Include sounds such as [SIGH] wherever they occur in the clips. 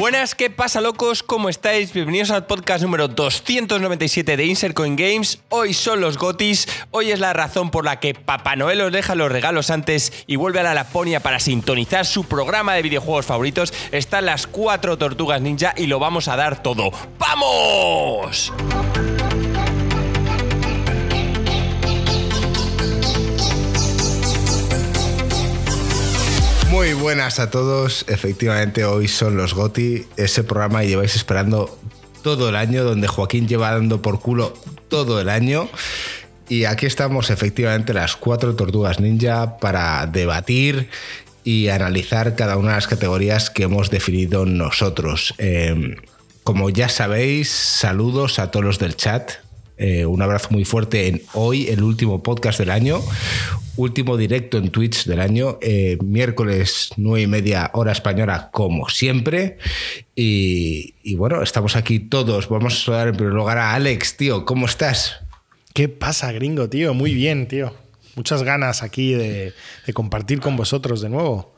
Buenas, ¿qué pasa locos? ¿Cómo estáis? Bienvenidos al podcast número 297 de Insert Coin Games. Hoy son los gotis, hoy es la razón por la que Papá Noel os deja los regalos antes y vuelve a la Laponia para sintonizar su programa de videojuegos favoritos. Están las cuatro tortugas ninja y lo vamos a dar todo. ¡Vamos! Muy buenas a todos. Efectivamente, hoy son los GOTI, ese programa que lleváis esperando todo el año, donde Joaquín lleva dando por culo todo el año. Y aquí estamos, efectivamente, las cuatro tortugas ninja para debatir y analizar cada una de las categorías que hemos definido nosotros. Eh, como ya sabéis, saludos a todos los del chat. Eh, un abrazo muy fuerte en hoy, el último podcast del año, último directo en Twitch del año, eh, miércoles nueve y media hora española, como siempre. Y, y, bueno, estamos aquí todos. Vamos a saludar en primer lugar a Alex, tío, ¿cómo estás? ¿Qué pasa, gringo, tío? Muy bien, tío. Muchas ganas aquí de, de compartir con vosotros de nuevo.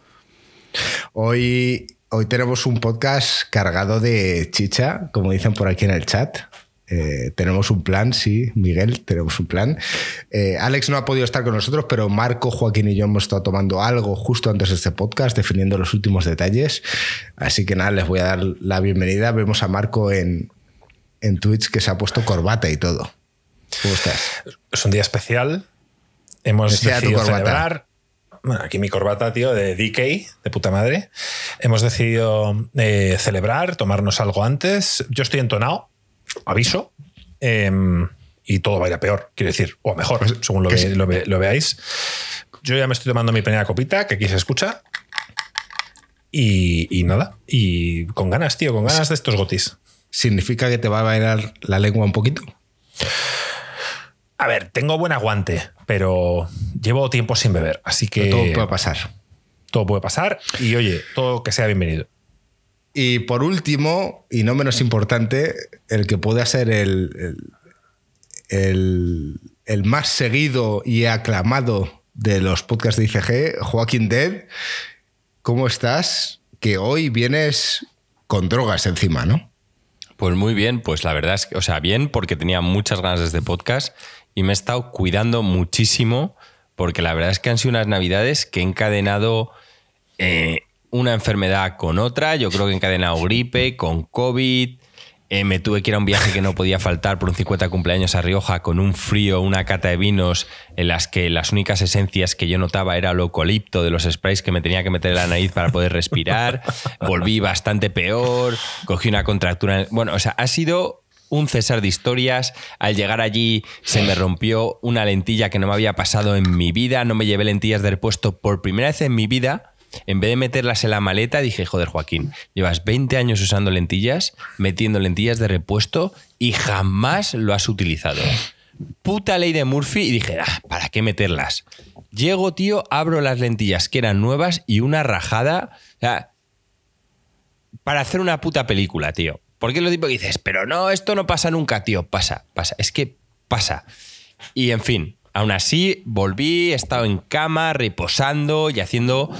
Hoy, hoy tenemos un podcast cargado de chicha, como dicen por aquí en el chat. Eh, tenemos un plan, sí, Miguel, tenemos un plan. Eh, Alex no ha podido estar con nosotros, pero Marco, Joaquín y yo hemos estado tomando algo justo antes de este podcast, definiendo los últimos detalles. Así que nada, les voy a dar la bienvenida. Vemos a Marco en, en Twitch que se ha puesto corbata y todo. ¿Cómo estás? Es un día especial. Hemos decidido celebrar. Bueno, aquí mi corbata, tío, de DK, de puta madre. Hemos decidido eh, celebrar, tomarnos algo antes. Yo estoy entonado, aviso. Eh, y todo va a ir a peor, quiero decir, o a mejor, pues, según lo, ve, lo, ve, lo, veáis. Yo ya me estoy tomando mi primera copita, que aquí se escucha. Y, y, nada, y con ganas, tío, con ganas de estos gotis. ¿Significa que te va a bailar la lengua un poquito? A ver, tengo buen aguante, pero llevo tiempo sin beber, así que. Pero todo puede pasar. Todo puede pasar y oye, todo que sea bienvenido. Y por último, y no menos importante, el que pueda ser el, el, el, más seguido y aclamado de los podcasts de ICG, Joaquín Dead. ¿Cómo estás? Que hoy vienes con drogas encima, ¿no? Pues muy bien, pues la verdad es que, o sea, bien porque tenía muchas ganas de este podcast y me he estado cuidando muchísimo porque la verdad es que han sido unas navidades que he encadenado eh, una enfermedad con otra, yo creo que he encadenado gripe, con COVID, eh, me tuve que ir a un viaje que no podía faltar por un 50 cumpleaños a Rioja con un frío, una cata de vinos en las que las únicas esencias que yo notaba era el eucalipto de los sprays que me tenía que meter en la nariz para poder respirar, [LAUGHS] volví bastante peor, cogí una contractura, bueno, o sea, ha sido un cesar de historias. Al llegar allí se me rompió una lentilla que no me había pasado en mi vida. No me llevé lentillas de repuesto por primera vez en mi vida. En vez de meterlas en la maleta, dije, joder, Joaquín, llevas 20 años usando lentillas, metiendo lentillas de repuesto y jamás lo has utilizado. Puta ley de Murphy y dije, ah, ¿para qué meterlas? Llego, tío, abro las lentillas que eran nuevas y una rajada. O sea, para hacer una puta película, tío. Porque es lo tipo que dices, pero no, esto no pasa nunca, tío. Pasa, pasa. Es que pasa. Y en fin, Aún así, volví, he estado en cama, reposando y haciendo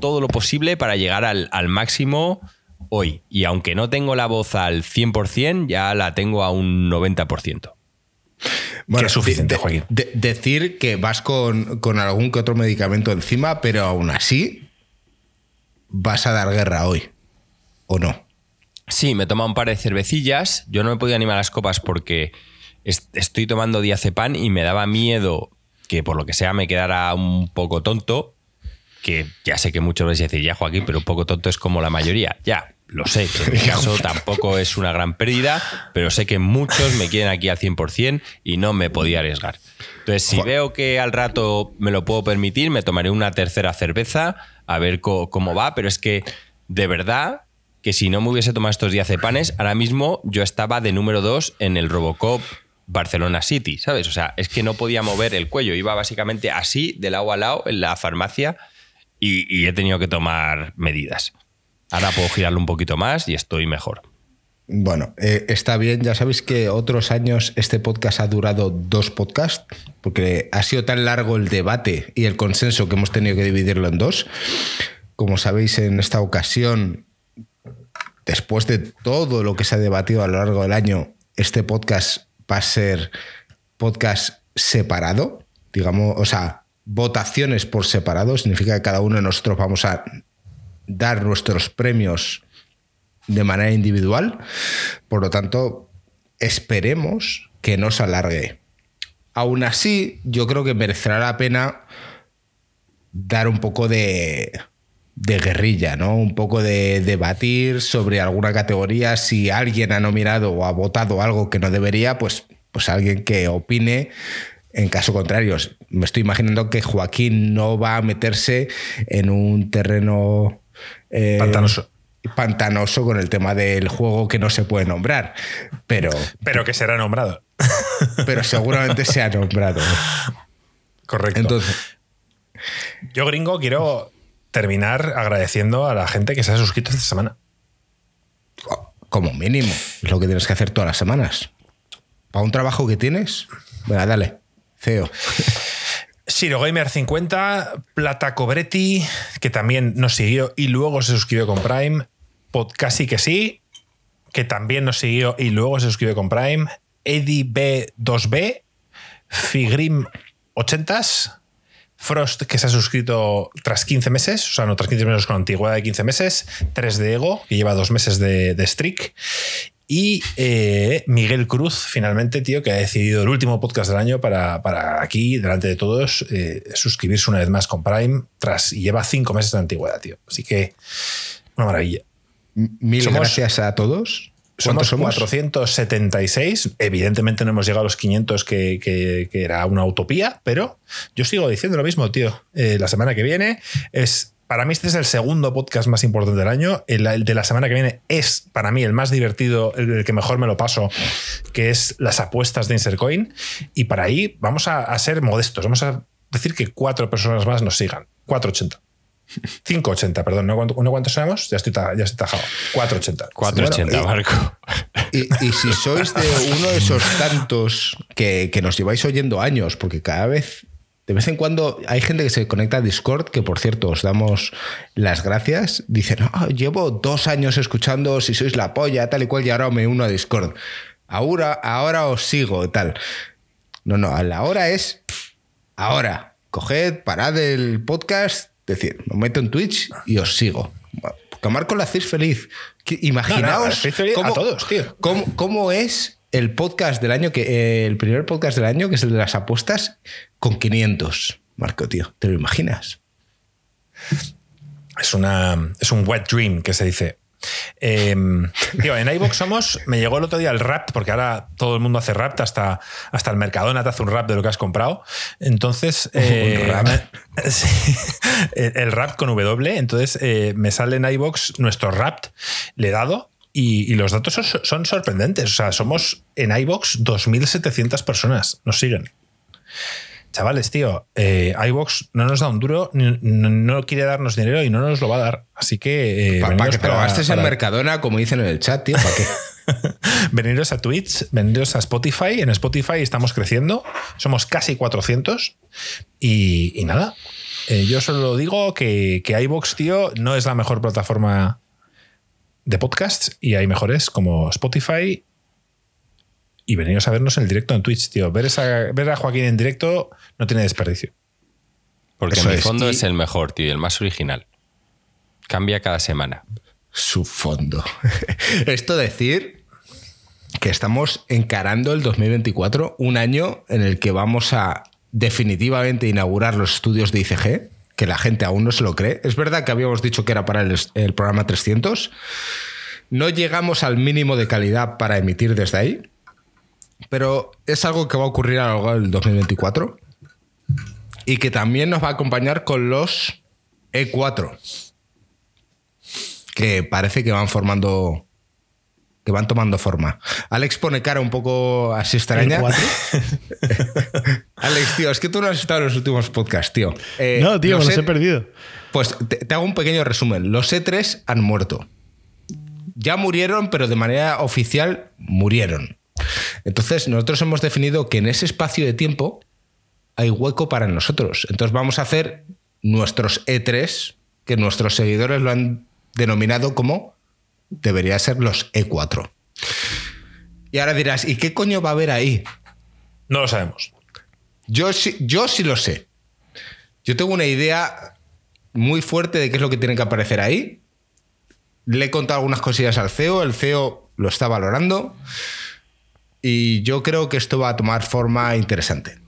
todo lo posible para llegar al, al, máximo hoy. Y aunque no tengo la voz al 100%, ya la tengo a un 90%. Bueno, que es suficiente, de, Joaquín. De, decir que vas con, con, algún que otro medicamento encima, pero aún así vas a dar guerra hoy. ¿O no? Sí, me he tomado un par de cervecillas. Yo no me podía animar a las copas porque estoy tomando diazepam y me daba miedo que por lo que sea me quedara un poco tonto, que ya sé que muchos vais a decir, ya Joaquín, pero un poco tonto es como la mayoría. Ya, lo sé, en mi [LAUGHS] caso tampoco es una gran pérdida, pero sé que muchos me quieren aquí al 100% y no me podía arriesgar. Entonces, si veo que al rato me lo puedo permitir, me tomaré una tercera cerveza a ver cómo va, pero es que de verdad que si no me hubiese tomado estos diazepanes, ahora mismo yo estaba de número 2 en el Robocop Barcelona City, ¿sabes? O sea, es que no podía mover el cuello, iba básicamente así, de lado a lado, en la farmacia, y, he tenido que tomar medidas. Ahora puedo girarlo un poquito más y estoy mejor. Bueno, eh, está bien. Ya sabéis que otros años este podcast ha durado dos podcasts, porque ha sido tan largo el debate y el consenso que hemos tenido que dividirlo en dos. Como sabéis, en esta ocasión después de todo lo que se ha debatido a lo largo del año, este podcast va a ser podcast separado, digamos, o sea, votaciones por separado, significa que cada uno de nosotros vamos a dar nuestros premios de manera individual, por lo tanto, esperemos que no se alargue. Aún así, yo creo que merecerá la pena dar un poco de, de guerrilla, ¿no? Un poco de debatir sobre alguna categoría. Si alguien ha nominado o ha votado algo que no debería, pues, pues alguien que opine. En caso contrario, me estoy imaginando que Joaquín no va a meterse en un terreno eh, pantanoso. Pantanoso con el tema del juego que no se puede nombrar. Pero. Pero que será nombrado. Pero seguramente se ha nombrado. [LAUGHS] Correcto. Entonces. Yo, gringo, quiero terminar agradeciendo a la gente que se ha suscrito esta semana. Como mínimo, es lo que tienes que hacer todas las semanas. Para un trabajo que tienes, venga, dale, CEO. SiroGamer50, Plata Cobretti, que también nos siguió y luego se suscribió con Prime. Podcasi que sí, que también nos siguió y luego se suscribió con Prime. Eddie B2B, Figrim 80s, Frost, que se ha suscrito tras 15 meses, o sea, no tras 15 meses con antigüedad de 15 meses, 3 de Ego, que lleva dos meses de, de Streak, y eh, Miguel Cruz, finalmente, tío, que ha decidido el último podcast del año para, para aquí, delante de todos, eh, suscribirse una vez más con Prime, tras y lleva 5 meses de antigüedad, tío. Así que, una maravilla. Mil gracias a todos. Somos, somos 476. Evidentemente no hemos llegado a los 500, que, era una utopía, pero yo sigo diciendo lo mismo, tío. Eh, la semana que viene es. Para mí, este es el segundo podcast más importante del año. El, de la semana que viene es, para mí, el más divertido, el, que mejor me lo paso, que es las apuestas de Insercoin. Y para ahí vamos a, a ser modestos. Vamos a decir que cuatro personas más nos sigan. 480. 580, perdón, ¿no, cuántos sabemos? Ya estoy, ya estoy tajado. 480. 480, Marco. Y, si sois de uno de esos tantos que, nos lleváis oyendo años, porque cada vez, de vez en cuando, hay gente que se conecta a Discord, que por cierto, os damos las gracias. Dicen, ah, llevo dos años escuchando si sois la polla, tal y cual, y ahora me uno a Discord. Ahora, ahora os sigo, tal. No, no, a la hora es ahora. Coged, parad el podcast decir, me meto en Twitch y os sigo. A Marco lo hacéis feliz. Imaginaos cómo, a todos, tío. Cómo, es el podcast del año, que eh, el primer podcast del año, que es el de las apuestas, con 500. Marco, tío, ¿te lo imaginas? Es, una, es un wet dream que se dice. Em, en iBox somos. Me llegó el otro día el rap, porque ahora todo el mundo hace rap, hasta, hasta el Mercadona te hace un rap de lo que has comprado. Entonces. [LAUGHS] Eh, [LAUGHS] el, rap con W. Entonces eh, me sale en iBox nuestro rap, le he dado. Y, los datos son, son, sorprendentes. O sea, somos en iBox 2.700 personas. Nos siguen chavales, tío, eh, iVox no nos da un duro, no, quiere darnos dinero y no nos lo va a dar. Así que. Eh, para, que te lo gastes en Mercadona, como dicen en el chat, tío, ¿para qué? [LAUGHS] veniros a Twitch, veniros a Spotify. En Spotify estamos creciendo, somos casi 400. Y, nada, eh, yo solo digo que, que iVox, tío, no es la mejor plataforma de podcasts y hay mejores como Spotify y veniros a vernos en el directo en Twitch, tío. Ver, ver a Joaquín en directo no tiene desperdicio. Porque en el fondo es el mejor, tío, y el más original. Cambia cada semana. Su fondo. [LAUGHS] Esto decir que estamos encarando el 2024, un año en el que vamos a definitivamente inaugurar los estudios de ICG, que la gente aún no se lo cree. Es verdad que habíamos dicho que era para el, el programa 300. No llegamos al mínimo de calidad para emitir desde ahí, pero es algo que va a ocurrir a lo largo del 2024 y que también nos va a acompañar con los E4, que parece que van formando que van tomando forma. Alex pone cara un poco así extraña. [LAUGHS] Alex, tío, es que tú no has estado en los últimos podcasts, tío. Eh, no, tío, me los he perdido. Pues te, hago un pequeño resumen. Los E3 han muerto. Ya murieron, pero de manera oficial murieron. Entonces, nosotros hemos definido que en ese espacio de tiempo hay hueco para nosotros. Entonces, vamos a hacer nuestros E3, que nuestros seguidores lo han denominado como debería ser los E4. Y ahora dirás, ¿y qué coño va a haber ahí? No lo sabemos. Yo, yo sí lo sé. Yo tengo una idea muy fuerte de qué es lo que tiene que aparecer ahí. Le he contado algunas cosillas al CEO, el CEO lo está valorando y yo creo que esto va a tomar forma interesante.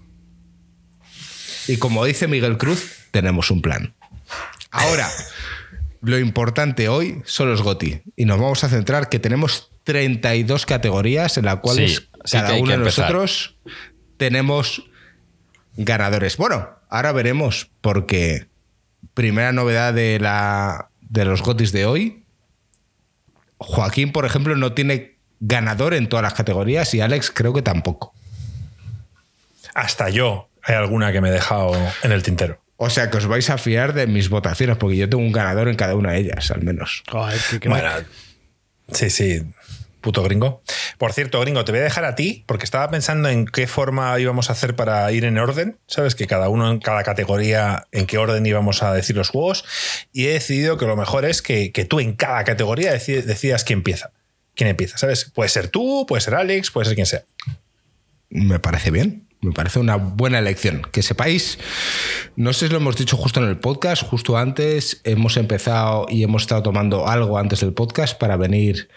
Y como dice Miguel Cruz, tenemos un plan. Ahora, lo importante hoy son los GOTI y nos vamos a centrar que tenemos 32 categorías en las cuales cada uno de nosotros tenemos ganadores. Bueno, ahora veremos porque primera novedad de, la, de los GOTIS de hoy. Joaquín, por ejemplo, no tiene ganador en todas las categorías y Alex creo que tampoco. Hasta yo hay alguna que me he dejado en el tintero. O sea que os vais a fiar de mis votaciones, porque yo tengo un ganador en cada una de ellas, al menos. bueno, sí, sí puto gringo. Por cierto, gringo, te voy a dejar a ti porque estaba pensando en qué forma íbamos a hacer para ir en orden. Sabes que cada uno en cada categoría, en qué orden íbamos a decir los juegos. Y he decidido que lo mejor es que, tú en cada categoría decidas quién empieza. ¿Quién empieza? ¿Sabes? Puede ser tú, puede ser Alex, puede ser quien sea. Me parece bien. Me parece una buena elección. Que sepáis, no sé si lo hemos dicho justo en el podcast, justo antes hemos empezado y hemos estado tomando algo antes del podcast para venir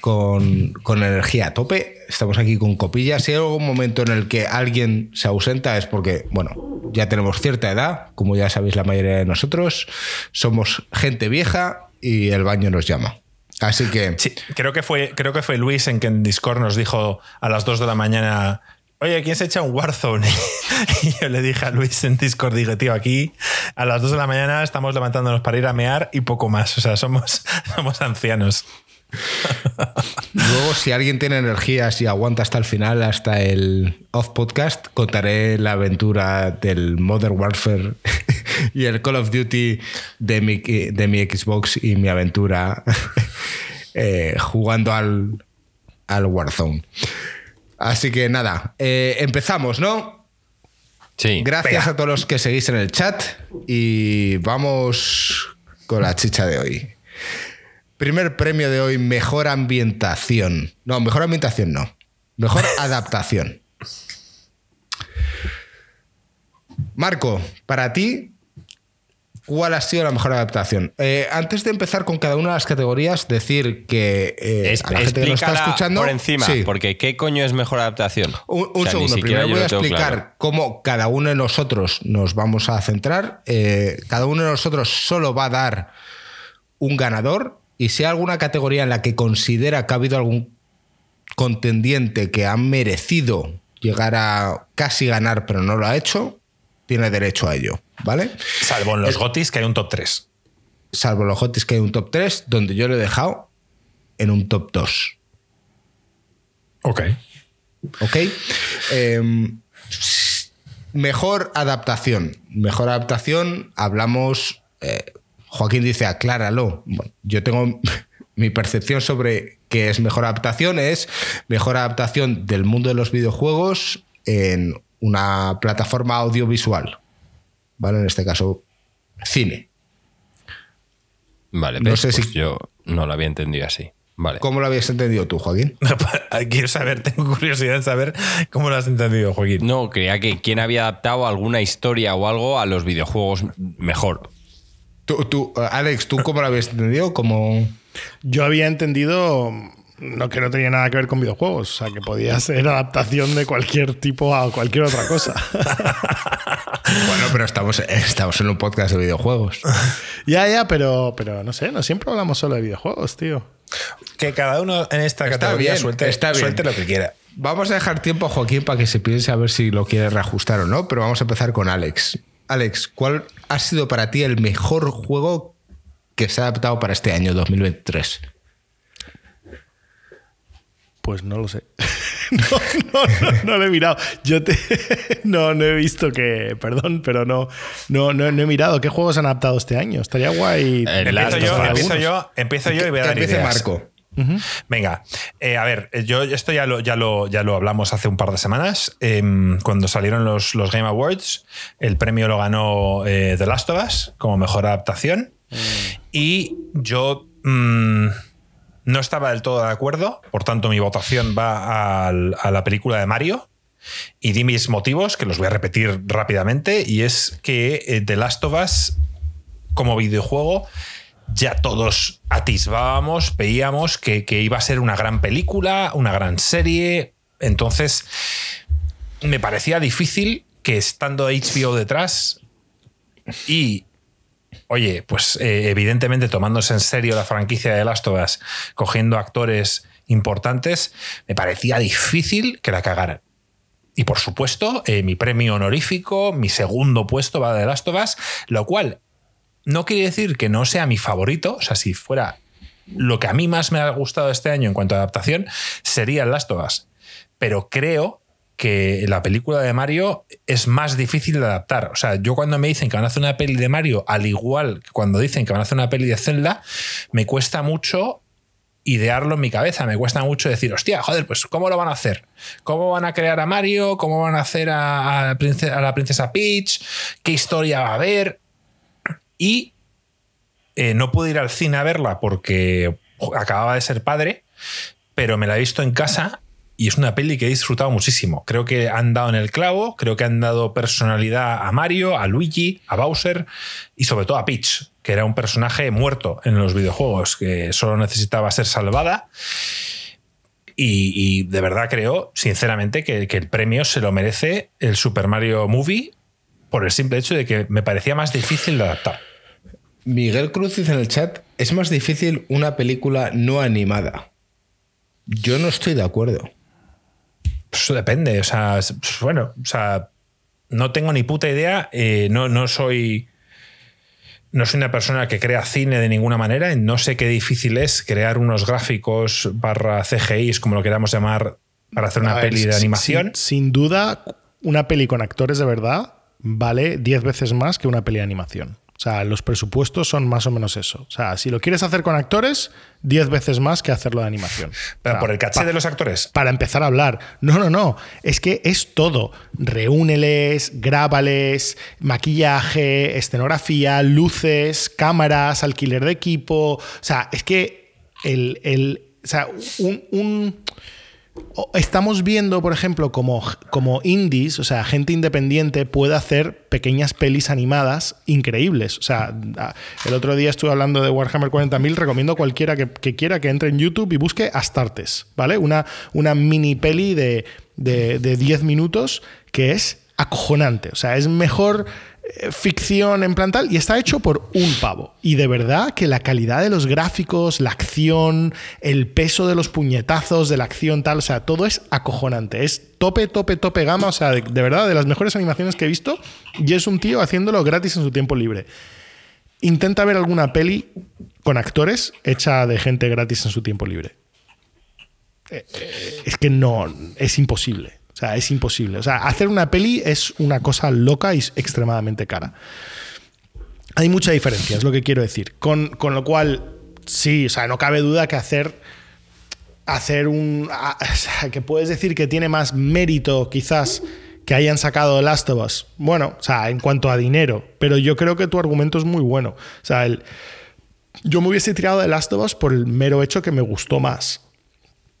con, energía a tope. Estamos aquí con copillas. Si hay algún momento en el que alguien se ausenta es porque, bueno, ya tenemos cierta edad, como ya sabéis la mayoría de nosotros. Somos gente vieja y el baño nos llama. Así que. Sí, creo que fue, creo que fue Luis en que en Discord nos dijo a las 2 de la mañana. Oye, ¿quién se echa un Warzone? [LAUGHS] y yo le dije a Luis en Discord, dije, tío, aquí a las 2 de la mañana estamos levantándonos para ir a mear y poco más. O sea, somos, [LAUGHS] somos ancianos. [LAUGHS] Luego, si alguien tiene energías y aguanta hasta el final, hasta el off podcast, contaré la aventura del Modern Warfare [LAUGHS] y el Call of Duty de mi, de mi Xbox y mi aventura [LAUGHS] eh, jugando al, al Warzone. Así que nada, eh, empezamos, ¿no? Sí. Gracias a todos los que seguís en el chat y vamos con la chicha de hoy. Primer premio de hoy, mejor ambientación. No, mejor ambientación no. Mejor [LAUGHS] adaptación. Marco, para ti, ¿cuál ha sido la mejor adaptación? Eh, antes de empezar con cada una de las categorías, decir que eh, a la gente que nos está escuchando. Por encima, porque ¿qué coño es mejor adaptación? Un, segundo, primero voy a explicar cómo cada uno de nosotros nos vamos a centrar. Eh, cada uno de nosotros solo va a dar un ganador y si hay alguna categoría en la que considera que ha habido algún contendiente que ha merecido llegar a casi ganar pero no lo ha hecho, tiene derecho a ello, ¿vale? Salvo en los GOTIS que hay un top 3. Salvo en los GOTIS que hay un top 3, donde yo lo he dejado en un top 2. Ok. Ok. Em, mejor adaptación. Mejor adaptación, hablamos... Eh, Joaquín dice, acláralo. yo tengo [LAUGHS] mi percepción sobre qué es mejor adaptación, es mejor adaptación del mundo de los videojuegos en una plataforma audiovisual. ¿Vale? En este caso, cine. Vale, no sé pues si yo no lo había entendido así. Vale. ¿Cómo lo habías entendido tú, Joaquín? [LAUGHS] Quiero saber, tengo curiosidad en saber cómo lo has entendido, Joaquín. No, creía que quién había adaptado alguna historia o algo a los videojuegos mejor. Tú, Alex, ¿tú cómo lo habías entendido? Como... Yo había entendido no, que no tenía nada que ver con videojuegos, o sea, que podía ser adaptación de cualquier tipo a cualquier otra cosa. [LAUGHS] bueno, pero estamos, estamos en un podcast de videojuegos. ya, ya, pero, pero no sé, no siempre hablamos solo de videojuegos, tío. Que cada uno en esta categoría suelte, suelte lo que quiera. Vamos a dejar tiempo a Joaquín para que se piense a ver si lo quiere reajustar o no, pero vamos a empezar con Alex. Alex, ¿cuál ha sido para ti el mejor juego que se ha adaptado para este año 2023? Pues no lo sé. [LAUGHS] no, lo he mirado. Yo te, [LAUGHS] no, no he visto que. Perdón, pero no, no, no, he mirado qué juegos han adaptado este año. Estaría guay. Empiezo yo, empiezo yo, empiezo yo, y voy a dar ideas. Marco. Venga, eh, a ver, yo esto ya lo, ya, lo, ya lo hablamos hace un par de semanas. Em, cuando salieron los, los, Game Awards, el premio lo ganó eh, The Last of Us como mejor adaptación. Mm. Y yo mm, no estaba del todo de acuerdo, por tanto mi votación va a la película de Mario. Y di mis motivos, que los voy a repetir rápidamente, y es que eh, The Last of Us como videojuego ya todos atisbábamos, veíamos que, iba a ser una gran película, una gran serie. Entonces, me parecía difícil que estando HBO detrás y oye, pues eh, evidentemente tomándose en serio la franquicia de Last of cogiendo actores importantes, me parecía difícil que la cagaran. Y por supuesto, eh, mi premio honorífico, mi segundo puesto va de Last of lo cual no quiere decir que no sea mi favorito, o sea, si fuera lo que a mí más me ha gustado este año en cuanto a adaptación, sería Last of Us. Pero creo que la película de Mario es más difícil de adaptar. O sea, yo cuando me dicen que van a hacer una peli de Mario, al igual que cuando dicen que van a hacer una peli de Zelda, me cuesta mucho idearlo en mi cabeza. Me cuesta mucho decir, hostia, joder, pues ¿cómo lo van a hacer? ¿Cómo van a crear a Mario? ¿Cómo van a hacer a, la princesa Peach? ¿Qué historia va a haber? Y eh, no pude ir al cine a verla porque acababa de ser padre, pero me la he visto en casa y es una peli que he disfrutado muchísimo. Creo que han dado en el clavo, creo que han dado personalidad a Mario, a Luigi, a Bowser y sobre todo a Peach, que era un personaje muerto en los videojuegos, que solo necesitaba ser salvada. Y, de verdad creo, sinceramente, que, que, el premio se lo merece el Super Mario Movie por el simple hecho de que me parecía más difícil de adaptar. Miguel Cruz dice en el chat, es más difícil una película no animada. Yo no estoy de acuerdo. Pues eso depende. O sea, pues bueno, o sea, no tengo ni puta idea. Eh, no, no soy. No soy una persona que crea cine de ninguna manera. No sé qué difícil es crear unos gráficos barra CGI, como lo queramos llamar, para hacer una peli de animación. sin, duda, una peli con actores de verdad vale 10 veces más que una peli de animación. O sea, los presupuestos son más o menos eso. O sea, si lo quieres hacer con actores, 10 veces más que hacerlo de animación. Pero por el caché de los actores. Para empezar a hablar. No, no, no. Es que es todo. Reúneles, grábales, maquillaje, escenografía, luces, cámaras, alquiler de equipo. O sea, es que el. el o sea, un Estamos viendo, por ejemplo, como, como indies, o sea, gente independiente puede hacer pequeñas pelis animadas increíbles. O sea, el otro día estuve hablando de Warhammer 40.000, recomiendo a cualquiera que, quiera que entre en YouTube y busque Astartes, ¿vale? Una, una mini peli de, de, de 10 minutos que es acojonante. O sea, es mejor ficción en plantal y está hecho por un pavo. Y de verdad que la calidad de los gráficos, la acción, el peso de los puñetazos, de la acción tal, o sea, todo es acojonante. Es tope, tope, tope gama, o sea, de, verdad, de las mejores animaciones que he visto. Y es un tío haciéndolo gratis en su tiempo libre. Intenta ver alguna peli con actores hecha de gente gratis en su tiempo libre. Eh, eh, es que no, es imposible. Sea, es imposible. O sea, hacer una peli es una cosa loca y extremadamente cara. Hay mucha diferencia, es lo que quiero decir. Con, lo cual, sí, o sea, no cabe duda que hacer hacer un. [LAUGHS] O sea, que puedes decir que tiene más mérito, quizás, que hayan sacado The Last of Us. Bueno, o sea, en cuanto a dinero. Pero yo creo que tu argumento es muy bueno. O sea, el, yo me hubiese tirado The Last of Us por el mero hecho que me gustó más.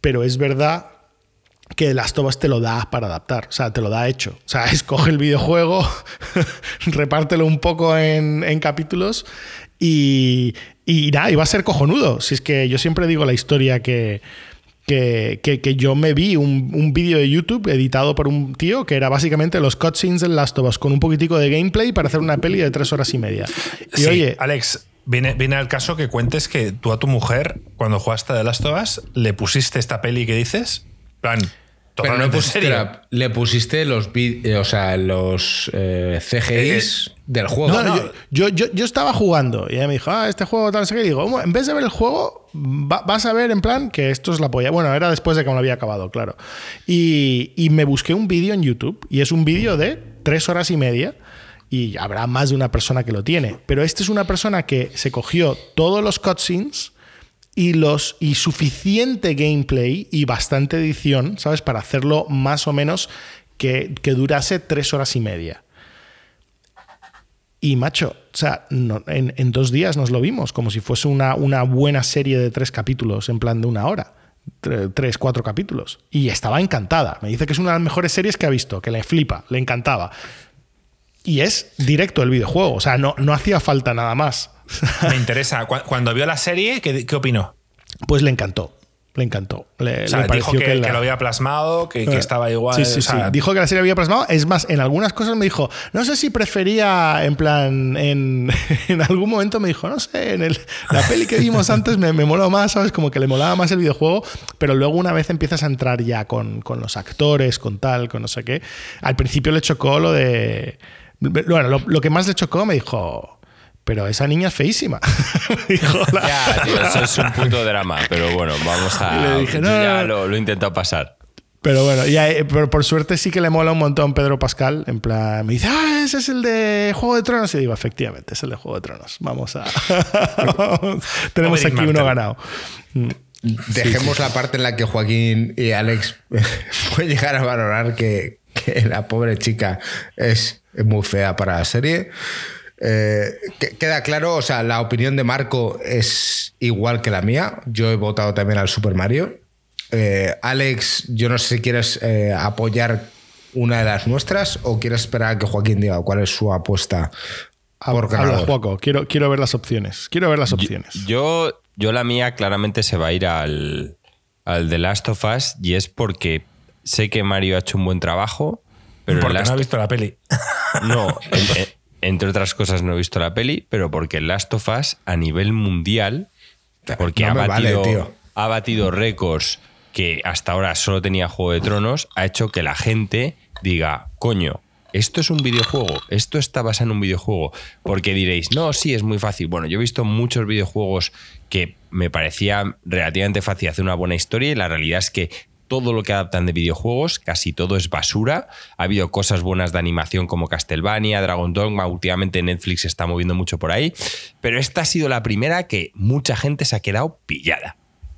Pero es verdad que Last of Us te lo da para adaptar, o sea, te lo da hecho. O sea, [LAUGHS] escoge el videojuego, [LAUGHS] repártelo un poco en, capítulos y, y nada, y va a ser cojonudo. Si es que yo siempre digo la historia que, que, que, yo me vi un, un vídeo de YouTube editado por un tío que era básicamente los cutscenes del Last of Us con un poquitico de gameplay para hacer una peli de tres horas y media. Y oye, Alex, Viene, viene, al caso que cuentes que tú a tu mujer, cuando jugaste de Last of Us, le pusiste esta peli que dices. Plan, pero no pusiste, le pusiste los, eh, o sea, los eh, CGIs eh, del juego. No, no, yo, yo, yo, estaba jugando y ella me dijo, ah, este juego tal, sé que digo, en vez de ver el juego, vas a ver en plan que esto es la polla. Bueno, era después de que me lo había acabado, claro. Y, y me busqué un vídeo en YouTube y es un vídeo de tres horas y media y habrá más de una persona que lo tiene. Pero este es una persona que se cogió todos los cutscenes y, los, y suficiente gameplay y bastante edición, ¿sabes? Para hacerlo más o menos que, durase tres horas y media. Y macho, o sea, en, dos días nos lo vimos, como si fuese una, una buena serie de tres capítulos, en plan de una hora. Tres, cuatro capítulos. Y estaba encantada. Me dice que es una de las mejores series que ha visto, que le flipa, le encantaba. Y es directo el videojuego, o sea, no, no hacía falta nada más. Me interesa. Cuando vio la serie, ¿qué, qué opinó? Pues le encantó. Le encantó. Le, dijo que, lo había plasmado, que, eh, estaba igual. Sí, sí, sí. Dijo que la serie había plasmado. Es más, en algunas cosas me dijo, no sé si prefería, en plan, en, [LAUGHS] algún momento me dijo, no sé, en la peli que vimos [LAUGHS] antes me, me, moló más, ¿sabes? Como que le molaba más el videojuego, pero luego una vez empiezas a entrar ya con, con los actores, con tal, con no sé qué. Al principio le chocó lo de. Bueno, lo que más le chocó me dijo pero esa niña es feísima. [LAUGHS] ya, tío, eso es un puto drama, pero bueno, vamos a. Le dije, no, ya lo, lo he intentado pasar. Pero bueno, ya, pero por suerte sí que le mola un montón Pedro Pascal. En plan, me dice, ah, ese es el de Juego de Tronos. Y digo, efectivamente, es el de Juego de Tronos. Vamos a. [LAUGHS] Tenemos aquí uno ganado. Mm. Dejemos la parte en la que Joaquín y Alex [LAUGHS] pueden llegar a valorar que, que la pobre chica es muy fea para la serie. Eh, queda claro, o sea, la opinión de Marco es igual que la mía. Yo he votado también al Super Mario. Eh, Alex, yo no sé si quieres eh, apoyar una de las nuestras o quieres esperar a que Joaquín diga cuál es su apuesta por ganador. quiero, quiero ver las opciones. Quiero ver las opciones. Yo, yo, la mía claramente se va a ir al, al The Last of Us y es porque sé que Mario ha hecho un buen trabajo. Pero porque no ha visto la peli. No, [LAUGHS] entre otras cosas no he visto la peli, pero porque Last of Us a nivel mundial, porque ha, batido, ha batido récords que hasta ahora solo tenía Juego de Tronos, ha hecho que la gente diga, coño, esto es un videojuego, esto está basado en un videojuego. Porque diréis, no, sí, es muy fácil. Bueno, yo he visto muchos videojuegos que me parecía relativamente fácil hacer una buena historia y la realidad es que todo lo que adaptan de videojuegos, casi todo es basura. Ha habido cosas buenas de animación como Castlevania, Dragon Dogma, últimamente Netflix se está moviendo mucho por ahí, pero esta ha sido la primera que mucha gente se ha quedado pillada.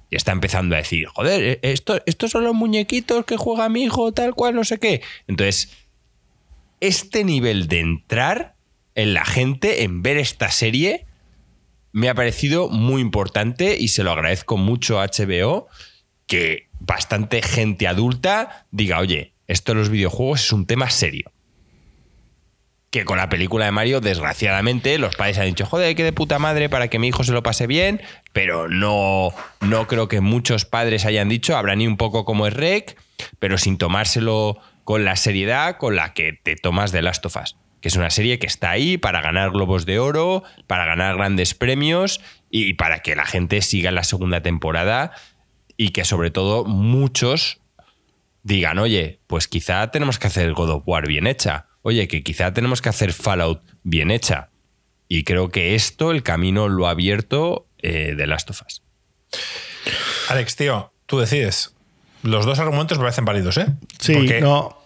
Y está empezando a decir, joder, eh, esto, estos son los muñequitos que juega mi hijo, tal cual, no sé qué. Entonces, este nivel de entrar en la gente, en ver esta serie, me ha parecido muy importante y se lo agradezco mucho a HBO que bastante gente adulta diga, oye, esto de los videojuegos es un tema serio. Que con la película de Mario, desgraciadamente, los padres han dicho, joder, que de puta madre para que mi hijo se lo pase bien, pero no, no creo que muchos padres hayan dicho, habrá ni un poco como es Rec, pero sin tomárselo con la seriedad con la que te tomas de Last of Us que es una serie que está ahí para ganar globos de oro, para ganar grandes premios y para que la gente siga la segunda temporada y que sobre todo muchos digan, oye, pues quizá tenemos que hacer God of War bien hecha, oye, que quizá tenemos que hacer Fallout bien hecha. Y creo que esto, el camino lo ha abierto eh, de Last of Us. Alex, tío, tú decides. Los dos argumentos me parecen válidos, ¿eh? Sí, no.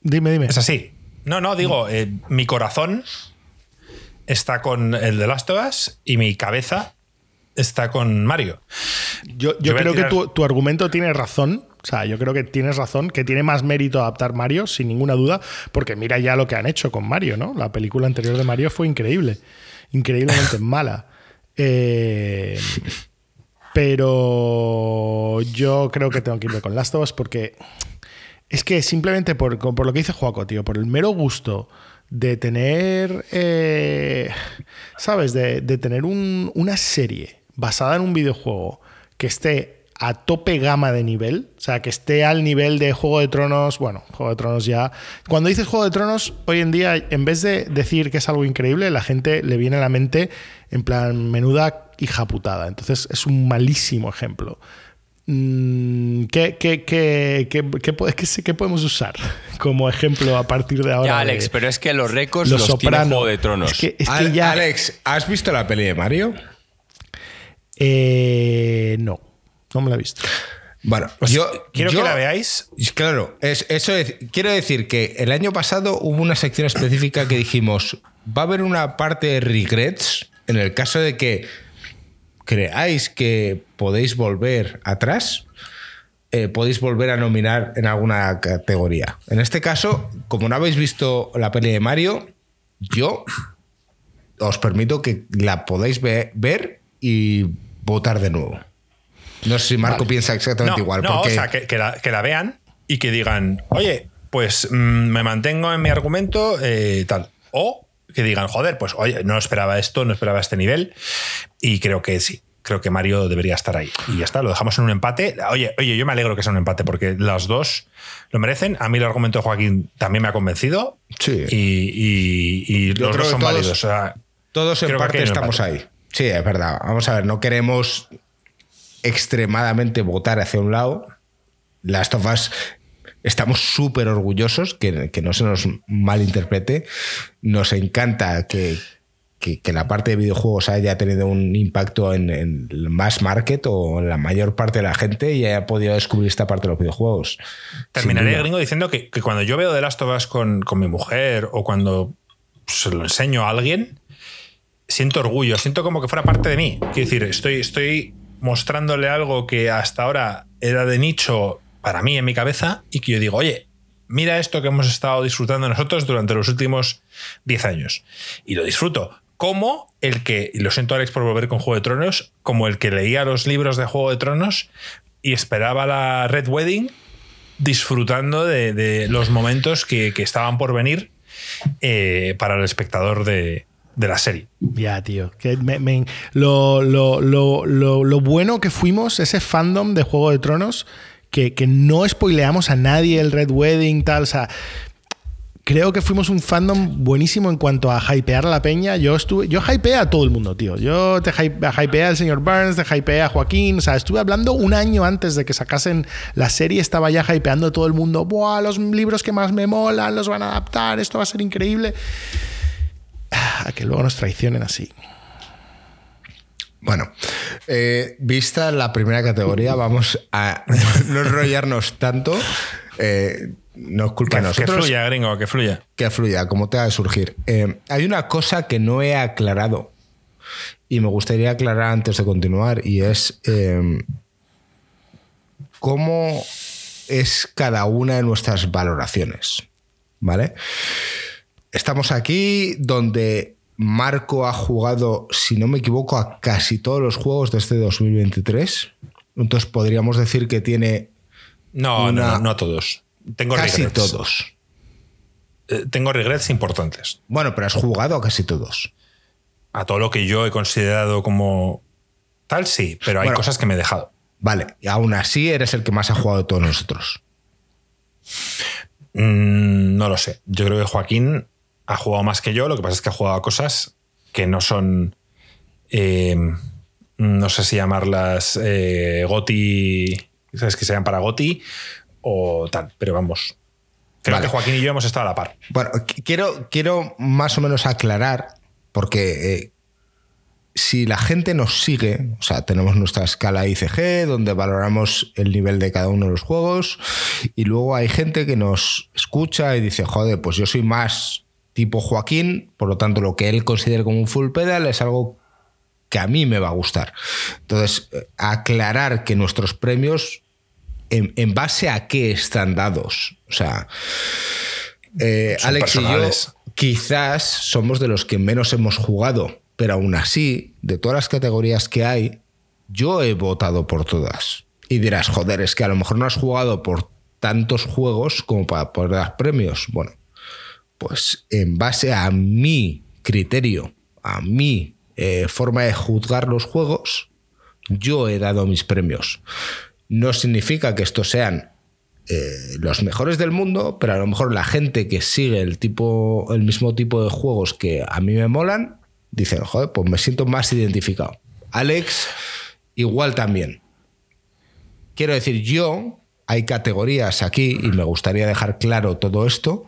Dime, dime. Es así. No, no, digo, eh, mi corazón está con el de Last of Us y mi cabeza está con Mario. Yo, creo que tu, argumento tiene razón. O sea, yo creo que tienes razón, que tiene más mérito adaptar Mario, sin ninguna duda, porque mira ya lo que han hecho con Mario, ¿no? La película anterior de Mario fue increíble, increíblemente [LAUGHS] mala. Eh, pero yo creo que tengo que irme con Last of Us porque es que simplemente por, lo que dice Joaco, tío, por el mero gusto de tener, eh, ¿sabes? De, tener una serie basada en un videojuego que esté a tope gama de nivel, o sea, que esté al nivel de Juego de Tronos, bueno, Juego de Tronos ya. Cuando dices Juego de Tronos, hoy en día, en vez de decir que es algo increíble, la gente le viene a la mente en plan menuda hija putada. Entonces es un malísimo ejemplo. Mm, ¿Qué, qué, qué, qué, podemos usar [LAUGHS] como ejemplo a partir de ahora? Ya, Alex, pero es que los récords los, los tiene Juego de Tronos. Alex, ¿has visto la peli de Mario? Eh, no, no me la he visto. Bueno, pues yo quiero que la veáis. Claro, es, eso quiero decir que el año pasado hubo una sección específica que dijimos, va a haber una parte de regrets en el caso de que creáis que podéis volver atrás, eh, podéis volver a nominar en alguna categoría. En este caso, como no habéis visto la peli de Mario, yo os permito que la podáis ver y votar de nuevo. No sé si Marco piensa exactamente igual. No, o sea, que, la, vean y que digan, oye, pues mm, me mantengo en mi argumento, eh, tal. O que digan, joder, pues oye, no esperaba esto, no esperaba este nivel. Y creo que sí. Creo que Mario debería estar ahí. Y ya está, lo dejamos en un empate. Oye, oye, yo me alegro que sea un empate porque las dos lo merecen. A mí el argumento de Joaquín también me ha convencido. Sí. Y, los dos son válidos. todos en parte estamos ahí. Sí, es verdad. Vamos a ver, no queremos extremadamente votar hacia un lado. Las tofas estamos súper orgullosos, que, no se nos malinterprete. Nos encanta que, la parte de videojuegos haya tenido un impacto en, el mass market o en la mayor parte de la gente y haya podido descubrir esta parte de los videojuegos. Terminaré, gringo, diciendo que, cuando yo veo The Last of Us con, con mi mujer o cuando se lo enseño a alguien, siento orgullo, siento como que fuera parte de mí. Quiero decir, estoy, estoy mostrándole algo que hasta ahora era de nicho para mí en mi cabeza y que yo digo, oye, mira esto que hemos estado disfrutando nosotros durante los últimos 10 años. Y lo disfruto. Como el que, y lo siento Alex por volver con Juego de Tronos, como el que leía los libros de Juego de Tronos y esperaba la Red Wedding disfrutando de, los momentos que, estaban por venir eh, para el espectador de, de la serie. Ya, tío. Que lo, lo, bueno que fuimos, ese fandom de Juego de Tronos, que, no spoileamos a nadie el Red Wedding, tal. O sea, creo que fuimos un fandom buenísimo en cuanto a hypear a la peña. Yo estuve, yo hypeé a todo el mundo, tío. Yo te hypeé al señor Burns, te hypeé a Joaquín. O sea, estuve hablando un año antes de que sacasen la serie, estaba ya hypeando a todo el mundo. Buah, los libros que más me molan, los van a adaptar, esto va a ser increíble a que luego nos traicionen así. Bueno, eh, vista la primera categoría, [LAUGHS] vamos a [LAUGHS] no enrollarnos tanto. Eh, no es culpa de nosotros. Que fluya, gringo, que fluya. Que fluya, como te va a surgir. Eh, hay una cosa que no he aclarado y me gustaría aclarar antes de continuar y es cómo es cada una de nuestras valoraciones. ¿Vale? Estamos aquí donde Marco ha jugado, si no me equivoco, a casi todos los juegos de este 2023. Entonces podríamos decir que tiene. No, no, no, a todos. Tengo casi todos. Eh, tengo regrets importantes. Bueno, pero has jugado a casi todos. A todo lo que yo he considerado como tal, sí, pero hay cosas que me he dejado. Vale, y aún así eres el que más ha jugado de todos nosotros. Mm, no lo sé. Yo creo que Joaquín ha jugado más que yo, lo que pasa es que ha jugado a cosas que no son. Eh, no sé si llamarlas eh, Goti. ¿Sabes que sean para Goti? O tal, pero vamos. Creo que Joaquín y yo hemos estado a la par. Bueno, quiero, quiero más o menos aclarar, porque eh, si la gente nos sigue, o sea, tenemos nuestra escala ICG, donde valoramos el nivel de cada uno de los juegos, y luego hay gente que nos escucha y dice, joder, pues yo soy más tipo Joaquín, por lo tanto lo que él considera como un full pedal es algo que a mí me va a gustar. Entonces, eh, aclarar que nuestros premios, en, base a qué están dados. O sea, eh, Alex y yo quizás somos de los que menos hemos jugado, pero aún así, de todas las categorías que hay, yo he votado por todas. Y dirás, joder, es que a lo mejor no has jugado por tantos juegos como para poder dar premios. Bueno, pues en base a mi criterio, a mi eh, forma de juzgar los juegos, yo he dado mis premios. No significa que estos sean eh, los mejores del mundo, pero a lo mejor la gente que sigue el, tipo, el mismo tipo de juegos que a mí me molan, dicen, joder, pues me siento más identificado. Alex, igual también. Quiero decir, yo, hay categorías aquí, y me gustaría dejar claro todo esto,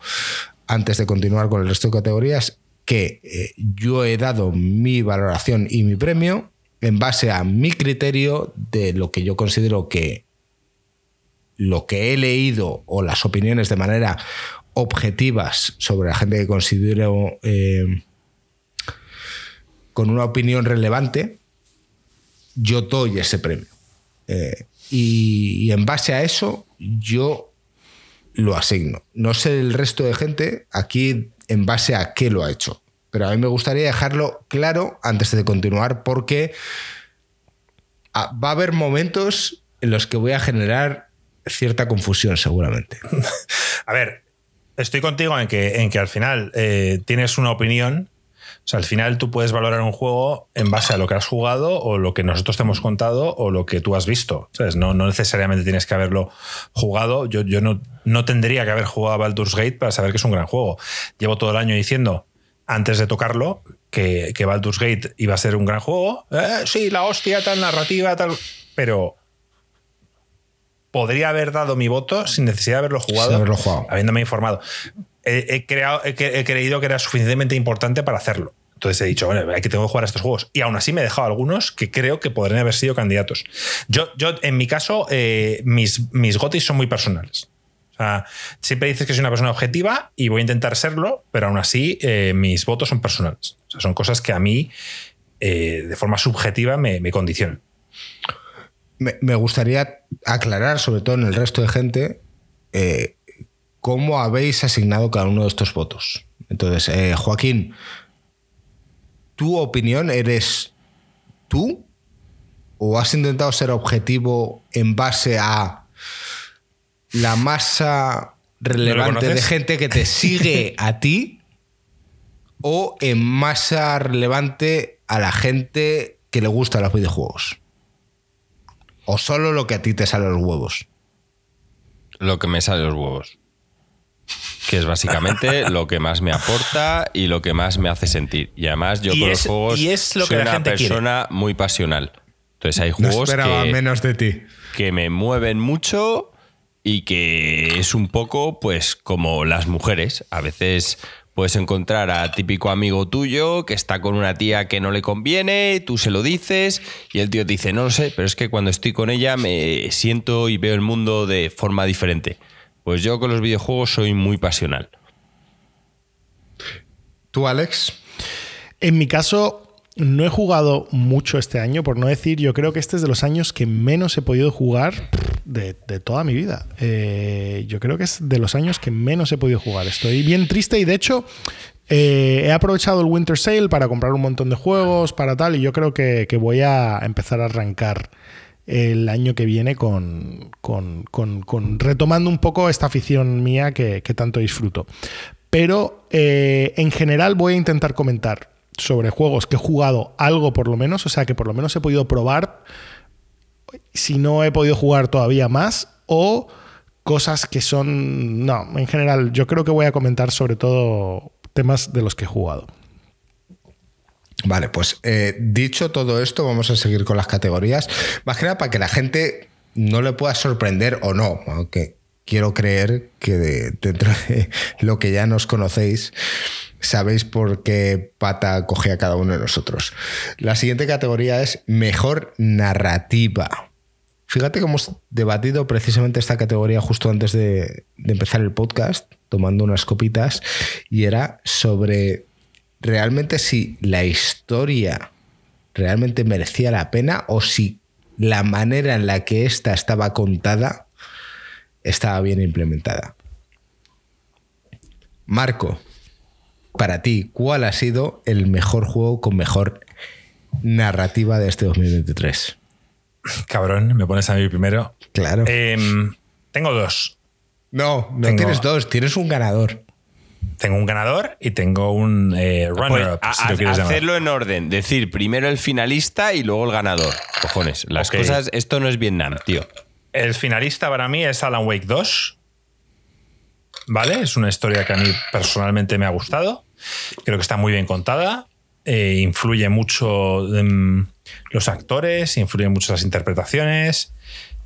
antes de continuar con el resto de categorías, que eh, yo he dado mi valoración y mi premio en base a mi criterio de lo que yo considero que lo que he leído o las opiniones de manera objetivas sobre la gente que considero eh, con una opinión relevante, yo doy ese premio. Eh, y, en base a eso, yo lo asigno. No sé el resto de gente aquí en base a qué lo ha hecho. pero a mí me gustaría dejarlo claro antes de continuar porque ah, va a haber momentos en los que voy a generar cierta confusión seguramente. [LAUGHS] a ver, estoy contigo en que, en que al final eh, tienes una opinión o sea, al final tú puedes valorar un juego en base a lo que has jugado o lo que nosotros te hemos contado o lo que tú has visto. ¿sabes? No, no necesariamente tienes que haberlo jugado. Yo, yo no, no tendría que haber jugado a Baldur's Gate para saber que es un gran juego. Llevo todo el año diciendo, antes de tocarlo, que, que Baldur's Gate iba a ser un gran juego. Eh, sí, la hostia, tal narrativa, tal. Pero podría haber dado mi voto sin necesidad de haberlo jugado, haberlo jugado. habiéndome informado he, creído que era suficientemente importante para hacerlo. Entonces he dicho, bueno, hay que tengo que jugar a estos juegos. Y aún así me he dejado algunos que creo que podrían haber sido candidatos. Yo, yo en mi caso, eh, mis, mis gotis son muy personales. O sea, siempre dices que soy una persona objetiva y voy a intentar serlo, pero aún así eh, mis votos son personales. O sea, son cosas que a mí, eh, de forma subjetiva, me, condicionan. Me, me, gustaría aclarar, sobre todo en el resto de gente, cómo habéis asignado cada uno de estos votos. Entonces, eh, Joaquín, ¿tu opinión eres tú? ¿O has intentado ser objetivo en base a la masa relevante de gente que te sigue [LAUGHS] a ti? ¿O en masa relevante a la gente que le gusta los videojuegos? ¿O solo lo que a ti te sale los huevos? Lo que me sale los huevos que es básicamente [LAUGHS] lo que más me aporta y lo que más me hace sentir. Y además yo con los juegos soy una persona muy pasional. Entonces hay juegos que, menos de ti. que me mueven mucho y que es un poco pues como las mujeres. A veces puedes encontrar a típico amigo tuyo que está con una tía que no le conviene, tú se lo dices y el tío te dice, no lo sé, pero es que cuando estoy con ella me siento y veo el mundo de forma diferente. Pues yo con los videojuegos soy muy pasional. ¿Tú, Alex? En mi caso, no he jugado mucho este año, por no decir, yo creo que este es de los años que menos he podido jugar de, toda mi vida. Eh, yo creo que es de los años que menos he podido jugar. Estoy bien triste y de hecho eh, he aprovechado el Winter Sale para comprar un montón de juegos, para tal, y yo creo que, que voy a empezar a arrancar el año que viene con, retomando un poco esta afición mía que, tanto disfruto. Pero eh, en general voy a intentar comentar sobre juegos que he jugado algo por lo menos, o sea que por lo menos he podido probar, si no he podido jugar todavía más, o cosas que son... No, en general yo creo que voy a comentar sobre todo temas de los que he jugado. Vale, pues eh, dicho todo esto, vamos a seguir con las categorías. Más que nada para que la gente no le pueda sorprender o no, aunque quiero creer que dentro de lo que ya nos conocéis, sabéis por qué pata coge a cada uno de nosotros. La siguiente categoría es mejor narrativa. Fíjate que hemos debatido precisamente esta categoría justo antes de empezar el podcast, tomando unas copitas, y era sobre realmente si la historia realmente merecía la pena o si la manera en la que esta estaba contada estaba bien implementada. Marco, para ti, ¿cuál ha sido el mejor juego con mejor narrativa de este 2023? Cabrón, me pones a mí primero. Claro. Em, tengo dos. No, no tienes dos, tienes un ganador tengo un ganador y tengo un eh, runner-up. Pues, hacerlo en orden. Decir primero el finalista y luego el ganador. Cojones. Las cosas. Esto no es Vietnam, tío. El finalista para mí es Alan Wake 2. ¿Vale? Es una historia que a mí personalmente me ha gustado. Creo que está muy bien contada. Eh, influye mucho en los actores, influye mucho las interpretaciones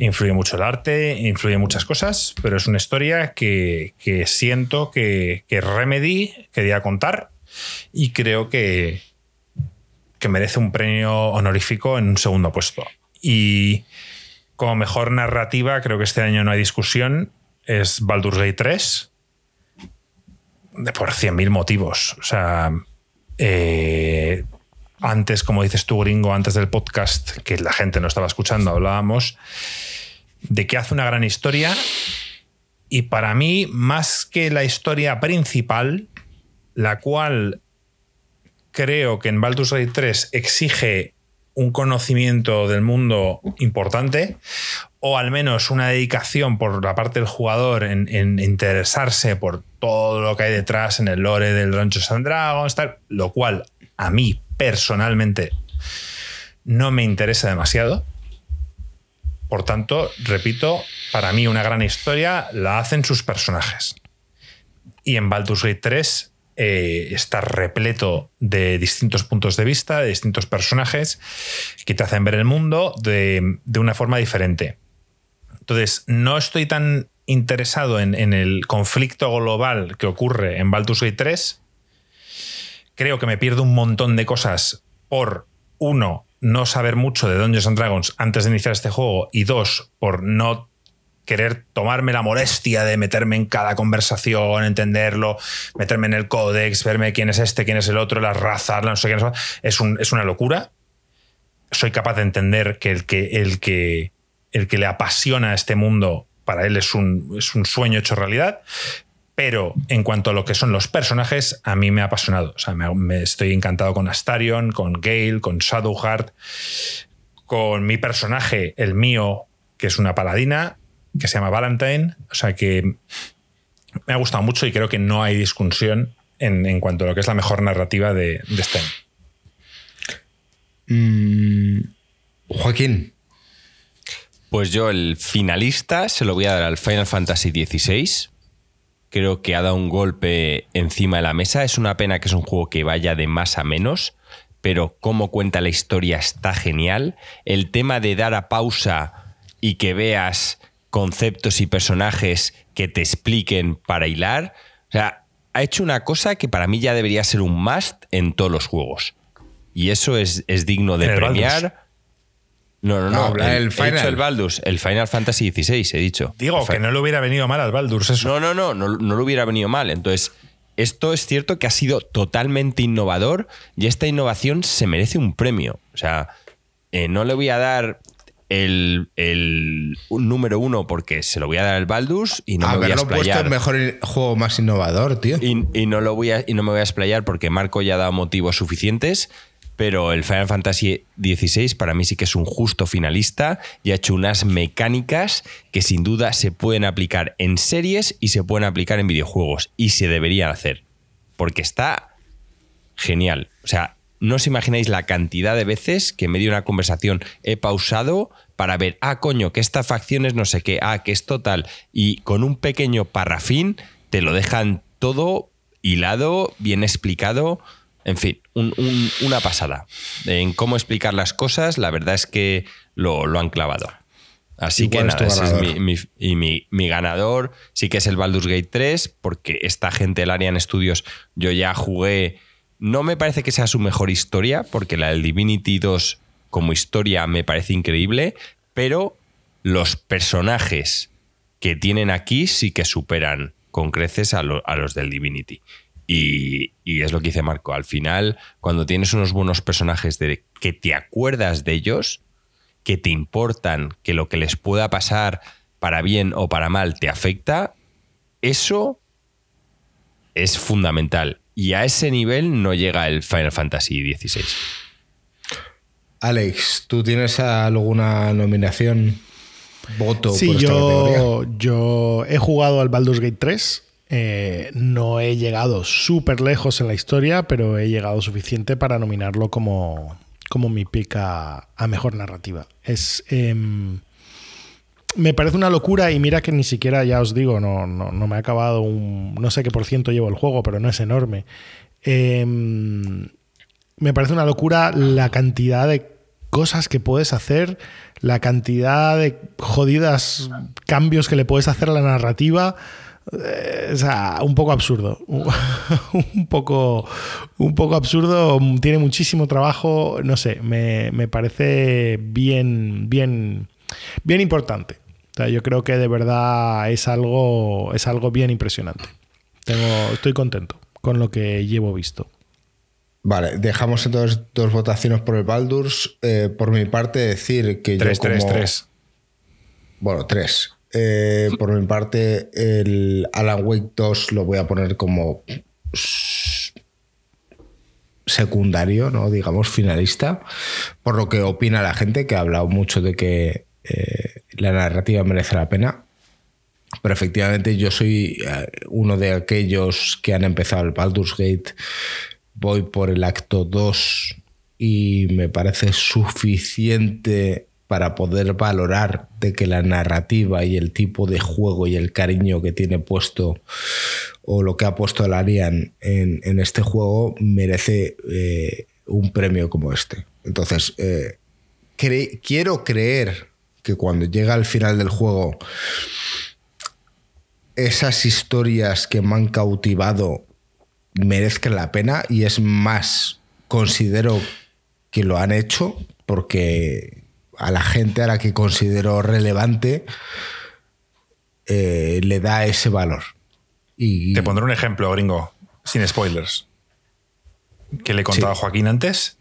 influye mucho el arte, influye muchas cosas, pero es una historia que, siento que, Remedy quería contar y creo que, que merece un premio honorífico en un segundo puesto. Y como mejor narrativa, creo que este año no hay discusión, es Baldur's Gate 3 por 100.000 motivos. O sea, eh, antes, como dices tú, gringo, antes del podcast, que la gente no estaba escuchando, hablábamos de que hace una gran historia. Y para mí, más que la historia principal, la cual creo que en Baldur's Gate 3 exige un conocimiento del mundo importante o al menos una dedicación por la parte del jugador en, interesarse por todo lo que hay detrás en el lore del Dungeons and Dragons, lo cual a mí personalmente no me interesa demasiado. Por tanto, repito, para mí una gran historia la hacen sus personajes. Y en Baldur's Gate 3 eh, está repleto de distintos puntos de vista, de distintos personajes que te hacen ver el mundo de, una forma diferente. Entonces, no estoy tan interesado en, en, el conflicto global que ocurre en Baldur's Gate 3. Creo que me pierdo un montón de cosas por, uno, no saber mucho de Dungeons and Dragons antes de iniciar este juego y dos, por no querer tomarme la molestia de meterme en cada conversación, entenderlo, meterme en el códex, verme quién es este, quién es el otro, las razas, no sé qué, es, es una locura. Soy capaz de entender que el que, el que, el que le apasiona este mundo, para él es un, es un sueño hecho realidad, pero en cuanto a lo que son los personajes, a mí me ha apasionado. O sea, me, estoy encantado con Astarion, con Gale, con Shadowheart, con mi personaje, el mío, que es una paladina, que se llama Valentine. O sea que me ha gustado mucho y creo que no hay discusión en, cuanto a lo que es la mejor narrativa de, de este Joaquín. Pues yo el finalista se lo voy a dar al Final Fantasy XVI creo que ha dado un golpe encima de la mesa. Es una pena que es un juego que vaya de más a menos, pero cómo cuenta la historia está genial. El tema de dar a pausa y que veas conceptos y personajes que te expliquen para hilar. O sea, ha hecho una cosa que para mí ya debería ser un must en todos los juegos. Y eso es, digno de premiar. No, no, no. el, Final. He dicho el Baldur's, el Final Fantasy XVI, he dicho. Digo, que no le hubiera venido mal al Baldur's eso. No, no, no, no, no le hubiera venido mal. Entonces, esto es cierto que ha sido totalmente innovador y esta innovación se merece un premio. O sea, eh, no le voy a dar el, el número uno porque se lo voy a dar al Baldur's y no me voy a explayar. puesto el mejor juego más innovador, tío. Y, y, no lo voy a, y no me voy a explayar porque Marco ya ha dado motivos suficientes pero el Final Fantasy XVI para mí sí que es un justo finalista y ha hecho unas mecánicas que sin duda se pueden aplicar en series y se pueden aplicar en videojuegos y se deberían hacer, porque está genial. O sea, no os imagináis la cantidad de veces que en medio de una conversación he pausado para ver, ah, coño, que esta facción es no sé qué, ah, que es total, y con un pequeño parrafín te lo dejan todo hilado, bien explicado. En fin, una pasada. En cómo explicar las cosas, la verdad es que lo, han clavado. Así que nada, ese es mi, y mi, ganador sí que es el Baldur's Gate 3, porque esta gente del Arian Studios, yo ya jugué. No me parece que sea su mejor historia, porque la del Divinity 2 como historia me parece increíble, pero los personajes que tienen aquí sí que superan con creces a, a los del Divinity. Y, es lo que dice Marco. Al final, cuando tienes unos buenos personajes de que te acuerdas de ellos, que te importan, que lo que les pueda pasar para bien o para mal te afecta, eso es fundamental. Y a ese nivel no llega el Final Fantasy XVI. Alex, ¿tú tienes alguna nominación, voto sí, yo, yo he jugado al Baldur's Gate 3 eh, no he llegado súper lejos en la historia, pero he llegado suficiente para nominarlo como, como mi pick a, mejor narrativa. Es. Em, me parece una locura y mira que ni siquiera, ya os digo, no, no, me ha acabado un... No sé qué por ciento llevo el juego, pero no es enorme. Em, me parece una locura la cantidad de cosas que puedes hacer, la cantidad de jodidas cambios que le puedes hacer a la narrativa. Eh, o sea, un poco absurdo. [LAUGHS] un, poco, un poco absurdo. Tiene muchísimo trabajo. No sé, me, parece bien, bien, bien importante. yo creo que de verdad es algo, es algo bien impresionante. Tengo, estoy contento con lo que llevo visto. Vale, dejamos entonces dos votaciones por el Baldur's. Eh, por mi parte, decir que tres, yo. Como... Tres, tres. Bueno, tres. Eh, por mi parte, el Alan Wake 2 lo voy a poner como secundario, ¿no? digamos, finalista, por lo que opina la gente, que ha hablado mucho de que eh, la narrativa merece la pena. Pero efectivamente yo soy eh, uno de aquellos que han empezado el Baldur's Gate. Voy por el acto 2 y me parece suficiente para poder valorar de que la narrativa y el tipo de juego y el cariño que tiene puesto o lo que ha puesto el Arian en, este juego merece eh, un premio como este. Entonces, eh, quiero creer que cuando llega al final del juego, esas historias que me han cautivado merezcan la pena y es más, considero que lo han hecho porque a la gente a la que considero relevante eh, le da ese valor. Y, Te pondré un ejemplo, gringo, sin spoilers, que le he contado a Joaquín antes.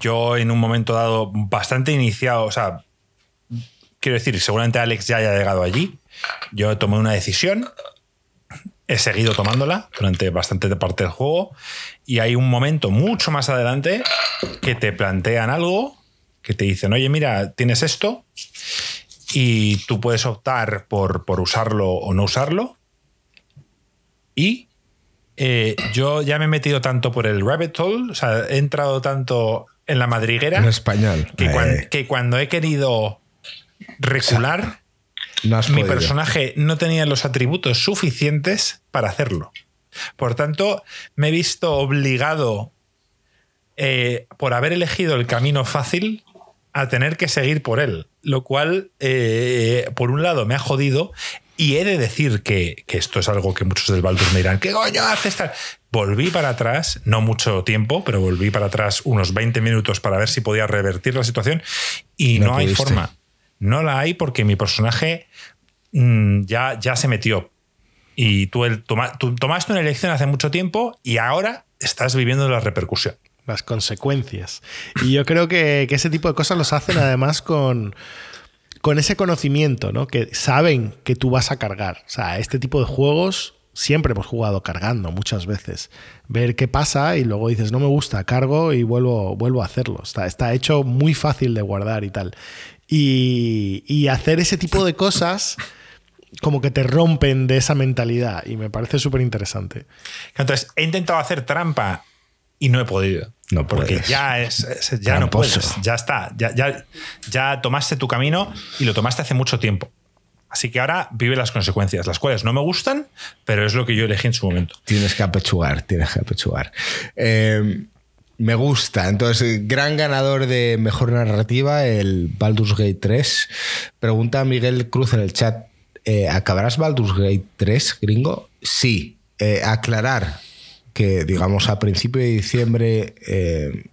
Yo en un momento dado, bastante iniciado, o sea, quiero decir, seguramente Alex ya haya llegado allí. Yo tomé una decisión, he seguido tomándola durante bastante parte del juego y hay un momento mucho más adelante que te plantean algo que te dicen, oye, mira, tienes esto y tú puedes optar por, por usarlo o no usarlo. Y eh, yo ya me he metido tanto por el rabbit hole, o sea, he entrado tanto en la madriguera. En español. Que, eh. cuando, he querido recular, mi personaje no tenía los atributos suficientes para hacerlo. Por tanto, me he visto obligado, eh, por haber elegido el camino fácil, a tener que seguir por él, lo cual, eh, por un lado, me ha jodido. Y he de decir que, esto es algo que muchos del Baldur me dirán, ¿qué coño haces tal? Volví para atrás, no mucho tiempo, pero volví para atrás unos 20 minutos para ver si podía revertir la situación y no, hay forma. No la hay porque mi personaje mm, ya, ya se metió. Y tú, el, tú tomaste una elección hace mucho tiempo y ahora estás viviendo la repercusión las consecuencias. Y yo creo que, ese tipo de cosas los hacen además con, con ese conocimiento, ¿no? Que saben que tú vas a cargar. O sea, este tipo de juegos siempre hemos jugado cargando muchas veces. Ver qué pasa y luego dices, no me gusta, cargo y vuelvo, vuelvo a hacerlo. Está, está hecho muy fácil de guardar y tal. Y, y hacer ese tipo de cosas como que te rompen de esa mentalidad y me parece súper interesante. Entonces, he intentado hacer trampa y no he podido. No porque ya es, ya no puedes, ya está, ya, ya, ya tomaste tu camino y lo tomaste hace mucho tiempo. Así que ahora vive las consecuencias, las cuales no me gustan, pero es lo que yo elegí en su momento. Tienes que apechugar, tienes que apechugar. Eh, me gusta. Entonces, gran ganador de mejor narrativa, el Baldur's Gate 3. Pregunta Miguel Cruz en el chat: eh, ¿acabarás Baldur's Gate 3, gringo? Sí. Eh, aclarar, que, digamos, a principio de diciembre eh,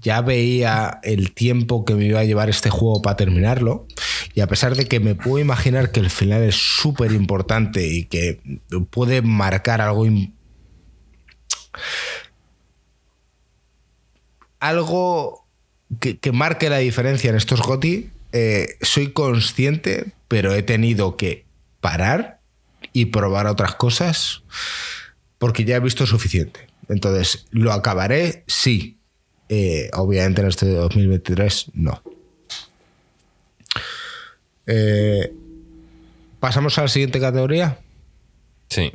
ya veía el tiempo que me iba a llevar este juego para terminarlo. Y a pesar de que me puedo imaginar que el final es súper importante y que puede marcar algo... Algo que, marque la diferencia en estos GOTI, eh, soy consciente, pero he tenido que parar y probar otras cosas porque ya he visto suficiente. Entonces, ¿lo acabaré? Sí. Eh, obviamente en este 2023 no. Eh, ¿Pasamos a la siguiente categoría? Sí.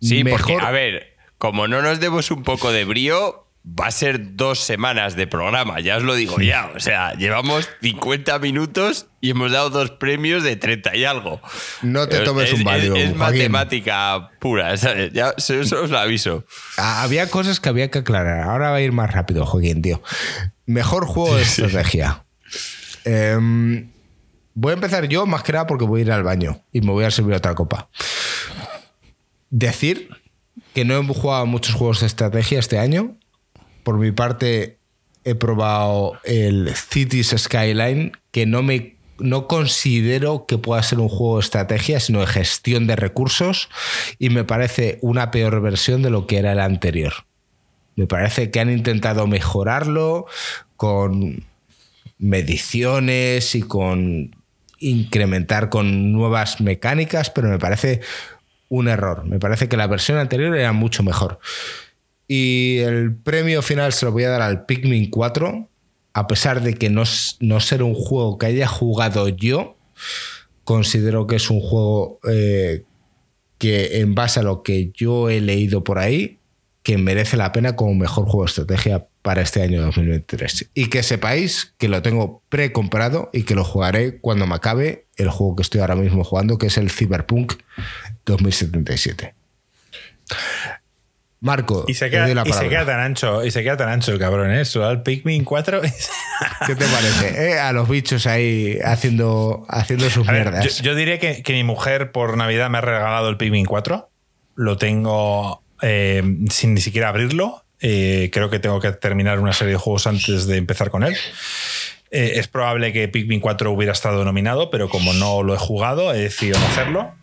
Sí, porque, a ver, como no nos demos un poco de brío, va a ser dos semanas de programa, ya os lo digo ya. O sea, llevamos 50 minutos y hemos dado dos premios de 30 y algo. No te tomes un válido. Es, matemática pura, ¿sabes? Ya, eso os lo aviso. Ah, había cosas que había que aclarar. Ahora va a ir más rápido, Joaquín, tío. Mejor juego de estrategia. Em, voy a empezar yo, más que nada, porque voy a ir al baño y me voy a servir otra copa. Decir que no he jugado muchos juegos de estrategia este año por mi parte, he probado el Cities Skyline, que no me no considero que pueda ser un juego de estrategia, sino de gestión de recursos, y me parece una peor versión de lo que era el anterior. Me parece que han intentado mejorarlo con mediciones y con incrementar con nuevas mecánicas, pero me parece un error. Me parece que la versión anterior era mucho mejor. Y el premio final se lo voy a dar al Pikmin 4, a pesar de que no, no ser un juego que haya jugado yo, considero que es un juego eh, que en base a lo que yo he leído por ahí, que merece la pena como mejor juego de estrategia para este año 2023. Y que sepáis que lo tengo pre-comprado y que lo jugaré cuando me acabe el juego que estoy ahora mismo jugando, que es el Cyberpunk 2077. Marco, y se, queda, y se queda tan ancho, y se queda tan ancho el cabrón, ¿eh? Solo al Pikmin 4. ¿Qué te parece? Eh? A los bichos ahí haciendo, haciendo sus mierdas. yo, diré que, que, mi mujer por Navidad me ha regalado el Pikmin 4. Lo tengo eh, sin ni siquiera abrirlo. Eh, creo que tengo que terminar una serie de juegos antes de empezar con él. Es probable que Pikmin 4 hubiera estado nominado, pero como no lo he jugado, he decidido no hacerlo.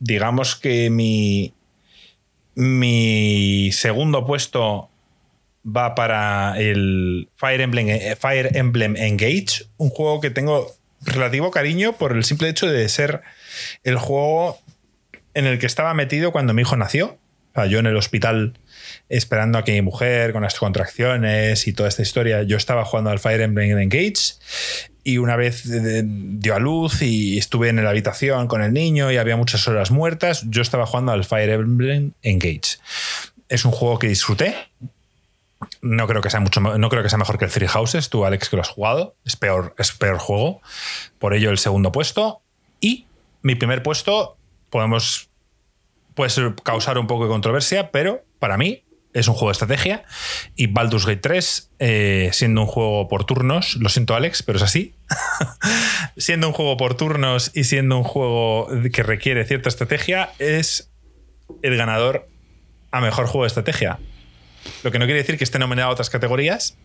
Digamos que mi, mi segundo puesto va para el Fire Emblem, Fire Emblem Engage, un juego que tengo relativo cariño por el simple hecho de ser el juego en el que estaba metido cuando mi hijo nació. yo en el hospital esperando a que mi mujer con las contracciones y toda esta historia, yo estaba jugando al Fire Emblem Engage y una vez eh, dio a luz y estuve en la habitación con el niño y había muchas horas muertas, yo estaba jugando al Fire Emblem Engage. Es un juego que disfruté. No creo que sea mucho no creo que sea mejor que el Three Houses, tú Alex que lo has jugado, es peor es peor juego. Por ello el segundo puesto y mi primer puesto podemos puede causar un poco de controversia, pero para mí es un juego de estrategia y Baldur's Gate 3, eh, siendo un juego por turnos, lo siento Alex, pero es así, [LAUGHS] siendo un juego por turnos y siendo un juego que requiere cierta estrategia, es el ganador a mejor juego de estrategia. Lo que no quiere decir que esté nominado a otras categorías,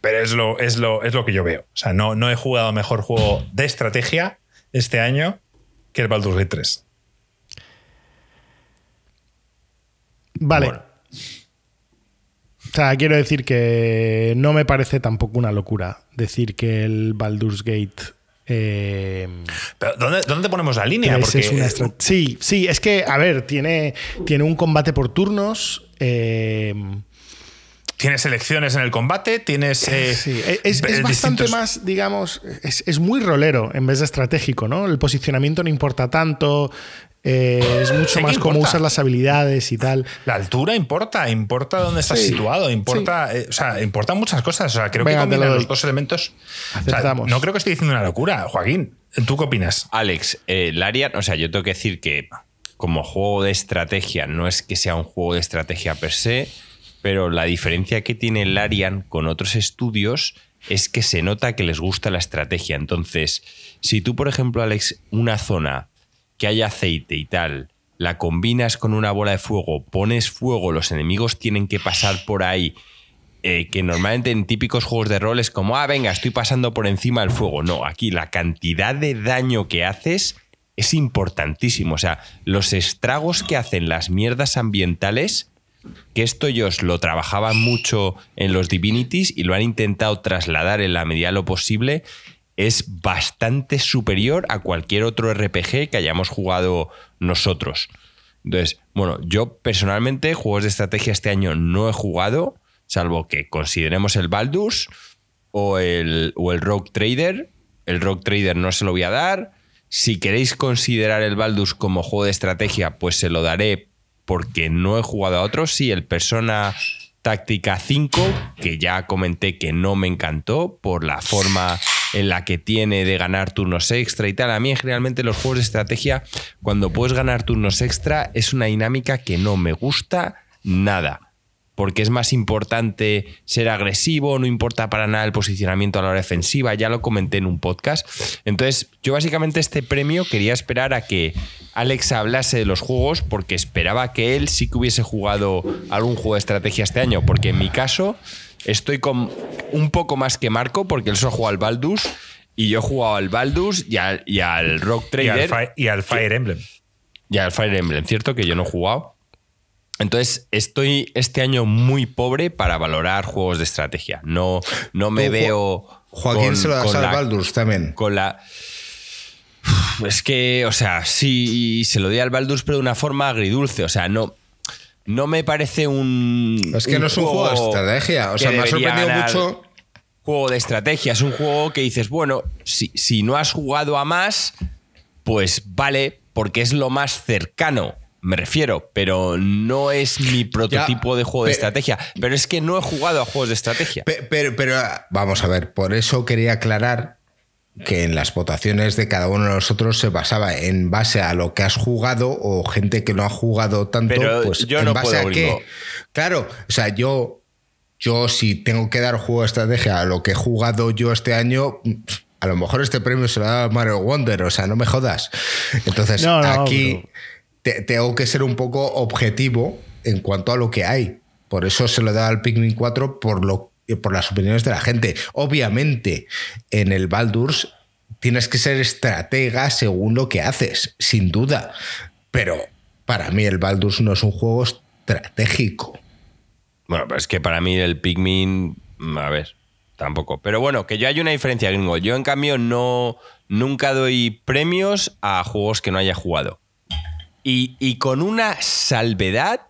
pero es lo, es lo, es lo que yo veo. O sea, no, no he jugado mejor juego de estrategia este año que el Baldur's Gate 3. Vale. O sea, quiero decir que no me parece tampoco una locura decir que el Baldur's Gate. Eh, ¿dónde, ponemos la línea? sí, sí, es que, a ver, tiene, tiene un combate por turnos. Eh, tienes elecciones en el combate, tienes. [LAUGHS] Eh, sí, es, bastante más, digamos, es, es, muy rolero en vez de estratégico, ¿no? El posicionamiento no importa tanto, eh, es mucho [LAUGHS] más cómo usas las habilidades y tal. La altura importa, importa dónde estás situado, importa, eh, o sea, importan muchas cosas. O sea, creo que combinan los dos elementos. no creo que esté diciendo una locura. Joaquín, ¿tú qué opinas? Alex, eh, Larian, o sea, yo tengo que decir que como juego de estrategia, no es que sea un juego de estrategia per se, pero la diferencia que tiene Larian con otros estudios es que se nota que les gusta la estrategia. Entonces, si tú, por ejemplo, Alex, una zona que hay aceite y tal, la combinas con una bola de fuego, pones fuego, los enemigos tienen que pasar por ahí, eh, que normalmente en típicos juegos de rol es como, ah, venga, estoy pasando por encima del fuego. No, aquí la cantidad de daño que haces es importantísimo. O sea, los estragos que hacen las mierdas ambientales, que esto ellos lo trabajaban mucho en los Divinities y lo han intentado trasladar en la medida de lo posible, es bastante superior a cualquier otro RPG que hayamos jugado nosotros. Entonces, bueno, yo personalmente juegos de estrategia este año no he jugado, salvo que consideremos el Baldus o el, o el Rogue Trader. El Rogue Trader no se lo voy a dar. Si queréis considerar el Baldus como juego de estrategia, pues se lo daré porque no he jugado a otros. Sí, el Persona Táctica 5, que ya comenté que no me encantó por la forma en la que tiene de ganar turnos extra y tal. A mí generalmente los juegos de estrategia, cuando puedes ganar turnos extra, es una dinámica que no me gusta nada. Porque es más importante ser agresivo, no importa para nada el posicionamiento a la hora defensiva, ya lo comenté en un podcast. Entonces, yo básicamente este premio quería esperar a que Alex hablase de los juegos, porque esperaba que él sí que hubiese jugado algún juego de estrategia este año, porque en mi caso Estoy con un poco más que Marco, porque él solo juega al Baldus y yo he jugado al Baldus y al, Rock Trader. Y al, Fire Emblem. Y al Fire Emblem, ¿cierto? Que yo no he jugado. Entonces, estoy este año muy pobre para valorar juegos de estrategia. No, no me veo. Joaquín se lo das al Baldus también. Con la. Es que, o sea, sí, se lo di al Baldus, pero de una forma agridulce. O sea, no no me parece un. Es que no es un juego de estrategia. O sea, me ha sorprendido mucho. Juego de estrategia. Es un juego que dices, bueno, si, si no has jugado a más, pues vale, porque es lo más cercano. Me refiero, pero no es mi prototipo de juego de estrategia. Pero es que no he jugado a juegos de estrategia. Pero, pero, vamos a ver, por eso quería aclarar que en las votaciones de cada uno de nosotros se basaba en base a lo que has jugado o gente que no ha jugado tanto, pues yo en no base a qué. Claro, o sea, yo, yo si tengo que dar juego de estrategia a lo que he jugado yo este año, a lo mejor este premio se lo da Mario Wonder, o sea, no me jodas. Entonces, aquí tengo que ser un poco objetivo en cuanto a lo que hay. Por eso se lo da al Pikmin 4 por lo por las opiniones de la gente. Obviamente, en el Baldur's tienes que ser estratega según lo que haces, sin duda. Pero para mí el Baldur's no es un juego estratégico. Bueno, pero es que para mí el Pikmin, a ver, tampoco. Pero bueno, que yo hay una diferencia, gringo. Yo en cambio no nunca doy premios a juegos que no haya jugado. Y, y con una salvedad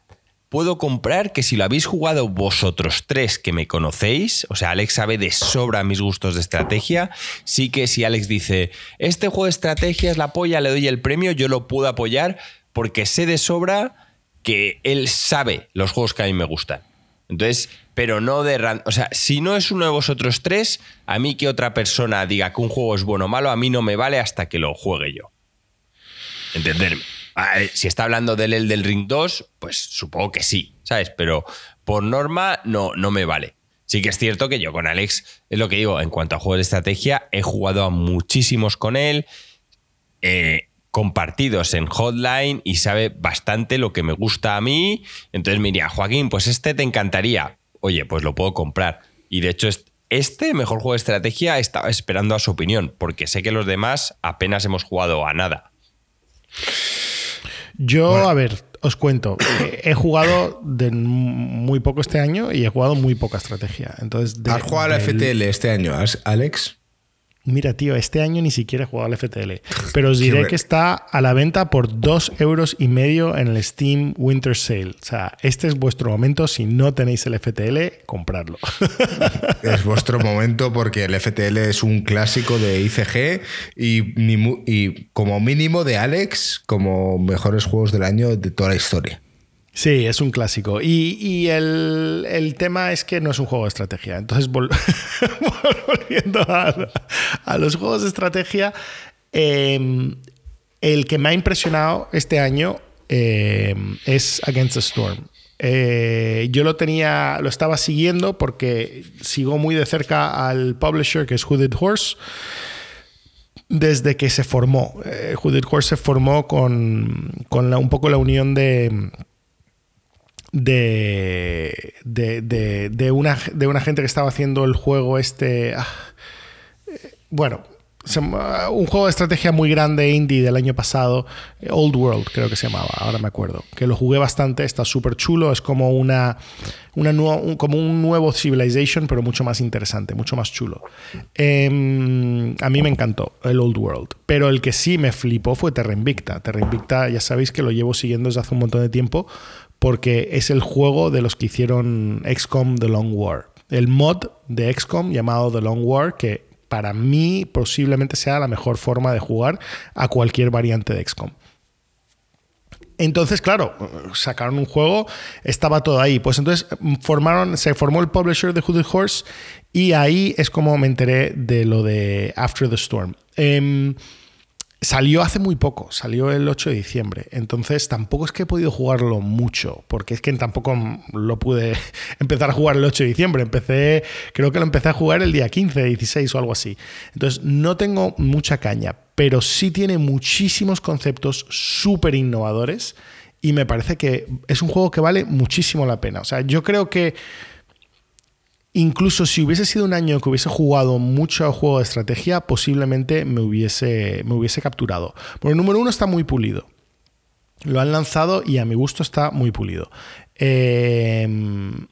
puedo comprar que si lo habéis jugado vosotros tres que me conocéis, o sea, Alex sabe de sobra mis gustos de estrategia, sí que si Alex dice, este juego de estrategia es la polla, le doy el premio, yo lo puedo apoyar porque sé de sobra que él sabe los juegos que a mí me gustan. Entonces, pero no de... O sea, si no es uno de vosotros tres, a mí que otra persona diga que un juego es bueno o malo, a mí no me vale hasta que lo juegue yo. Entenderme. Si está hablando del El del Ring 2, pues supongo que sí, ¿sabes? Pero por norma no, no me vale. Sí que es cierto que yo con Alex, es lo que digo, en cuanto a juegos de estrategia, he jugado a muchísimos con él, eh, compartidos en Hotline y sabe bastante lo que me gusta a mí. Entonces me diría, Joaquín, pues este te encantaría. Oye, pues lo puedo comprar. Y de hecho, este mejor juego de estrategia estaba esperando a su opinión, porque sé que los demás apenas hemos jugado a nada. Yo, a ver, os cuento. He jugado de muy poco este año y he jugado muy poca estrategia. Entonces, ¿Has jugado al FTL este año, Alex? Mira, tío, este año ni siquiera he jugado al FTL. [LAUGHS] Pero os diré que está a la venta por dos euros y medio en el Steam Winter Sale. O sea, este es vuestro momento. Si no tenéis el FTL, comprarlo. [LAUGHS] Es vuestro momento porque el FTL es un clásico de ICG y, y como mínimo de Alex como mejores juegos del año de toda la historia. Sí, es un clásico. Y, el, tema es que no es un juego de estrategia. Entonces, [LAUGHS] volviendo a, los juegos de estrategia, em, el que me ha impresionado este año em, es Against the Storm. Eh, yo lo tenía, lo estaba siguiendo porque sigo muy de cerca al publisher que es Hooded Horse desde que se formó. Eh, Hooded Horse se formó con, un poco la unión de de, de, de, una, de una gente que estaba haciendo el juego este... Ah, eh, bueno, un juego de estrategia muy grande indie del año pasado, Old World creo que se llamaba, ahora me acuerdo, que lo jugué bastante, está súper chulo, es como una, una como un nuevo Civilization, pero mucho más interesante, mucho más chulo. Em, a mí me encantó el Old World, pero el que sí me flipó fue Terra Invicta. Terra Invicta ya sabéis que lo llevo siguiendo desde hace un montón de tiempo, porque es el juego de los que hicieron XCOM The Long War. El mod de XCOM llamado The Long War, que para mí posiblemente sea la mejor forma de jugar a cualquier variante de XCOM. Entonces, claro, sacaron un juego, estaba todo ahí. Pues entonces formaron, se formó el publisher de Hooded Horse y ahí es como me enteré de lo de After the Storm. Em, Salió hace muy poco, salió el 8 de diciembre, entonces tampoco es que he podido jugarlo mucho, porque es que tampoco lo pude [LAUGHS] empezar a jugar el 8 de diciembre, empecé, creo que lo empecé a jugar el día 15, 16 o algo así. Entonces no tengo mucha caña, pero sí tiene muchísimos conceptos súper innovadores y me parece que es un juego que vale muchísimo la pena. O sea, yo creo que Incluso si hubiese sido un año que hubiese jugado mucho juego de estrategia, posiblemente me hubiese, me hubiese capturado. Porque el número uno está muy pulido. Lo han lanzado y a mi gusto está muy pulido. Em,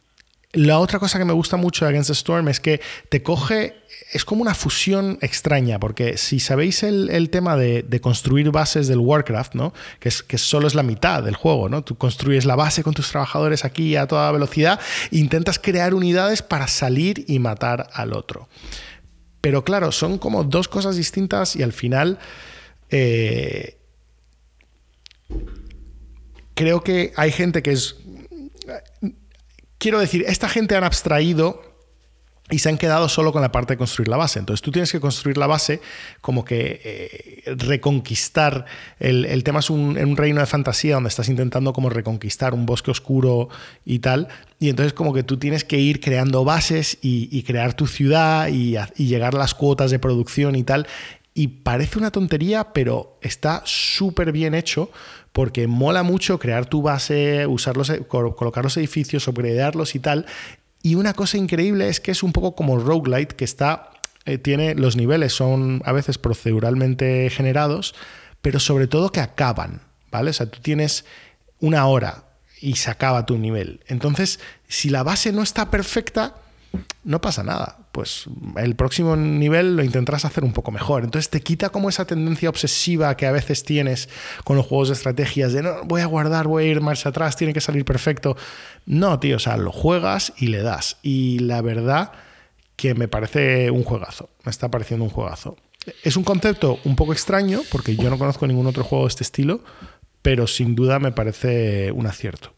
la otra cosa que me gusta mucho de Against the Storm es que te coge, es como una fusión extraña, porque si sabéis el, tema de, construir bases del Warcraft, ¿no? que solo es la mitad del juego, ¿no? tú construyes la base con tus trabajadores aquí a toda velocidad, e intentas crear unidades para salir y matar al otro. Pero claro, son como dos cosas distintas y al final... Eh, creo que hay gente que es quiero decir, esta gente han abstraído y se han quedado solo con la parte de construir la base. Entonces tú tienes que construir la base como que eh, reconquistar. El, tema es un, reino de fantasía donde estás intentando como reconquistar un bosque oscuro y tal. Y entonces como que tú tienes que ir creando bases y, crear tu ciudad y, llegar a las cuotas de producción y tal. Y parece una tontería, pero está súper bien hecho porque mola mucho crear tu base, usarlos, colocar los edificios, upgradearlos y tal. Y una cosa increíble es que es un poco como roguelite, que está, eh, tiene, los niveles son a veces proceduralmente generados, pero sobre todo que acaban, ¿vale? O sea, tú tienes una hora y se acaba tu nivel. Entonces, si la base no está perfecta, no pasa nada. Pues el próximo nivel lo intentarás hacer un poco mejor. Entonces te quita como esa tendencia obsesiva que a veces tienes con los juegos de estrategias de no, voy a guardar, voy a ir marcha atrás, tiene que salir perfecto. No, tío, o sea, lo juegas y le das. Y la verdad que me parece un juegazo. Me está pareciendo un juegazo. Es un concepto un poco extraño porque yo no conozco ningún otro juego de este estilo, pero sin duda me parece un acierto.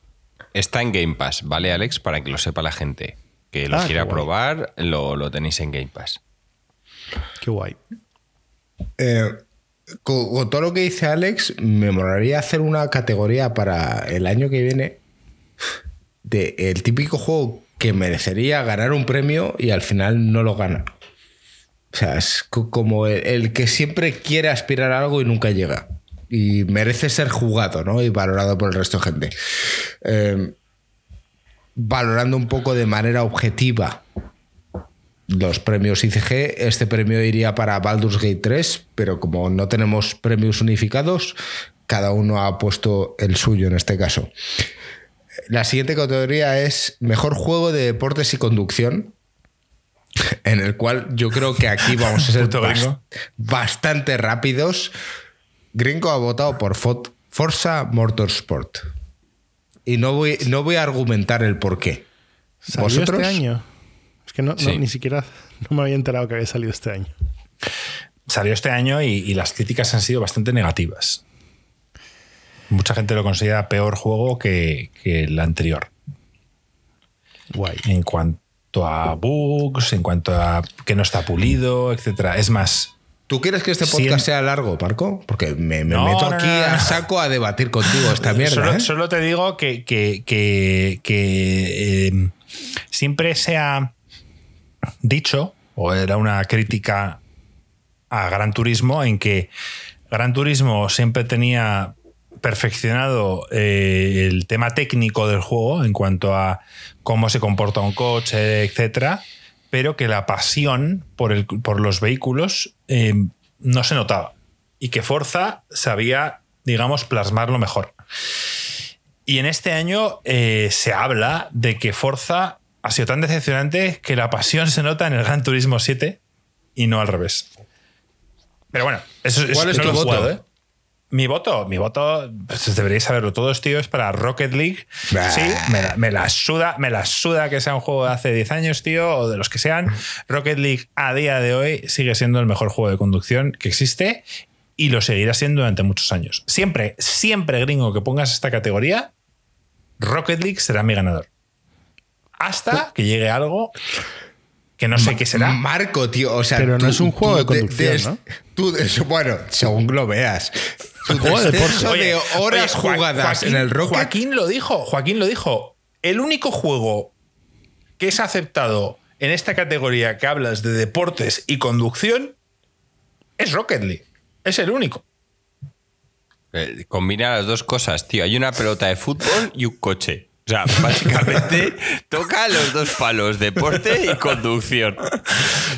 Está en Game Pass, ¿vale, Alex? Para que lo sepa la gente que lo ah, quiera probar, lo, tenéis en Game Pass. Qué guay. Eh, con, todo lo que dice Alex, me molaría hacer una categoría para el año que viene de el típico juego que merecería ganar un premio y al final no lo gana. O sea, es como el, que siempre quiere aspirar a algo y nunca llega. Y merece ser jugado, ¿no? Y valorado por el resto de gente. Eh, valorando un poco de manera objetiva los premios ICG, este premio iría para Baldur's Gate 3, pero como no tenemos premios unificados, cada uno ha puesto el suyo en este caso. La siguiente categoría es Mejor juego de deportes y conducción, en el cual yo creo que aquí vamos a ser bastante rápidos. Gringo ha votado por Forza Motorsport. Y no voy, no voy a argumentar el por qué. ¿Salió este año? Es que no, ni siquiera no me había enterado que había salido este año. Salió este año y, las críticas han sido bastante negativas. Mucha gente lo considera peor juego que, que el anterior. Guay. En cuanto a bugs, en cuanto a que no está pulido, etc. Es más, ¿Tú quieres que este podcast sea largo, Parco? Porque me, meto aquí a saco a debatir contigo esta mierda. Solo, ¿eh? te digo que, em, siempre se ha dicho, o era una crítica a Gran Turismo, en que Gran Turismo siempre tenía perfeccionado eh, el tema técnico del juego en cuanto a cómo se comporta un coche, etcétera pero que la pasión por, el, por los vehículos eh, no se notaba. Y que Forza sabía, digamos, plasmarlo mejor. Y en este año eh, se habla de que Forza ha sido tan decepcionante que la pasión se nota en el Gran Turismo 7 y no al revés. Pero bueno, eso, ¿Cuál es, tu voto? ¿eh? Mi voto, mi voto, pues deberíais saberlo todos, tío, es para Rocket League. Sí, me la, suda, me la suda que sea un juego de hace 10 años, tío, o de los que sean. Rocket League a día de hoy sigue siendo el mejor juego de conducción que existe y lo seguirá siendo durante muchos años. Siempre, siempre, gringo, que pongas esta categoría, Rocket League será mi ganador. Hasta que llegue algo que no sé qué será. Marco, tío, o sea, pero no es un juego de conducción, ¿no? bueno, según lo veas. Tu de, horas jugadas en el Rocket. Joaquín lo dijo, Joaquín lo dijo. El único juego que es aceptado en esta categoría que hablas de deportes y conducción es Rocket League. Es el único. Eh, combina las dos cosas, tío. Hay una pelota de fútbol y un coche. O sea, básicamente [LAUGHS] toca los dos palos, deporte y conducción.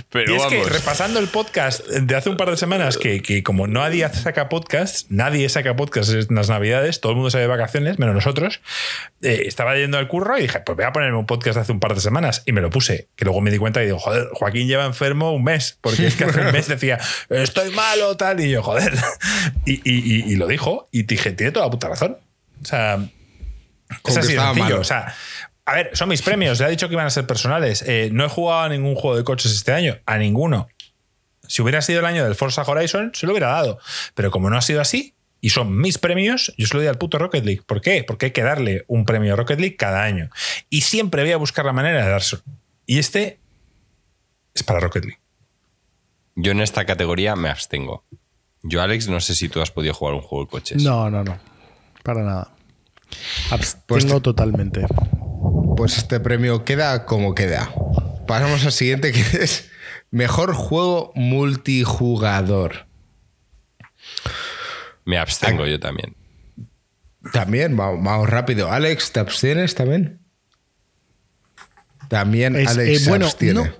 Pero y es vamos. que repasando el podcast de hace un par de semanas, que, como no nadie saca podcast, nadie saca podcast en las navidades, todo el mundo se de vacaciones, menos nosotros, eh, estaba yendo al curro y dije, pues voy a ponerme un podcast de hace un par de semanas. Y me lo puse, que luego me di cuenta y digo, joder, Joaquín lleva enfermo un mes, porque es que hace un mes [LAUGHS] decía, estoy malo, tal, y yo, joder. [LAUGHS] Y, y lo dijo, y dije, tiene toda la puta razón. O sea, es así sencillo. O sea, a ver, son mis premios. Ya he dicho que iban a ser personales. Eh, no he jugado a ningún juego de coches este año, a ninguno. Si hubiera sido el año del Forza Horizon, se lo hubiera dado. Pero como no ha sido así, y son mis premios, yo se lo doy al puto Rocket League. ¿Por qué? Porque hay que darle un premio a Rocket League cada año. Y siempre voy a buscar la manera de dárselo. Y este es para Rocket League. Yo en esta categoría me abstengo. Yo, Alex, no sé si tú has podido jugar un juego de coches. No, no, no. Para nada. Abstengo pues totalmente. Pues este premio queda como queda. Pasamos al siguiente que es Mejor Juego Multijugador. Me abstengo yo también. También, vamos, rápido. Alex, ¿te abstienes también? También Alex eh, se abstiene.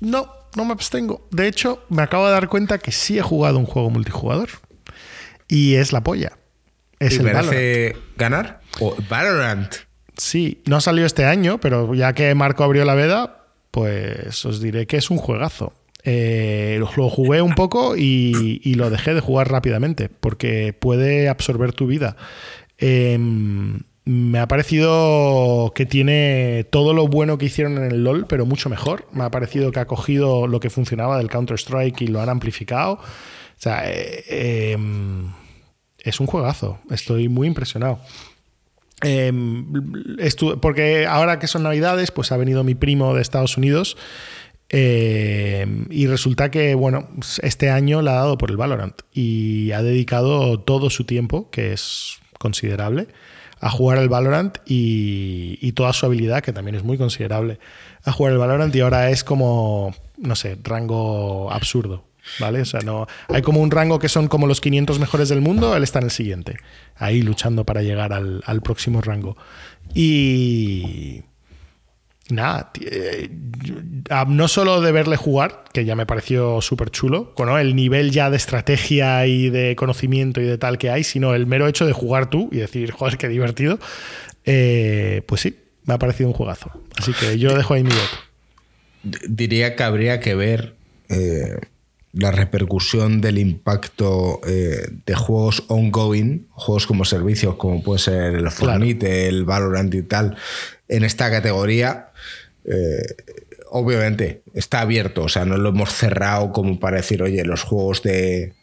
No, no, me abstengo. De hecho, me acabo de dar cuenta que sí he jugado un juego multijugador. Y es la polla. Es ¿Y el merece ganar? ¿O Valorant? Sí, no salió este año, pero ya que Marco abrió la veda, pues os diré que es un juegazo. Eh, lo jugué un poco y, lo dejé de jugar rápidamente, porque puede absorber tu vida. Em, me ha parecido que tiene todo lo bueno que hicieron en el LOL, pero mucho mejor. Me ha parecido que ha cogido lo que funcionaba del Counter-Strike y lo han amplificado. O sea, eh, em, es un juegazo. Estoy muy impresionado. Em, porque ahora que son navidades, pues ha venido mi primo de Estados Unidos em, y resulta que, bueno, este año la ha dado por el Valorant y ha dedicado todo su tiempo, que es considerable, a jugar al Valorant y, y toda su habilidad, que también es muy considerable, a jugar el Valorant y ahora es como, no sé, rango absurdo. ¿Vale? O sea, no, hay como un rango que son como los 500 mejores del mundo, él está en el siguiente, ahí luchando para llegar al, próximo rango. Y nada, eh, no solo de verle jugar, que ya me pareció súper chulo, bueno, el nivel ya de estrategia y de conocimiento y de tal que hay, sino el mero hecho de jugar tú y decir, joder, qué divertido, eh, pues sí, me ha parecido un juegazo. Así que yo dejo ahí mi voto. Diría que habría que ver eh, la repercusión del impacto eh, de juegos ongoing, juegos como servicios, como puede ser el Fortnite, el Valorant y tal, en esta categoría. Eh, obviamente está abierto, o sea, no lo hemos cerrado como para decir, oye, los juegos de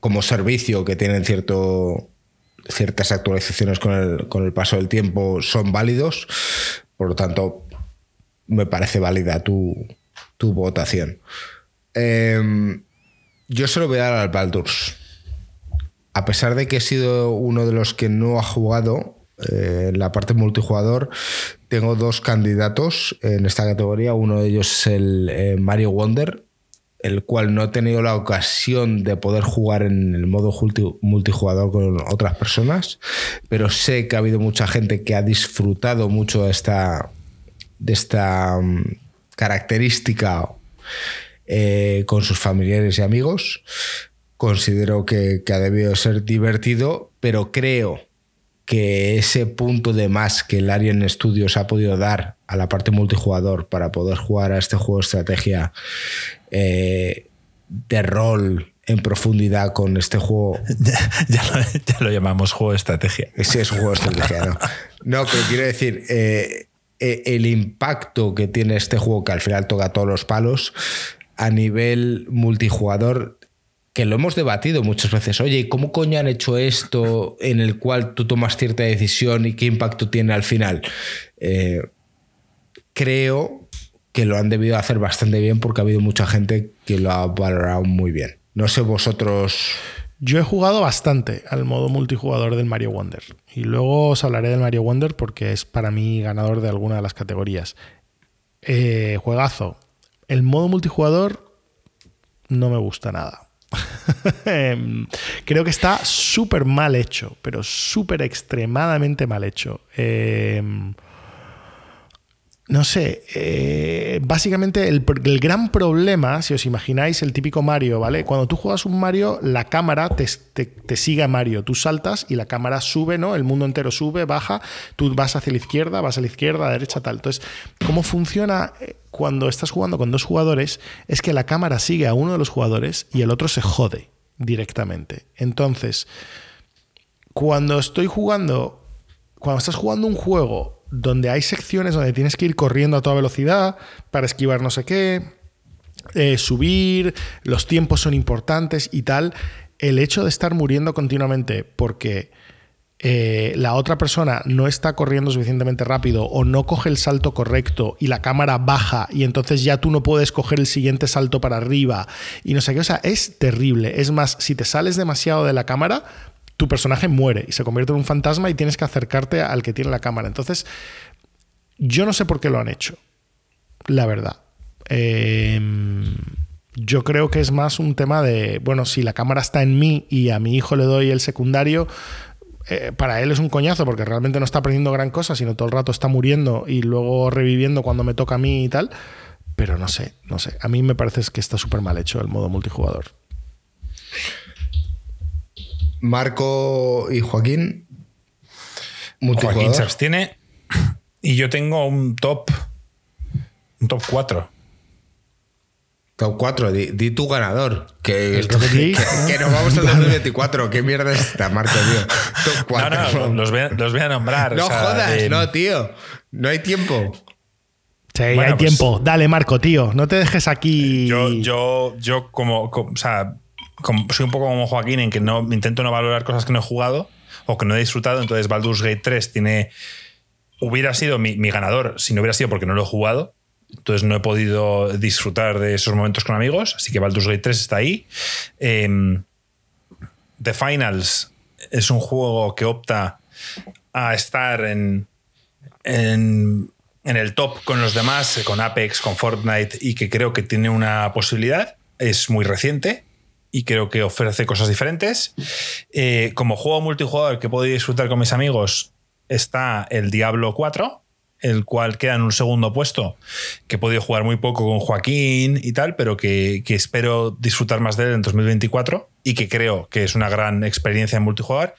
como servicio que tienen cierto, ciertas actualizaciones con el, con el paso del tiempo son válidos. Por lo tanto, me parece válida tu, tu votación. Em, yo se lo voy a dar al Baldur's. A pesar de que he sido uno de los que no ha jugado eh, la parte multijugador, tengo dos candidatos en esta categoría. Uno de ellos es el eh, Mario Wonder, el cual no he tenido la ocasión de poder jugar en el modo multijugador con otras personas, pero sé que ha habido mucha gente que ha disfrutado mucho de esta, de esta mm, característica eh, con sus familiares y amigos. Considero que, ha debido ser divertido, pero creo que ese punto de más que el Arian Studios ha podido dar a la parte multijugador para poder jugar a este juego de estrategia eh, de rol en profundidad con este juego. [LAUGHS] Ya, lo, llamamos juego de estrategia. Sí, es un juego de estrategia, ¿no? No, pero quiero decir, eh, el impacto que tiene este juego, que al final toca todos los palos, a nivel multijugador que lo hemos debatido muchas veces. Oye, ¿cómo coño han hecho esto en el cual tú tomas cierta decisión y qué impacto tiene al final? Eh, creo que lo han debido hacer bastante bien porque ha habido mucha gente que lo ha valorado muy bien. No sé vosotros. Yo he jugado bastante al modo multijugador del Mario Wonder. Y luego os hablaré del Mario Wonder porque es para mí ganador de alguna de las categorías. Eh, juegazo. El modo multijugador no me gusta nada. [LAUGHS] Em, creo que está súper mal hecho, pero súper extremadamente mal hecho. Eh, no sé, eh, básicamente el, gran problema, si os imagináis el típico Mario, ¿vale? Cuando tú juegas un Mario, la cámara te, sigue a Mario, tú saltas y la cámara sube, ¿no? El mundo entero sube, baja, tú vas hacia la izquierda, vas a la izquierda, a la derecha, tal. Entonces, ¿cómo funciona eh, cuando estás jugando con dos jugadores? Es que la cámara sigue a uno de los jugadores y el otro se jode directamente. Entonces, cuando estoy jugando, cuando estás jugando un juego donde hay secciones donde tienes que ir corriendo a toda velocidad para esquivar no sé qué, eh, subir, los tiempos son importantes y tal, el hecho de estar muriendo continuamente porque eh, la otra persona no está corriendo suficientemente rápido o no coge el salto correcto y la cámara baja y entonces ya tú no puedes coger el siguiente salto para arriba y no sé qué, o sea, es terrible. Es más, si te sales demasiado de la cámara, tu personaje muere y se convierte en un fantasma y tienes que acercarte al que tiene la cámara. Entonces, yo no sé por qué lo han hecho, la verdad. Em, yo creo que es más un tema de, bueno, si la cámara está en mí y a mi hijo le doy el secundario, eh, para él es un coñazo porque realmente no está aprendiendo gran cosa, sino todo el rato está muriendo y luego reviviendo cuando me toca a mí y tal. Pero no sé, no sé. A mí me parece que está súper mal hecho el modo multijugador. Marco y Joaquín. Joaquín se abstiene. [CLEARS THROAT] Y yo tengo un top. Un top 4. Top 4, di, tu ganador. Que, que, nos vamos al [LAUGHS] 2024. ¿Qué mierda es esta, Marco, tío? Top 4. No, no, los voy, a, nombrar. No jodas, no, tío. No hay tiempo. Sí, hay pues tiempo. Dale, Marco, tío. No te dejes aquí. Yo, yo, yo como, O sea, soy un poco como Joaquín en que no intento no valorar cosas que no he jugado o que no he disfrutado. Entonces, Baldur's Gate 3 tiene. Hubiera sido mi, ganador si no hubiera sido porque no lo he jugado. Entonces no he podido disfrutar de esos momentos con amigos. Así que Baldur's Gate 3 está ahí. Em, The Finals es un juego que opta a estar en, en, en, el top con los demás, con Apex, con Fortnite, y que creo que tiene una posibilidad. Es muy reciente y creo que ofrece cosas diferentes. Eh, como juego multijugador que puedo disfrutar con mis amigos está el Diablo 4, el cual queda en un segundo puesto, que he podido jugar muy poco con Joaquín y tal, pero que, espero disfrutar más de él en 2024 y que creo que es una gran experiencia en multijugador.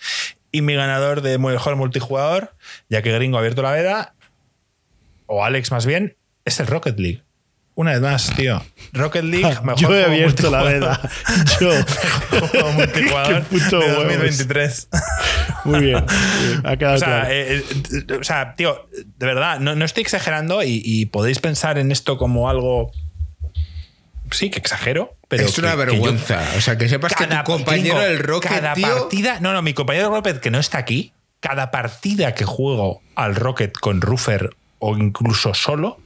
Y mi ganador de mejor multijugador, ya que Gringo ha abierto la veda, o Alex más bien, es el Rocket League. Una vez más, tío. Rocket League, [LAUGHS] mejor Yo he abierto la veda. [LAUGHS] Yo. juego multijugador [LAUGHS] de 2023. Muy bien. Ha quedado o sea, claro. Eh, eh, o sea, tío, de verdad, no, no estoy exagerando y, podéis pensar en esto como algo. Sí, que exagero, pero. Es una vergüenza. o sea, que sepas que tu compañero del Rocket. Cada partida. No, no, mi compañero del Rocket que no está aquí, cada partida que juego al Rocket con Ruffer o incluso solo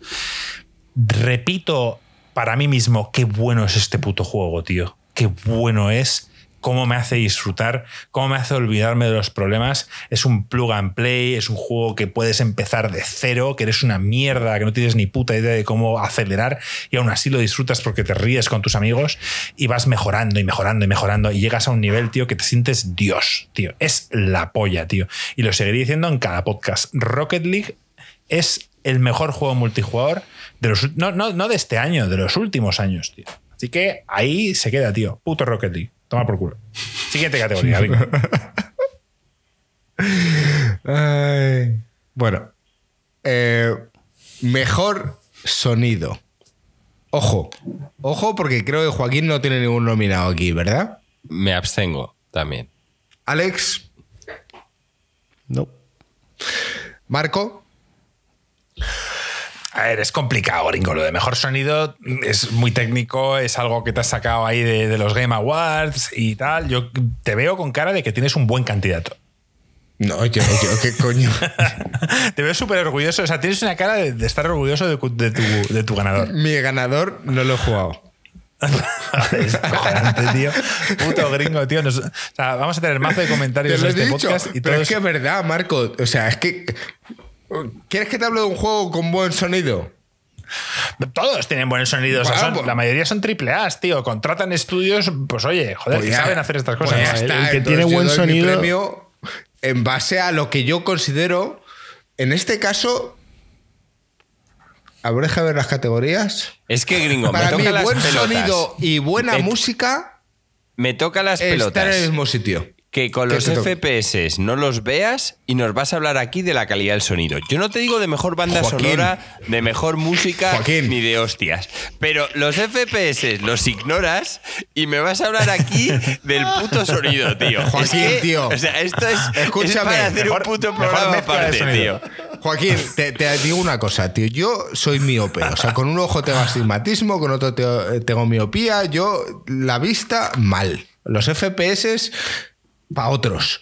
repito para mí mismo, qué bueno es este puto juego, tío. Qué bueno es, cómo me hace disfrutar, cómo me hace olvidarme de los problemas. Es un plug and play, es un juego que puedes empezar de cero, que eres una mierda, que no tienes ni puta idea de cómo acelerar y aún así lo disfrutas porque te ríes con tus amigos y vas mejorando y mejorando y mejorando y llegas a un nivel, tío, que te sientes Dios, tío. Es la polla, tío. Y lo seguiré diciendo en cada podcast. Rocket League es el mejor juego multijugador de los, no, no, de este año, de los últimos años, tío. Así que ahí se queda, tío. Puto Rocket League. Toma por culo. Siguiente categoría, [LAUGHS] bueno. Eh, mejor sonido. Ojo. Ojo, porque creo que Joaquín no tiene ningún nominado aquí, ¿verdad? Me abstengo también. Alex. No. Marco. A ver, es complicado, gringo. Lo de mejor sonido es muy técnico, es algo que te has sacado ahí de, los Game Awards y tal. Yo te veo con cara de que tienes un buen candidato. No, yo, yo qué coño. [LAUGHS] te veo súper orgulloso. O sea, tienes una cara de, estar orgulloso de, tu, ganador. Mi ganador no lo he jugado. tío. Puto gringo, tío. o sea, vamos a tener más de comentarios en este podcast. Y pero es que es verdad, Marco. O sea, es que ¿Quieres que te hable de un juego con buen sonido? Todos tienen buen sonido. Pues- la mayoría son triple A, tío. Contratan estudios, pues oye, joder, pues que saben hacer estas cosas. Pues el que tiene buen sonido. Premio en base a lo que yo considero, en este caso, Habré que ver las categorías. Es que, gringo, Para me toca mí, buen las pelotas. sonido y buena música Me toca las pelotas. están en el mismo sitio. Que con ¿Qué los? FPS no los veas y nos vas a hablar aquí de la calidad del sonido. Yo no te digo de mejor banda Joaquín. sonora, de mejor música, Joaquín. ni de hostias. Pero los FPS los ignoras y me vas a hablar aquí [LAUGHS] del puto sonido, tío. Es Joaquín, que, tío. O sea, esto es, es Escúchame, para hacer mejor- un puto programa aparte, tío. Joaquín, te, te digo una cosa, tío. Yo soy miope. O sea, con un ojo tengo astigmatismo, con otro te- tengo miopía. Yo, la vista, mal. Los FPS, para otros.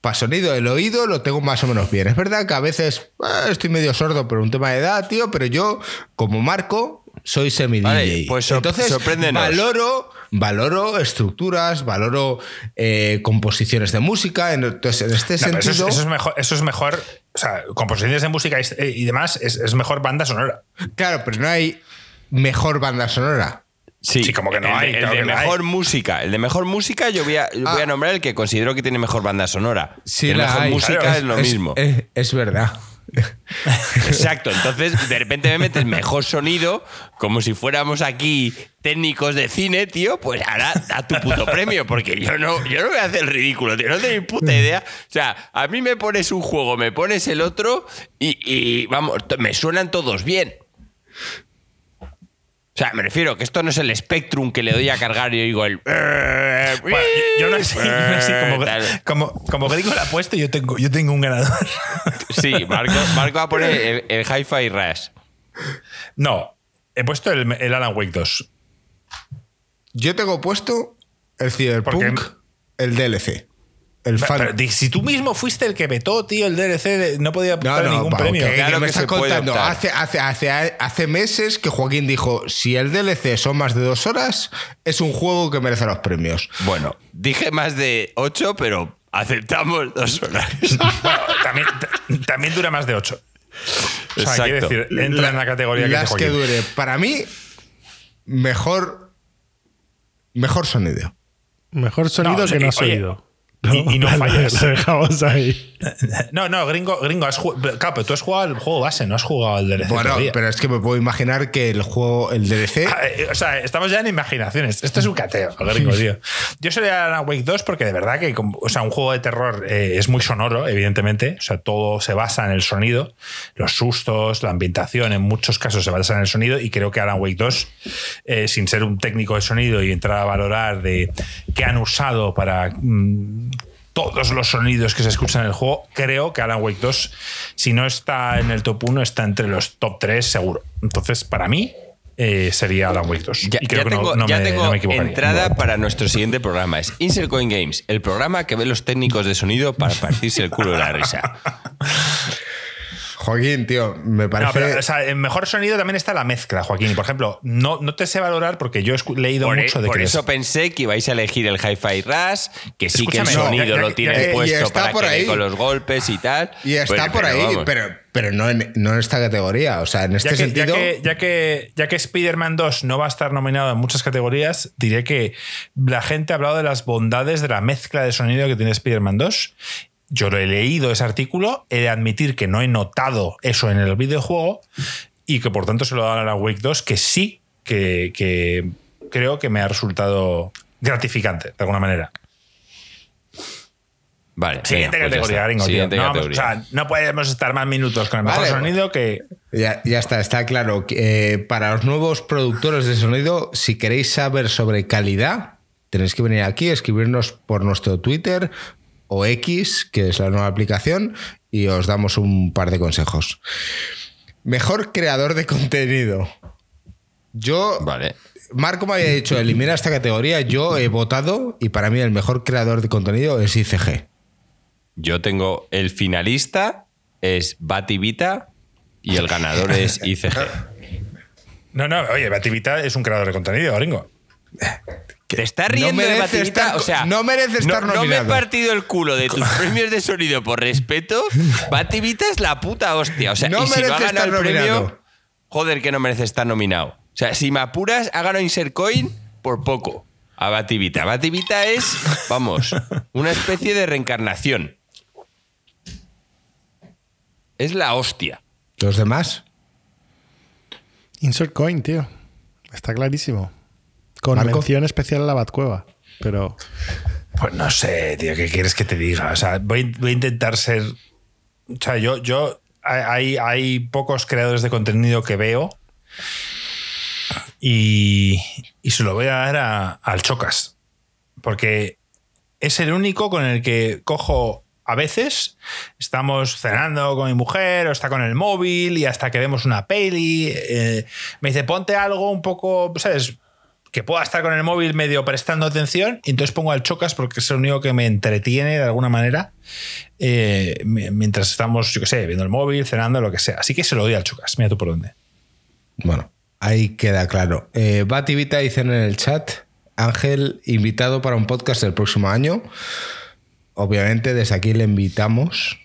Para sonido, el oído lo tengo más o menos bien. Es verdad que a veces eh, estoy medio sordo por un tema de edad, tío, pero yo, como Marco, soy semi-DJ. Vale, pues Entonces, valoro, valoro estructuras, valoro eh, composiciones de música. Entonces, en este No, sentido. eso, es, eso es mejor, eso es mejor. O sea, composiciones de música y, y demás es, es mejor banda sonora. Claro, pero no hay mejor banda sonora. Sí, Sí, como que no el, hay, El claro de mejor hay. música. El de mejor música yo voy a, voy Ah. a nombrar el que considero que tiene mejor banda sonora. Sí, el la mejor hay. música Claro, es lo mismo. Es, es verdad. [LAUGHS] Exacto, entonces de repente me metes mejor sonido, como si fuéramos aquí técnicos de cine, tío, pues ahora da tu puto premio, porque yo no, yo no voy a hacer el ridículo, tío, no tengo ni puta idea. O sea, a mí me pones un juego, me pones el otro y, y, vamos, me suenan todos bien. O sea, me refiero que esto no es el Spectrum que le doy a cargar y oigo el... Bueno, yo, yo no sé, yo no sé, como, como, como gringo la ha puesto, yo tengo, yo tengo un ganador. Sí, Marco, Marco va a poner el, el Hi-Fi Rush. No, he puesto el, el Alan Wake 2. Yo tengo puesto el Cyberpunk, el DLC. El fan. Pero, si tú mismo fuiste el que vetó, tío, el DLC, no podía no, optar a no, ningún va, premio. ¿qué- Claro me estás contando? Hace, hace, hace, hace meses que Joaquín dijo: si el DLC son más de dos horas, es un juego que merece los premios. Bueno, dije más de 8, pero aceptamos dos horas. [LAUGHS] Bueno, también, también dura más de 8. O sea, quiere decir, entra en la categoría que Las que dure. Para mí, mejor. Mejor sonido. Mejor sonido No, que no y- has y- y no fallas. Lo dejamos ahí. [LAUGHS] No, no, gringo, gringo, has jugado, claro, pero tú has jugado el juego base, no has jugado el DLC. Bueno, todavía. pero es que me puedo imaginar que el juego, el DLC. Ah, eh, O sea, estamos ya en imaginaciones. Esto es un cateo, gringo, tío. Yo soy de Alan Wake 2 porque de verdad que, como- o sea, un juego de terror eh, es muy sonoro, evidentemente. O sea, todo se basa en el sonido, los sustos, la ambientación, en muchos casos se basa en el sonido. Y creo que Alan Wake 2, eh, sin ser un técnico de sonido y entrar a valorar de qué han usado para. mm, todos los sonidos que se escuchan en el juego, creo que Alan Wake 2, si no está en el top 1, está entre los top 3 seguro. Entonces, para mí, eh, sería Alan Wake 2. Ya, y creo ya que no- tengo, no, ya me, tengo no me entrada para nuestro siguiente programa. Es Insert Coin Games, el programa que ve los técnicos de sonido para partirse el culo de la risa. Joaquín, tío, me No, parece. pero o sea, en mejor sonido también está la mezcla, Joaquín. Y, por ejemplo, no, no te sé valorar porque yo he leído Por, mucho de por que eso pensé que ibais a elegir el Hi-Fi Rush, que sí que el no, sonido ya- ya- lo ya- y puesto está para por que ahí. con los golpes y tal. Y está Pero- por pero ahí, vamos. pero, pero no, en, no en esta categoría. O sea, en este Ya que, ya sentido. que, ya que, ya que Spider-Man 2 no va a estar nominado en muchas categorías, diré que la gente ha hablado de las bondades de la mezcla de sonido que tiene Spider-Man 2. Yo lo he leído ese artículo, he de admitir que no he notado eso en el videojuego y que por tanto se lo dan a la Wake 2, que sí, que, que creo que me ha resultado gratificante de alguna manera. Vale. Siguiente venga, pues categoría, gringo. tío. Siguiente No, vamos- categoría. o sea, no podemos estar más minutos con el mejor Vale. sonido que. Ya, ya está, está claro. que, eh, para los nuevos productores de sonido, si queréis saber sobre calidad, tenéis que venir aquí, escribirnos por nuestro Twitter o X, que es la nueva aplicación, y os damos un par de consejos. Mejor creador de contenido. Yo, Vale. Marco me había dicho, elimina esta categoría, yo he votado y para mí el mejor creador de contenido es ICG. Yo tengo el finalista, es Bativita, y el ganador es ICG. [LAUGHS] No, no, oye, Bativita es un creador de contenido, gringo. [LAUGHS] ¿Te estás riendo de merece Bativita? estar- o sea, no merece estar no, no me he partido el culo de tus [LAUGHS] premios de sonido por respeto. [LAUGHS] Bativita es la puta hostia. O sea, No y si no ha ganado el premio. joder, que no merece estar nominado. O sea, si me apuras, ha ganado Insert Coin por poco. A Bativita. Bativita es, vamos, una especie de reencarnación. Es la hostia. ¿Los demás? Insert Coin, tío. Está clarísimo. Con mención especial a la Batcueva. Pero. Pues no sé, tío, ¿qué quieres que te diga? O sea, voy, a intentar ser. O sea, yo, yo hay, hay pocos creadores de contenido que veo y, y se lo voy a dar al Chocas. Porque es el único con el que cojo a veces estamos cenando con mi mujer o está con el móvil y hasta que vemos una peli, eh, me dice ponte algo un poco, ¿sabes? Que pueda estar con el móvil medio prestando atención y entonces pongo al chocas porque es el único que me entretiene de alguna manera eh, mientras estamos, yo qué sé, viendo el móvil, cenando, lo que sea. Así que se lo doy al chocas, mira tú por dónde. Bueno, ahí queda claro. Eh, Bativita dicen en el chat, Ángel invitado para un podcast del próximo año obviamente desde aquí le invitamos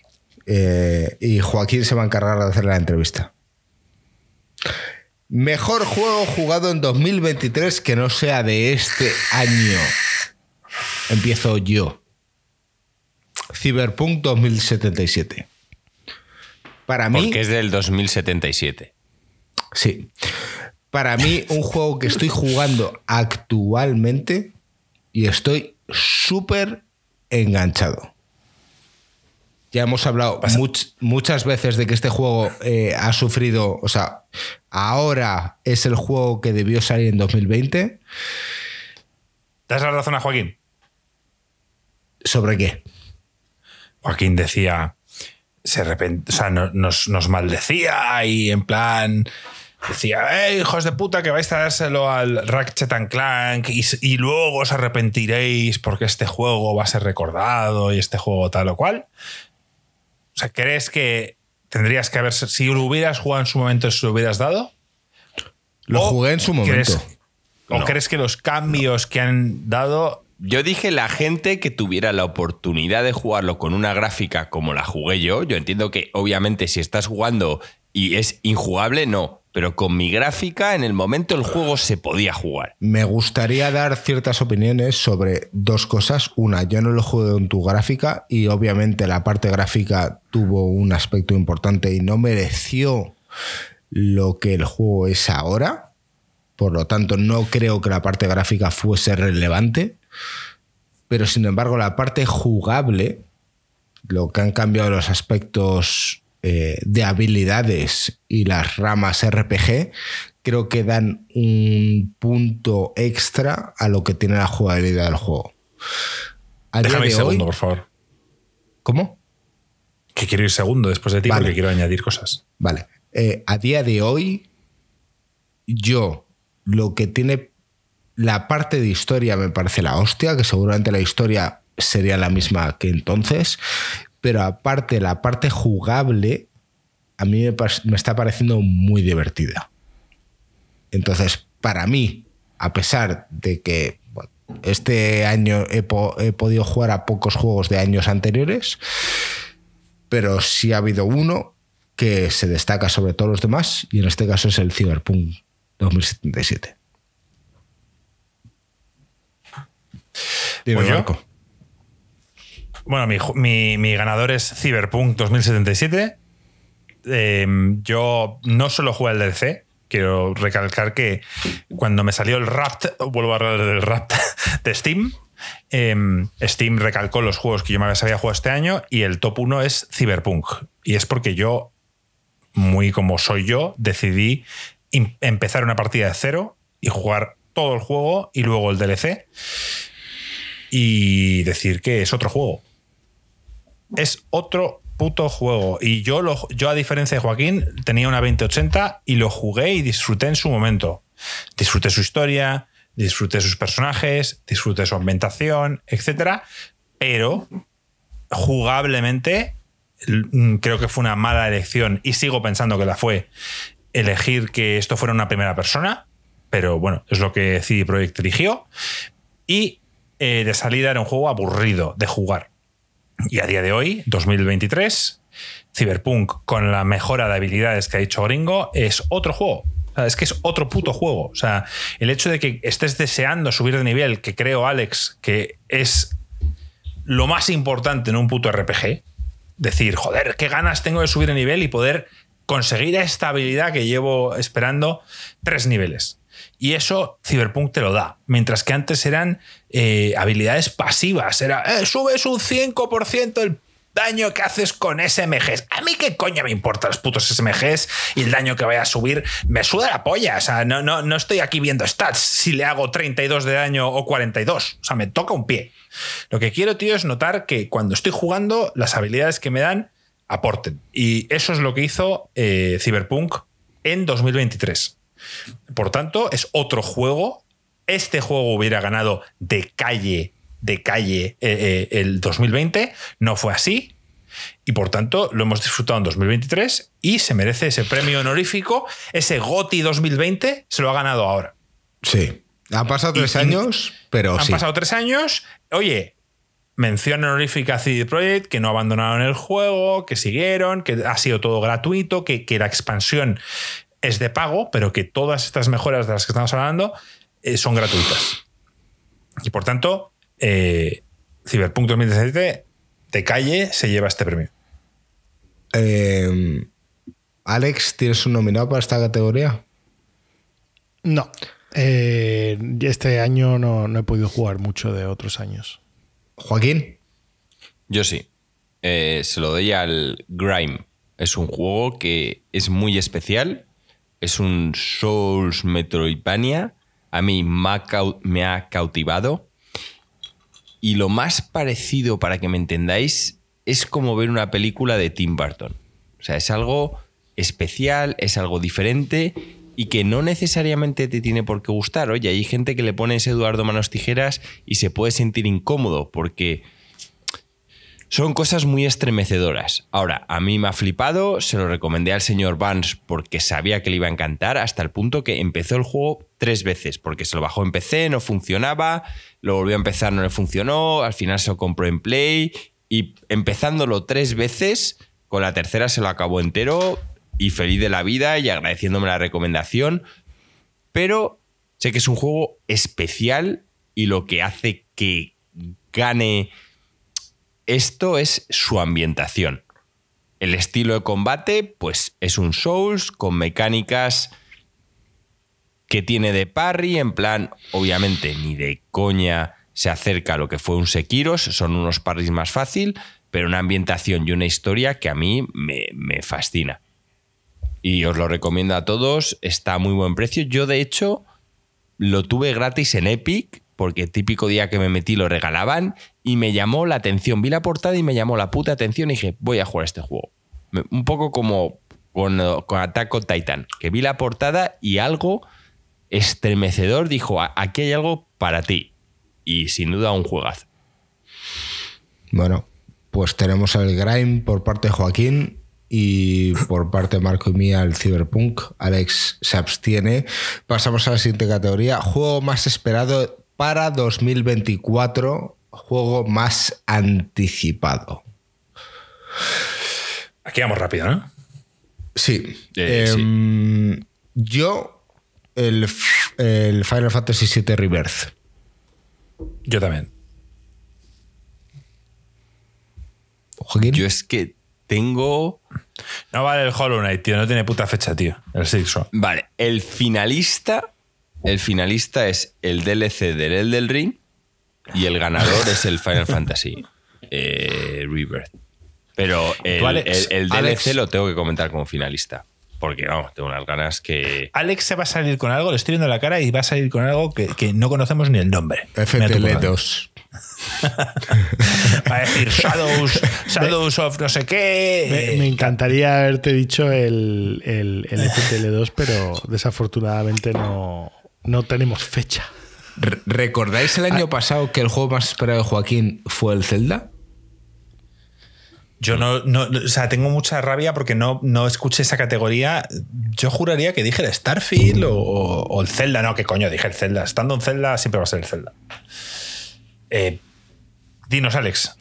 eh, y Joaquín se va a encargar de hacer la entrevista. Mejor juego jugado en 2023 que no sea de este año. Empiezo yo. Cyberpunk 2077. Para mí. Porque es del 2077. Sí. Para mí, un juego que estoy jugando actualmente y estoy súper enganchado. Ya hemos hablado muchas veces de que este juego eh, ha sufrido, o sea, ahora es el juego que debió salir en 2020. ¿Das la razón a Joaquín? ¿Sobre qué? Joaquín decía, se o sea, nos, nos maldecía y en plan, decía, eh, hijos de puta, que vais a dárselo al Ratchet and Clank y, luego os arrepentiréis porque este juego va a ser recordado y este juego tal o cual. O sea, ¿crees que tendrías que haber, si lo hubieras jugado en su momento, se lo hubieras dado? Lo jugué en su momento. ¿O crees que los cambios que han dado yo dije la gente que tuviera la oportunidad de jugarlo con una gráfica como la jugué yo. Yo entiendo que obviamente si estás jugando y es injugable, no pero con mi gráfica en el momento el juego se podía jugar. Me gustaría dar ciertas opiniones sobre dos cosas. Una, yo no lo juego en tu gráfica y obviamente la parte gráfica tuvo un aspecto importante y no mereció lo que el juego es ahora. Por lo tanto, no creo que la parte gráfica fuese relevante. Pero sin embargo, la parte jugable, lo que han cambiado los aspectos eh, de habilidades y las ramas RPG, creo que dan un punto extra a lo que tiene la jugabilidad del juego. Déjame ir segundo, por favor. ¿Cómo? Que quiero ir segundo después de ti porque quiero añadir cosas. Vale. Eh, a día de hoy, yo lo que tiene la parte de historia me parece la hostia, que seguramente la historia sería la misma que entonces, pero aparte la parte jugable a mí me, está pareciendo muy divertida. Entonces, para mí, a pesar de que este año he, podido jugar a pocos juegos de años anteriores, pero sí ha habido uno que se destaca sobre todos los demás y en este caso es el Cyberpunk 2077. Dime, Marco. Bueno, mi, ganador es Cyberpunk 2077. Em, yo no solo jugué el DLC, quiero recalcar que cuando me salió el Rapt, vuelvo a hablar del Rapt [LAUGHS] de Steam, em, Steam recalcó los juegos que yo me había jugado este año y el top 1 es Cyberpunk. Y es porque yo, muy como soy yo, decidí empezar una partida de cero y jugar todo el juego y luego el DLC y decir que es otro juego es otro puto juego. Y yo, lo, yo, a diferencia de Joaquín, tenía una 2080 y lo jugué y disfruté en su momento. Disfruté su historia, disfruté sus personajes, disfruté su ambientación, etc. Pero jugablemente mm, creo que fue una mala elección y sigo pensando que la fue elegir que esto fuera una primera persona. Pero bueno, es lo que CD Projekt eligió. Y eh, de salida era un juego aburrido de jugar y a día de hoy, 2023, Cyberpunk con la mejora de habilidades que ha dicho Gringo es otro juego. es que es otro puto juego. O sea, el hecho de que estés deseando subir de nivel, que creo, Alex, que es lo más importante en un puto RPG. Decir, joder, qué ganas tengo de subir de nivel y poder conseguir esta habilidad que llevo esperando tres niveles. Y eso Cyberpunk te lo da. Mientras que antes eran eh, habilidades pasivas. Era, eh, subes un 5% el daño que haces con SMGs. A mí qué coño me importan los putos SMGs y el daño que vaya a subir. Me suda la polla. O sea, no, no, no estoy aquí viendo stats si le hago 32 de daño o 42. O sea, me toca un pie. Lo que quiero, tío, es notar que cuando estoy jugando, las habilidades que me dan aporten. Y eso es lo que hizo eh, Cyberpunk en 2023. Por tanto, es otro juego. Este juego hubiera ganado de calle, de calle eh, eh, el 2020. No fue así. Y por tanto, lo hemos disfrutado en 2023 y se merece ese premio honorífico. Ese GOTI 2020 se lo ha ganado ahora. Sí. Han pasado tres años, pero. Han pasado tres años. Oye, mención honorífica a CD Projekt, que no abandonaron el juego, que siguieron, que ha sido todo gratuito, que, que la expansión es de pago, pero que todas estas mejoras de las que estamos hablando eh, son gratuitas. Y por tanto, eh, Cyberpunk 2017 de calle se lleva este premio. Eh, Alex, ¿tienes un nominado para esta categoría? No. este año no, he podido jugar mucho de otros años. Joaquín. Yo sí. se lo doy al Grime. Es un juego que es muy especial es un Souls Metroidvania. A mí me ha cautivado. Y lo más parecido, para que me entendáis, es como ver una película de Tim Burton. O sea, es algo especial, es algo diferente y que no necesariamente te tiene por qué gustar. Oye, hay gente que le pone ese Eduardo Manos Tijeras y se puede sentir incómodo porque son cosas muy estremecedoras. Ahora, a mí me ha flipado, se lo recomendé al señor Vance porque sabía que le iba a encantar, hasta el punto que empezó el juego tres veces, porque se lo bajó en PC, no funcionaba, lo volvió a empezar, no le funcionó, al final se lo compró en Play y empezándolo tres veces, con la tercera se lo acabó entero y feliz de la vida y agradeciéndome la recomendación. Pero sé que es un juego especial y lo que hace que gane esto es su ambientación. El estilo de combate, pues es un Souls con mecánicas que tiene de parry, en plan, obviamente ni de coña se acerca a lo que fue un Sekiros, son unos parries más fácil, pero una ambientación y una historia que a mí me, me fascina. Y os lo recomiendo a todos, está a muy buen precio. Yo, de hecho, lo tuve gratis en Epic porque típico día que me metí lo regalaban y me llamó la atención. Vi la portada y me llamó la puta atención y dije, voy a jugar este juego. Un poco como con, con Attack on Titan, que vi la portada y algo estremecedor dijo, aquí hay algo para ti. Y sin duda un juegazo. Bueno, pues tenemos el Grime por parte de Joaquín y por parte de Marco y mía el Cyberpunk. Alex se abstiene. Pasamos a la siguiente categoría. Juego más esperado para 2024, juego más anticipado. Aquí vamos rápido, ¿no? Sí. Eh, em, yo, el, Final Fantasy VII Rebirth. Yo también. Joaquín. Yo es que tengo. No vale el Hollow Knight, tío. No tiene puta fecha, tío. El Six Vale. El finalista el finalista es el DLC del Elden Ring y el ganador es el Final Fantasy eh, Rebirth. Pero el, DLC lo tengo que comentar como finalista. Porque, vamos, tengo unas ganas que. Alex se va a salir con algo, le estoy viendo la cara y va a salir con algo que, no conocemos ni el nombre. FTL2. [LAUGHS] va a decir Shadows, Shadows of no sé qué. Me, encantaría haberte dicho el, el, el FTL2, pero desafortunadamente no, no tenemos fecha. ¿Recordáis el año ah. pasado que el juego más esperado de Joaquín fue el Zelda? Yo no, no, o sea, tengo mucha rabia porque no, no escuché esa categoría. Yo juraría que dije el Starfield o, el Zelda. No, que coño, dije el Zelda. Estando en Zelda siempre va a ser el Zelda. Eh, Dinos, Alex.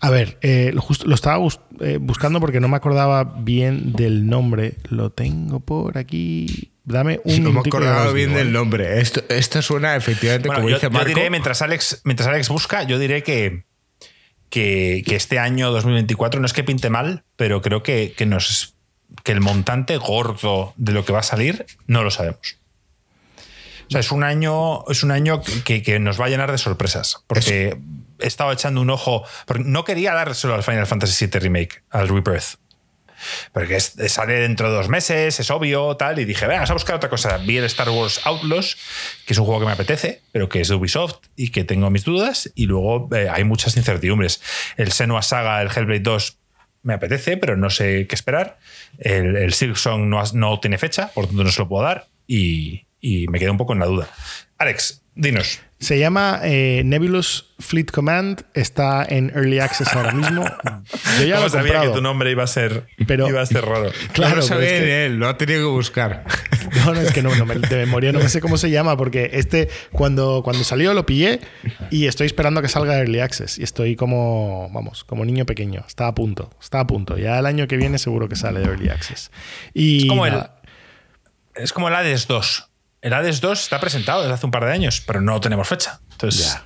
A ver, eh, lo estaba eh, buscando porque no me acordaba bien del nombre. Lo tengo por aquí. Dame un No me acordaba bien del nombre. Esto, esto suena efectivamente como dice Marco. Yo diré, mientras Alex, mientras Alex busca, yo diré que, que, este año 2024 no es que pinte mal, pero creo que, que, nos, que el montante gordo de lo que va a salir no lo sabemos. O sea, es un año, es un año que, que nos va a llenar de sorpresas. Porque he estado echando un ojo. Porque no quería dárselo al Final Fantasy VII Remake, al Rebirth. Porque sale dentro de dos meses, es obvio, tal. Y dije, vamos a buscar otra cosa. Vi el Star Wars Outlaws, que es un juego que me apetece, pero que es de Ubisoft y que tengo mis dudas. Y luego eh, hay muchas incertidumbres. El Senua Saga, el Hellblade 2, me apetece, pero no sé qué esperar. El, el Silksong no, tiene fecha, por tanto no se lo puedo dar. Y, y me quedé un poco en la duda. Alex, dinos. Se llama eh, Nebulous Fleet Command, está en Early Access ahora mismo. Yo ya lo he sabía que tu nombre iba a ser, pero, iba a ser raro. [LAUGHS] Claro, no sabía de él, lo ha tenido que buscar. [LAUGHS] No, no, es que no, no de memoria no me sé cómo se llama, porque este, cuando, cuando salió lo pillé y estoy esperando a que salga Early Access. Y estoy como, vamos, como niño pequeño. Está a punto, está a punto. Ya el año que viene seguro que sale de Early Access. Y es como el, es como el Hades 2. El Hades 2 está presentado desde hace un par de años, pero no tenemos fecha. Entonces.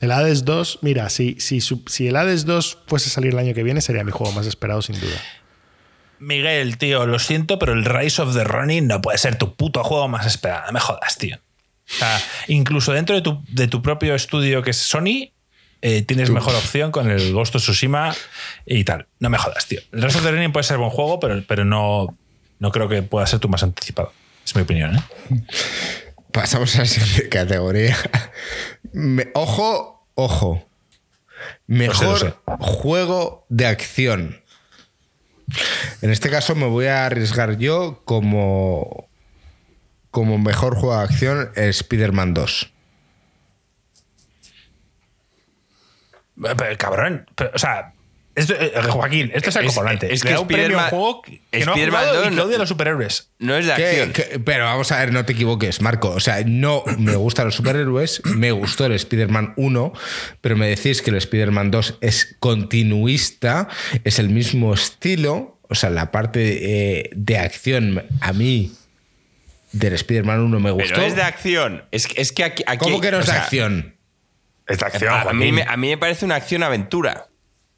El Hades 2, mira, si, si, si el Hades 2 fuese a salir el año que viene, sería mi juego más esperado, sin duda. Miguel, tío, lo siento, pero el Rise of the Ronin no puede ser tu puto juego más esperado. No me jodas, tío. O sea, incluso dentro de tu, de tu propio estudio que es Sony, eh, tienes mejor opción con el Ghost of Tsushima y tal. No me jodas, tío. El Rise of the Ronin puede ser buen juego, pero, pero no, no creo que pueda ser tu más anticipado. Es mi opinión, ¿eh? Pasamos a la siguiente categoría. ojo, ojo. Mejor juego de acción. En este caso me voy a arriesgar yo como, como mejor juego de acción Spider-Man 2. Pero, cabrón, o sea, esto, eh, Joaquín, esto es acojonante. Es, es que un premio juego que no ha jugado y odia a los superhéroes. No es de acción. pero vamos a ver, no te equivoques, Marco. O sea, no me gustan los superhéroes, me gustó el Spider-Man 1, pero me decís que el Spider-Man 2 es continuista, es el mismo estilo. O sea, la parte eh, de acción a mí del Spider-Man 1 me gustó. Pero es de acción. Es, es que aquí, ¿Cómo que no es de acción? Es de acción. A, mí, a mí me parece una acción-aventura.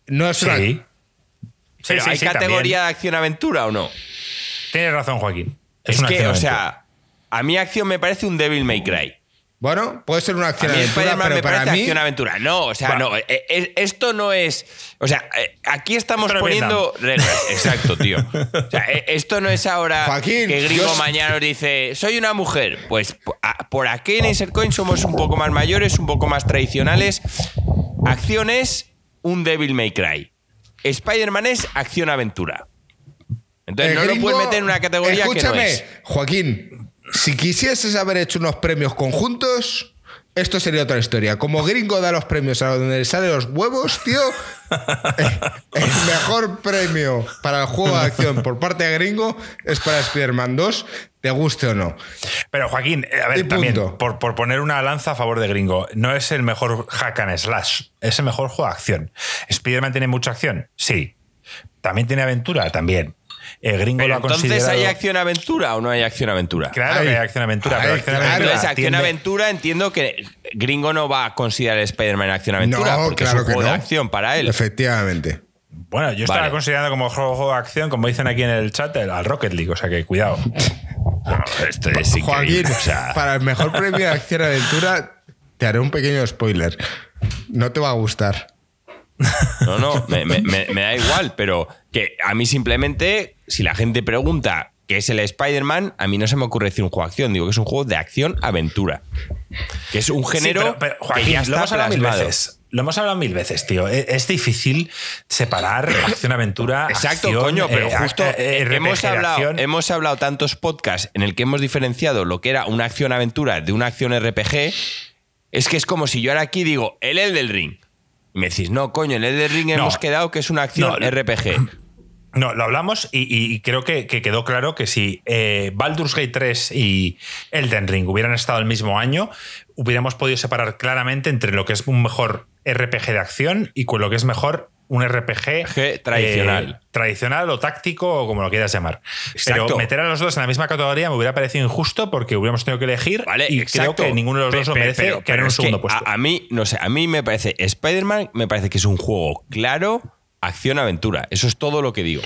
No es sí. Pero ¿hay categoría de acción-aventura o no? Tienes razón, Joaquín. Es, que, o sea, a mí acción me parece un Devil May Cry. Bueno, puede ser una acción aventura, pero me para mí acción aventura. No, o sea, no, eh, eh, esto no es, o sea, eh, aquí estamos poniendo reglas. [LAUGHS] Exacto, tío. O sea, esto no es ahora que Gringo mañana dice, "Soy una mujer." Pues por aquí en Insercoin somos un poco más mayores, un poco más tradicionales. Acciones un Devil May Cry. Spider-Man es acción-aventura. Entonces no lo puedes meter en una categoría que no es. Joaquín, si quisieses haber hecho unos premios conjuntos, esto sería otra historia. Como gringo da los premios a donde le salen los huevos, tío, [LAUGHS] el mejor premio para el juego de acción por parte de gringo es para Spider-Man 2, te guste o no. Pero Joaquín, eh, a ver, también, por, por, poner una lanza a favor de gringo, no es el mejor hack and slash, es el mejor juego de acción. ¿Spider-Man tiene mucha acción? Sí. ¿También tiene aventura? También. El gringo lo ha entonces hay acción-aventura o no hay acción-aventura? Claro que hay acción-aventura. Entonces, acción-aventura entiendo que gringo no va a considerar Spider-Man acción-aventura porque es un juego de acción para él. Efectivamente. Bueno, yo estaba considerando como juego, de acción, como dicen aquí en el chat, al Rocket League, o sea que cuidado. [LAUGHS] esto es Joaquín, para el mejor premio de acción-aventura, te haré un pequeño spoiler. No te va a gustar. No, no, me, da igual, pero que a mí simplemente, si la gente pregunta qué es el Spider-Man, a mí no se me ocurre decir un juego de acción, digo que es un juego de acción-aventura. Que es un género que ya está plasmado. Lo hemos hablado mil veces, tío. E, es, difícil separar [COUGHS] acción-aventura. Exacto, coño, pero eh, justo eh, hemos, hablado, hemos hablado tantos podcasts en el que hemos diferenciado lo que era una acción-aventura de una acción RPG. Es que es como si yo ahora aquí digo el El del Ring. Y me decís, no, coño, en el de Ring hemos quedado que es una acción RPG. [CLEARS THROAT] No, lo hablamos y, creo que, quedó claro que si eh, Baldur's Gate 3 y Elden Ring hubieran estado el mismo año, hubiéramos podido separar claramente entre lo que es un mejor RPG de acción y con lo que es mejor un RPG tradicional. Eh, tradicional o táctico o como lo quieras llamar. Pero meter a los dos en la misma categoría me hubiera parecido injusto porque hubiéramos tenido que elegir y creo que ninguno de los dos lo merece que un segundo puesto. A, mí, no sé, a mí me parece Spider-Man me parece que es un juego claro, acción-aventura. Eso es todo lo que digo.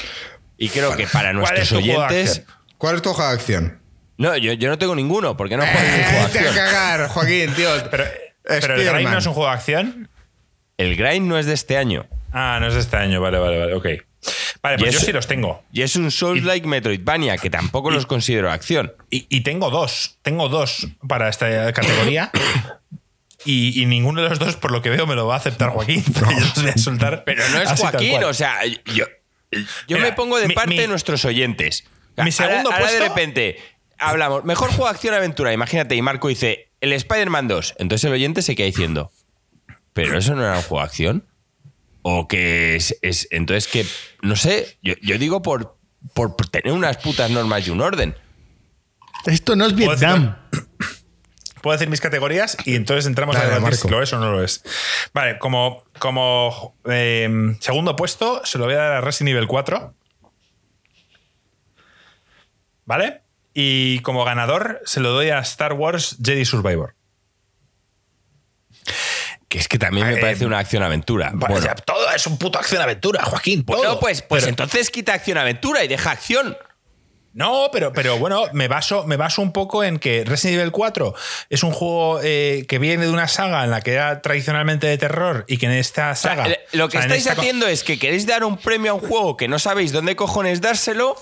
Y creo que para nuestros oyentes... ¿Cuál es tu juego de acción? No, yo, yo no tengo ninguno porque no juego ningún juego de acción. cagar, Joaquín, tío. Pero, pero el Grind no es un juego de acción. El Grind no es de este año. Ah, no es de este año, vale, vale, vale, ok. Vale, pues yo sí los tengo. Y es un Souls-like Metroidvania, que tampoco los considero acción. Y, tengo dos, tengo dos para esta categoría. Y, ninguno de los dos, por lo que veo, me lo va a aceptar Joaquín. Pero yo los voy a soltar. [LAUGHS] Pero no es Joaquín, o sea, yo, yo me pongo de parte de nuestros oyentes. mi segundo puesto. de repente hablamos, mejor juego de acción-aventura. Imagínate, y Marco dice, el Spider-Man 2. Entonces el oyente se queda diciendo, ¿pero eso no era un juego de acción? O que es, entonces que, no sé, yo, digo por, por tener unas putas normas y un orden. Esto no es Vietnam. Puedo decir mis categorías y entonces entramos a ver si lo es o no lo es. Vale, como, como em, segundo puesto se lo voy a dar a Resident Evil 4. ¿Vale? Y como ganador se lo doy a Star Wars Jedi Survivor. Que es que también me parece una acción-aventura. Bueno, todo es un puto acción-aventura, Joaquín. Bueno, pues, pues entonces quita acción-aventura y deja acción. No, pero, pero bueno, me baso, me baso un poco en que Resident Evil 4 es un juego eh, que viene de una saga en la que era tradicionalmente de terror y que en esta saga. lo que estáis haciendo es que queréis dar un premio a un juego que no sabéis dónde cojones dárselo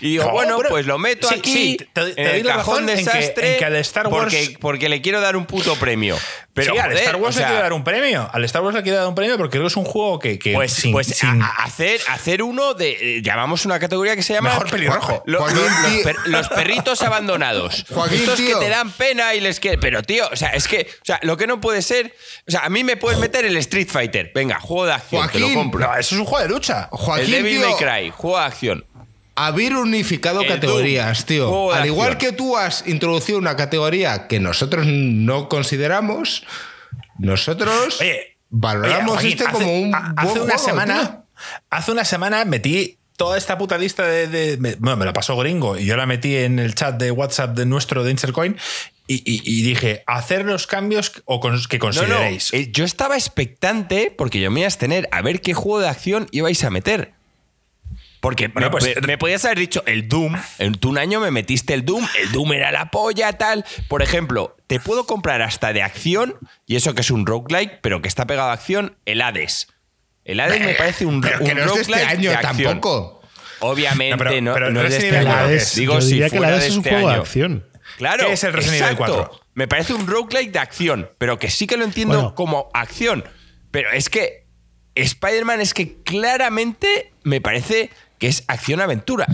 y digo, bueno, pues lo meto aquí en el cajón desastre que, al Star Wars... porque, porque, le quiero dar un puto premio. Pero al Star Wars le quiero dar un premio. Al Star Wars le quiero dar un premio porque creo que es un juego que. pues, pues hacer, hacer uno de. Eh, llamamos una categoría que se llama. Mejor pelirrojo. los, perritos abandonados. [LAUGHS] Estos que te dan pena y les que. Pero, tío, o sea, es que. O sea, lo que no puede ser. O sea, a mí me puedes meter el Street Fighter. Venga, juego de acción. te lo compro. No, eso es un juego de lucha. el Devil May Cry, juego de acción. Haber unificado categorías, tío. Al igual que tú has introducido una categoría que nosotros no consideramos, nosotros valoramos este como un hace una semana Hace una semana metí toda esta puta lista de, bueno, me la pasó gringo y yo la metí en el chat de WhatsApp de nuestro de Insercoin y, dije, hacer los cambios o que consideréis. Eh, yo estaba expectante porque yo me iba a tener a ver qué juego de acción ibais a meter. Porque pues, me podías haber dicho el Doom. En un año me metiste el Doom. El Doom era la polla, tal. Por ejemplo, te puedo comprar hasta de acción, y eso que es un roguelike, pero que está pegado a acción, el Hades. El Hades me parece un, pero que no es de este año tampoco. Obviamente, no, pero, es de este año. Digo, yo diría que el Hades es un este juego de acción. Claro, ¿Qué es el Resident Evil 4? Me parece un roguelike de acción, pero que sí que lo entiendo como acción. Pero es que Spider-Man es que claramente me parece que es acción-aventura.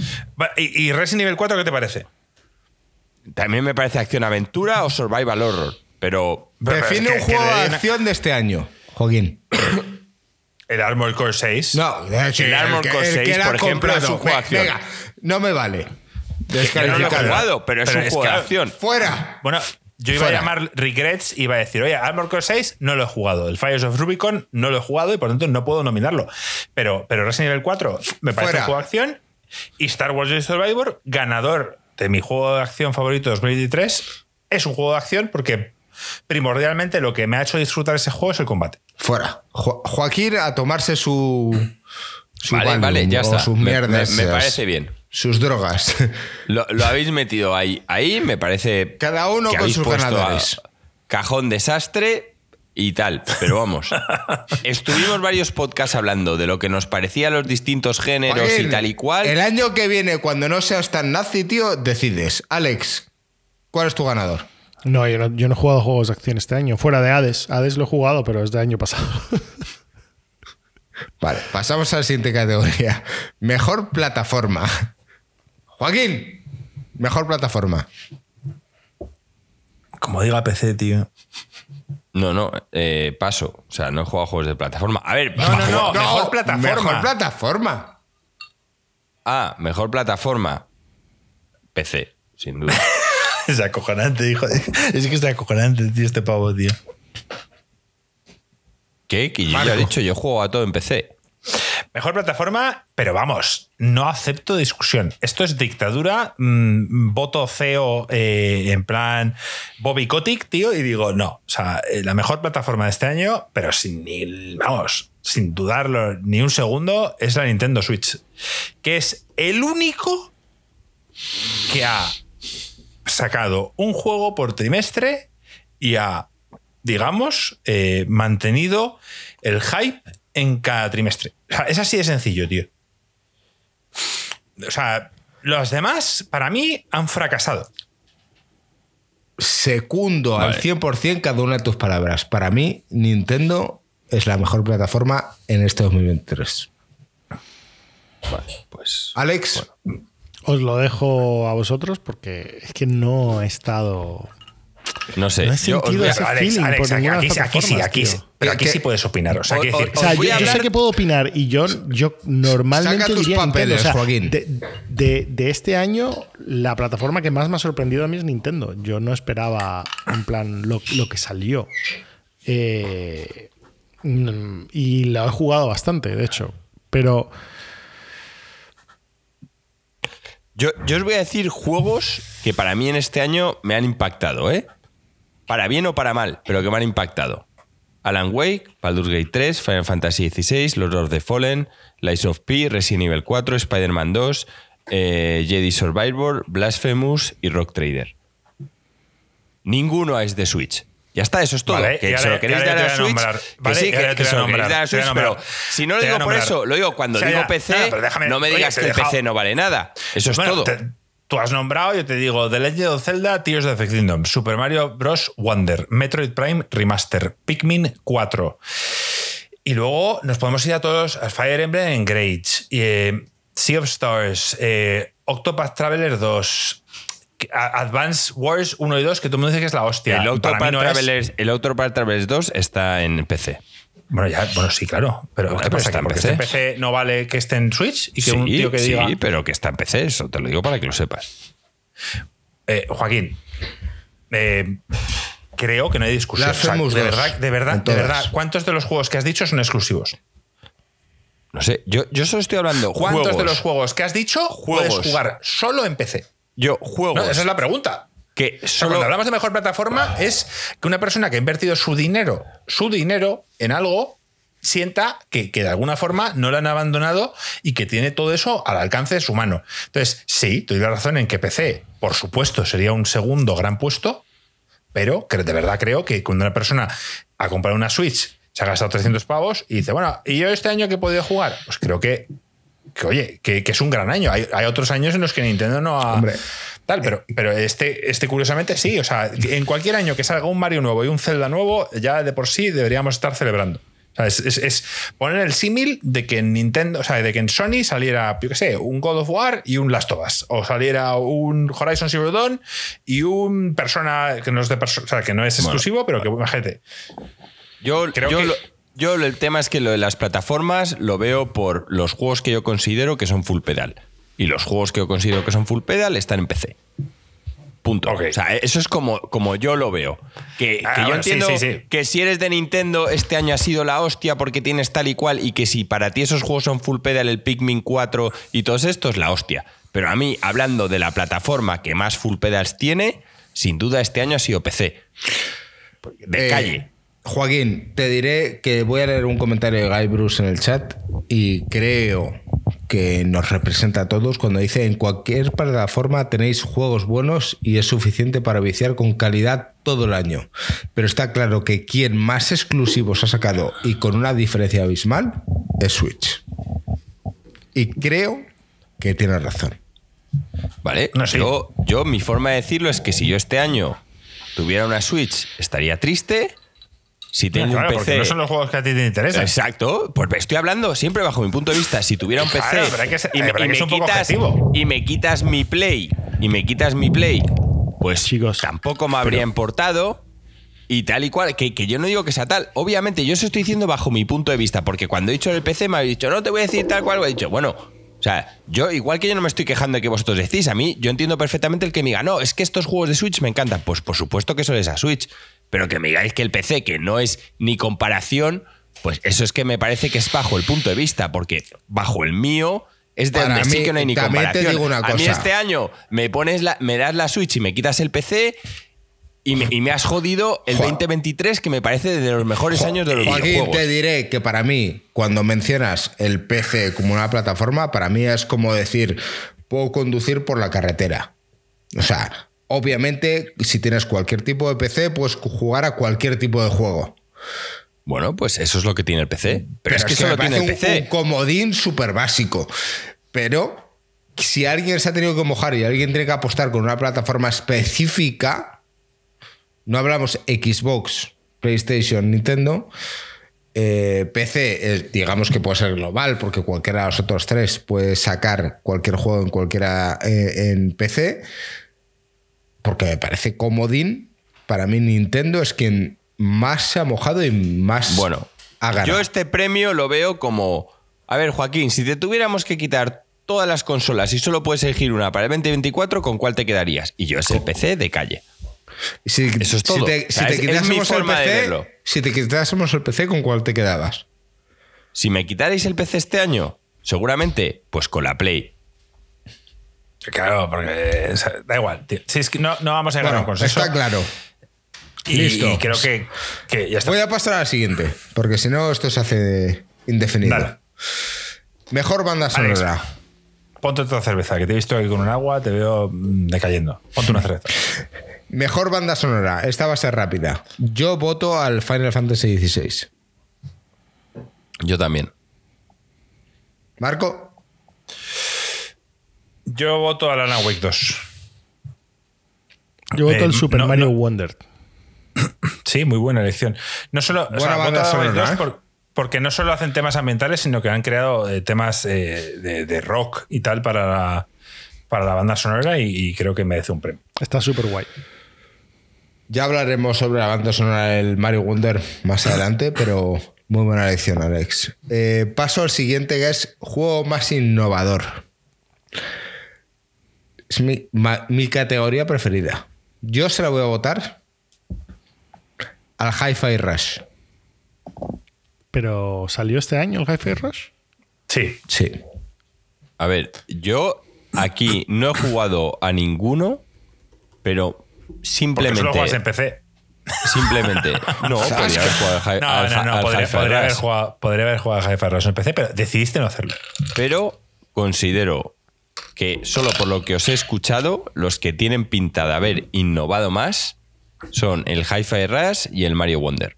¿Y, Resident Evil 4 qué te parece? También me parece acción-aventura o survival horror, pero... Define un juego de acción de este año, Joaquín. [COUGHS] El Armor Core 6. No, el, Armor Core 6, por ejemplo, es un juego de acción. Venga, no me vale. Yo no lo he jugado, pero es un juego de acción. ¡Fuera! Bueno, yo iba a llamar Regrets y iba a decir, oye, Armor Core 6 no lo he jugado. El Fires of Rubicon no lo he jugado y por lo tanto no puedo nominarlo. Pero, pero Resident Evil 4 me parece un juego de acción. Y Star Wars Jedi Survivor, ganador de mi juego de acción favorito 2023, es un juego de acción porque primordialmente lo que me ha hecho disfrutar ese juego es el combate. Fuera. Joaquín a tomarse su. su vale, vale, ya está. Sus mierdas. me parece bien sus drogas. [LAUGHS] Lo, habéis metido ahí. Ahí me parece. Cada uno con sus ganadores. Cajón desastre y tal. Pero vamos. [LAUGHS] estuvimos varios podcasts hablando de lo que nos parecía los distintos géneros y tal y cual. El año que viene, cuando no seas tan nazi, tío, decides. Alex, ¿cuál es tu ganador? No yo, no, yo no he jugado juegos de acción este año. Fuera de Hades. Hades lo he jugado, pero es de año pasado. [LAUGHS] Vale, pasamos a la siguiente categoría. Mejor plataforma. Joaquín, mejor plataforma. Como diga PC, tío. No, no, eh, paso. O sea, no he jugado juegos de plataforma. A ver, no, no, no, mejor plataforma. Mejor plataforma. a mejor plataforma, PC, sin duda. [LAUGHS] es acojonante, hijo. Es que es acojonante, tío, este pavo, tío. ¿Qué? Que yo ya he dicho, yo juego a todo en PC. Mejor plataforma, pero vamos, no acepto discusión. Esto es dictadura, mm, voto CEO eh, en plan Bobby Kotick, tío, y digo, no. O sea, eh, la mejor plataforma de este año, pero sin vamos, sin dudarlo ni un segundo, es la Nintendo Switch. Que es el único que ha sacado un juego por trimestre y ha, digamos, eh, mantenido el hype en cada trimestre. O sea, es así de sencillo, tío. O sea, los demás, para mí, han fracasado. Secundo al 100% cada una de tus palabras. Para mí, Nintendo es la mejor plataforma en este 2023. Vale, pues. Alex. Os lo dejo a vosotros porque es que no he estado no sé. No he sentido ese feeling por aquí, aquí, sí, aquí sí. Pero aquí sí puedes opinar. O sea, o, decir, o sea yo, yo, sé que puedo opinar y yo, yo normalmente Saca tus diría papeles, Nintendo. O sea, Joaquín. de, de, de, este año, la plataforma que más me ha sorprendido a mí es Nintendo. Yo no esperaba, en plan, lo, lo que salió. Eh, y la he jugado bastante, de hecho. Pero. Yo, yo os voy a decir juegos que para mí en este año me han impactado, ¿eh? Para bien o para mal, pero que me han impactado. Alan Wake, Baldur's Gate 3, Final Fantasy XVI, Lord of the Fallen, Lies of P, Resident Evil 4, Spider-Man 2, eh, Jedi Survivor, Blasphemous y Rock Trader. Ninguno es de Switch. Ya está, eso es todo. Vale, que se lo queréis dar a Switch. nombrar. que sí, que, que se lo queréis dar a Switch, pero si no lo digo por eso, lo digo cuando O sea, digo ya, PC, no, déjame- no me digas que el dejado- PC no vale nada. Eso es Bueno, todo. te- tú has nombrado, yo te digo, The Legend of Zelda, Tears of the Kingdom, Super Mario Bros. Wonder, Metroid Prime Remaster, Pikmin 4. Y luego nos podemos ir a todos a Fire Emblem Engage, eh, Sea of Stars, eh, Octopath Traveler 2, a- Advance Wars 1 y 2, que todo el mundo dice que es la hostia. el Octopath no es. Travelers, el Octopath Travelers 2 está en PC. Bueno, ya, bueno, sí, claro. Pero Bueno, ¿qué pero pasa? está ¿Que en porque PC. esté en PC no vale que esté en Switch y que sí, un tío que sí, diga. pero que está en PC, eso te lo digo para que lo sepas. Eh, Joaquín, eh, creo que no hay discusión. O sea, Blasphemous de 2, verdad, de verdad, de verdad, ¿cuántos de los juegos que has dicho son exclusivos? No sé, yo, yo solo estoy hablando ¿Cuántos juegos. de los juegos que has dicho Juegos. puedes jugar solo en PC? Yo juegos No, esa es la pregunta. Que sea, solo cuando hablamos de mejor plataforma es que una persona que ha invertido su dinero, su dinero en algo, sienta que, que de alguna forma no lo han abandonado y que tiene todo eso al alcance de su mano. Entonces, sí, doy la razón en que PC, por supuesto, sería un segundo gran puesto, pero que de verdad creo que cuando una persona ha comprado una Switch, se ha gastado 300 pavos y dice, bueno, ¿y yo este año qué he podido jugar? Pues creo que, que oye, que, que es un gran año. Hay, hay otros años en los que Nintendo no ha... Hombre. Tal, pero, pero este, este curiosamente sí. O sea, en cualquier año que salga un Mario nuevo y un Zelda nuevo, ya de por sí deberíamos estar celebrando. O sea, es, es- es poner el símil de que en Nintendo, o sea, de que en Sony saliera, yo qué sé, un God of War y un Last of Us. O saliera un Horizon Zero Dawn y un Persona que no es de perso- o sea, que no es exclusivo, pero que imagínate. Yo, Creo yo, que- lo- yo el tema es que lo de las plataformas lo veo por los juegos que yo considero que son full pedal. Y los juegos que yo considero que son full pedal están en PC. Punto. O sea, eso es como, como yo lo veo. Que, Ah, que yo bueno, sí, entiendo sí, sí. que si eres de Nintendo, este año ha sido la hostia porque tienes tal y cual. Y que si para ti esos juegos son full pedal, el Pikmin 4 y todos estos, la hostia. Pero a mí, hablando de la plataforma que más full pedals tiene, sin duda este año ha sido PC. De Eh, calle. Joaquín, te diré que voy a leer un comentario de Guy Bruce en el chat y creo que nos representa a todos cuando dice en cualquier plataforma tenéis juegos buenos y es suficiente para viciar con calidad todo el año. Pero está claro que quien más exclusivos ha sacado y con una diferencia abismal es Switch. Y creo que tiene razón. ¿Vale? No sé. yo, yo, mi forma de decirlo es que si yo este año tuviera una Switch, estaría triste. Si tengo Claro, un porque PC. no son los juegos que a ti te interesan. Exacto, pues estoy hablando siempre bajo mi punto de vista. Si tuviera un PC Claro, pero hay que ser- y, me, que me quitas, y me quitas mi Play y me quitas mi Play, pues Chicos, tampoco me habría importado. Y tal y cual, que, que yo no digo que sea tal. Obviamente, yo eso estoy diciendo bajo mi punto de vista, porque cuando he dicho el PC me ha dicho, no te voy a decir tal cual, he dicho, bueno, O sea, yo, igual que yo no me estoy quejando de que vosotros decís, a mí, yo entiendo perfectamente el que me diga, no, es que estos juegos de Switch me encantan. Pues por supuesto que eso es a Switch. Pero que me digáis que el PC, que no es ni comparación, pues eso es que me parece que es bajo el punto de vista, porque bajo el mío es de donde sí que no hay ni comparación. A mí este año me pones la, me das la Switch y me quitas el PC y me, has jodido el 2023, que me parece de los mejores años de los Joaquín, te diré que para mí, cuando mencionas el PC como una plataforma, para mí es como decir, puedo conducir por la carretera. O sea, obviamente, si tienes cualquier tipo de PC, puedes jugar a cualquier tipo de juego. Bueno, pues eso es lo que tiene el PC. Pero, es que, eso tiene el PC. Un, comodín súper básico. Pero si alguien se ha tenido que mojar y alguien tiene que apostar con una plataforma específica, no hablamos Xbox, PlayStation, Nintendo. Eh, PC, digamos que puede ser global, porque cualquiera de los otros tres puede sacar cualquier juego en cualquiera eh, en PC. Porque me parece comodín. Para mí, Nintendo es quien más se ha mojado y más bueno, ha ganado. Yo este premio lo veo como. A ver, Joaquín, si te tuviéramos que quitar todas las consolas y solo puedes elegir una para el 2024, ¿con cuál te quedarías? Y yo es el PC de calle. Si, Eso es todo. Si te, si te quitásemos el PC, si te quitásemos el PC, ¿con cuál te quedabas? Si me quitarais el PC este año, seguramente, pues con la Play. Claro, porque da igual. Si es que no, no vamos a llegar a un consenso. Está claro. Y, Listo. creo que, que, ya está. Voy a pasar a la siguiente, porque si no, esto se hace indefinido. Mejor banda sonora. ponte otra cerveza, que te he visto aquí con un agua, te veo mm, decayendo. Ponte una cerveza. [LAUGHS] Mejor banda sonora. Esta va a ser rápida. Yo voto al Final Fantasy XVI. Yo también. Marco. Yo voto al Alan Wake 2. Yo voto al eh, Super Mario Wonder. [CLEARS THROAT] Sí, muy buena elección. No solo. Buena banda sonora, ¿eh? porque no solo hacen temas ambientales, sino que han creado eh, temas de, rock y tal para la, para la banda sonora y creo que merece un premio. Está súper guay. Ya hablaremos sobre la banda sonora del Mario Wonder más adelante, [LAUGHS] pero muy buena lección, Alex. Eh, paso al siguiente, que es juego más innovador. Es mi, categoría preferida. Yo se la voy a votar al Hi-Fi Rush. ¿Pero salió este año el Hi-Fi Rush? Sí. Sí. A ver, yo aquí no he jugado a ninguno, pero simplemente. Porque solo en PC. Simplemente. [LAUGHS] No, podría haber jugado al, no, no, no, podría, haber jugado, podría haber jugado a Hi-Fi en PC, pero decidiste no hacerlo. Pero considero que solo por lo que os he escuchado, los que tienen pinta de haber innovado más son el Hi-Fi Rush y el Mario Wonder.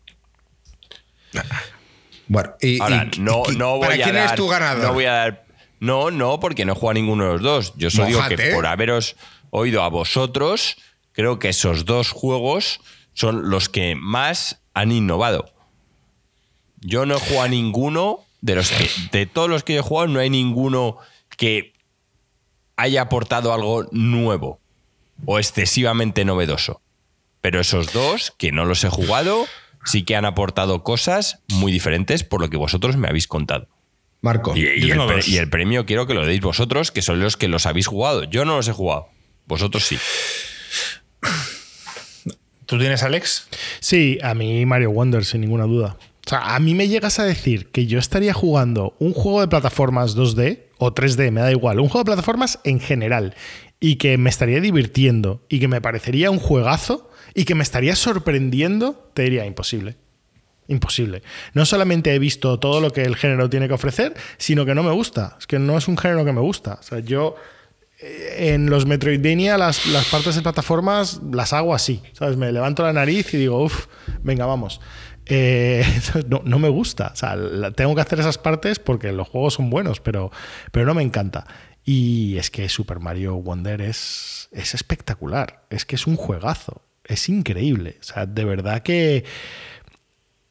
Bueno, y, Ahora, no, no voy ¿para quién es tu ganador? No voy a dar. No, no, porque no he jugado a ninguno de los dos. Yo solo digo que por haberos oído a vosotros, creo que esos dos juegos son los que más han innovado. Yo no he jugado a ninguno de los que, de todos los que he jugado, no hay ninguno que haya aportado algo nuevo o excesivamente novedoso. Pero esos dos, que no los he jugado, sí que han aportado cosas muy diferentes por lo que vosotros me habéis contado. Marco. Y, y, el, premio quiero que lo deis vosotros, que son los que los habéis jugado. Yo no los he jugado. Vosotros sí. ¿Tú tienes Alex? Sí, a mí Mario Wonder, sin ninguna duda. O sea, a mí me llegas a decir que yo estaría jugando un juego de plataformas 2D o 3D, me da igual, un juego de plataformas en general y que me estaría divirtiendo y que me parecería un juegazo y que me estaría sorprendiendo, te diría imposible. Imposible. No solamente he visto todo lo que el género tiene que ofrecer, sino que no me gusta. Es que no es un género que me gusta. O sea, yo en los Metroidvania las, las, partes de plataformas las hago así, ¿sabes? Me levanto la nariz y digo, uff, venga, vamos. Eh, [LAUGHS] no, me gusta, tengo que hacer esas partes porque los juegos son buenos, pero, pero no me encanta. Y es que Super Mario Wonder es, es espectacular, es que es un juegazo, es increíble, de verdad que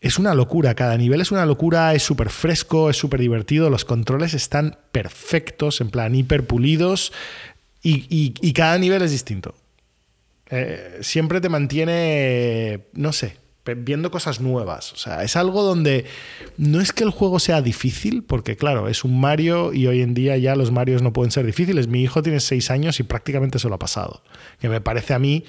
es una locura, cada nivel es una locura, es súper fresco, es súper divertido, los controles están perfectos, en plan hiper pulidos y, cada nivel es distinto. Eh, siempre te mantiene, no sé, viendo cosas nuevas. O sea, es algo donde no es que el juego sea difícil, porque claro, es un Mario y hoy en día ya los Marios no pueden ser difíciles. Mi hijo tiene seis años y prácticamente se lo ha pasado. Que me parece a mí.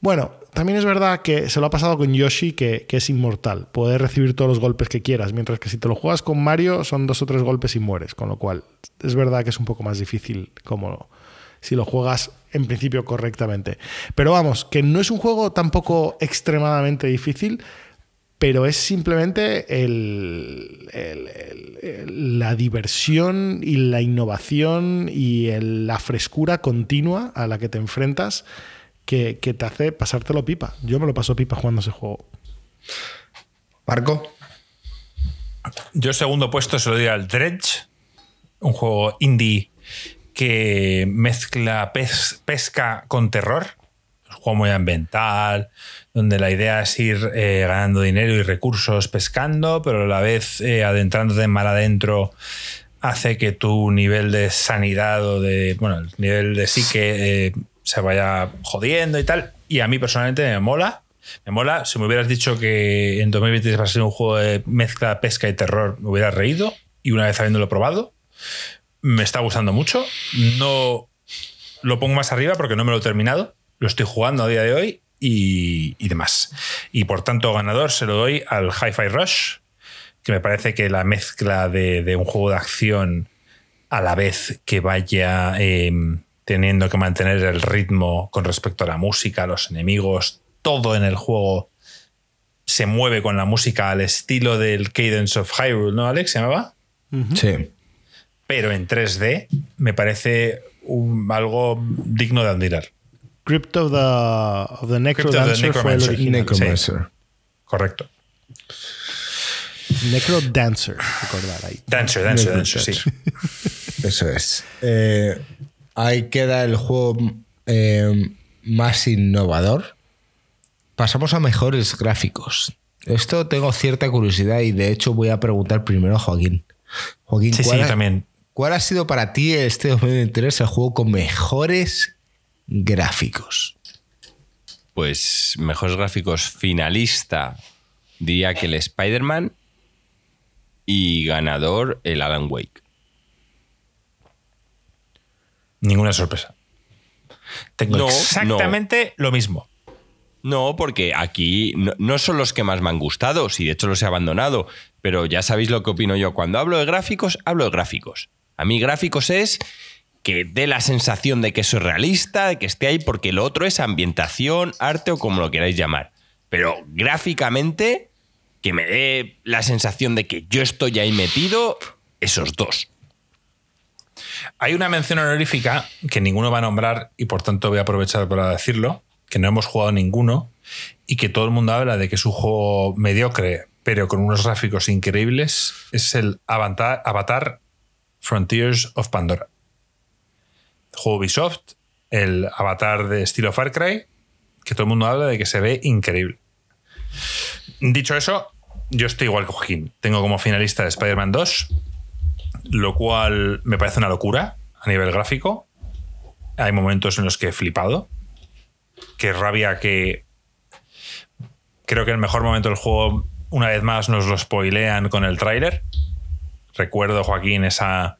Bueno, también es verdad que se lo ha pasado con Yoshi, que, es inmortal. Puedes recibir todos los golpes que quieras, mientras que si te lo juegas con Mario son dos o tres golpes y mueres. Con lo cual, es verdad que es un poco más difícil como si lo juegas en principio correctamente. Pero vamos, que no es un juego tampoco extremadamente difícil, pero es simplemente la diversión y la innovación y la frescura continua a la que te enfrentas que, te hace pasártelo pipa. Yo me lo paso pipa jugando ese juego. Marco. Yo segundo puesto se lo doy al Dredge, un juego indie que mezcla pesca con terror. Un juego muy ambiental, donde la idea es ir eh, ganando dinero y recursos pescando, pero a la vez eh, adentrándote en mar adentro hace que tu nivel de sanidad o de, bueno, el nivel de psique eh, se vaya jodiendo y tal. Y a mí personalmente me mola. Me mola. Si me hubieras dicho que en 2023 va a ser un juego de mezcla pesca y terror, me hubiera reído. Y una vez habiéndolo probado, me está gustando mucho. No lo pongo más arriba porque no me lo he terminado. Lo estoy jugando a día de hoy y, demás. Y por tanto, ganador se lo doy al Hi-Fi Rush, que me parece que la mezcla de, un juego de acción a la vez que vaya em, teniendo que mantener el ritmo con respecto a la música, los enemigos, todo en el juego se mueve con la música al estilo del Cadence of Hyrule, ¿no, Alex? ¿Se llamaba? Sí pero en 3D me parece algo digno de admirar. Crypt of the, of the Necrodancer fue el original. Correcto. Necrodancer, recordar ahí. Dancer, Dancer, Dancer, sí. Eso es. Eh, ahí queda el juego eh, más innovador. Pasamos a mejores gráficos. Esto tengo cierta curiosidad y de hecho voy a preguntar primero a Joaquín. Joaquín, sí, sí, también. ¿Cuál ha sido para ti este 2023 el juego con mejores gráficos? Pues mejores gráficos finalista, diría que el Spider-Man y ganador el Alan Wake. Ninguna sorpresa. Tengo exactamente lo mismo. No, porque aquí no, son los que más me han gustado, si de hecho los he abandonado, pero ya sabéis lo que opino yo. Cuando hablo de gráficos, hablo de gráficos. A mí gráficos es que dé la sensación de que eso es realista, de que esté ahí, porque lo otro es ambientación, arte o como lo queráis llamar. Pero gráficamente, que me dé la sensación de que yo estoy ahí metido, esos dos. Hay una mención honorífica que ninguno va a nombrar y por tanto voy a aprovechar para decirlo, que no hemos jugado ninguno y que todo el mundo habla de que es un juego mediocre, pero con unos gráficos increíbles, es el Avatar Frontiers of Pandora. Juego Ubisoft, el avatar de estilo Far Cry, que todo el mundo habla de que se ve increíble. Dicho eso, yo estoy igual que Joaquín. Tengo como finalista de Spider-Man 2, lo cual me parece una locura a nivel gráfico. Hay momentos en los que he flipado. Qué rabia que. Creo que el mejor momento del juego, una vez más, nos lo spoilean con el tráiler recuerdo, Joaquín, esa,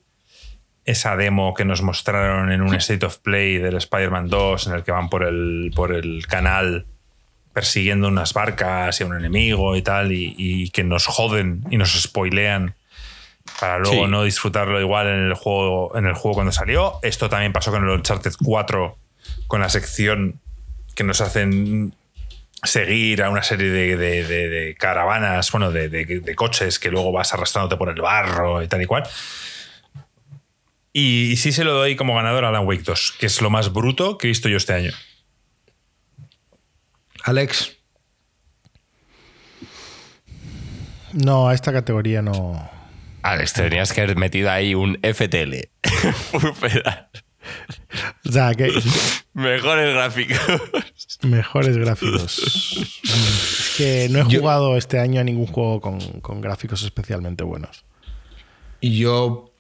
esa demo que nos mostraron en un State of Play del Spider-Man 2, en el que van por el, por el canal persiguiendo unas barcas y a un enemigo y tal, y, que nos joden y nos spoilean para luego no disfrutarlo igual en el, juego, en el juego cuando salió. Esto también pasó con el Uncharted 4, con la sección que nos hacen seguir a una serie de, caravanas, bueno, de, coches que luego vas arrastrándote por el barro y tal y cual. Y, sí se lo doy como ganador a Alan Wake 2, que es lo más bruto que he visto yo este año. Alex. No, a esta categoría no. Alex, tenías que haber metido ahí un FTL. [LAUGHS] o sea, que. Mejores gráficos. Mejores gráficos. es que no he jugado este año a ningún juego con, gráficos especialmente buenos. Y yo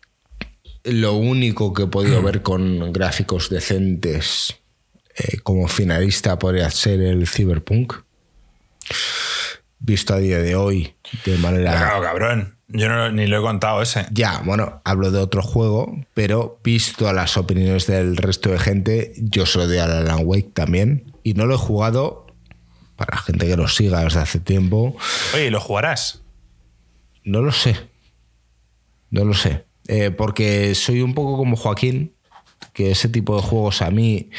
lo único que he podido ver con gráficos decentes eh, como finalista podría ser el Cyberpunk. visto a día de hoy de manera. Claro, cabrón. Yo ni lo he contado ese. Ya, bueno, hablo de otro juego, pero visto a las opiniones del resto de gente, yo soy de Alan Wake también. Y no lo he jugado para gente que lo siga desde hace tiempo. Oye, ¿lo jugarás? No lo sé. No lo sé. Eh, porque soy un poco como Joaquín, que ese tipo de juegos a mí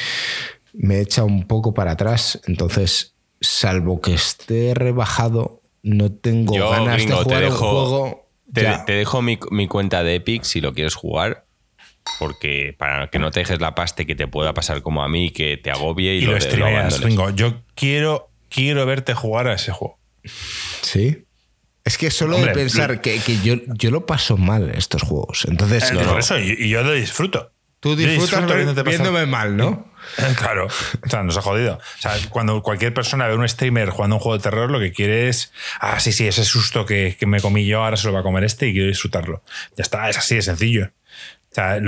me echa un poco para atrás. Entonces, salvo que esté rebajado, no tengo ganas de jugar un juego. Te, dejo mi, cuenta de Epic si lo quieres jugar. Porque para que no te dejes la pasta que te pueda pasar como a mí, que te agobie y, lo, lo Yo quiero, quiero verte jugar a ese juego. Sí. Es que solo de pensar que, yo, yo lo paso mal estos juegos. Entonces, eh, por eso, y, yo lo disfruto. Tú disfrutas viéndome mal, ¿no? [LAUGHS] Claro, o sea, nos ha jodido. O sea, cuando cualquier persona ve un streamer jugando un juego de terror, lo que quiere es, ah, sí, sí, ese susto que, me comí yo, ahora se lo va a comer este y quiero disfrutarlo. Ya está, es así de sencillo. O sea,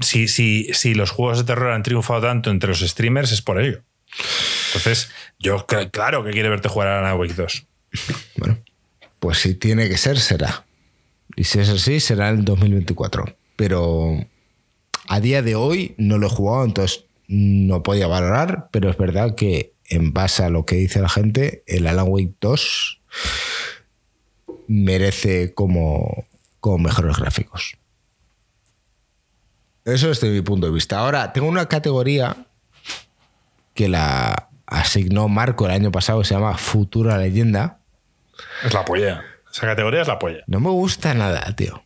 si, si, si los juegos de terror han triunfado tanto entre los streamers, es por ello. Entonces, yo claro que quiere verte jugar a la Wake 2. [LAUGHS] Bueno, pues si tiene que ser, será. Y si es así, será en el 2024. Pero a día de hoy no lo he jugado, entonces no podía valorar, pero es verdad que en base a lo que dice la gente, el Alan Wake 2 merece como, como mejores gráficos. Eso es desde mi punto de vista. Ahora, tengo una categoría que la asignó Marco el año pasado, que se llama Futura Leyenda. Es la polla. Esa categoría es la polla. No me gusta nada, tío.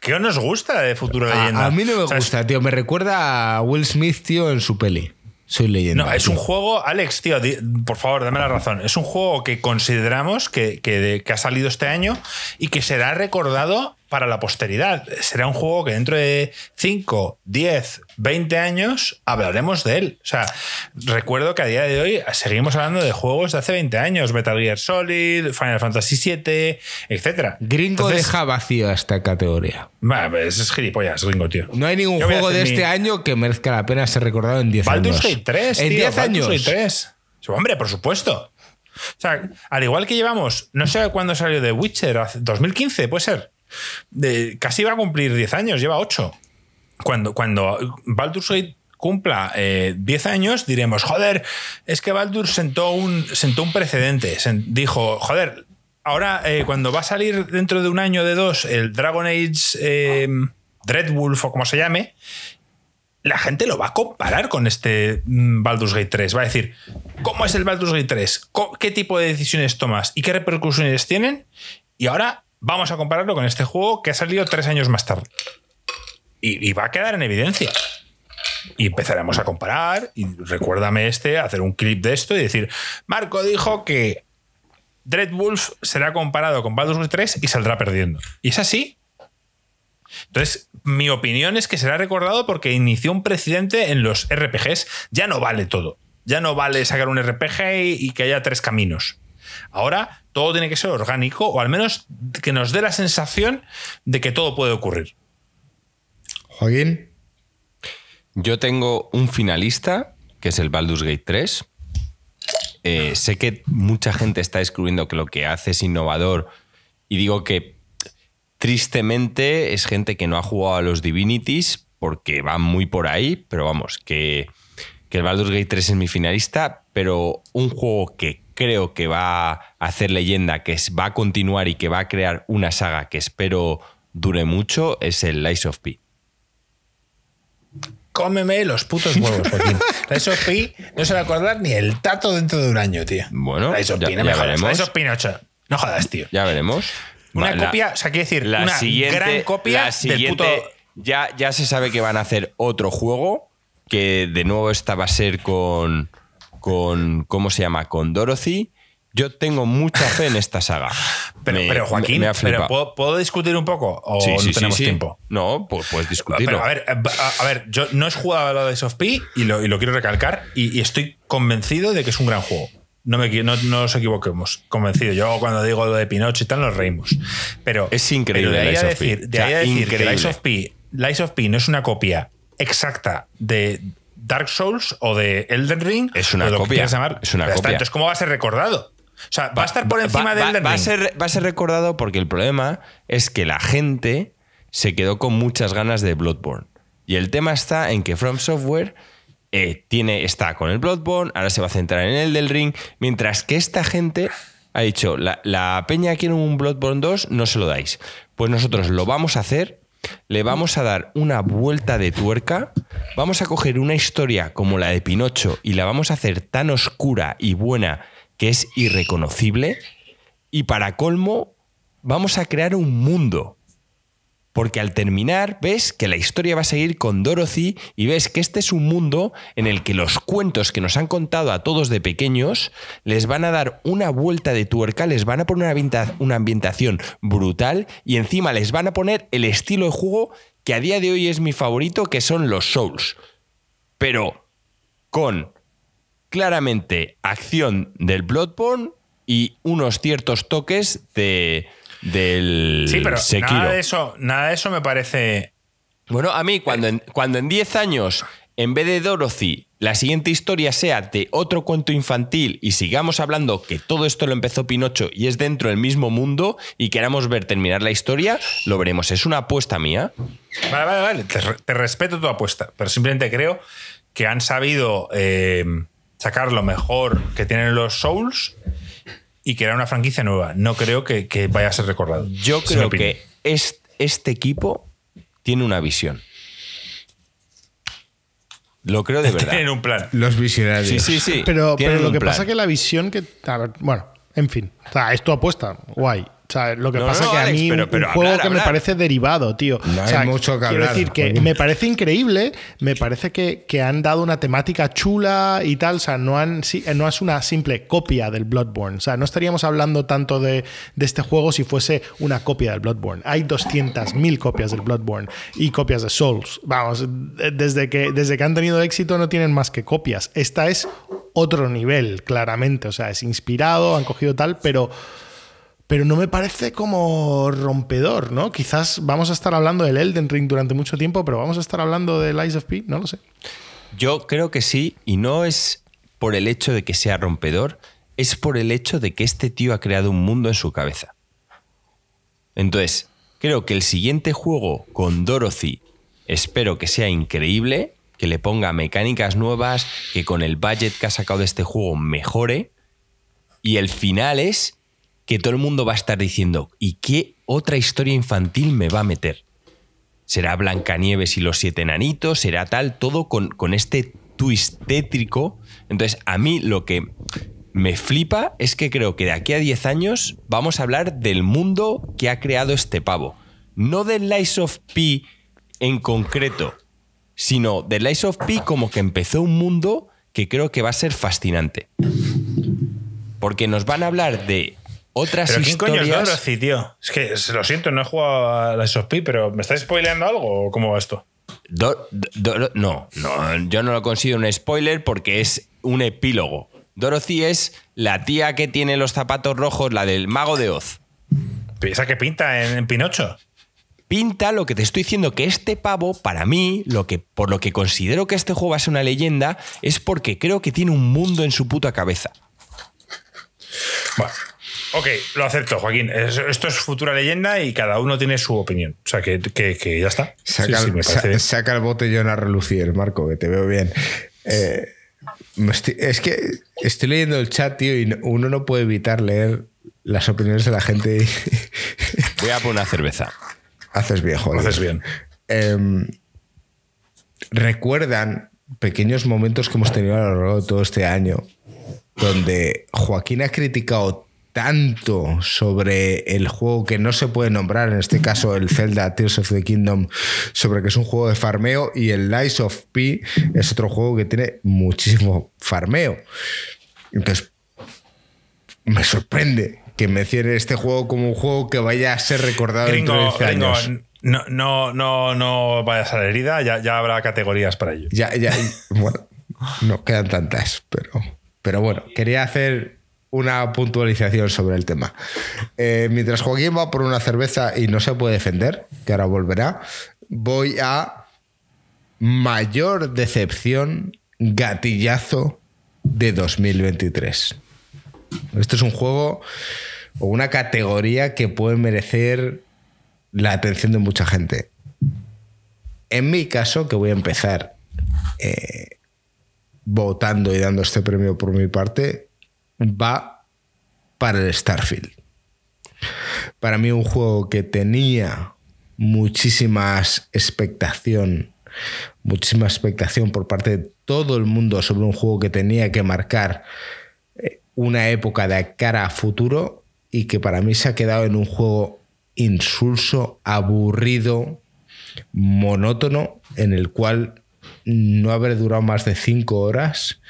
¿Qué nos gusta de Futuro Leyenda? A, mí no me gusta, tío. Me recuerda a Will Smith, tío, en su peli. Soy leyenda. No, es un juego, Alex, tío, por favor, dame la razón. Es un juego que consideramos que, que, que ha salido este año y que será recordado para la posteridad. Será un juego que dentro de 5, 10, 20 años hablaremos de él. O sea, recuerdo que a día de hoy seguimos hablando de juegos de hace 20 años, Metal Gear Solid, Final Fantasy VII, etc. Gringo deja vacío esta categoría. Bueno, pues es gilipollas, gringo, tío. No hay ningún juego de este año que merezca la pena ser recordado en 10 años. Baldur's Gate 3, en 10 años. 3. Hombre, por supuesto. O sea, al igual que llevamos, no sé cuándo salió The Witcher, 2015, puede ser casi va a cumplir 10 años, lleva 8. Cuando, cuando Baldur's Gate cumpla 10 eh, años, diremos, joder, es que Baldur sentó un, sentó un precedente. dijo, joder, ahora eh, cuando va a salir dentro de un año de dos el Dragon Age eh, Dreadwolf o como se llame, la gente lo va a comparar con este mm, Baldur's Gate 3. Va a decir, ¿cómo es el Baldur's Gate 3? ¿Qué tipo de decisiones tomas? ¿Y qué repercusiones tienen? Y ahora vamos a compararlo con este juego que ha salido tres años más tarde. Y, va a quedar en evidencia. Y empezaremos a comparar. Y recuérdame este, hacer un clip de esto y decir: Marco dijo que Dreadwolf será comparado con Baldur's Gate 3 y saldrá perdiendo. Y es así. Entonces, mi opinión es que será recordado porque inició un precedente en los RPGs. Ya no vale todo. Ya no vale sacar un RPG y que haya tres caminos. Ahora todo tiene que ser orgánico o al menos que nos dé la sensación de que todo puede ocurrir. Joaquín. Yo tengo un finalista, que es el Baldur's Gate 3. Eh, sé que mucha gente está descubriendo que lo que hace es innovador y digo que tristemente es gente que no ha jugado a los Divinities porque van muy por ahí, pero vamos, que, que el Baldur's Gate 3 es mi finalista, pero un juego que creo que va a hacer leyenda, que va a continuar y que va a crear una saga que espero dure mucho, es el Lies of P. Cómeme los putos huevos, Joaquín. [LAUGHS] Lies of P no se va a acordar ni el tato dentro de un año, tío. Bueno, Lies of P, no me veremos. Lies of P, no jodas, tío. Ya veremos. Una copia, o sea, quiere decir, la una siguiente, gran copia la siguiente, del puto... Ya, ya se sabe que van a hacer otro juego, que de nuevo esta va a ser con con, ¿cómo se llama? Con Dorothy. Yo tengo mucha fe en esta saga. [LAUGHS] Pero, Joaquín, ¿puedo, discutir un poco o no tenemos tiempo? No, pues puedes discutirlo. a ver, a, ver, yo no he jugado a lo de Soft P y lo, quiero recalcar y, estoy convencido de que es un gran juego. No, me, no, nos equivoquemos. Convencido. Yo cuando digo lo de Pinocho y tal nos reímos. Pero es increíble. de ahí a decir, de ahí a decir que Lies of, P, Lies of P no es una copia exacta de, Dark Souls o de Elden Ring. Es una copia. Es una copia. Entonces, ¿cómo va a ser recordado? O sea, va a estar por encima del va, va, a ser, va a ser recordado porque el problema es que la gente se quedó con muchas ganas de Bloodborne. Y el tema está en que From Software eh, tiene, está con el Bloodborne, ahora se va a centrar en el del Ring, mientras que esta gente ha dicho, la, la peña quiere un Bloodborne 2, no se lo dais. Pues nosotros lo vamos a hacer, le vamos a dar una vuelta de tuerca, vamos a coger una historia como la de Pinocho y la vamos a hacer tan oscura y buena que es irreconocible, y para colmo, vamos a crear un mundo porque al terminar ves que la historia va a seguir con Dorothy y ves que este es un mundo en el que los cuentos que nos han contado a todos de pequeños les van a dar una vuelta de tuerca, les van a poner una ambientación brutal y encima les van a poner el estilo de juego que a día de hoy es mi favorito, que son los Souls. Pero con claramente acción del Bloodborne y unos ciertos toques de del sí, pero Nada de, eso, nada de eso me parece. Bueno, a mí, cuando en, cuando en 10 años, en vez de Dorothy, la siguiente historia sea de otro cuento infantil y sigamos hablando que todo esto lo empezó Pinocho y es dentro del mismo mundo y queramos ver terminar la historia, lo veremos. Es una apuesta mía. Vale, vale, vale. Te, respeto tu apuesta, pero simplemente creo que han sabido eh, sacar lo mejor que tienen los Souls y que era una franquicia nueva. No creo que, vaya a ser recordado. Yo creo que este, equipo tiene una visión. Lo creo de [LAUGHS] verdad. Tienen un plan. Los visionarios. Sí, sí, sí. Pero, pero lo que pasa es que la visión que. bueno, en fin. O sea, esto apuesta. Guay. O sea, lo que pasa es que a mí un, juego que me parece derivado, tío. No hay mucho que quiero decir que me parece increíble, me parece que, que, han dado una temática chula y tal. O sea, no, han, no es una simple copia del Bloodborne. O sea, no estaríamos hablando tanto de, de este juego si fuese una copia del Bloodborne. Hay 200.000 copias del Bloodborne y copias de Souls. Vamos, desde que, desde que han tenido éxito no tienen más que copias. Esta es otro nivel, claramente. O sea, es inspirado, han cogido tal, pero pero no me parece como rompedor, ¿no? Quizás vamos a estar hablando del Elden Ring durante mucho tiempo, pero vamos a estar hablando del Ice of P, no lo sé. Yo creo que sí, y no es por el hecho de que sea rompedor, es por el hecho de que este tío ha creado un mundo en su cabeza. Entonces, creo que el siguiente juego con Dorothy espero que sea increíble, que le ponga mecánicas nuevas, que con el budget que ha sacado de este juego mejore. Y el final es que todo el mundo va a estar diciendo, ¿y qué otra historia infantil me va a meter? ¿Será Blancanieves y los siete enanitos? ¿Será tal? Todo con, con este twist tétrico. Entonces, a mí lo que me flipa es que creo que de aquí a 10 años vamos a hablar del mundo que ha creado este pavo. No del Lies of P en concreto, sino del Lies of P como que empezó un mundo que creo que va a ser fascinante. Porque nos van a hablar de otras ¿Pero historias. coño es Dorothy, tío? Es que lo siento, no he jugado a la SOP, pero ¿me estáis spoileando algo o cómo va esto? no, no, yo no lo considero un spoiler porque es un epílogo. Dorothy es la tía que tiene los zapatos rojos, la del mago de Oz. ¿Esa que pinta en, Pinocho? Pinta lo que te estoy diciendo, que este pavo, para mí, lo que, por lo que considero que este juego va a ser una leyenda, es porque creo que tiene un mundo en su puta cabeza. Bueno, Ok, lo acepto, Joaquín. Esto es futura leyenda y cada uno tiene su opinión. O sea, que, ya está. Saca, el botellón a relucir, Marco, que te veo bien. Eh, es que estoy leyendo el chat, tío, y uno no puede evitar leer las opiniones de la gente. [LAUGHS] Voy a poner una cerveza. Haces bien, joder. Haces bien. Em, recuerdan pequeños momentos que hemos tenido a lo largo de todo este año donde Joaquín ha criticado tanto sobre el juego que no se puede nombrar, en este caso el Zelda Tears of the Kingdom, sobre que es un juego de farmeo, y el Lies of P es otro juego que tiene muchísimo farmeo. Entonces, me sorprende que mencione este juego como un juego que vaya a ser recordado dentro de 10 años. No, no, no, no vayas a la herida, ya, ya habrá categorías para ello. Ya, ya, bueno, no quedan tantas, pero, pero bueno, quería hacer una puntualización sobre el tema. Eh, mientras Joaquín va por una cerveza y no se puede defender, que ahora volverá, voy a mayor decepción gatillazo de 2023. Este es un juego o una categoría que puede merecer la atención de mucha gente. En mi caso, que voy a empezar eh, votando y dando este premio por mi parte, va para el Starfield. Para mí un juego que tenía muchísima expectación, muchísima expectación por parte de todo el mundo sobre un juego que tenía que marcar eh, una época de cara a futuro y que para mí se ha quedado en un juego insulso, aburrido, monótono, en el cual no habrá durado más de cinco horas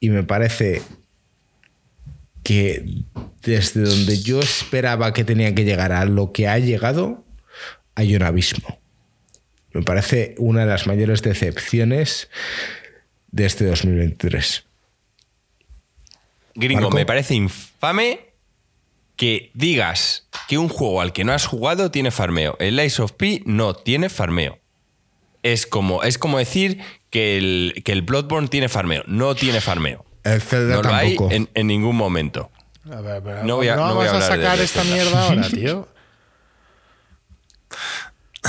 y me parece que desde donde yo esperaba que tenía que llegar a lo que ha llegado, hay un abismo. Me parece una de las mayores decepciones de este 2023. Gringo, me parece infame que digas que un juego al que no has jugado tiene farmeo. El Ice of P no tiene farmeo. Es como, es como decir que el, que el Bloodborne tiene farmeo. No tiene farmeo. El Zelda no lo hay en, ningún momento. A ver, pero no, voy a, no, vamos a, sacar esta mierda ahora, [LAUGHS] tío.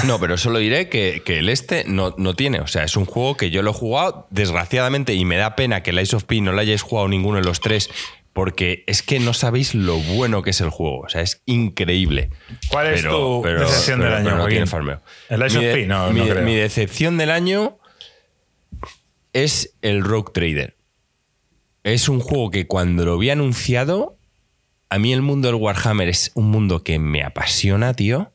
No, pero solo diré que, que el este no, no, tiene. O sea, es un juego que yo lo he jugado, desgraciadamente, y me da pena que el Ice of P no lo hayáis jugado ninguno de los tres porque es que no sabéis lo bueno que es el juego. O sea, es increíble. ¿Cuál es tu decepción del año? no tiene farmeo. El Ice mi, of no, mi, creo. mi decepción del año es el Rogue Trader. Es un juego que cuando lo vi anunciado, a mí el mundo del Warhammer es un mundo que me apasiona, tío.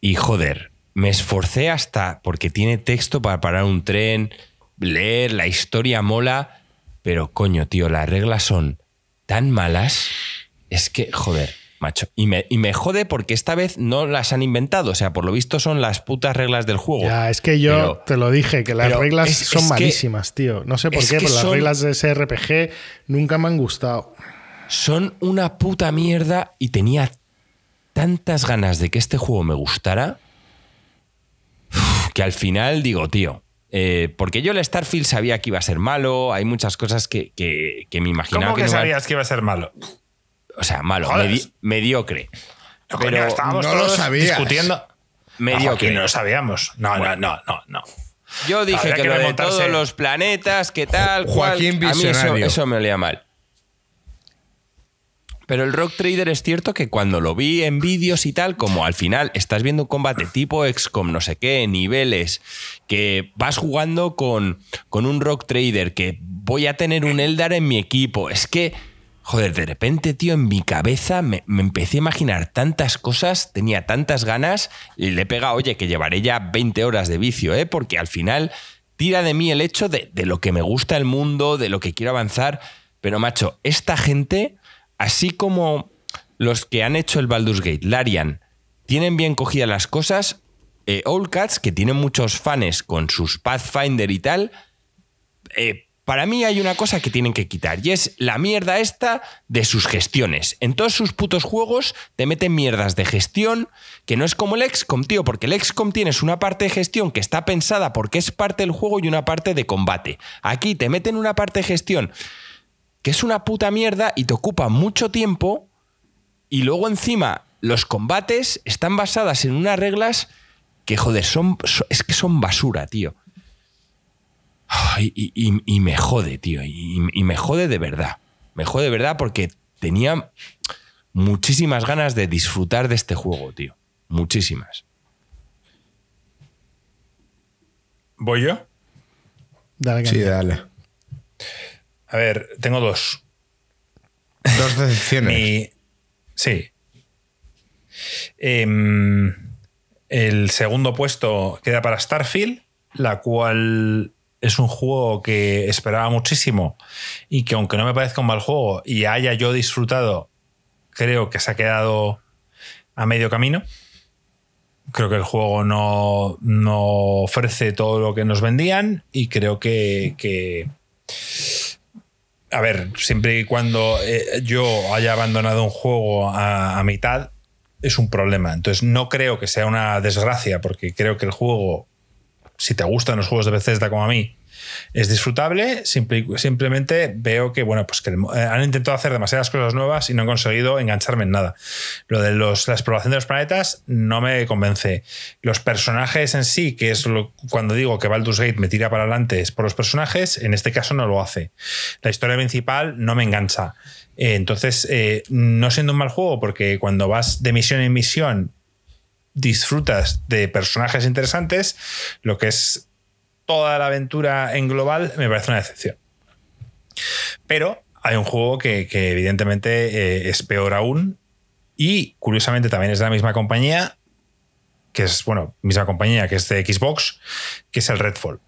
Y joder, me esforcé hasta porque tiene texto para parar un tren, leer, la historia mola pero coño, tío, las reglas son tan malas. Es que, joder, macho. Y me, y me, jode porque esta vez no las han inventado. O sea, por lo visto son las putas reglas del juego. Ya, es que yo te lo dije, que las reglas son malísimas, tío. No sé por qué, pero las reglas de ese RPG nunca me han gustado. Son una puta mierda y tenía tantas ganas de que este juego me gustara que al final digo, tío, eh, porque yo el Starfield sabía que iba a ser malo, hay muchas cosas que, me imaginaba. ¿Cómo que, sabías que iba a ser malo? O sea, malo, mediocre. pero estábamos no lo sabías. discutiendo. Mediocre. No, lo sabíamos. No, no, no, no, no. Yo dije que, lo de todos los planetas, que tal, Joaquín cual, a mí eso, eso me olía mal. Pero el Rock Trader es cierto que cuando lo vi en vídeos y tal, como al final estás viendo un combate tipo XCOM, no sé qué, niveles, que vas jugando con, con un Rock Trader, que voy a tener un Eldar en mi equipo. Es que, joder, de repente, tío, en mi cabeza me, empecé a imaginar tantas cosas, tenía tantas ganas, y le pega, oye, que llevaré ya 20 horas de vicio, ¿eh? Porque al final tira de mí el hecho de, de lo que me gusta el mundo, de lo que quiero avanzar. Pero, macho, esta gente así como los que han hecho el Baldur's Gate, Larian, tienen bien cogidas las cosas, eh, Old Cats, que tienen muchos fans con sus Pathfinder y tal, eh, para mí hay una cosa que tienen que quitar y es la mierda esta de sus gestiones. En todos sus putos juegos te meten mierdas de gestión que no es como el XCOM, tío, porque el XCOM tienes una parte de gestión que está pensada porque es parte del juego y una parte de combate. Aquí te meten una parte de gestión que es una puta mierda y te ocupa mucho tiempo y luego encima los combates están basadas en unas reglas que, joder, son, es que son basura, tío. Y, me jode, tío. Y, me jode de verdad. Me jode de verdad porque tenía muchísimas ganas de disfrutar de este juego, tío. Muchísimas. ¿Voy yo? Dale, sí, dale. A ver, tengo dos. Dos decepciones. Sí. Em, el segundo puesto queda para Starfield, la cual es un juego que esperaba muchísimo y que aunque no me parezca un mal juego y haya yo disfrutado, creo que se ha quedado a medio camino. Creo que el juego no, no ofrece todo lo que nos vendían y creo que, a ver, siempre y cuando eh, yo haya abandonado un juego a, mitad, es un problema. Entonces no creo que sea una desgracia, porque creo que el juego, si te gustan los juegos de Bethesda como a mí, es disfrutable, simplemente veo que, bueno, pues que eh, han intentado hacer demasiadas cosas nuevas y no han conseguido engancharme en nada. Lo de la exploración de los planetas no me convence. Los personajes en sí, que es lo, cuando digo que Baldur's Gate me tira para adelante, es por los personajes, en este caso no lo hace. La historia principal no me engancha. Eh, entonces, eh, no siendo un mal juego, porque cuando vas de misión en misión disfrutas de personajes interesantes, lo que es toda la aventura en global me parece una decepción. Pero hay un juego que, evidentemente eh, es peor aún y curiosamente también es de la misma compañía, que es, bueno, misma compañía que es de Xbox, que es el Redfall.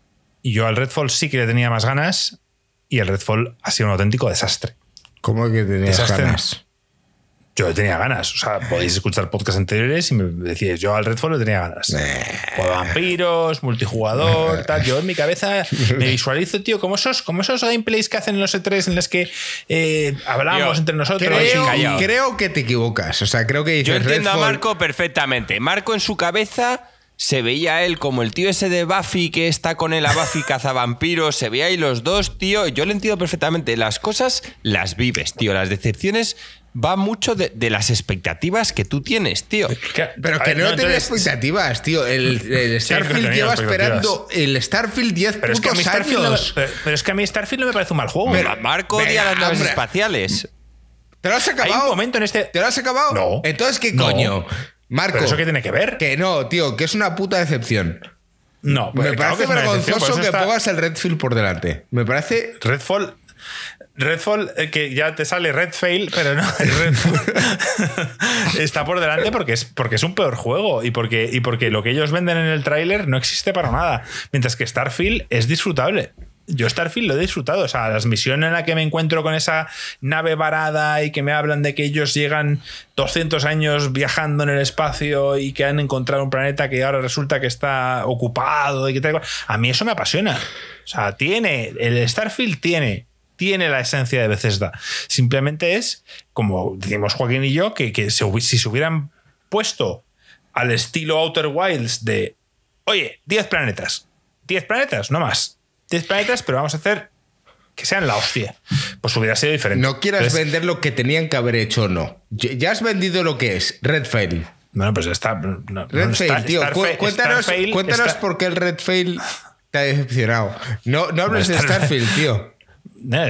Y yo al Redfall sí que le tenía más ganas y el Redfall ha sido un auténtico desastre. ¿Cómo que tenías ganas? Yo tenía ganas. O sea, podéis escuchar podcasts anteriores y me decíais, yo al Redfall le tenía ganas. vampiros, multijugador, tal. Yo en mi cabeza me visualizo, tío, como esos, como esos gameplays que hacen en los E3 en los que eh, hablamos entre nosotros. Creo, creo, que te equivocas. O sea, creo que Yo entiendo a Marco perfectamente. Marco en su cabeza se veía él como el tío ese de Buffy que está con él a Buffy [LAUGHS] cazavampiros, se veía ahí los dos, tío. Yo lo entiendo perfectamente. Las cosas las vives, tío. Las decepciones va mucho de, las expectativas que tú tienes, tío. pero que no, tienes expectativas, tío. El, [LAUGHS] Starfield lleva esperando el Starfield 10 pero es que a mí años. pero, es que a mí Starfield no me parece un mal juego. Marco odia las naves espaciales. ¿Te lo has acabado? Hay un momento en este... ¿Te lo has acabado? No. Entonces, ¿qué coño? Marco. ¿Pero eso qué tiene que ver? Que no, tío, que es una puta decepción. No, me parece vergonzoso que pongas el Redfield por delante. Me parece. Redfall. Redfall, eh, que ya te sale Redfail, pero no, [LAUGHS] está por delante porque es, porque es un peor juego y porque, y porque lo que ellos venden en el tráiler no existe para nada. Mientras que Starfield es disfrutable yo Starfield lo he disfrutado. O sea, las misiones en las que me encuentro con esa nave varada y que me hablan de que ellos llegan 200 años viajando en el espacio y que han encontrado un planeta que ahora resulta que está ocupado y que tal. A mí eso me apasiona. O sea, tiene, el Starfield tiene tiene la esencia de Bethesda. Simplemente es, como decimos Joaquín y yo, que, que si se hubieran puesto al estilo Outer Wilds de, oye, 10 planetas, 10 planetas, no más 10 planetas, pero vamos a hacer que sean la hostia. Pues hubiera sido diferente. No quieras vender lo que tenían que haber hecho o no. Ya has vendido lo que es Redfail. Bueno, pues está. Redfail, tío. cuéntanos, cuéntanos por qué el Redfail te ha decepcionado. No, no hables de Starfield, tío.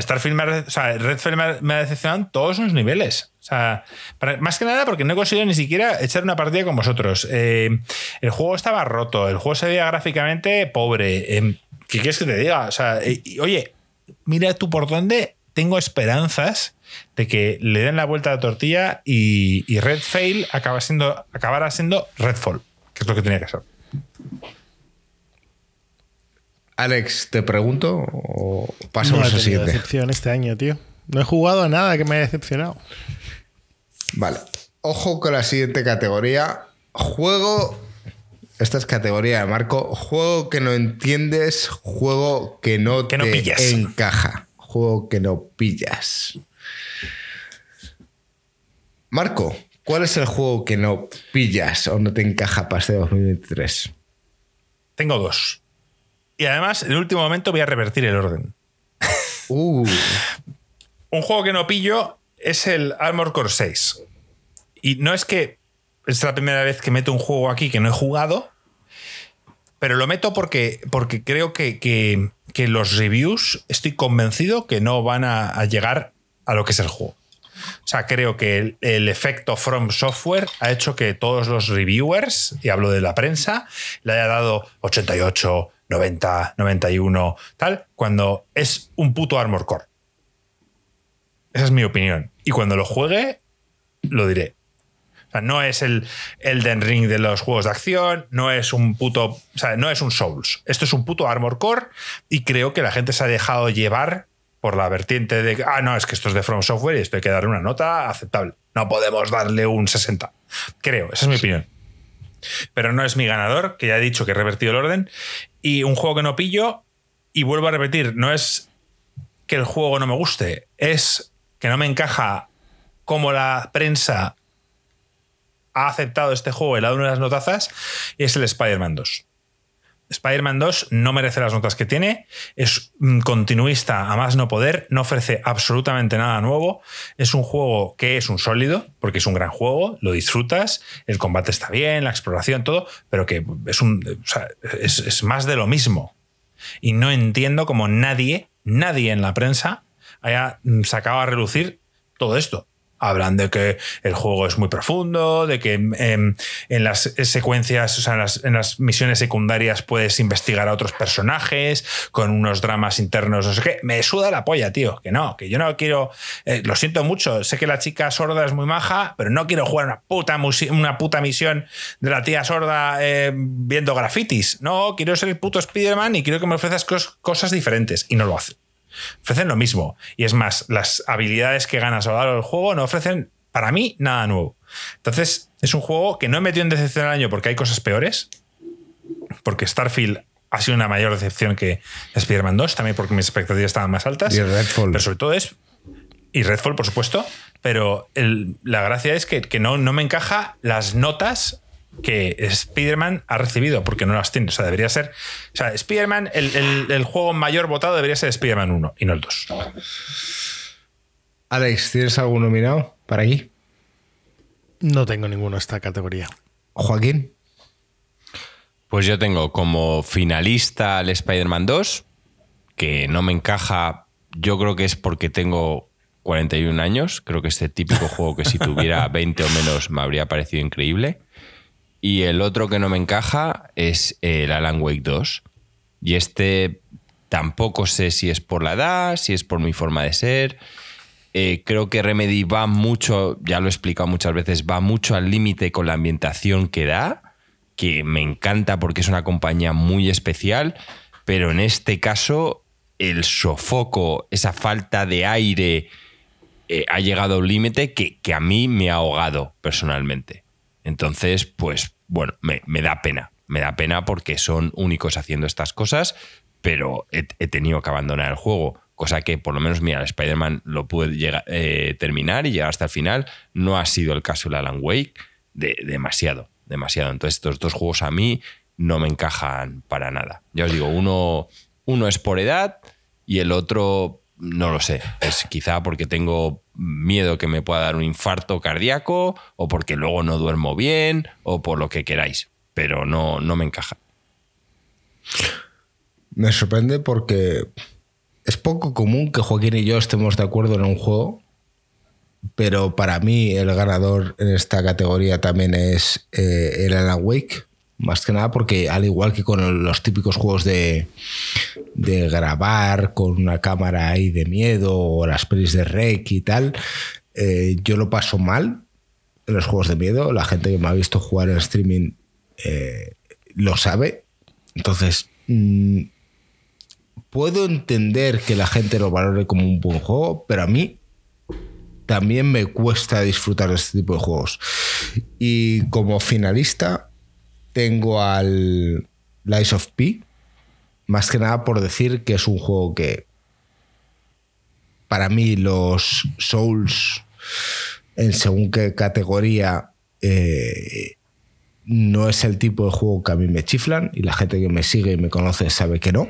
Starfield me ha, o me ha, decepcionado en todos los niveles. O sea, más que nada porque no he conseguido ni siquiera echar una partida con vosotros. Eh, el juego estaba roto, el juego se veía gráficamente pobre. Eh, ¿Qué quieres que te diga? Sea, oye, mira tú por dónde tengo esperanzas de que le den la vuelta a la tortilla y, y Red Fail acaba siendo, acabará siendo Redfall, que es lo que tenía que ser. Alex, ¿te pregunto o pasamos no a siguiente? decepción este año, tío. No he jugado a nada que me haya decepcionado. Vale. Ojo con la siguiente categoría. Juego esta es categoría de Marco. Juego que no entiendes, juego que no te encaja. Juego que no pillas. Marco, ¿cuál es el juego que no pillas o no te encaja para este 2023? Tengo dos. Y además, en el último momento voy a revertir el orden. [LAUGHS] Uh. Un juego que no pillo es el Armor Core 6. Y no es que es la primera vez que meto un juego aquí que no he jugado, pero lo meto porque, porque creo que, los reviews estoy convencido que no van a, llegar a lo que es el juego. O sea, creo que el, efecto From Software ha hecho que todos los reviewers, y hablo de la prensa, le haya dado 88, 90, 91, tal, cuando es un puto Armor Core. Esa es mi opinión. Y cuando lo juegue, lo diré. O sea, no es el Elden Ring de los juegos de acción, no es un puto. O sea, no es un Souls. Esto es un puto Armor Core y creo que la gente se ha dejado llevar por la vertiente de. Ah, no, es que esto es de From Software y esto hay que darle una nota aceptable. No podemos darle un 60. Creo, esa es mi opinión. Pero no es mi ganador, que ya he dicho que he revertido el orden. Y un juego que no pillo, y vuelvo a repetir, no es que el juego no me guste, es que no me encaja como la prensa ha aceptado este juego y le ha dado unas notazas, y es el Spider-Man 2. Spider-Man 2 no merece las notas que tiene, es continuista a más no poder, no ofrece absolutamente nada nuevo, es un juego que es un sólido, porque es un gran juego, lo disfrutas, el combate está bien, la exploración, todo, pero que es, un, es más de lo mismo. Y no entiendo cómo nadie, nadie en la prensa haya sacado a relucir todo esto. Hablan de que el juego es muy profundo, de que en, las secuencias, o sea, en las, misiones secundarias puedes investigar a otros personajes con unos dramas internos, no sé qué. Me suda la polla, tío. Que no, que yo no quiero. Eh, lo siento mucho. Sé que la chica sorda es muy maja, pero no quiero jugar una puta, una puta misión de la tía sorda eh, viendo grafitis. No, quiero ser el puto Spider-Man y quiero que me ofrezcas cosas diferentes. Y no lo hace ofrecen lo mismo. Y es más, las habilidades que ganas a lo largo del juego no ofrecen, para mí, nada nuevo. Entonces, es un juego que no he metido en decepción al año porque hay cosas peores. Porque Starfield ha sido una mayor decepción que Spider-Man 2, también porque mis expectativas estaban más altas. Y Redfall. Pero sobre todo es. Y Redfall, por supuesto. Pero la gracia es que, que no, no me encaja las notas que Spider-Man ha recibido, porque no las tiene. O sea, debería ser. O sea, Spider-Man, el, juego mayor votado debería ser Spider-Man 1 y no el 2. Alex, ¿tienes algún nominado para aquí? No tengo ninguno en esta categoría. Joaquín. Pues yo tengo como finalista el Spider-Man 2, que no me encaja. Yo creo que es porque tengo 41 años. Creo que este típico juego que si tuviera [LAUGHS] 20 o menos me habría parecido increíble. Y el otro que no me encaja es el Alan Wake 2. Y este tampoco sé si es por la edad, si es por mi forma de ser. Eh, creo que Remedy va mucho, ya lo he explicado muchas veces, va mucho al límite con la ambientación que da, que me encanta porque es una compañía muy especial, pero en este caso el sofoco, esa falta de aire, eh, ha llegado a un límite que, que a mí me ha ahogado personalmente. Entonces, pues bueno, me, da pena. Me da pena porque son únicos haciendo estas cosas, pero he, tenido que abandonar el juego. Cosa que por lo menos, mira, Spider-Man lo pude llegar, eh, terminar y llegar hasta el final. No ha sido el caso de Alan Wake de, demasiado, demasiado. Entonces estos dos juegos a mí no me encajan para nada. Ya os digo, uno, uno es por edad y el otro no lo sé. Es quizá porque tengo miedo que me pueda dar un infarto cardíaco o porque luego no duermo bien o por lo que queráis. Pero no, no me encaja. Me sorprende porque es poco común que Joaquín y yo estemos de acuerdo en un juego, pero para mí el ganador en esta categoría también es eh, el Alan Wake. Más que nada porque al igual que con los típicos juegos de, grabar con una cámara ahí de miedo o las pelis de rec y tal, eh, yo lo paso mal en los juegos de miedo. La gente que me ha visto jugar en streaming eh, lo sabe. Entonces, mm, puedo entender que la gente lo valore como un buen juego, pero a mí también me cuesta disfrutar de este tipo de juegos. Y como finalista, tengo al Lies of P, más que nada por decir que es un juego que para mí los Souls en según qué categoría eh, no es el tipo de juego que a mí me chiflan y la gente que me sigue y me conoce sabe que no.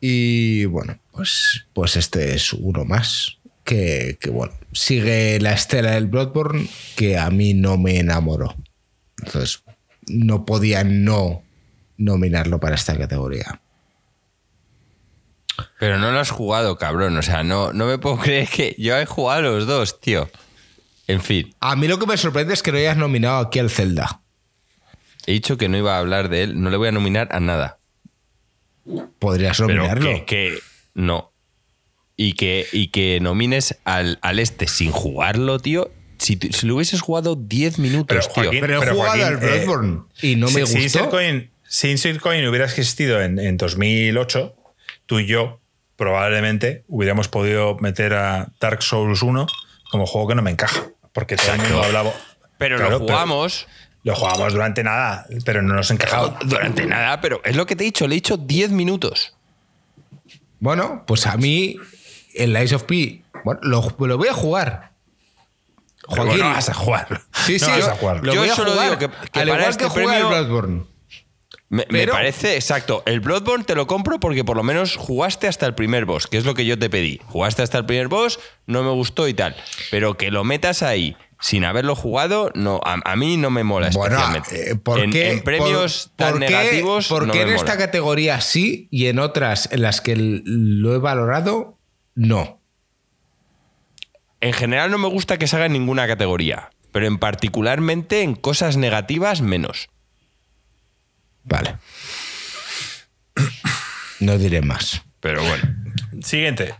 Y bueno, pues, pues este es uno más que, que bueno, sigue la estela del Bloodborne que a mí no me enamoró. Entonces, no podía no nominarlo para esta categoría. Pero no lo has jugado, cabrón. O sea, no, no me puedo creer que yo he jugado los dos, tío. En fin. A mí lo que me sorprende es que no hayas nominado aquí al Zelda. He dicho que no iba a hablar de él, no le voy a nominar a nada. Podrías nominarlo. que, no. Y que, y que nomines al, al este sin jugarlo, tío, si, lo hubieses jugado 10 minutos, pero, tío. Pero he jugado al eh, Bloodborne y no me gustó. Si Insert Coin hubiera existido en, 2008, tú y yo probablemente hubiéramos podido meter a Dark Souls 1 como juego que no me encaja. Porque todo el mundo hablaba. Pero lo jugamos. Lo jugamos durante nada, pero no nos encajaba. Durante nada, pero es lo que te he dicho, le he dicho 10 minutos. Bueno, pues a mí el Lies of P, bueno, lo voy a jugar. Joaquín, no vas a jugar. Sí, sí, vas a jugar. Lo yo voy a solo jugar, digo que, al igual este que premio... Bloodborne. Me, parece, exacto. El Bloodborne te lo compro porque por lo menos jugaste hasta el primer boss, que es lo que yo te pedí. Jugaste hasta el primer boss, no me gustó y tal. Pero que lo metas ahí sin haberlo jugado, no, a, mí no me mola especialmente. Eh, ¿por qué, en, premios tan negativos. ¿Por qué en esta categoría sí y en otras en las que lo he valorado, no? En general no me gusta que se haga en ninguna categoría, pero en particularmente en cosas negativas menos. Vale. No diré más. Pero bueno. Siguiente.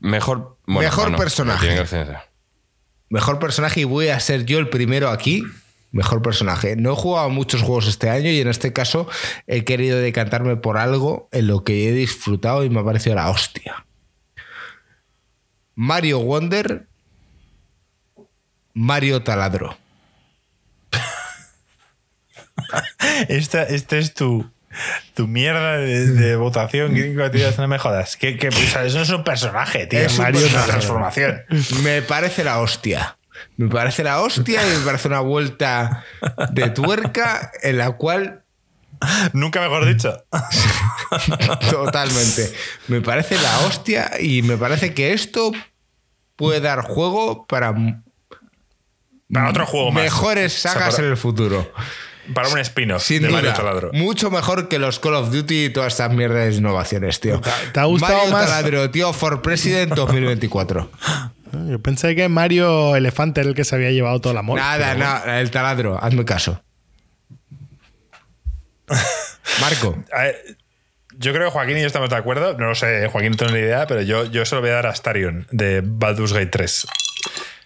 Mejor, Mejor personaje. Mejor personaje y voy a ser yo el primero aquí. Mejor personaje. No he jugado muchos juegos este año y en este caso he querido decantarme por algo en lo que he disfrutado y me ha parecido la hostia. Mario Wonder, Mario Taladro. [LAUGHS] esta, este es tu, tu mierda de, votación, no me jodas. Que, eso no es un personaje, tío. Es Mario una transformación. Me parece la hostia. Me parece la hostia y me parece una vuelta de tuerca en la cual. Nunca mejor dicho. [LAUGHS] Totalmente. Me parece la hostia y me parece que esto puede dar juego para. Para otro juego más. Mejores sagas en el futuro. Para un spin-off Sin duda, Mucho mejor que los Call of Duty y todas estas mierdas de innovaciones, tío. ¿Te ha gustado Mario más? Taladro, tío, For President 2024. [LAUGHS] Yo pensé que Mario Elefante era el que se había llevado todo el amor. Nada, nada, el taladro, hazme caso. [LAUGHS] Marco. Yo creo que Joaquín y yo estamos de acuerdo. No lo sé, Joaquín no tengo ni idea, pero yo, yo se lo voy a dar a Starion de Baldur's Gate 3.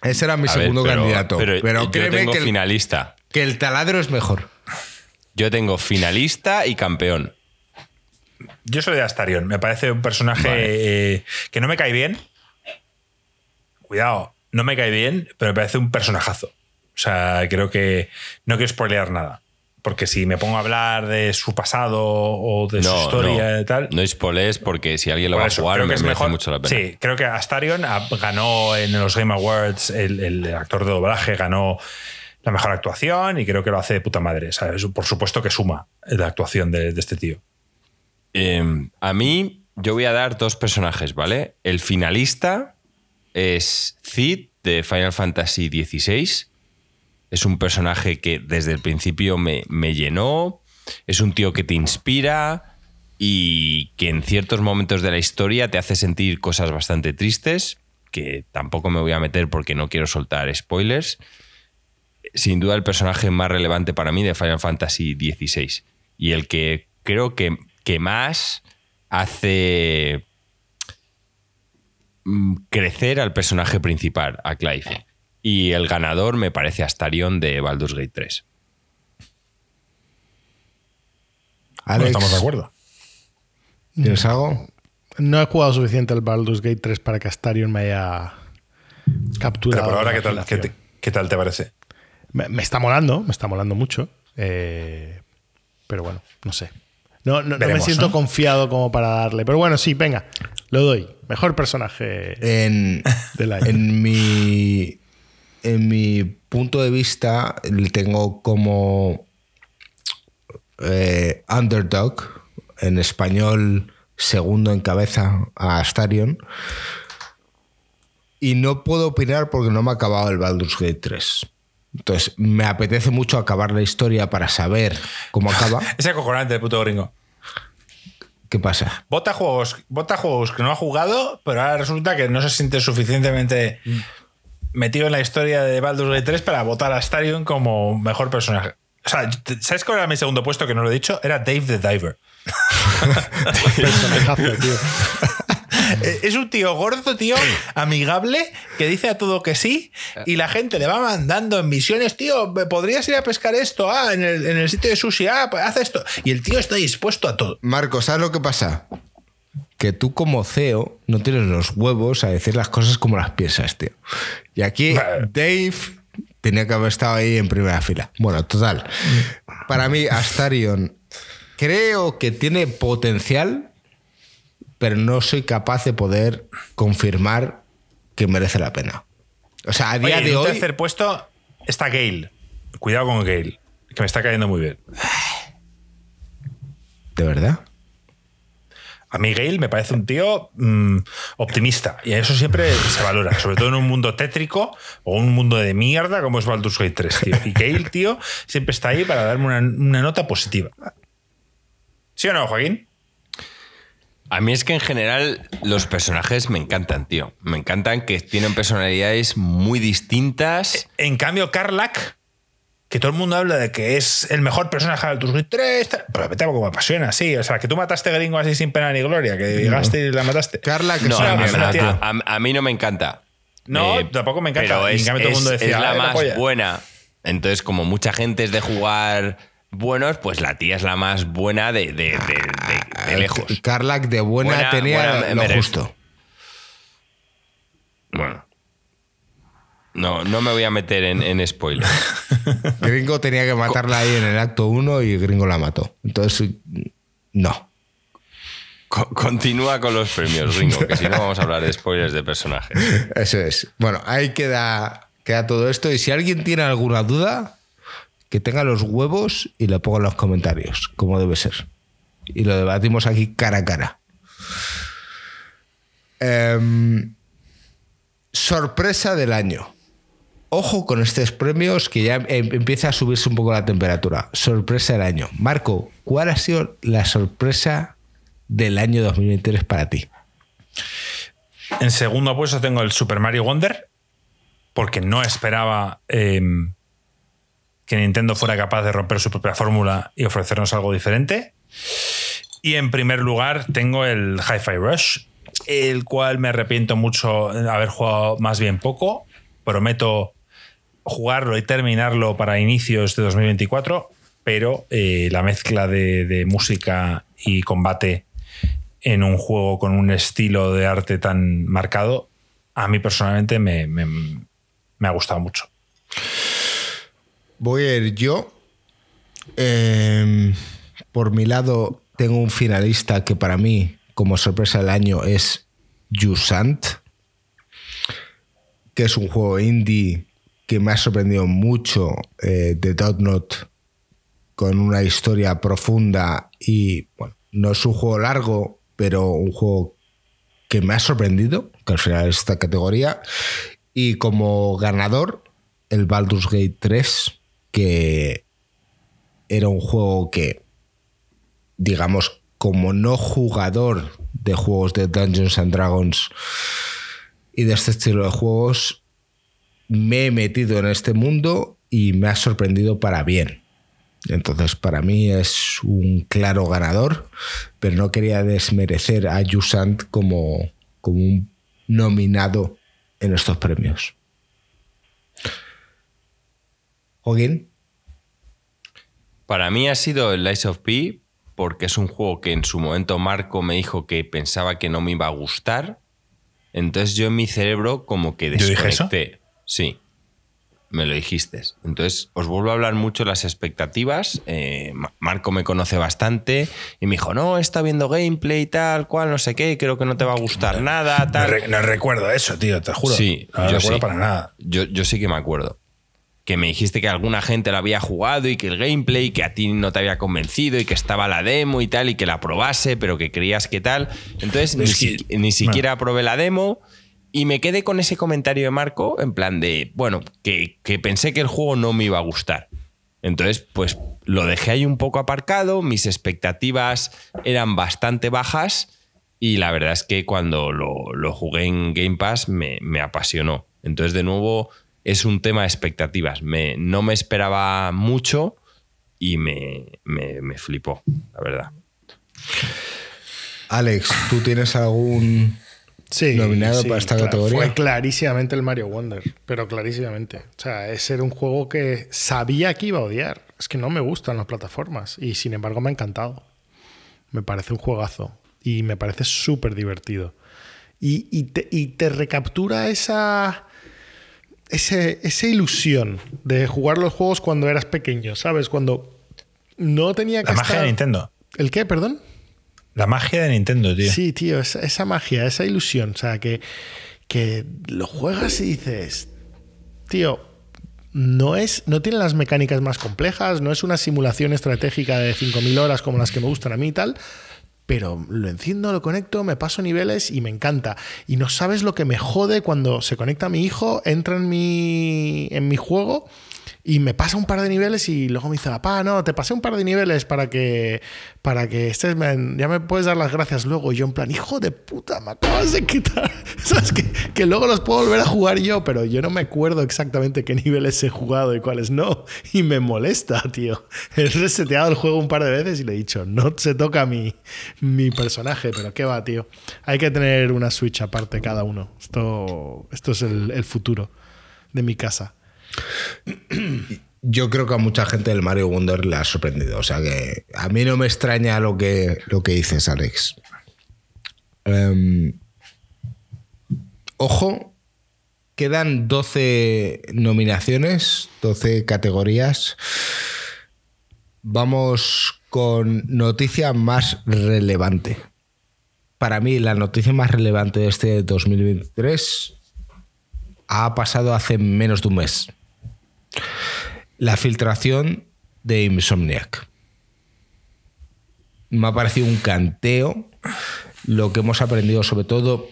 Ese era mi segundo candidato. Pero, yo tengo que finalista. que el taladro es mejor. Yo tengo finalista y campeón. Yo soy de Astarion. Me parece un personaje eh, que no me cae bien. Cuidado, no me cae bien, pero me parece un personajazo. O sea, creo que no quiero spoilear nada. Porque si me pongo a hablar de su pasado o de su historia y tal. No spoilees porque si alguien lo va a jugar, me merece mejor. mucho la pena. Sí, creo que Astarion ganó en los Game Awards, el actor de doblaje ganó la mejor actuación y creo que lo hace de puta madre. Por supuesto que suma la actuación de, este tío. Em, a mí, yo voy a dar dos personajes, ¿vale? El finalista es Cid de Final Fantasy XVI. Es un personaje que desde el principio me, me llenó. Es un tío que te inspira y que en ciertos momentos de la historia te hace sentir cosas bastante tristes, que tampoco me voy a meter porque no quiero soltar spoilers sin duda el personaje más relevante para mí de Final Fantasy XVI. Y el que creo que, que más hace mm, crecer al personaje principal, a Clive. Y el ganador me parece Astarion de Baldur's Gate 3. Alex, estamos de acuerdo. ¿Tienes algo? No he jugado suficiente al Baldur's Gate 3 para que Astarion me haya capturado. Pero por ahora, ¿qué tal te parece? Me, está molando, me está molando mucho. Eh, pero bueno, no sé. No, me siento confiado como para darle. Pero bueno, sí, venga, lo doy. Mejor personaje en, del año. En mi, en mi punto de vista, le tengo como eh, underdog, en español segundo en cabeza a Astarion. Y no puedo opinar porque no me ha acabado el Baldur's Gate 3. Entonces, me apetece mucho acabar la historia para saber cómo acaba. [LAUGHS] es acojonante el puto gringo. ¿Qué pasa? Vota juegos, vota juegos que no ha jugado, pero ahora resulta que no se siente suficientemente metido en la historia de Baldur's Gate 3 para votar a Starion como mejor personaje. O sea, ¿sabes cuál era mi segundo puesto que no lo he dicho? Era Dave the Diver. [LAUGHS] tío. [LAUGHS] Eh, es un tío gordo, tío, amigable, que dice a todo que sí, y la gente le va mandando en misiones, tío, ¿podrías ir a pescar esto? Ah, en el, sitio de sushi, ah, pues haz esto. Y el tío está dispuesto a todo. Marco, ¿sabes lo que pasa? Que tú como CEO no tienes los huevos a decir las cosas como las piensas, tío. Y aquí Dave tenía que haber estado ahí en primera fila. Bueno, total. Para mí, Astarion creo que tiene potencial pero no soy capaz de poder confirmar que merece la pena. O sea, a día de hoy. En tercer puesto está Gale. Cuidado con Gale, que me está cayendo muy bien. ¿De verdad? A mí Gale me parece un tío mm, optimista y eso siempre se valora, sobre todo en un mundo tétrico o un mundo de mierda como es Baldur's Gate 3, tío. Y Gale, tío, siempre está ahí para darme una, una nota positiva. ¿Sí o no, Joaquín? A mí es que en general los personajes me encantan, tío. Me encantan que tienen personalidades muy distintas. En cambio, Karlak que todo el mundo habla de que es el mejor personaje de Baldur's 3, pero me como me apasiona, sí. O sea, que tú mataste a Gringo así sin pena ni gloria, que llegaste y la mataste. Carla, que no, a, mí no me encanta. No, eh, tampoco me encanta. Pero es, todo el mundo decía, es la más buena. Entonces, como mucha gente es de jugar buenos, pues la tía es la más buena de, de, de, lejos. Carlac de buena, tenía lo justo. Bueno. No, no me voy a meter en, en spoilers. [LAUGHS] Gringo tenía que matarla ahí en el acto 1 y Gringo la mató. Entonces, no. continúa con los premios, Gringo, que si no vamos a hablar de spoilers de personajes. Eso es. Bueno, ahí queda, queda todo esto. Y si alguien tiene alguna duda, que tenga los huevos y lo ponga en los comentarios, como debe ser. Y lo debatimos aquí cara a cara. Em, sorpresa del año ojo con estos premios que ya em, empieza a subirse un poco la temperatura. Sorpresa del año. Marco, ¿cuál ha sido la sorpresa del año 2023 para ti? En segundo puesto tengo el Super Mario Wonder, porque no esperaba em, que Nintendo fuera capaz de romper su propia fórmula y ofrecernos algo diferente. Y en primer lugar tengo el Hi-Fi Rush, el cual me arrepiento mucho de haber jugado más bien poco. Prometo jugarlo y terminarlo para inicios de 2024, pero eh, la mezcla de, música y combate en un juego con un estilo de arte tan marcado, a mí personalmente me, ha gustado mucho. Voy a ir yo. Em, por mi lado, tengo un finalista que para mí, como sorpresa del año, es Jusant, que es un juego indie que me ha sorprendido mucho eh, de Dotnot con una historia profunda y bueno, no es un juego largo, pero un juego que me ha sorprendido, que al final es esta categoría. Y como ganador, el Baldur's Gate 3, que era un juego que, digamos, como no jugador de juegos de Dungeons and Dragons y de este estilo de juegos, me he metido en este mundo y me ha sorprendido para bien. Entonces, para mí es un claro ganador, pero no quería desmerecer a Yusant como, como un nominado en estos premios. ¿Joaquín? Para mí ha sido el Lies of P, porque es un juego que en su momento Marco me dijo que pensaba que no me iba a gustar. Entonces yo en mi cerebro como que desconecté. Sí, me lo dijiste. Entonces, os vuelvo a hablar mucho de las expectativas. Eh, Marco me conoce bastante y me dijo, no, está viendo gameplay tal, cual, no sé qué, creo que no te va a gustar nada. Tal. No, recuerdo eso, tío, te juro. Sí, no yo recuerdo para nada. Yo, yo sí que me acuerdo. Que me dijiste que alguna gente lo había jugado y que el gameplay, que a ti no te había convencido y que estaba la demo y tal, y que la probase, pero que creías que tal. Entonces, ni, siquiera probé la demo y me quedé con ese comentario de Marco en plan de, bueno, que, pensé que el juego no me iba a gustar. Entonces, pues lo dejé ahí un poco aparcado, mis expectativas eran bastante bajas y la verdad es que cuando lo, jugué en Game Pass me, apasionó. Entonces, de nuevo, es un tema de expectativas. Me, no me esperaba mucho y me, me flipó, la verdad. Alex, ¿tú tienes algún sí, nominado para esta categoría. Fue clarísimamente el Mario Wonder, pero clarísimamente. O sea, ese era un juego que sabía que iba a odiar. Es que no me gustan las plataformas y sin embargo me ha encantado. Me parece un juegazo y me parece súper divertido. Y, te, recaptura esa, esa ilusión de jugar los juegos cuando eras pequeño, ¿sabes? Cuando no tenía que La magia de Nintendo. ¿El qué, perdón? La magia de Nintendo, tío. Sí, tío, esa, magia, esa ilusión. O sea, que, que lo juegas y dices, tío, no, es, no tiene las mecánicas más complejas, no es una simulación estratégica de 5.000 horas como las que me gustan a mí y tal, pero lo enciendo, lo conecto, me paso niveles y me encanta. Y no sabes lo que me jode cuando se conecta mi hijo, entra en mi, en mi juego y me pasa un par de niveles y luego me dice, papá, no, te pasé un par de niveles para que, para que estés, ya me puedes dar las gracias luego. Y yo en plan, hijo de puta, me acabas de quitar. [LAUGHS] ¿Sabes? Que, que luego los puedo volver a jugar yo, pero yo no me acuerdo exactamente qué niveles he jugado y cuáles no. Y me molesta, tío. [LAUGHS] He reseteado el juego un par de veces y le he dicho, no se toca mi, mi personaje, pero qué va, tío. Hay que tener una Switch aparte cada uno. Esto, esto es el futuro de mi casa. Yo creo que a mucha gente el Mario Wonder le ha sorprendido. O sea que a mí no me extraña lo que, lo que dices, Alex. Em, ojo, quedan 12 nominaciones, 12 categorías. Vamos con noticia más relevante. Para mí, la noticia más relevante de este 2023 ha pasado hace menos de un mes la filtración de Insomniac. Me ha parecido un canteo lo que hemos aprendido, sobre todo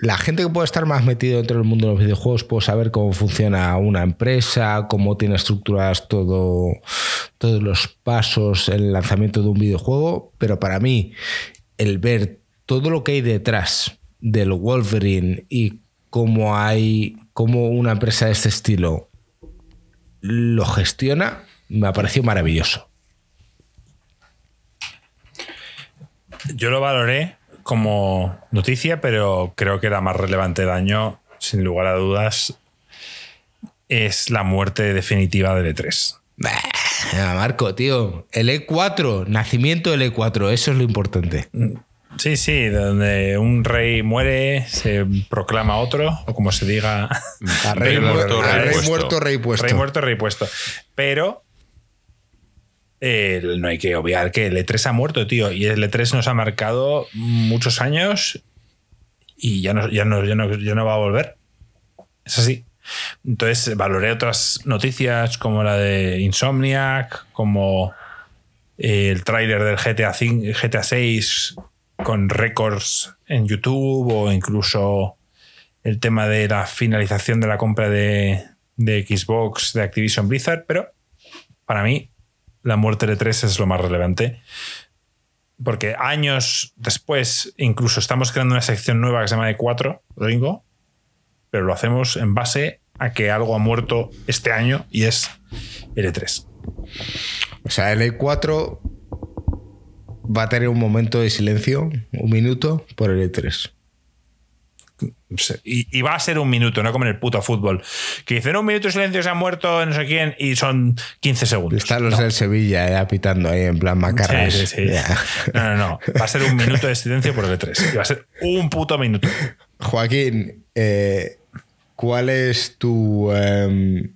la gente que puede estar más metido dentro del mundo de los videojuegos puede saber cómo funciona una empresa, cómo tiene estructuradas todo, todos los pasos, el lanzamiento de un videojuego, pero para mí el ver todo lo que hay detrás del Wolverine y cómo hay, cómo una empresa de este estilo lo gestiona, me ha parecido maravilloso. Yo lo valoré como noticia, pero creo que la más relevante del año, sin lugar a dudas, es la muerte definitiva del E3. Marco, tío, el E4, nacimiento del E4, eso es lo importante. Sí, sí, donde un rey muere, se proclama otro, o como se diga. [LAUGHS] rey, muerto, rey, muerto, rey puesto. Rey muerto, rey puesto. Pero no hay que obviar que el E3 ha muerto, tío. Y el E3 nos ha marcado muchos años y ya no, ya no, ya no, ya no va a volver. Es así. Entonces valoré otras noticias como la de Insomniac, como el tráiler del GTA, GTA 6 con récords en YouTube o incluso el tema de la finalización de la compra de, Xbox de Activision Blizzard, pero para mí la muerte de 3 es lo más relevante. Porque años después, incluso estamos creando una sección nueva que se llama E4, Ringo, pero lo hacemos en base a que algo ha muerto este año y es el E3. O sea, el E4 va a tener un momento de silencio, un minuto, por el E3. Y, va a ser un minuto, no como en el puto fútbol. Que dicen un minuto de silencio, se ha muerto no sé quién y son 15 segundos. Están los del Sevilla eh, apitando ahí en plan macarras. Sí, sí, No, no, no. Va a ser un minuto de silencio por el E3. Y va a ser un puto minuto. Joaquín, eh, ¿cuál es tu, em,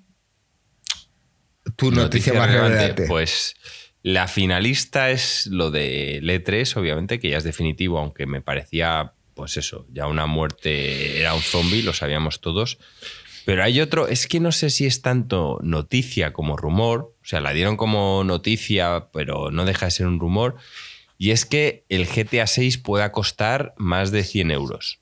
tu noticia, más relevante? Pues la finalista es lo de E3, obviamente, que ya es definitivo, aunque me parecía, pues eso, ya una muerte, era un zombie, lo sabíamos todos. Pero hay otro, es que no sé si es tanto noticia como rumor, o sea, la dieron como noticia, pero no deja de ser un rumor, y es que el GTA 6 pueda costar más de 100 euros.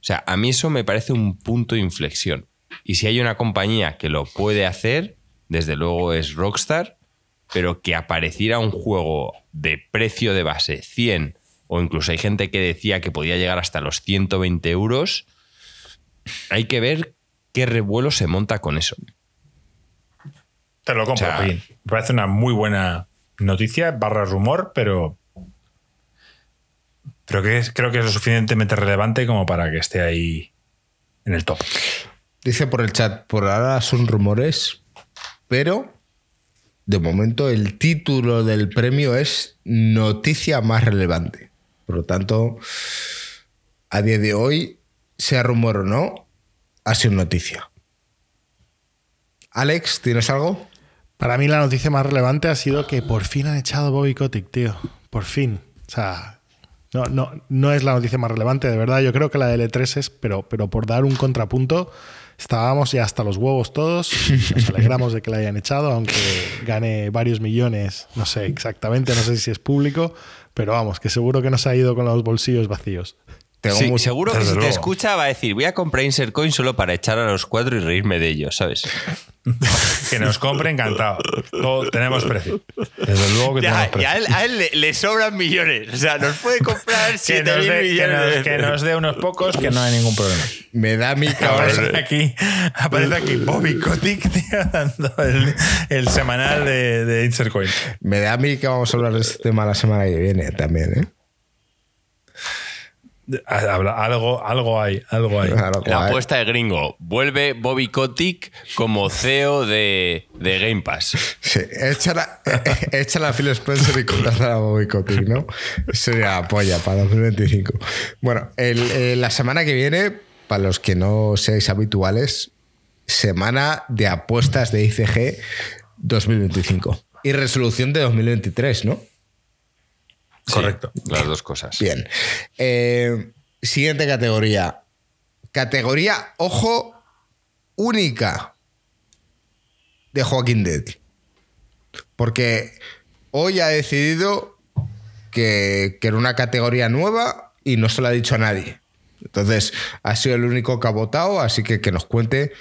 O sea, a mí eso me parece un punto de inflexión. Y si hay una compañía que lo puede hacer, desde luego es Rockstar, pero que apareciera un juego de precio de base 100 o incluso hay gente que decía que podía llegar hasta los 120 euros, hay que ver qué revuelo se monta con eso. Te lo compro, Me parece una muy buena noticia, barra rumor, pero creo que, es, creo que es lo suficientemente relevante como para que esté ahí en el top. Dice por el chat, por ahora son rumores, pero de momento el título del premio es Noticia más relevante. Por lo tanto, a día de hoy, sea rumor o no, ha sido noticia. Alex, ¿tienes algo? Para mí la noticia más relevante ha sido que por fin han echado a Bobby Kotick, tío. Por fin. O sea, no, no, no es la noticia más relevante, de verdad. Yo creo que la de L3 es, pero, pero por dar un contrapunto, Estábamos ya hasta los huevos todos. Nos [LAUGHS] alegramos de que la hayan echado, aunque gane varios millones. No sé exactamente, no sé si es público, pero vamos, que seguro que nos ha ido con los bolsillos vacíos. Sí, seguro que si te escucha va a decir, voy a comprar Insert Coin solo para echar a los cuatro y reírme de ellos, ¿sabes? [LAUGHS] que nos compre, encantado. tenemos precio. Desde luego que tenemos precio. a él, le, sobran millones. O sea, nos puede comprar [LAUGHS] 7 millones. Que nos, dé unos pocos, que no hay ningún problema. Me da mi Aparece aquí, aparece aquí Bobby Kotick [LAUGHS] dando el, semanal de, de Insert Coin. Me da a mí que vamos a hablar de este tema la semana que viene también, ¿eh? Algo, algo hay, algo hay. La apuesta de gringo. Vuelve Bobby Kotick como CEO de, Game Pass. Sí, échala, échala [LAUGHS] a Phil Spencer y contratar a Bobby Kotick, ¿no? Sería polla para 2025. Bueno, la semana que viene, para los que no seáis habituales, semana de apuestas de ICG 2025. Y resolución de 2023, ¿no? Correcto. las dos cosas. Bien. Eh, siguiente categoría. Categoría, ojo, única de Joaquín Dead. Porque hoy ha decidido que, era una categoría nueva y no se lo ha dicho a nadie. Entonces, ha sido el único que ha votado, así que que nos cuente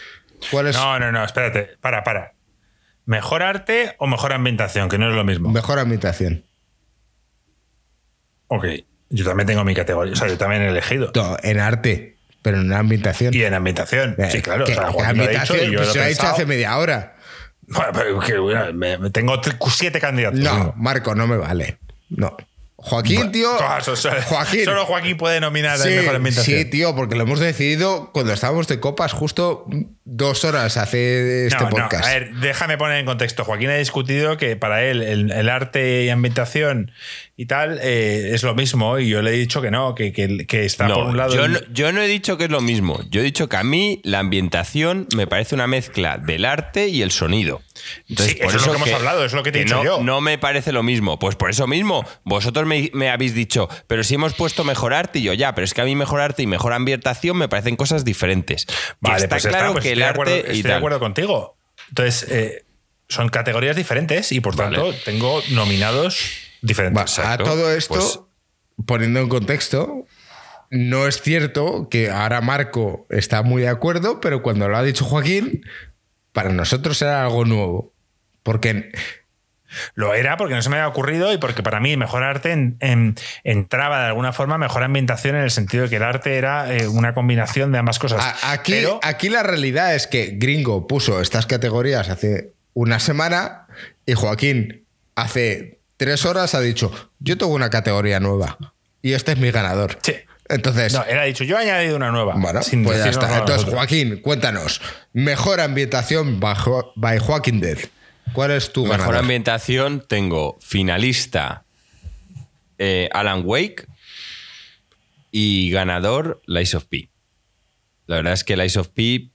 cuál es. No, no, no, espérate, para, para. ¿Mejor arte o mejor ambientación? Que no es lo mismo. Mejor ambientación. Ok, yo también tengo mi categoría, o sea, yo también he elegido. en arte, pero en ambientación. Y en ambientación, sí, eh, claro. O ambientación, lo, pues lo, he dicho hace media hora. me, tengo siete candidatos. No, Marco, no me vale. No. Joaquín, tío. Joaquín. Solo Joaquín puede nominar sí, mejor ambientación. Sí, tío, porque lo hemos decidido cuando estábamos de copas justo dos horas hace este podcast. a ver, déjame poner en contexto. Joaquín ha discutido que para él el arte y ambientación y tal, eh, es lo mismo. Y yo le he dicho que no, que, que, está por un lado. Yo, no, yo no he dicho que es lo mismo. Yo he dicho que a mí la ambientación me parece una mezcla del arte y el sonido. Entonces, por eso, es lo que, hemos hablado, es lo que te he dicho no, yo. No me parece lo mismo. Pues por eso mismo, vosotros me, me, habéis dicho, pero si hemos puesto mejor arte y yo ya, pero es que a mí mejor arte y mejor ambientación me parecen cosas diferentes. Vale, está pues claro pues que el arte. estoy de acuerdo contigo. Entonces, eh, son categorías diferentes y por tanto tengo nominados a todo esto, pues poniendo en contexto, no es cierto que ahora Marco está muy de acuerdo, pero cuando lo ha dicho Joaquín, para nosotros era algo nuevo. Porque lo era porque no se me había ocurrido y porque para mí mejor arte entraba de alguna forma mejor ambientación en el sentido de que el arte era eh, una combinación de ambas cosas. aquí, aquí la realidad es que Gringo puso estas categorías hace una semana y Joaquín hace tres horas ha dicho, yo tengo una categoría nueva y este es mi ganador. Sí. Entonces. No, él ha dicho, yo he añadido una nueva. Bueno, pues ya está. Entonces, Joaquín, cuéntanos. Mejor ambientación bajo, by Joaquín Dead. ¿Cuál es tu Mejor ambientación tengo finalista eh, Alan Wake y ganador Lies of P. La verdad es que Lies of P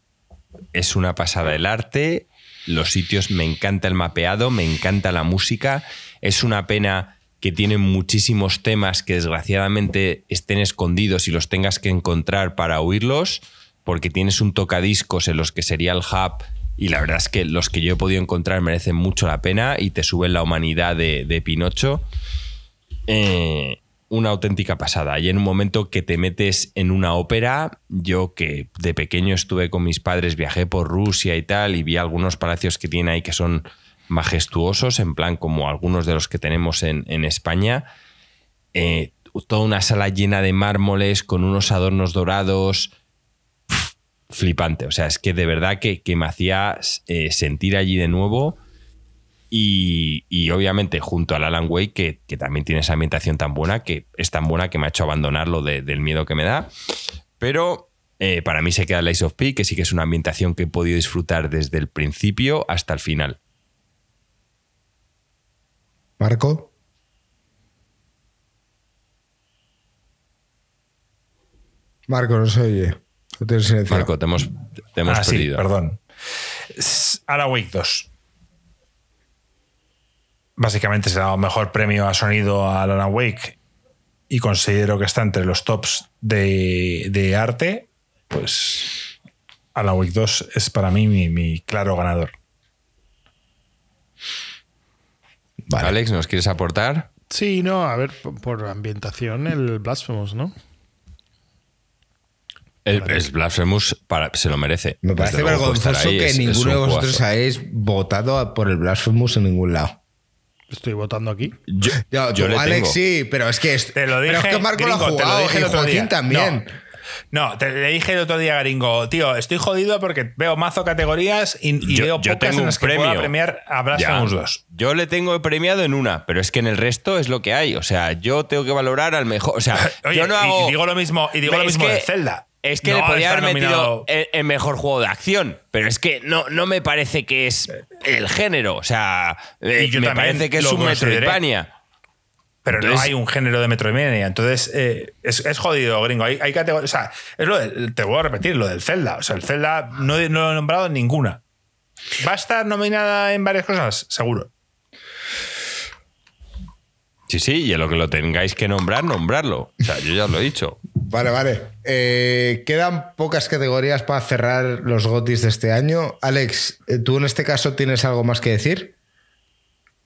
es una pasada del arte, los sitios, me encanta el mapeado, me encanta la música es una pena que tienen muchísimos temas que desgraciadamente estén escondidos y los tengas que encontrar para oírlos, porque tienes un tocadiscos en los que sería el hub y la verdad es que los que yo he podido encontrar merecen mucho la pena y te suben la humanidad de, Pinocho. Eh, una auténtica pasada. Y en un momento que te metes en una ópera, yo que de pequeño estuve con mis padres, viajé por Rusia y tal, y vi algunos palacios que tiene ahí que son majestuosos, en plan como algunos de los que tenemos en, España. Eh, toda una sala llena de mármoles con unos adornos dorados. flipante. O sea, es que de verdad que, me hacía eh, sentir allí de nuevo. Y, obviamente junto al Alan Way, que, también tiene esa ambientación tan buena, que es tan buena que me ha hecho abandonarlo del miedo que me da. Pero eh, para mí se queda Lies of P, que sí que es una ambientación que he podido disfrutar desde el principio hasta el final. Marco. Marco, no se oye. Marco, te hemos, te hemos ah, perdido. Sí, perdón. Alan Wake 2. Básicamente se ha dado mejor premio a sonido a Alan Wake y considero que está entre los tops de, de arte. Pues Alan Wake 2 es para mí mi, claro ganador. Alex, ¿nos quieres aportar? Sí, no, a ver, por ambientación, el Blasphemous, ¿no? El, Blasphemous se lo merece. Me parece vergonzoso que ninguno de vosotros hayáis votado por el Blasphemous en ningún lado. Estoy votando aquí. Yo, Alex sí, pero es que, te lo dije, pero es que Marco lo ha jugado, te lo dije el otro día. también. No. te le dije el otro día, Gringo, tío, estoy jodido porque veo mazo categorías y, veo pocas en las que pueda premiar a Blasphemous 2. Yo le tengo premiado en una, pero es que en el resto es lo que hay. O sea, yo tengo que valorar al mejor. O sea, [LAUGHS] yo no hago. Y digo lo mismo, y digo lo mismo de Zelda. Es que le podía haber metido el, mejor juego de acción, pero es que no, no me parece que es el género. O sea, eh, me parece que es un Metroidvania. Pero no hay un género de Metroidvania. Entonces, eh, es, jodido, gringo. Hay, hay categorías. O sea, es lo te voy a repetir, lo del Zelda. O sea, el Zelda no, no lo he nombrado en ninguna. ¿Va a estar nominada en varias cosas? Seguro. Sí, sí, y en lo que lo tengáis que nombrar, nombrarlo. O sea, yo ya lo he dicho. Vale, vale. Eh, quedan pocas categorías para cerrar los GOTIS de este año. Alex, eh, ¿tú en este caso tienes algo más que decir?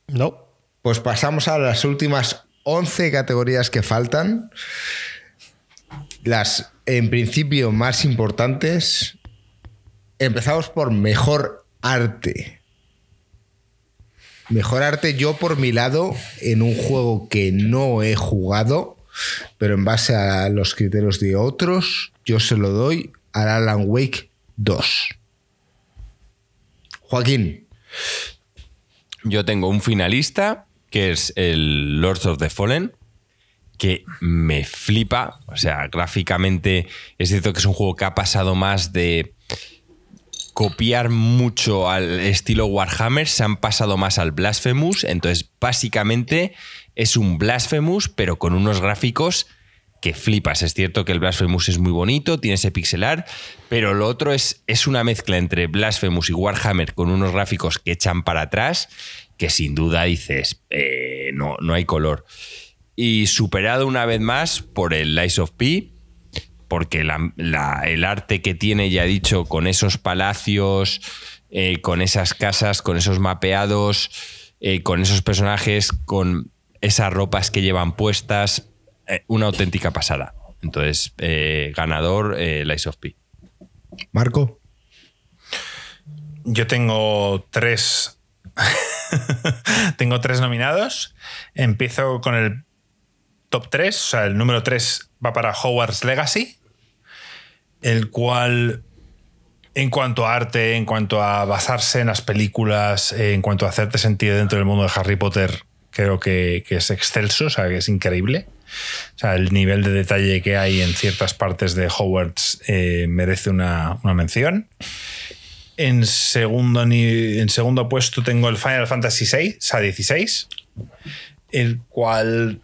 No. Pues pasamos a las últimas 11 categorías que faltan. Las, en principio, más importantes. Empezamos por mejor arte. Mejorarte yo por mi lado en un juego que no he jugado, pero en base a los criterios de otros, yo se lo doy al Alan Wake 2. Joaquín. Yo tengo un finalista que es el Lords of the Fallen, que me flipa. O sea, gráficamente es cierto que es un juego que ha pasado más de copiar mucho al estilo Warhammer, se han pasado más al Blasphemous, entonces básicamente es un Blasphemous pero con unos gráficos que flipas. Es cierto que el Blasphemous es muy bonito, tiene ese pixelar, pero lo otro es, es una mezcla entre Blasphemous y Warhammer con unos gráficos que echan para atrás que sin duda dices, eh, no, no hay color. Y superado una vez más por el Lies of P, porque el arte que tiene, ya dicho, con esos palacios, eh, con esas casas, con esos mapeados, eh, con esos personajes, con esas ropas que llevan puestas, eh, una auténtica pasada. Entonces, ganador, Lies of P. Marco. Yo tengo tres. [LAUGHS] tengo tres nominados. Empiezo con el top 3, o sea, el número 3 va para Howard's Legacy el cual en cuanto a arte, en cuanto a basarse en las películas, en cuanto a hacerte sentir dentro del mundo de Harry Potter, creo que, es excelso, o sea, que es increíble. O sea, el nivel de detalle que hay en ciertas partes de Hogwarts eh, merece una, mención. En segundo, en segundo puesto tengo el Final Fantasy VI, sea, 16, el cual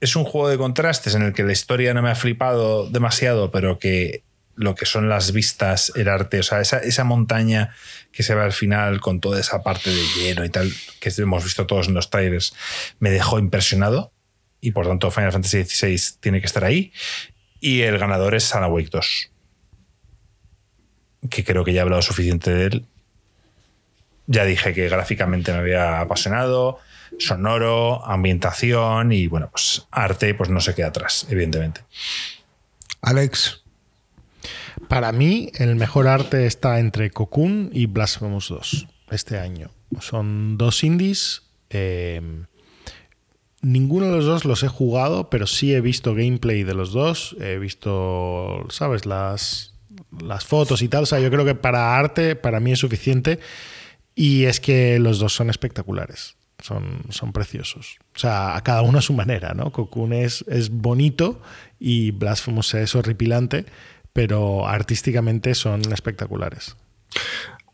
es un juego de contrastes en el que la historia no me ha flipado demasiado, pero que lo que son las vistas, el arte, o sea, esa, montaña que se ve al final con toda esa parte de hielo y tal, que hemos visto todos en los trailers, me dejó impresionado y por tanto Final Fantasy XVI tiene que estar ahí. Y el ganador es Alan Wake 2, que creo que ya he hablado suficiente de él. Ya dije que gráficamente me había apasionado, sonoro, ambientación y bueno, pues arte, pues no se queda atrás, evidentemente. Alex. Para mí, el mejor arte está entre Cocoon y Blasphemous 2 este año. Son dos indies. Eh, ninguno de los dos los he jugado, pero sí he visto gameplay de los dos. He visto, ¿sabes? Las, fotos y tal. O sea, yo creo que para arte, para mí es suficiente. Y es que los dos son espectaculares son, son preciosos. O sea, a cada uno a su manera, ¿no? Cocoon es, es bonito y Blasphemous es horripilante, pero artísticamente son espectaculares.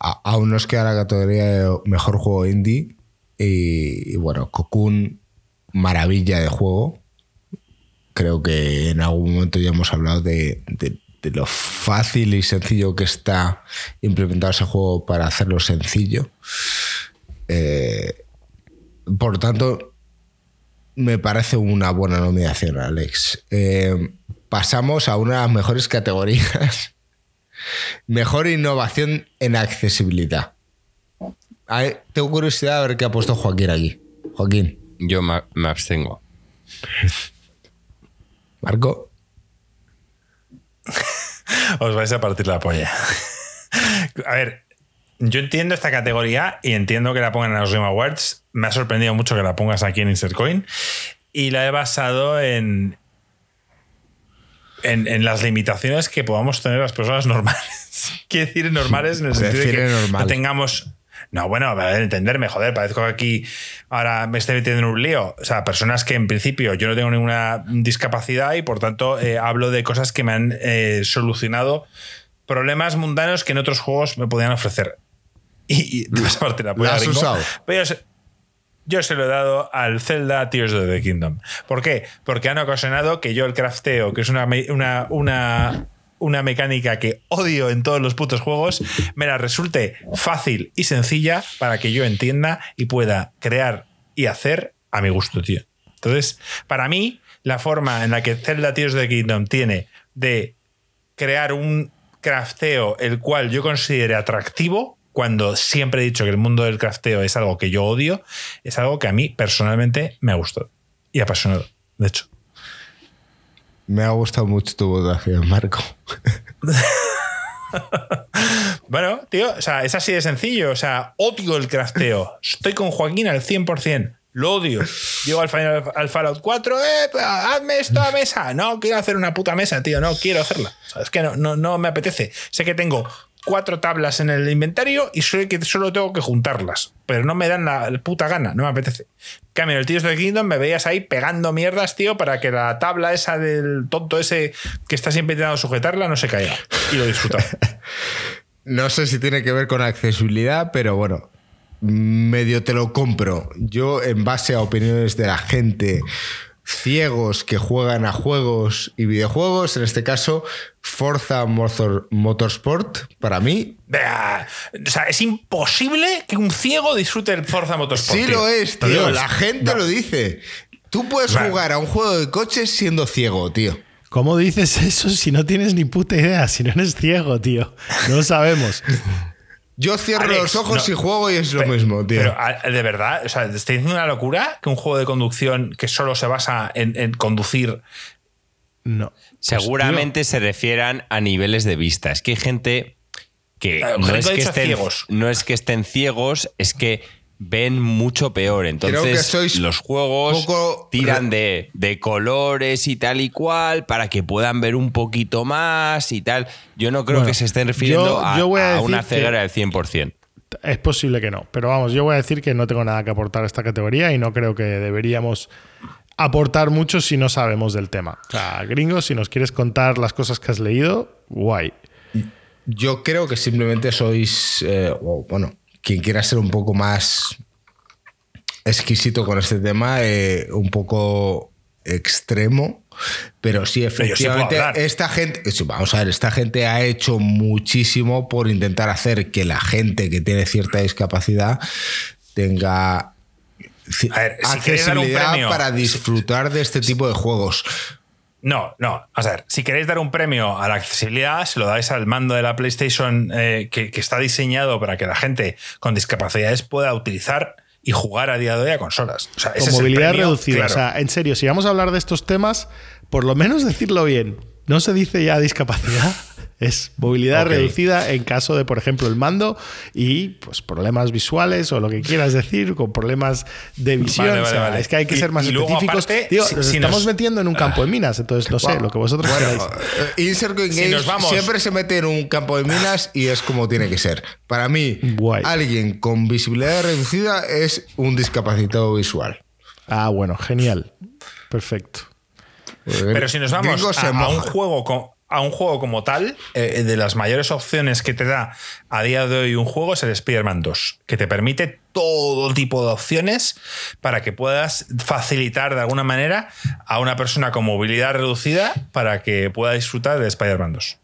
aún nos queda la categoría de mejor juego indie y, bueno, Cocoon, maravilla de juego. Creo que en algún momento ya hemos hablado de, lo fácil y sencillo que está implementar ese juego para hacerlo sencillo. Eh, por tanto, me parece una buena nominación, Alex. Eh, pasamos a una de las mejores categorías Mejor innovación en accesibilidad. tengo curiosidad a ver qué ha puesto Joaquín aquí. Joaquín. Yo me, me abstengo. Marco. [LAUGHS] Os vais a partir la polla. A ver, yo entiendo esta categoría y entiendo que la pongan en los Game Awards. Me ha sorprendido mucho que la pongas aquí en Insert Coin. Y la he basado en, en, las limitaciones que podamos tener las personas normales. [LAUGHS] Quiero decir normales en el sentido de que no tengamos. No, bueno, a entenderme, joder, parezco que aquí ahora me estoy metiendo en un lío. O sea, personas que en principio yo no tengo ninguna discapacidad y por tanto eh, hablo de cosas que me han eh, solucionado problemas mundanos que en otros juegos me podían ofrecer. [LAUGHS] Y, y parte la has usado? Pero yo se lo he dado al Zelda Tears of the Kingdom. ¿Por qué? Porque han ocasionado que yo el crafteo, que es una, una, una, una mecánica que odio en todos los putos juegos, me la resulte fácil y sencilla para que yo entienda y pueda crear y hacer a mi gusto, tío. Entonces, para mí, la forma en la que Zelda Tears of the Kingdom tiene de crear un crafteo el cual yo considere atractivo, cuando siempre he dicho que el mundo del crafteo es algo que yo odio, es algo que a mí personalmente me ha gustado y apasionado, de hecho. Me ha gustado mucho tu votación, Marco. [LAUGHS] bueno, tío, o sea, es así de sencillo. O sea, odio el crafteo. Estoy con Joaquín al 100%. Lo odio. Llego al, final, al Fallout 4, eh, hazme esto a mesa. No quiero hacer una puta mesa, tío. No quiero hacerla. es que no, no, no me apetece. Sé que tengo cuatro tablas en el inventario y soy que solo tengo que juntarlas. Pero no me dan la, puta gana, no me apetece. Cambio, el of the Kingdom me veías ahí pegando mierdas, tío, para que la tabla esa del tonto ese que está siempre intentando sujetarla no se caiga. Y lo disfrutaba. [LAUGHS] no sé si tiene que ver con accesibilidad, pero bueno, medio te lo compro. Yo, en base a opiniones de la gente ciegos que juegan a juegos y videojuegos, en este caso Forza Motorsport, para mí. O sea, es imposible que un ciego disfrute el Forza Motorsport. Sí lo es, tío. La gente lo dice. Tú puedes jugar a un juego de coches siendo ciego, tío. ¿Cómo dices eso si no tienes ni puta idea? Si no eres ciego, tío. No lo sabemos. [LAUGHS] Yo cierro los ojos y juego y es lo mismo, tío. Pero de verdad, o sea, ¿te estoy diciendo una locura que un juego de conducción que solo se basa en, conducir. No. Seguramente se refieran a niveles de vista. Es que hay gente que, eh, no, es que estén, no es que estén ciegos, es que ven mucho peor. Entonces, los juegos tiran de, colores y tal y cual para que puedan ver un poquito más y tal. Yo no creo que se estén refiriendo a, una ceguera del 100%. Es posible que no, pero vamos, yo voy a decir que no tengo nada que aportar a esta categoría y no creo que deberíamos aportar mucho si no sabemos del tema. O sea, gringo, si nos quieres contar las cosas que has leído, guay. Yo creo que simplemente sois, eh, bueno, quien quiera ser un poco más exquisito con este tema, eh, un poco extremo, pero sí, efectivamente, esta gente, vamos a ver, esta gente ha hecho muchísimo por intentar hacer que la gente que tiene cierta discapacidad tenga accesibilidad para disfrutar de este tipo de juegos. No, no. A ver, si queréis dar un premio a la accesibilidad, se lo dais al mando de la PlayStation eh, que, está diseñado para que la gente con discapacidades pueda utilizar y jugar a día de hoy a consolas. O sea, con movilidad reducida. O sea, en serio, si vamos a hablar de estos temas, por lo menos decirlo bien. No se dice ya discapacidad. [LAUGHS] Es movilidad reducida en caso de, por ejemplo, el mando y pues problemas visuales o lo que quieras decir, con problemas de visión. Es que hay que ser más específicos. nos estamos metiendo en un campo de minas, entonces lo sé, lo que vosotros bueno, eh, siempre se mete en un campo de minas y es como tiene que ser. Para mí, alguien con visibilidad reducida es un discapacitado visual. Ah, bueno, genial. Perfecto. Pero si nos vamos a, a, un juego con, a un juego como tal, eh, de las mayores opciones que te da a día de hoy un juego es el Spider-Man 2, que te permite todo tipo de opciones para que puedas facilitar de alguna manera a una persona con movilidad reducida para que pueda disfrutar de Spider-Man 2.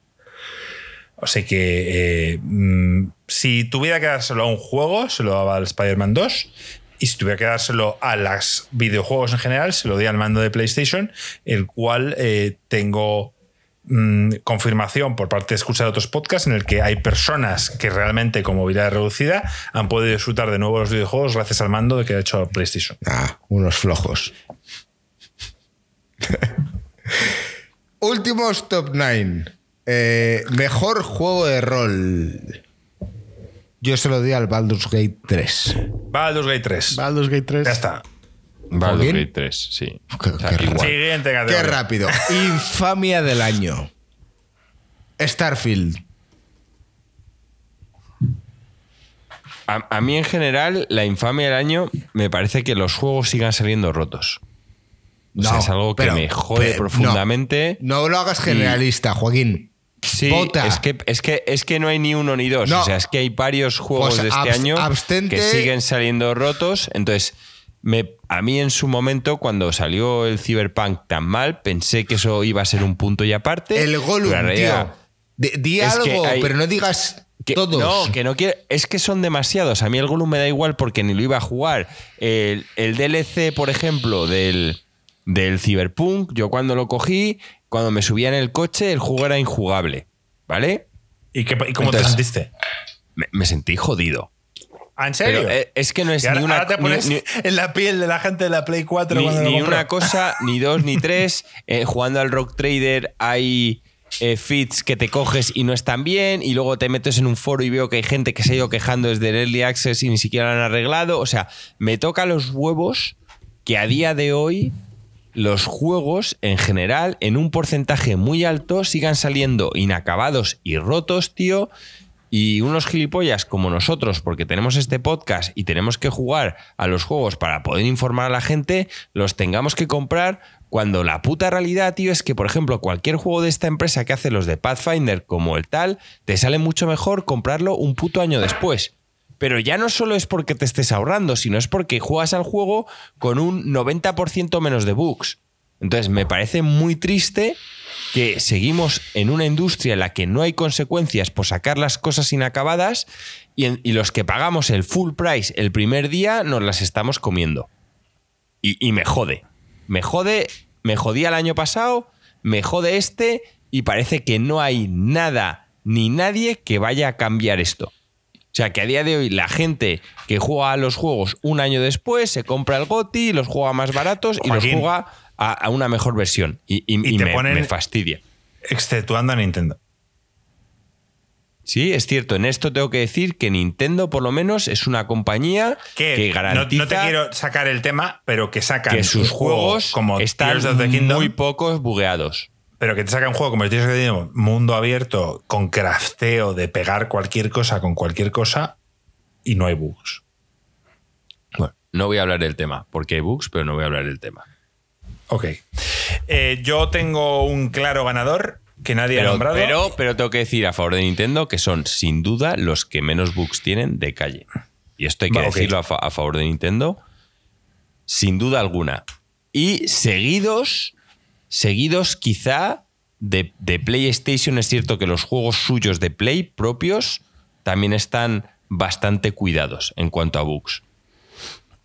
O sea que eh, mm, si tuviera que dárselo a un juego, se lo daba al Spider-Man 2. Y si tuviera que dárselo a los videojuegos en general, se lo di al mando de PlayStation, el cual eh, tengo mm, confirmación por parte de escuchar otros podcasts en el que hay personas que realmente con movilidad reducida han podido disfrutar de nuevos videojuegos gracias al mando de que ha hecho PlayStation. Ah, unos flojos. Últimos top 9. Eh, mejor juego de rol. Yo se lo di al Baldur's Gate 3. Baldur's Gate 3. Baldur's Gate 3. Ya está. Baldur's Gate 3, sí. Qué, O sea, qué igual. Siguiente Qué rápido. [LAUGHS] Infamia del año. Starfield. A, a mí en general, la infamia del año me parece que los juegos sigan saliendo rotos. O sea, No, es algo que pero- me jode pero profundamente. No, no lo hagas generalista, Joaquín. Sí, es que, es, que, es que no hay ni uno ni dos. No. O sea, es que hay varios juegos Pues de este abs- año abstente. que siguen saliendo rotos. Entonces, me, a mí en su momento, cuando salió el Cyberpunk tan mal, pensé que eso iba a ser un punto y aparte. El Gollum, realidad- tío. Di, di es que algo, hay- pero no digas que- todos. No, que no quiero. Es que son demasiados. A mí el Gollum me da igual porque ni lo iba a jugar. El, el DLC, por ejemplo, del, del Cyberpunk, yo cuando lo cogí, cuando me subía en el coche, el juego era injugable. ¿Vale? ¿Y, qué- y cómo te sentiste? Me, me sentí jodido. ¿Ah, ¿En serio? Pero eh, es que no es ahora, ni una, ahora te pones ni- en la piel de la gente de la Play 4 ni- cuando una cosa, [LAUGHS] ni dos, ni tres. Eh, jugando al Rock Trader hay eh, feeds que te coges y no están bien, y luego te metes en un foro y veo que hay gente que se ha ido quejando desde el Early Access y ni siquiera lo han arreglado. O sea, me toca los huevos que a día de hoy los juegos en general, en un porcentaje muy alto, sigan saliendo inacabados y rotos, tío. Y unos gilipollas como nosotros, porque tenemos este podcast y tenemos que jugar a los juegos para poder informar a la gente, los tengamos que comprar cuando la puta realidad, tío, es que, por ejemplo, cualquier juego de esta empresa que hace los de Pathfinder como el tal, te sale mucho mejor comprarlo un puto año después. Pero ya no solo es porque te estés ahorrando, sino es porque juegas al juego con un 90% menos de bugs. Entonces me parece muy triste que seguimos en una industria en la que no hay consecuencias por sacar las cosas inacabadas y, en- y los que pagamos el full price el primer día nos las estamos comiendo. Y, y me jode. Me jode, me jodía el año pasado, me jode este y parece que no hay nada ni nadie que vaya a cambiar esto. O sea, que a día de hoy la gente que juega a los juegos un año después se compra el GOTI, los juega más baratos y los juega a, a una mejor versión. Y, y- Y y te me, ponen- me fastidia. Exceptuando a Nintendo. Sí, es cierto. En esto tengo que decir que Nintendo, por lo menos, es una compañía Que, garantiza no, te quiero sacar el tema, pero que sacan que sus juegos como están Tears of the Kingdom, muy pocos bugueados. pero que te sacan un juego como Tears of the Kingdom, mundo abierto, con crafteo de pegar cualquier cosa con cualquier cosa y no hay bugs. Bueno, no voy a hablar del tema, porque hay bugs, pero no voy a hablar del tema. Ok. Eh, yo tengo un claro ganador que nadie ha nombrado. pero, pero tengo que decir a favor de Nintendo que son sin duda los que menos bugs tienen de calle. Y esto hay que decirlo a, fa- a favor de Nintendo, sin duda alguna. Y seguidos, seguidos quizá de, de PlayStation, es cierto que los juegos suyos de Play propios también están bastante cuidados en cuanto a bugs.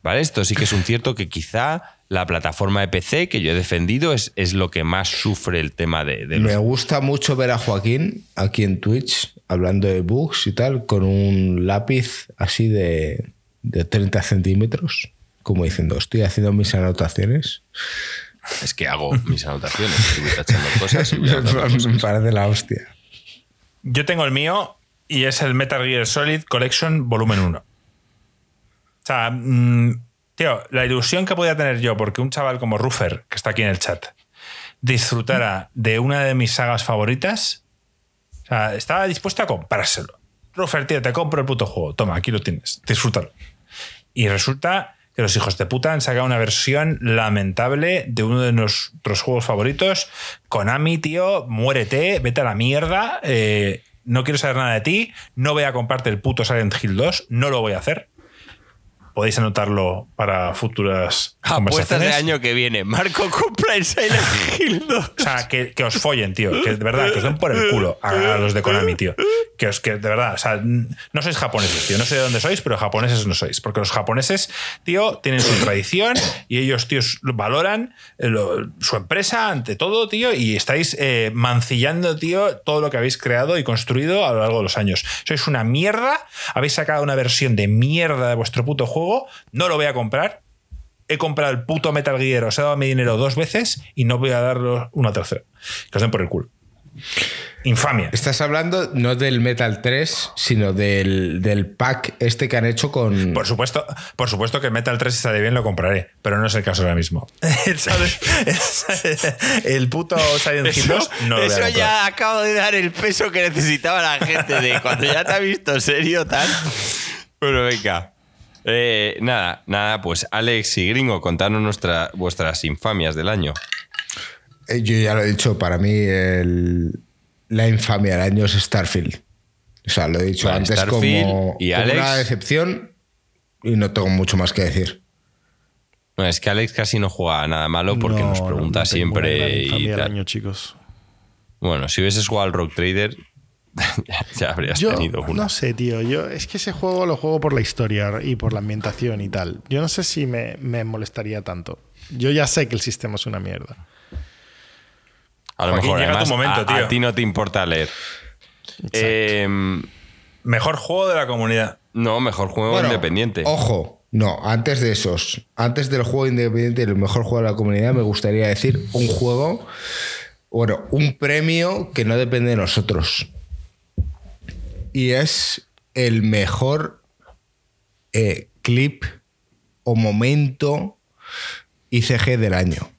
¿Vale? Esto sí que es un cierto que quizá la plataforma de PC que yo he defendido es, es lo que más sufre el tema de, de los Me gusta mucho ver a Joaquín aquí en Twitch hablando de bugs y tal, con un lápiz así de, de 30 centímetros, como diciendo, estoy haciendo mis anotaciones. Es que hago mis anotaciones, estoy tachando cosas y voy [LAUGHS] Me parece la hostia. Yo tengo el mío y es el Metal Gear Solid Collection Volumen 1. O sea, mm, tío, la ilusión que podía tener yo porque un chaval como Ruffer, que está aquí en el chat, disfrutara de una de mis sagas favoritas, o sea, estaba dispuesto a comprárselo. Ruffer, tío, te compro el puto juego. Toma, aquí lo tienes. Disfrútalo. Y resulta que los hijos de puta han sacado una versión lamentable de uno de nuestros juegos favoritos. Konami, tío, muérete, vete a la mierda. eh, no quiero saber nada de ti. No voy a comprarte el puto Silent Hill 2. No lo voy a hacer. Podéis anotarlo para futuras Apuestas de año que viene. Marco compra el Silent [LAUGHS] Hill 2. O sea, que, os follen, tío. Que de verdad, que os den por el culo a, los de Konami, tío. Que os, que de verdad, o sea, no sois japoneses, tío. No sé de dónde sois, pero japoneses no sois. Porque los japoneses, tío, tienen su tradición y ellos, tío, valoran eh, su empresa ante todo, tío, y estáis eh, mancillando, tío, todo lo que habéis creado y construido a lo largo de los años. Sois una mierda, habéis sacado una versión de mierda de vuestro puto juego, no lo voy a comprar. He comprado el puto Metal Gear, os he dado mi dinero dos veces y no voy a darlo una tercera. Que os den por el culo. Infamia. Estás hablando no del Metal 3, sino del, pack este que han hecho con. Por supuesto, por supuesto que Metal 3 si sale bien lo compraré, pero no es el caso ahora mismo. [LAUGHS] el puto Silent Hill 2 no lo Eso ya acabo de dar el peso que necesitaba la gente de cuando ya te ha visto serio tal. Bueno, venga. Eh, nada, nada, pues Alex y Gringo, contanos nuestra, vuestras infamias del año. Eh, yo ya lo he dicho, para mí la infamia del año es Starfield. O sea, lo he dicho antes como, y una decepción y no tengo mucho más que decir. No, es que Alex casi no juega nada malo porque nos pregunta siempre. Y año, chicos. Bueno, si hubieses jugado al Rock Trader, [LAUGHS] ya habrías tenido uno. No sé, tío. Yo es que ese juego lo juego por la historia y por la ambientación y tal. Yo no sé si me, molestaría tanto. Yo ya sé que el sistema es una mierda. A lo mejor llega tu momento, tío. a, ti no te importa leer. Em, mejor juego de la comunidad. No, mejor juego independiente. Ojo, no, antes de esos, antes del juego independiente, el mejor juego de la comunidad, me gustaría decir un juego, bueno, un premio que no depende de nosotros y es el mejor eh, clip o momento ICG del año.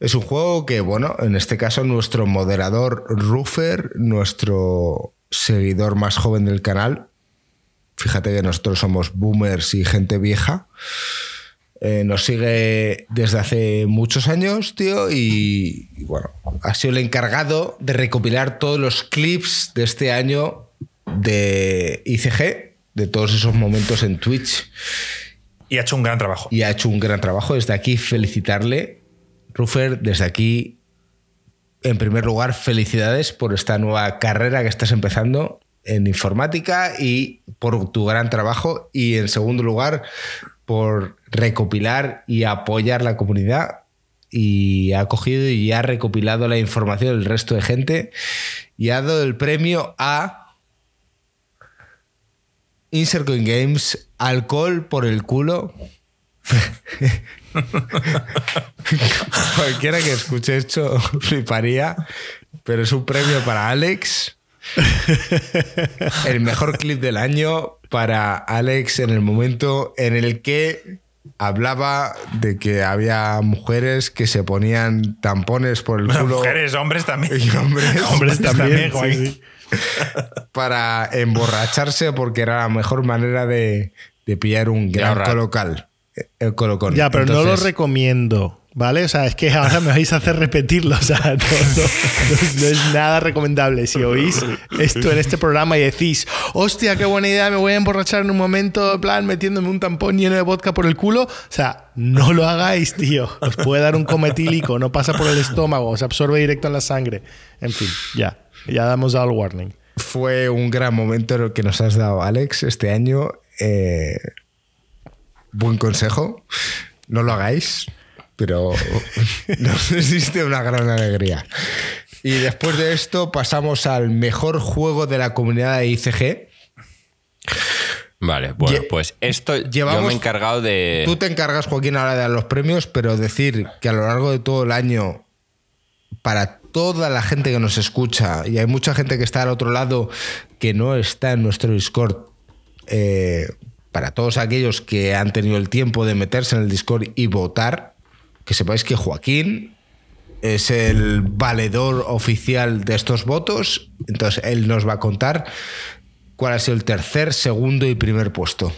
Es un juego que, bueno, en este caso nuestro moderador Ruffer, nuestro seguidor más joven del canal, fíjate que nosotros somos boomers y gente vieja, eh, nos sigue desde hace muchos años, tío, y, bueno, ha sido el encargado de recopilar todos los clips de este año de ICG, de todos esos momentos en Twitch. Y ha hecho un gran trabajo. Y ha hecho un gran trabajo. Desde aquí felicitarle, Ruffer, desde aquí, en primer lugar, felicidades por esta nueva carrera que estás empezando en informática y por tu gran trabajo. Y en segundo lugar, por recopilar y apoyar la comunidad y ha cogido y ha recopilado la información del resto de gente y ha dado el premio a Insert Coin Games alcohol por el culo. [LAUGHS] Cualquiera que escuche esto [LAUGHS] fliparía, pero es un premio para Alex. [LAUGHS] el mejor clip del año para Alex en el momento en el que hablaba de que había mujeres que se ponían tampones por el culo. Mujeres, hombres también. Y hombres, [LAUGHS] también. [LAUGHS] para emborracharse porque era la mejor manera de, pillar un gran colocal. Eh, el colocón. Ya, pero no lo recomiendo. ¿Vale? O sea, es que ahora me vais a hacer repetirlo. O sea, [LAUGHS] no, es nada recomendable. Si oís esto en este programa y decís, hostia, qué buena idea, me voy a emborrachar en un momento, en plan, metiéndome un tampón lleno de vodka por el culo. O sea, no lo hagáis, tío. Os puede dar un cometílico, no pasa por el estómago, se absorbe directo en la sangre. En fin, ya. Ya damos al warning. Fue un gran momento que nos has dado, Alex, este año. Eh, buen consejo. No lo hagáis pero [LAUGHS] nos existe una gran alegría. Y después de esto pasamos al mejor juego de la comunidad de ICG. Vale, bueno, pues esto yo me he encargado de... Tú te encargas, Joaquín, ahora de dar los premios, pero decir que a lo largo de todo el año, para toda la gente que nos escucha, y hay mucha gente que está al otro lado que no está en nuestro Discord, eh, para todos aquellos que han tenido el tiempo de meterse en el Discord y votar, que sepáis que Joaquín es el valedor oficial de estos votos, entonces él nos va a contar cuál ha sido el tercer, segundo y primer puesto.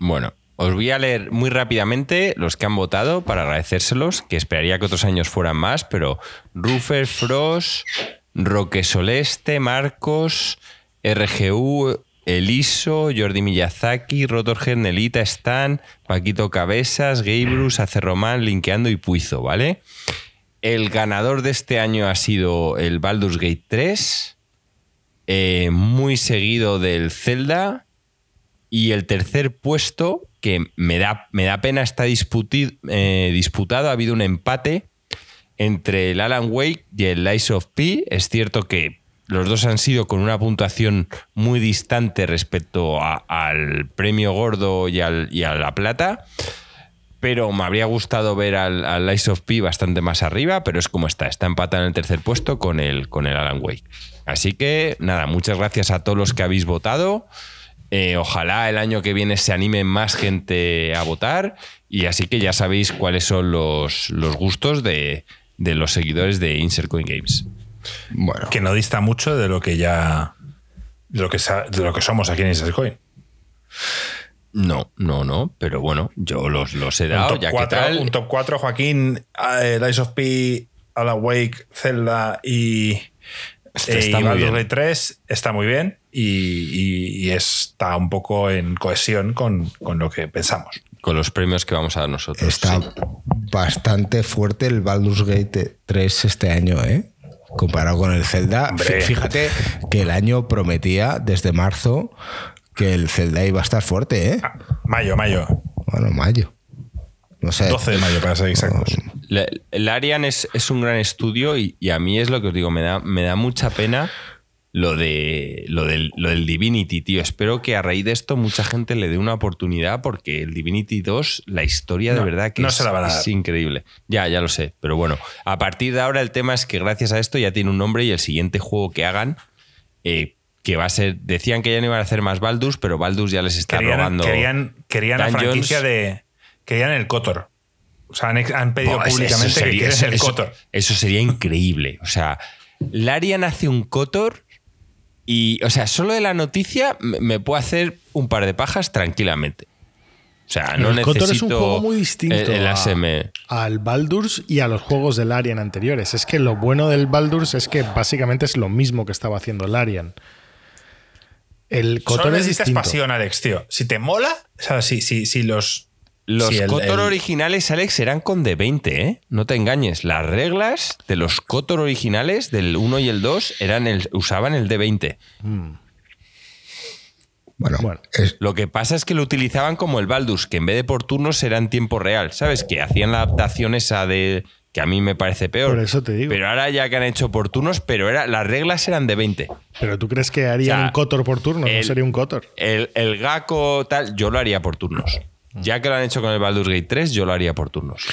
Bueno, os voy a leer muy rápidamente los que han votado para agradecérselos, que esperaría que otros años fueran más, pero Rufer, Frost, Roque Soleste, Marcos, RGU, Eliso, Jordi Miyazaki, Rotorgen, Nelita, Stan, Paquito Cabezas, Gabrus, Acerromán, Linkeando y Puizo, ¿vale? El ganador de este año ha sido el Baldur's Gate 3, eh, muy seguido del Zelda, y el tercer puesto, que me da, me da pena, está eh, disputado, ha habido un empate entre el Alan Wake y el Lies of P. Es cierto que los dos han sido con una puntuación muy distante respecto al premio gordo y, al, a la plata. Pero me habría gustado ver al, al Lies of P bastante más arriba, pero es como está. Está empatado en el tercer puesto con el, con el Alan Wake. Así que nada, muchas gracias a todos los que habéis votado. Eh, ojalá el año que viene se anime más gente a votar. Y así que ya sabéis cuáles son los, los gustos de, de los seguidores de Insert Coin Games. Bueno. Que no dista mucho de lo que ya. de lo que, de lo que somos aquí en Insert Coin. No, no, no, pero bueno, yo los, los he dado. Un top, 4, un top 4, Joaquín, eh, Lies of P, Alan Wake, Zelda y, este está eh, 3 está muy bien y, está un poco en cohesión con, con, lo que pensamos. Con los premios que vamos a dar nosotros. Está bastante fuerte el Baldur's Gate 3 este año, ¿eh? Comparado con el Zelda. Fíjate que el año prometía desde marzo que el Zelda iba a estar fuerte, ¿eh? Ah, mayo, mayo. Bueno, mayo. No sé. 12 de mayo, para ser exactos. El Arian es, un gran estudio y, a mí es lo que os digo, me da, me da mucha pena lo, de, lo, del, lo del Divinity, tío. Espero que a raíz de esto mucha gente le dé una oportunidad porque el Divinity 2, la historia de verdad que es, increíble. Ya, ya lo sé. Pero bueno, a partir de ahora el tema es que gracias a esto ya tiene un nombre y el siguiente juego que hagan, eh, que va a ser. Decían que ya no iban a hacer más Baldus, pero Baldus ya les está robando. Querían, querían la franquicia de. Querían el Cotor. O sea, han, pedido públicamente que quieren el Cotor. Eso sería increíble. O sea, Larian hace un Cotor y, o sea, solo de la noticia me puedo hacer un par de pajas tranquilamente. O sea, no el necesito es un juego muy distinto al Baldur's y a los juegos del Larian anteriores. Es que lo bueno del Baldur's es que básicamente es lo mismo que estaba haciendo Larian. El Cotor Solo necesitas es pasión, Alex, tío. Si te mola, o sea, si, si, si los los Cotor originales, Alex, eran con D20, ¿eh? No te engañes. Las reglas de los Cotor originales, del 1 y el 2, eran el, usaban el D20. Mm. Bueno, bueno. lo que pasa es que lo utilizaban como el Baldus, que en vez de por turnos era en tiempo real. ¿Sabes? Que hacían la adaptación esa de. que a mí me parece peor. Por eso te digo. Pero ahora ya que han hecho por turnos, pero era, las reglas eran de 20. Pero tú crees que harían un Cotor por turno, no sería un Cotor. El, el Gaco tal, yo lo haría por turnos. Ya que lo han hecho con el Baldur's Gate 3, yo lo haría por turnos.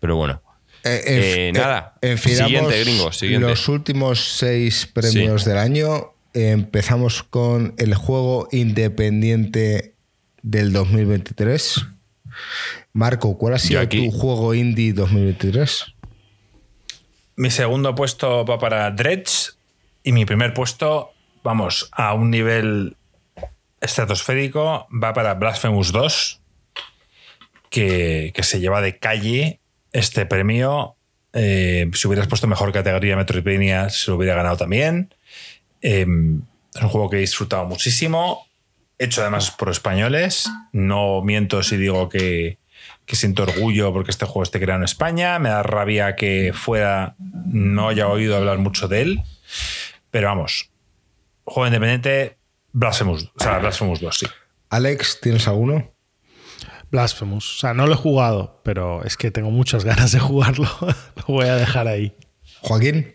Pero bueno. Eh, eh, nada. Eh, siguiente, gringo. Los últimos seis premios del año. Empezamos con el juego independiente del 2023. Marco, ¿cuál ha sido tu juego indie 2023? Mi segundo puesto va para Dredge y mi primer puesto, vamos, a un nivel estratosférico, va para Blasphemous 2 que, se lleva de calle este premio. Eh, si hubieras puesto mejor categoría Metroidvania, se lo hubiera ganado también. Em, es un juego que he disfrutado muchísimo, hecho además por españoles. No miento si digo que, siento orgullo porque este juego esté creado en España. Me da rabia que fuera no haya oído hablar mucho de él. Pero vamos, juego independiente, Blasphemous, o sea, Blasphemous 2, sí. Alex, ¿tienes alguno? Blasphemous. O sea, no lo he jugado, pero es que tengo muchas [LAUGHS] ganas de jugarlo. lo voy a dejar ahí. Joaquín.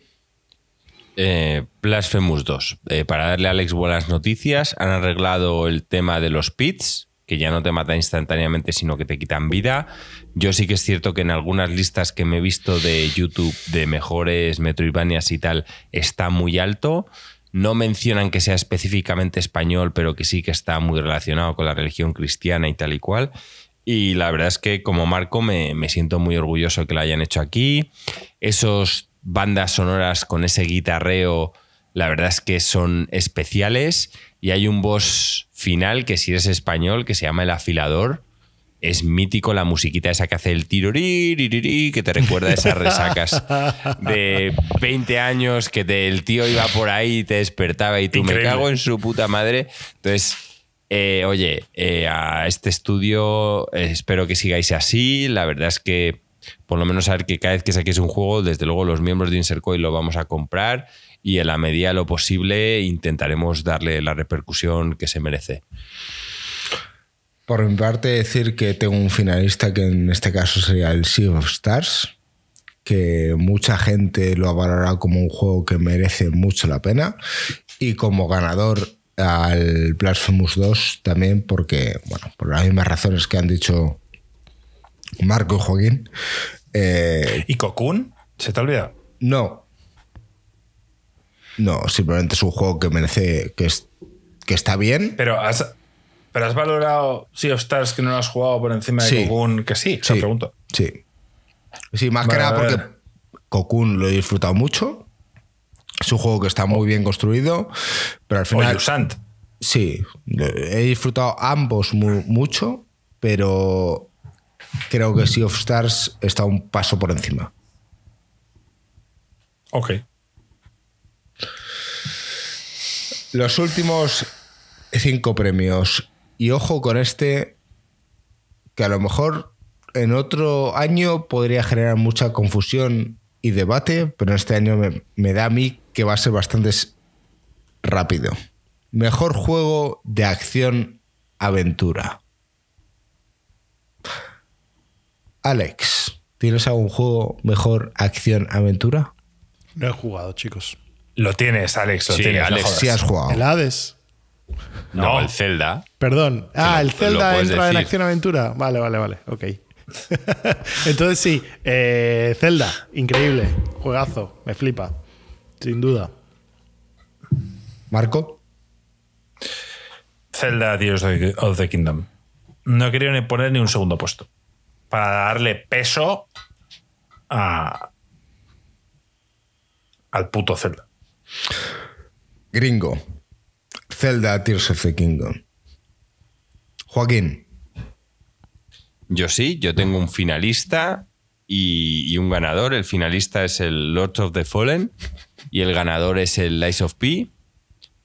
Eh, Blasphemous 2. Eh, para darle a Alex buenas noticias, han arreglado el tema de los pits, que ya no te mata instantáneamente, sino que te quitan vida. Yo sí que es cierto que en algunas listas que me he visto de YouTube de mejores Metroidvanias y tal, está muy alto. No mencionan que sea específicamente español, pero que sí que está muy relacionado con la religión cristiana y tal y cual. Y la verdad es que como Marco me, siento muy orgulloso que lo hayan hecho aquí. Esos bandas sonoras con ese guitarreo, la verdad es que son especiales. Y hay un boss final que si eres español, que se llama El Afilador, es mítico la musiquita esa que hace el tiro que te recuerda a esas resacas de 20 años que el tío iba por ahí y te despertaba y tú me cago en su puta madre. Entonces, eh, oye, eh, a este estudio eh, espero que sigáis así. La verdad es que por lo menos saber que cada vez que saquéis un juego, desde luego los miembros de Insercoin lo vamos a comprar y en la medida de lo posible intentaremos darle la repercusión que se merece. Por mi parte, decir que tengo un finalista que en este caso sería el Sea of Stars, que mucha gente lo ha valorado como un juego que merece mucho la pena, y como ganador al Blasphemous 2 también, porque, bueno, por las mismas razones que han dicho Marco y Joaquín. Eh, ¿Y Cocoon? ¿Se te ha olvidado? No. No, simplemente es un juego que merece. que, es, que está bien. Pero has, pero has valorado Sea of Stars que no lo has jugado por encima de Cocoon, que sí, sí. pregunto. Sí. Sí, más que nada porque Cocoon lo he disfrutado mucho. Es un juego que está muy bien construido, pero al final. Sant. Sí, he disfrutado ambos mucho, pero creo que Sea of Stars está un paso por encima. Ok. Los últimos cinco premios. Y ojo con este, que a lo mejor en otro año podría generar mucha confusión y debate, pero este año me, me da a mí que va a ser bastante rápido. Mejor juego de acción aventura. Alex, ¿tienes algún juego mejor acción-aventura? No he jugado, chicos. Lo tienes, Alex, lo tienes. Alex, sí has jugado. El Hades. No, el Zelda. Perdón. Ah, el Zelda entra en acción-aventura. Vale, vale, vale. Ok. [LAUGHS] Entonces sí, eh, Zelda, increíble. Juegazo, me flipa. Sin duda. Marco. Zelda Tears of the Kingdom. No quería ni poner ni un segundo puesto para darle peso a, al puto Zelda. Gringo. Zelda Tears of the Kingdom. Joaquín. Yo sí, yo tengo un finalista y, un ganador. El finalista es el Lord of the Fallen y el ganador es el Lies of P.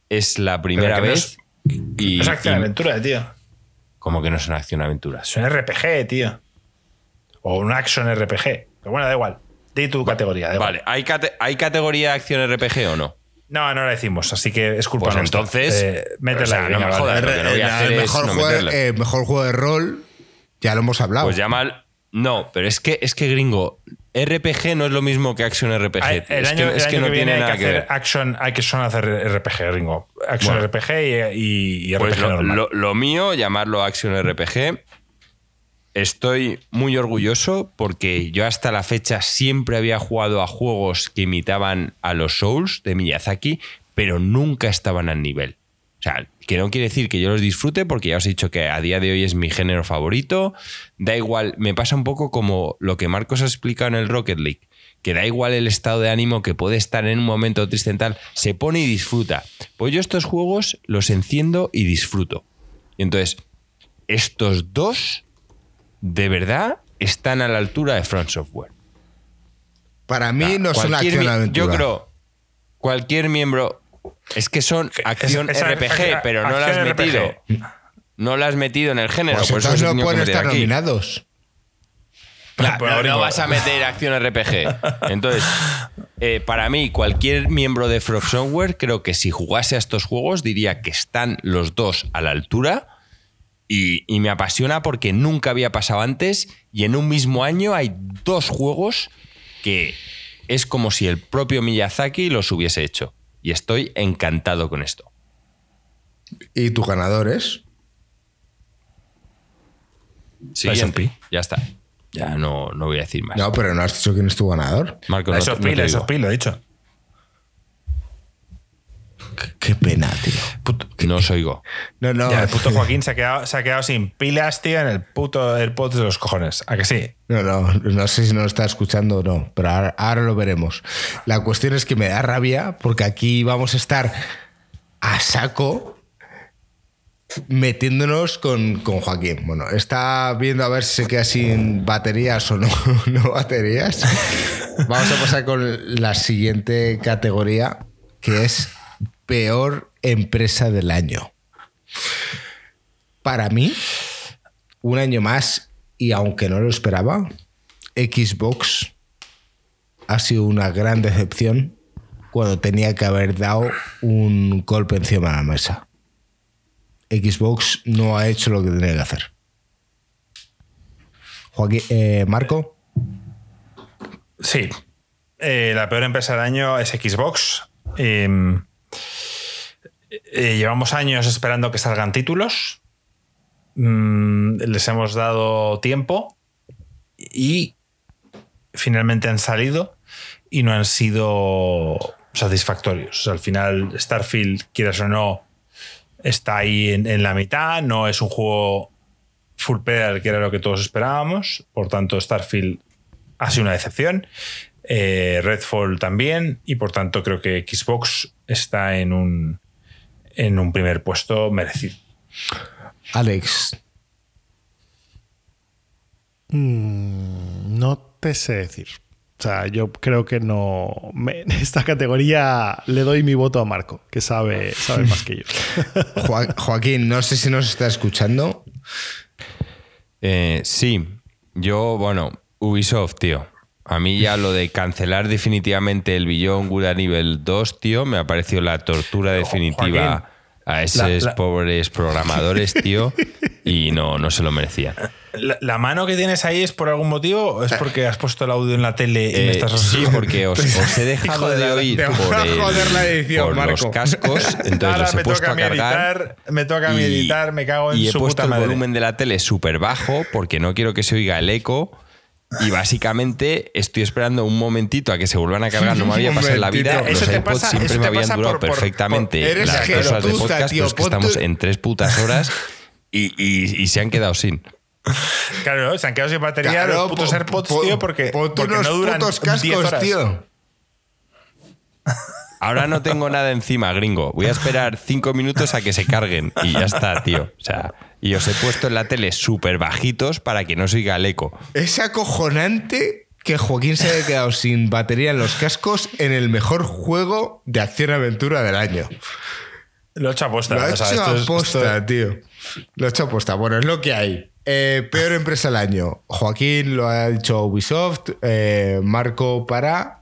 Es la primera vez. y, es acción-aventura, tío. ¿Cómo que no es una acción-aventura? Es un RPG, tío. O un action RPG. Pero bueno, da igual. Di tu categoría. vale, ¿Hay, ¿hay categoría de acción RPG o no? No, no la decimos, así que es culpa pues entonces, eh, métela no me jodas, que no voy a hacer mejor, es juego, eh, mejor juego de rol, ya lo hemos hablado. Pues llama No, pero es que, es que gringo, RPG no es lo mismo que Action RPG. el es año, que, es que no tiene nada que, ver. Action, hay que son hacer RPG, gringo. Action RPG y, RPG pues lo, normal. lo, mío, llamarlo Action RPG, Estoy muy orgulloso porque yo hasta la fecha siempre había jugado a juegos que imitaban a los Souls de Miyazaki, pero nunca estaban al nivel. Sea, que no quiere decir que yo los disfrute porque ya os he dicho que a día de hoy es mi género favorito. Da igual, me pasa un poco como lo que Marcos ha explicado en el Rocket League, que da igual el estado de ánimo que puede estar en un momento triste en tal, se pone y disfruta. Pues yo estos juegos los enciendo y disfruto. Y entonces, estos dos de verdad están a la altura de Front Software. Para mí no son acción aventura. Yo creo, cualquier miembro. Es que son acción RPG, pero no la has metido. No la has metido en el género. Pues por eso no pueden estar nominados. pero no vas a meter acción RPG. [LAUGHS] Entonces, eh, para mí, cualquier miembro de Front Software, creo que si jugase a estos juegos, diría que están los dos a la altura y, me apasiona porque nunca había pasado antes y en un mismo año hay dos juegos que es como si el propio Miyazaki los hubiese hecho. Y estoy encantado con esto. ¿Y tus ganadores? Sí, ya está. Ya no, no voy a decir más. No, pero no has dicho quién es tu ganador. Marco, no, no, lo he dicho. Qué pena, tío. no os oigo. No, no. el puto [LAUGHS] Joaquín se ha, quedado, se ha quedado sin pilas, tío, en el puto AirPods de los cojones. ¿A que sí? No, no. No sé si nos está escuchando o no, pero ahora, lo veremos. La cuestión es que me da rabia porque aquí vamos a estar a saco metiéndonos con, Joaquín. Bueno, está viendo a ver si se queda sin baterías o no, [LAUGHS] no baterías. Vamos a pasar con la siguiente categoría, que es peor empresa del año. Para mí, un año más, y aunque no lo esperaba, Xbox ha sido una gran decepción cuando tenía que haber dado un golpe encima de la mesa. Xbox no ha hecho lo que tenía que hacer. Joaquín, eh, Marco. Sí. Eh, la peor empresa del año es Xbox. Em, eh, llevamos años esperando que salgan títulos. Mm, les hemos dado tiempo y finalmente han salido y no han sido satisfactorios. al final, Starfield, quieras o no, está ahí en, la mitad. No es un juego full pedal que era lo que todos esperábamos. Por tanto, Starfield ha sido una decepción. Eh, Redfall también. Y por tanto, creo que Xbox está en un, en un primer puesto merecido. Alex. Mm, no te sé decir. O sea, yo creo que no. [LAUGHS] en esta categoría le doy mi voto a Marco, que sabe, sabe más que yo. [LAUGHS] Joaquín, no sé si nos está escuchando. Eh, sí, yo, bueno, Ubisoft, tío. A mí ya lo de cancelar definitivamente el Billón Good Nivel 2, tío, me ha parecido la tortura definitiva a esos pobres programadores, tío, y no, no se lo merecían. La, mano que tienes ahí es por algún motivo o es porque has puesto el audio en la tele y me eh, estás Sí, porque [LAUGHS] os, he dejado de, oír por, los cascos, [LAUGHS] entonces los he puesto a, cargar. me toca a mí editar, me cago en y su he puesto el volumen de la tele súper bajo porque no quiero que se oiga el eco. Y básicamente estoy esperando un momentito a que se vuelvan a cargar. No me había [LAUGHS] pasado en la vida. Los AirPods siempre me habían durado perfectamente las dos horas de podcast, pero es que estamos en tres putas horas y se han quedado sin. Claro, se han quedado sin batería los putos AirPods, tío, porque, porque no duran putos cascos, tío. Ahora no tengo nada encima, gringo. Voy a esperar cinco minutos a que se carguen y ya está, tío. O sea, y os he puesto en la tele súper bajitos para que no se oiga el eco. Es acojonante que Joaquín se haya quedado sin batería en los cascos en el mejor juego de acción-aventura del año. Lo he hecho aposta. Lo he hecho aposta, tío. Lo he hecho aposta. Bueno, es lo que hay. Eh, peor empresa del año. Joaquín lo ha dicho Ubisoft. Eh, Marco para.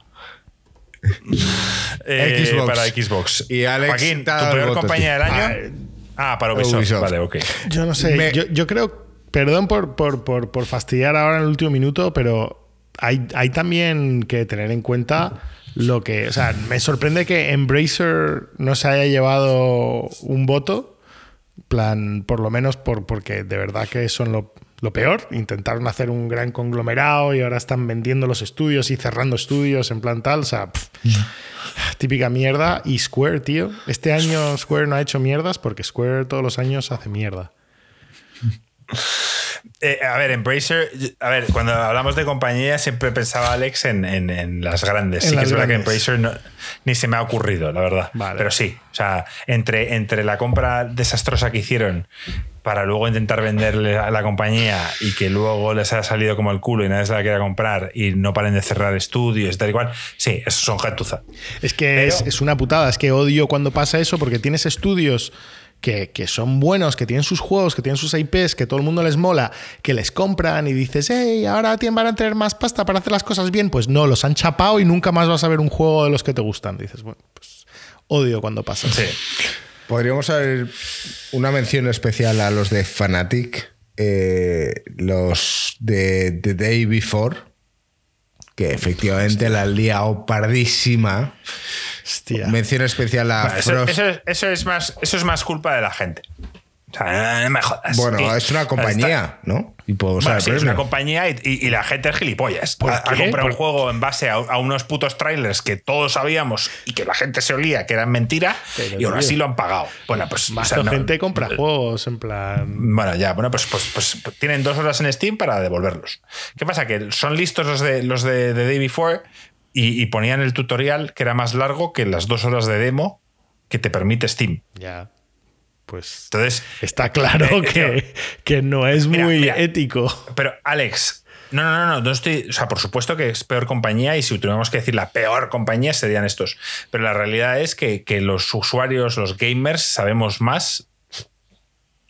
Eh, Xbox. Para Xbox. Y Alex. Joaquín, ¿tu peor compañía del año? Ah, ah para Ubisoft. Vale, ok. Yo no sé. Yo, creo. Perdón por, por, por, por, fastidiar ahora en el último minuto, pero hay, hay también que tener en cuenta lo que. O sea, me sorprende que Embracer no se haya llevado un voto plan, por lo menos por, porque de verdad que son lo, peor. Intentaron hacer un gran conglomerado y ahora están vendiendo los estudios y cerrando estudios en plan tal. O sea, típica mierda. Y Square, tío. Este año Square no ha hecho mierdas porque Square todos los años hace mierda. Eh, a ver, Embracer, a ver, cuando hablamos de compañía siempre pensaba Alex en, las grandes. sí que es verdad que Embracer ni se me ha ocurrido, la verdad. Pero sí, o sea, entre, entre la compra desastrosa que hicieron para luego intentar venderle a la compañía y que luego les haya salido como el culo y nadie se la quiera comprar y no paren de cerrar estudios y tal y cual, sí, eso son gentuza. Es que es, es una putada, es que odio cuando pasa eso porque tienes estudios que, son buenos, que tienen sus juegos, que tienen sus IPs, que todo el mundo les mola, que les compran y dices, hey, ahora van a tener más pasta para hacer las cosas bien. Pues no, los han chapado y nunca más vas a ver un juego de los que te gustan. Dices, bueno, pues odio cuando pasa. Sí. Podríamos haber una mención especial a los de Fanatic, eh, los de The Day Before, que efectivamente la han liado pardísima. Mención especial a eso, es más, eso es más culpa de la gente. O sea, no me jodas. Bueno, es una compañía, ¿no? Y puedo es una compañía y, la gente es gilipollas. Ha, comprado un juego en base a, unos putos trailers que todos sabíamos y que la gente se olía que eran mentira y aún así lo han pagado. Bueno, pues. Más gente compra juegos en plan. Bueno, ya, bueno, pues, pues, pues, tienen dos horas en Steam para devolverlos. ¿Qué pasa? Que son listos los de los de, de Day Before y, ponían el tutorial que era más largo que las dos horas de demo que te permite Steam. Ya. Pues Entonces, está claro eh, que, que, no es muy ético. Pero Alex, no, no, no, no, no estoy. O sea, por supuesto que es peor compañía y si tuviéramos que decir la peor compañía serían estos. Pero la realidad es que, que los usuarios, los gamers, sabemos más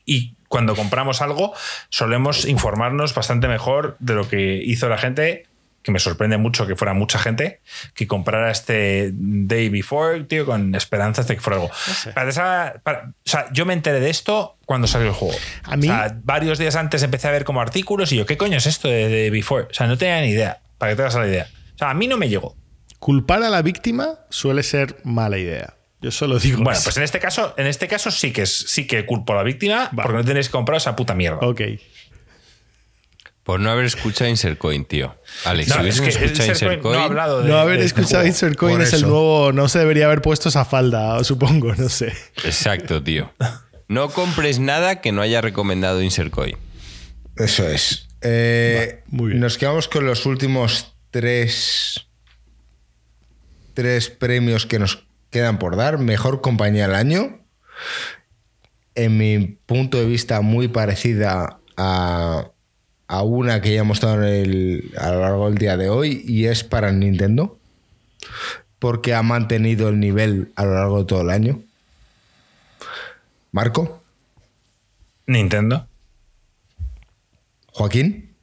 y cuando compramos algo solemos informarnos bastante mejor de lo que hizo la gente que me sorprende mucho que fuera mucha gente que comprara este Day Before, tío, con esperanzas de que fuera algo. o sea, yo me enteré de esto cuando salió el juego. A mí. O sea, varios días antes empecé a ver como artículos y yo, ¿qué coño es esto de Day Before? O sea, no tenía ni idea, para que te hagas la idea. O sea, a mí no me llegó. Culpar a la víctima suele ser mala idea. Yo solo digo. Bueno, pues en este caso, en este caso sí que sí que culpo a la víctima porque no tenéis que comprar esa puta mierda. Ok. Por no haber escuchado Insert Coin, tío. Alex, si hubiesen escuchado Insert Coin. No, no haber escuchado Insert Coin es el nuevo. No se debería haber puesto esa falda, supongo, no sé. Exacto, tío. No compres nada que no haya recomendado Insert Coin. Eso es. Eh, muy bien. Nos quedamos con los últimos tres. Tres premios que nos quedan por dar. Mejor compañía del año. En mi punto de vista, muy parecida a a una que ya hemos estado a lo largo del día de hoy y es para Nintendo, porque ha mantenido el nivel a lo largo de todo el año. Marco. Nintendo. Joaquín.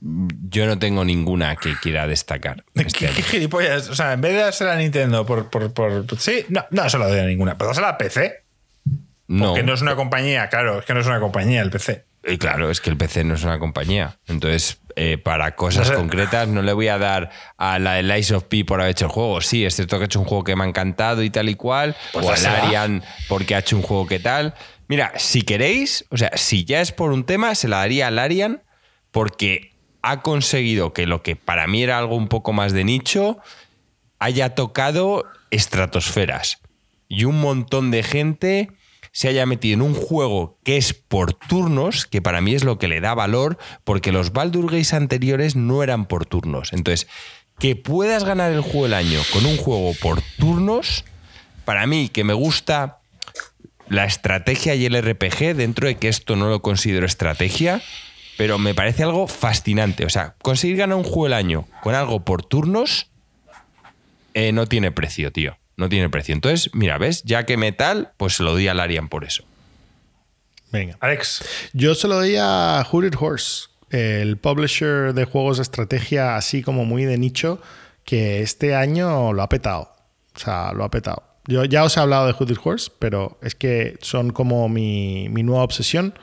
Yo no tengo ninguna que quiera destacar. [LAUGHS] Este ¿Qué, gilipollas? O sea, en vez de dársela a Nintendo por, por, por, Sí, no, no se la doy a ninguna. Pero dásela a PC. No. Porque no es una compañía, claro, es que no es una compañía el PC. Y claro, es que el PC no es una compañía. Entonces, eh, para cosas [LAUGHS] concretas, no le voy a dar a la de Lies of P por haber hecho el juego. Sí, es cierto que ha hecho un juego que me ha encantado y tal y cual. Pues o a Larian porque ha hecho un juego que tal. Mira, si queréis, o sea, si ya es por un tema, se la daría a Larian porque ha conseguido que lo que para mí era algo un poco más de nicho haya tocado estratosferas. Y un montón de gente se haya metido en un juego que es por turnos, que para mí es lo que le da valor, porque los Baldur anteriores no eran por turnos. Entonces, que puedas ganar el juego del año con un juego por turnos, para mí, que me gusta la estrategia y el RPG, dentro de que esto no lo considero estrategia, pero me parece algo fascinante. O sea, conseguir ganar un juego del año con algo por turnos eh, no tiene precio, tío. No tiene precio. Entonces, mira, ¿ves? Ya que metal, pues se lo doy a Larian por eso. Venga. Alex. Yo se lo doy a Hooded Horse, el publisher de juegos de estrategia así como muy de nicho, que este año lo ha petado. O sea, lo ha petado. Yo ya os he hablado de Hooded Horse, pero es que son como mi, mi nueva obsesión.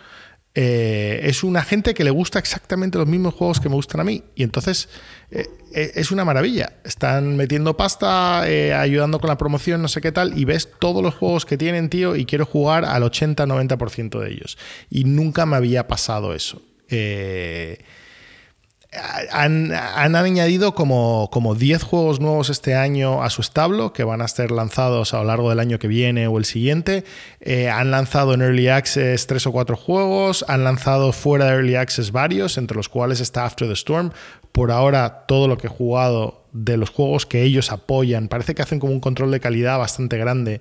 Eh, es una gente que le gusta exactamente los mismos juegos que me gustan a mí. Y entonces eh, eh, es una maravilla. Están metiendo pasta, ayudando con la promoción, no sé qué tal, y ves todos los juegos que tienen, tío, y quiero jugar al 80-90% de ellos. Y nunca me había pasado eso. Eh, han, añadido como, como 10 juegos nuevos este año a su establo que van a ser lanzados a lo largo del año que viene o el siguiente. Eh, han lanzado en Early Access 3 o 4 juegos, han lanzado fuera de Early Access varios, entre los cuales está After the Storm. Por ahora, todo lo que he jugado de los juegos que ellos apoyan, parece que hacen como un control de calidad bastante grande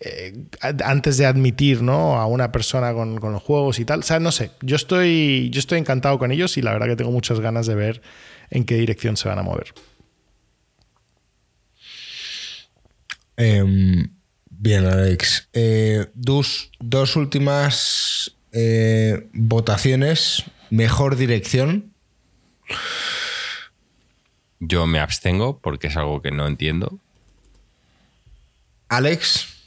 eh, antes de admitir ¿no? a una persona con, los juegos y tal. O sea, no sé, yo estoy, yo estoy encantado con ellos y la verdad que tengo muchas ganas de ver en qué dirección se van a mover. Em, bien, Alex. Eh, dos, dos, últimas eh, votaciones. Mejor dirección. Yo me abstengo porque es algo que no entiendo. Alex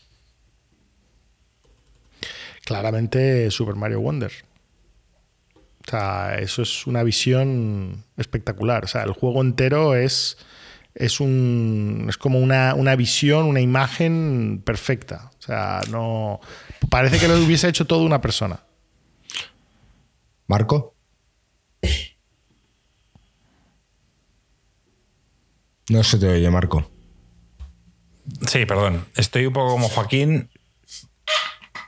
claramente Super Mario Wonder. O sea, eso es una visión espectacular. O sea, el juego entero es, es, un, es como una, una visión, una imagen perfecta. O sea, no. Parece que lo hubiese hecho todo una persona. Marco. No se te oye, Marco. Sí, perdón. Estoy un poco como Joaquín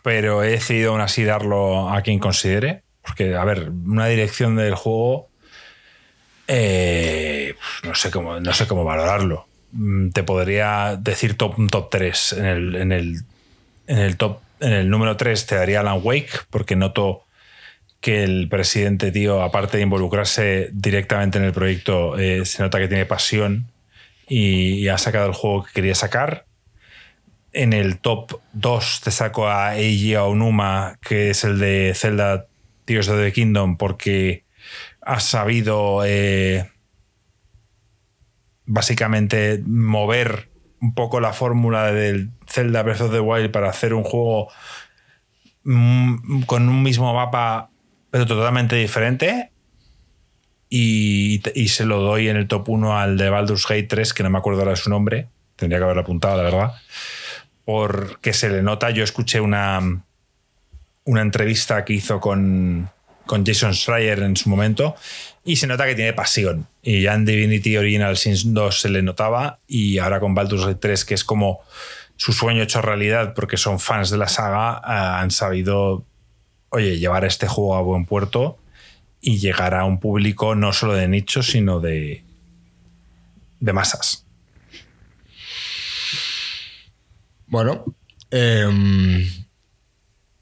pero he decidido aún así darlo a quien considere. Porque, a ver, una dirección del juego. Eh, no, sé cómo, no sé cómo valorarlo. Mm, te podría decir top, top 3 en el, en el, en el top En el número 3 te daría Alan Wake, porque noto que el presidente, tío, aparte de involucrarse directamente en el proyecto, eh, se nota que tiene pasión y, ha sacado el juego que quería sacar. En el top 2 te saco a Eiji Aonuma, que es el de Zelda Tears of the Kingdom, porque ha sabido eh, básicamente mover un poco la fórmula del Zelda Breath of the Wild para hacer un juego mm, con un mismo mapa, pero totalmente diferente. Y, se lo doy en el top 1 al de Baldur's Gate 3, que no me acuerdo ahora su nombre. Tendría que haberlo apuntado, la verdad. Porque se le nota. Yo escuché una, una entrevista que hizo con, con Jason Schreier en su momento y se nota que tiene pasión. Y ya en Divinity Original Sin 2 se le notaba y ahora con Baldur's Gate 3, que es como su sueño hecho realidad porque son fans de la saga, eh, han sabido, oye, llevar este juego a buen puerto y llegar a un público no solo de nicho, sino de, de masas. Bueno, em,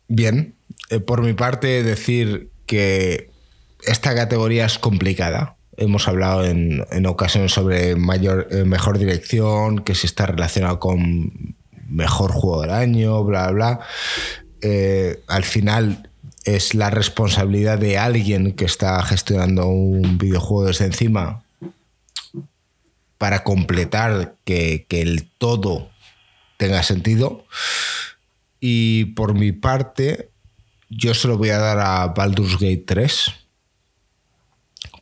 bien. Eh, por mi parte, decir que esta categoría es complicada. Hemos hablado en, ocasiones sobre mayor, eh, mejor dirección, que si está relacionado con mejor juego del año, bla, bla. Eh, al final es la responsabilidad de alguien que está gestionando un videojuego desde encima para completar que, que el todo tenga sentido. Y por mi parte, yo se lo voy a dar a Baldur's Gate 3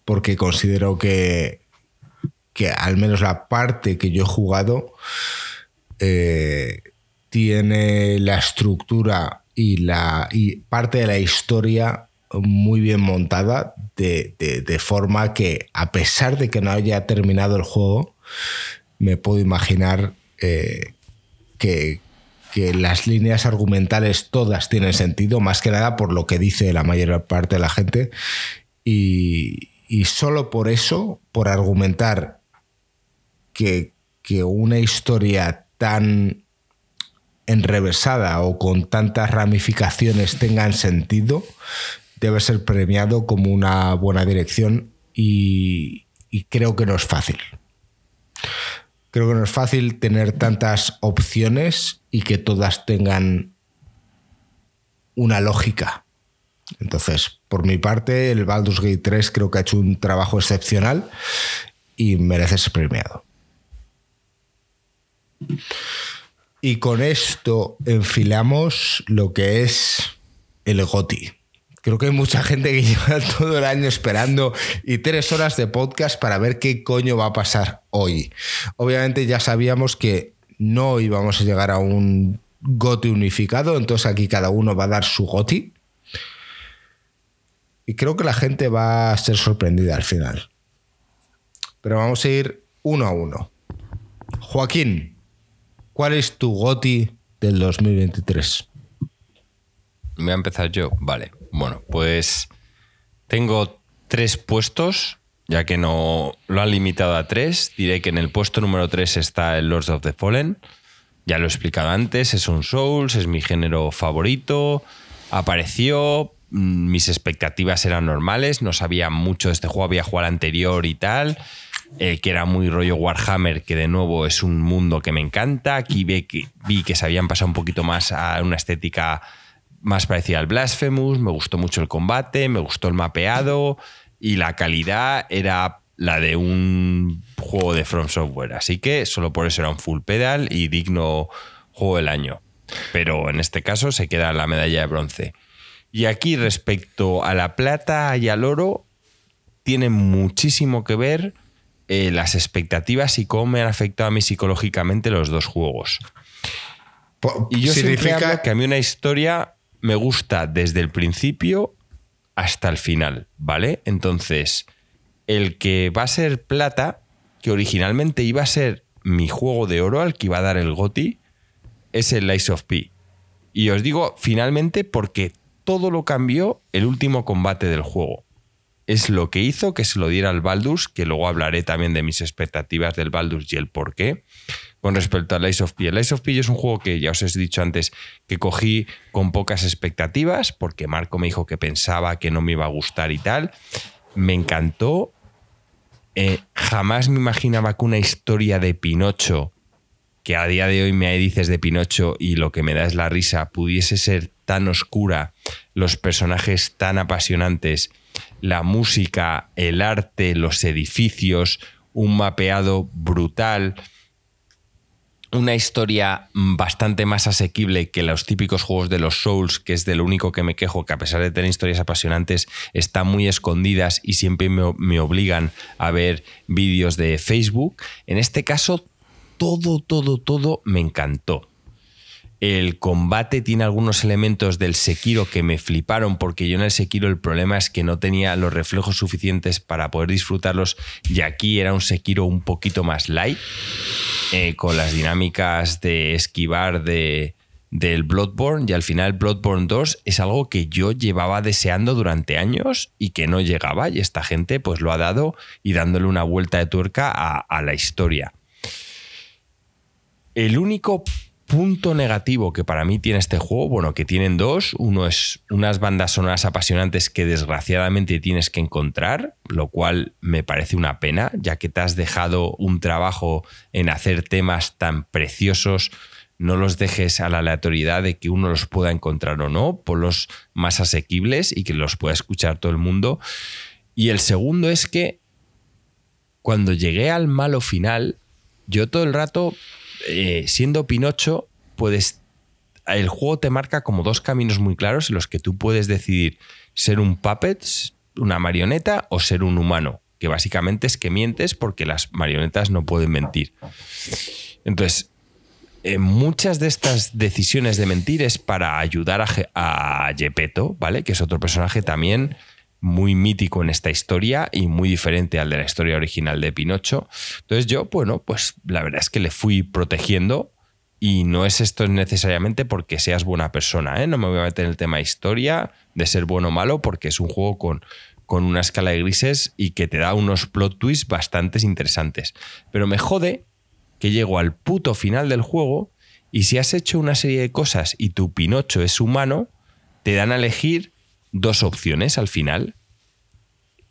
porque considero que, que al menos la parte que yo he jugado eh, tiene la estructura y, la, y parte de la historia muy bien montada, de, forma que a pesar de que no haya terminado el juego, me puedo imaginar eh, que, que las líneas argumentales todas tienen sentido, más que nada por lo que dice la mayor parte de la gente. Y, y solo por eso, por argumentar que, una historia tan enrevesada o con tantas ramificaciones tengan sentido, debe ser premiado como una buena dirección y, y, creo que no es fácil. Creo que no es fácil tener tantas opciones y que todas tengan una lógica. Entonces, por mi parte, el Baldur's Gate 3 creo que ha hecho un trabajo excepcional y merece ser premiado. Y con esto enfilamos lo que es el GOTI. Creo que hay mucha gente que [LAUGHS] lleva todo el año esperando y tres horas de podcast para ver qué coño va a pasar hoy. Obviamente ya sabíamos que no íbamos a llegar a un GOTI unificado, entonces aquí cada uno va a dar su GOTI. Y creo que la gente va a ser sorprendida al final. Pero vamos a ir uno a uno. Joaquín, ¿cuál es tu GOTI del 2023? Voy a empezar yo. Vale. Bueno, pues tengo tres puestos, ya que no lo han limitado a tres. Diré que en el puesto número tres está el Lords of the Fallen. Ya lo he explicado antes, es un Souls, es mi género favorito. Apareció, Mm, mis expectativas eran normales, no sabía mucho de este juego, había jugado al anterior y tal, eh, que era muy rollo Warhammer, que de nuevo es un mundo que me encanta. Aquí que, vi que se habían pasado un poquito más a una estética más parecida al Blasphemous, me gustó mucho el combate, me gustó el mapeado y la calidad era la de un juego de From Software. Así que solo por eso era un full pedal y digno juego del año. Pero en este caso se queda la medalla de bronce. Y aquí respecto a la plata y al oro, tiene muchísimo que ver eh, las expectativas y cómo me han afectado a mí psicológicamente los dos juegos. Y yo significa que a mí una historia me gusta desde el principio hasta el final, ¿vale? Entonces, el que va a ser plata, que originalmente iba a ser mi juego de oro al que iba a dar el GOTI, es el Lies of P. Y os digo finalmente porque todo lo cambió el último combate del juego. Es lo que hizo que se lo diera al Baldur's, que luego hablaré también de mis expectativas del Baldur's y el por qué. con respecto a Lies of P. Lies of P es un juego que ya os he dicho antes que cogí con pocas expectativas porque Marco me dijo que pensaba que no me iba a gustar y tal. Me encantó. Eh, jamás me imaginaba que una historia de Pinocho, que a día de hoy me dices de Pinocho y lo que me da es la risa, pudiese ser tan oscura, los personajes tan apasionantes, la música, el arte, los edificios, un mapeado brutal una historia bastante más asequible que los típicos juegos de los Souls, que es de lo único que me quejo, que a pesar de tener historias apasionantes, están muy escondidas y siempre me, obligan a ver vídeos de Facebook. En este caso, todo, todo, todo me encantó. El combate tiene algunos elementos del Sekiro que me fliparon porque yo en el Sekiro el problema es que no tenía los reflejos suficientes para poder disfrutarlos y aquí era un Sekiro un poquito más light eh, con las dinámicas de esquivar de, del Bloodborne y al final Bloodborne 2 es algo que yo llevaba deseando durante años y que no llegaba y esta gente pues lo ha dado y dándole una vuelta de tuerca a, a la historia. El único punto negativo que para mí tiene este juego, bueno, que tienen dos. Uno es unas bandas sonoras apasionantes que desgraciadamente tienes que encontrar, lo cual me parece una pena, ya que te has dejado un trabajo en hacer temas tan preciosos. No los dejes a la aleatoriedad de que uno los pueda encontrar o no, por los más asequibles y que los pueda escuchar todo el mundo. Y el segundo es que cuando llegué al malo final, yo todo el rato eh, siendo Pinocho, puedes. El juego te marca como dos caminos muy claros en los que tú puedes decidir ser un puppet, una marioneta o ser un humano. Que básicamente es que mientes porque las marionetas no pueden mentir. Entonces, muchas de estas decisiones de mentir es para ayudar a, a Gepetto, ¿vale? Que es otro personaje también muy mítico en esta historia y muy diferente al de la historia original de Pinocho. Entonces yo, bueno, pues la verdad es que le fui protegiendo y no es esto necesariamente porque seas buena persona, ¿eh? no me voy a meter en el tema historia de ser bueno o malo porque es un juego con, con una escala de grises y que te da unos plot twists bastante interesantes. Pero me jode que llego al puto final del juego y si has hecho una serie de cosas y tu Pinocho es humano, te dan a elegir dos opciones al final.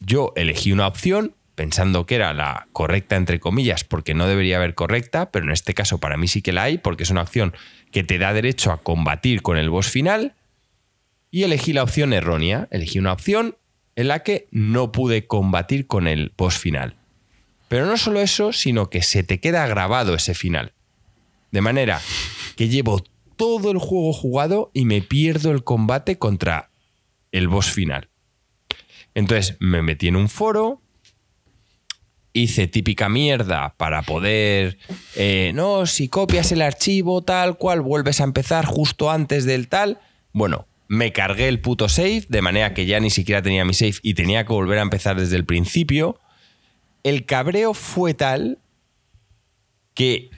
Yo elegí una opción pensando que era la correcta entre comillas, porque no debería haber correcta, pero en este caso para mí sí que la hay, porque es una opción que te da derecho a combatir con el boss final, y elegí la opción errónea, elegí una opción en la que no pude combatir con el boss final. Pero no solo eso, sino que se te queda grabado ese final. De manera que llevo todo el juego jugado y me pierdo el combate contra el boss final. Entonces me metí en un foro, hice típica mierda para poder, eh, no, si copias el archivo tal cual, vuelves a empezar justo antes del tal. Bueno, me cargué el puto save, de manera que ya ni siquiera tenía mi save y tenía que volver a empezar desde el principio. El cabreo fue tal que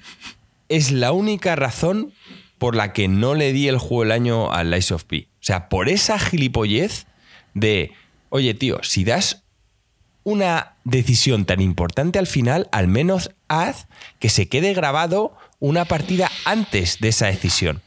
es la única razón por la que no le di el juego del año al Lies of P. O sea, por esa gilipollez de, oye tío, si das una decisión tan importante al final, al menos haz que se quede grabado una partida antes de esa decisión.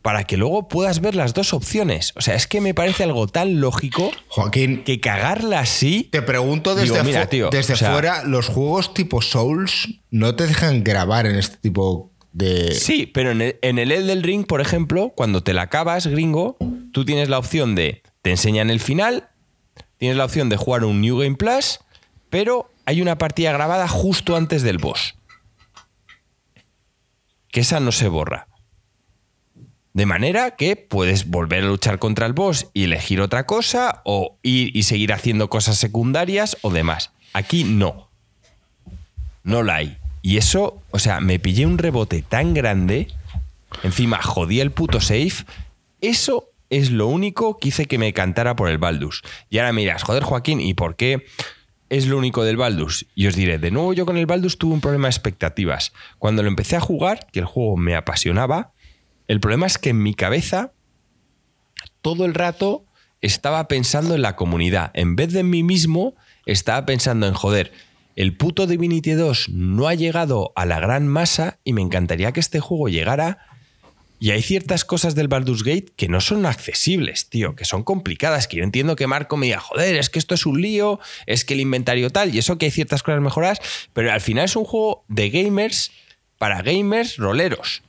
Para que luego puedas ver las dos opciones. O sea, es que me parece algo tan lógico Joaquín, que cagarla así. Te pregunto desde, desde fuera, los juegos tipo Souls no te dejan grabar en este tipo Sí, pero en el, en el del Ring, por ejemplo, cuando te la acabas, gringo, tú tienes la opción de. Te enseñan el final, tienes la opción de jugar un New Game Plus, pero hay una partida grabada justo antes del boss. Que esa no se borra. De manera que puedes volver a luchar contra el boss y elegir otra cosa, o ir y seguir haciendo cosas secundarias o demás. Aquí no. No la hay. Y eso, o sea, me pillé un rebote tan grande, encima jodí el puto safe, eso es lo único que hice que me cantara por el Baldus. Y ahora miras, joder Joaquín, ¿y por qué es lo único del Baldus? Y os diré, de nuevo yo con el Baldus tuve un problema de expectativas. Cuando lo empecé a jugar, que el juego me apasionaba, el problema es que en mi cabeza todo el rato estaba pensando en la comunidad. En vez de en mí mismo, estaba pensando en, joder, el puto Divinity 2 no ha llegado a la gran masa y me encantaría que este juego llegara. Y hay ciertas cosas del Baldur's Gate que no son accesibles, tío, que son complicadas, que yo entiendo que Marco me diga, joder, es que esto es un lío, es que el inventario tal, y eso que hay ciertas cosas mejoradas, pero al final es un juego de gamers para gamers roleros.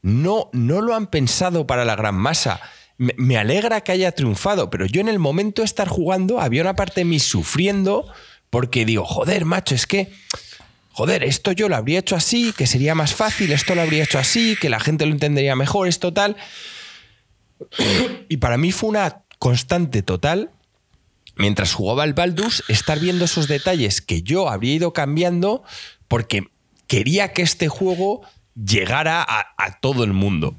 No, no lo han pensado para la gran masa. Me, me alegra que haya triunfado, pero yo en el momento de estar jugando había una parte de mí sufriendo porque digo, joder, macho, es que, joder, esto yo lo habría hecho así, que sería más fácil, esto lo habría hecho así, que la gente lo entendería mejor, esto tal. Y para mí fue una constante total, mientras jugaba al Baldus, estar viendo esos detalles que yo habría ido cambiando porque quería que este juego llegara a, todo el mundo.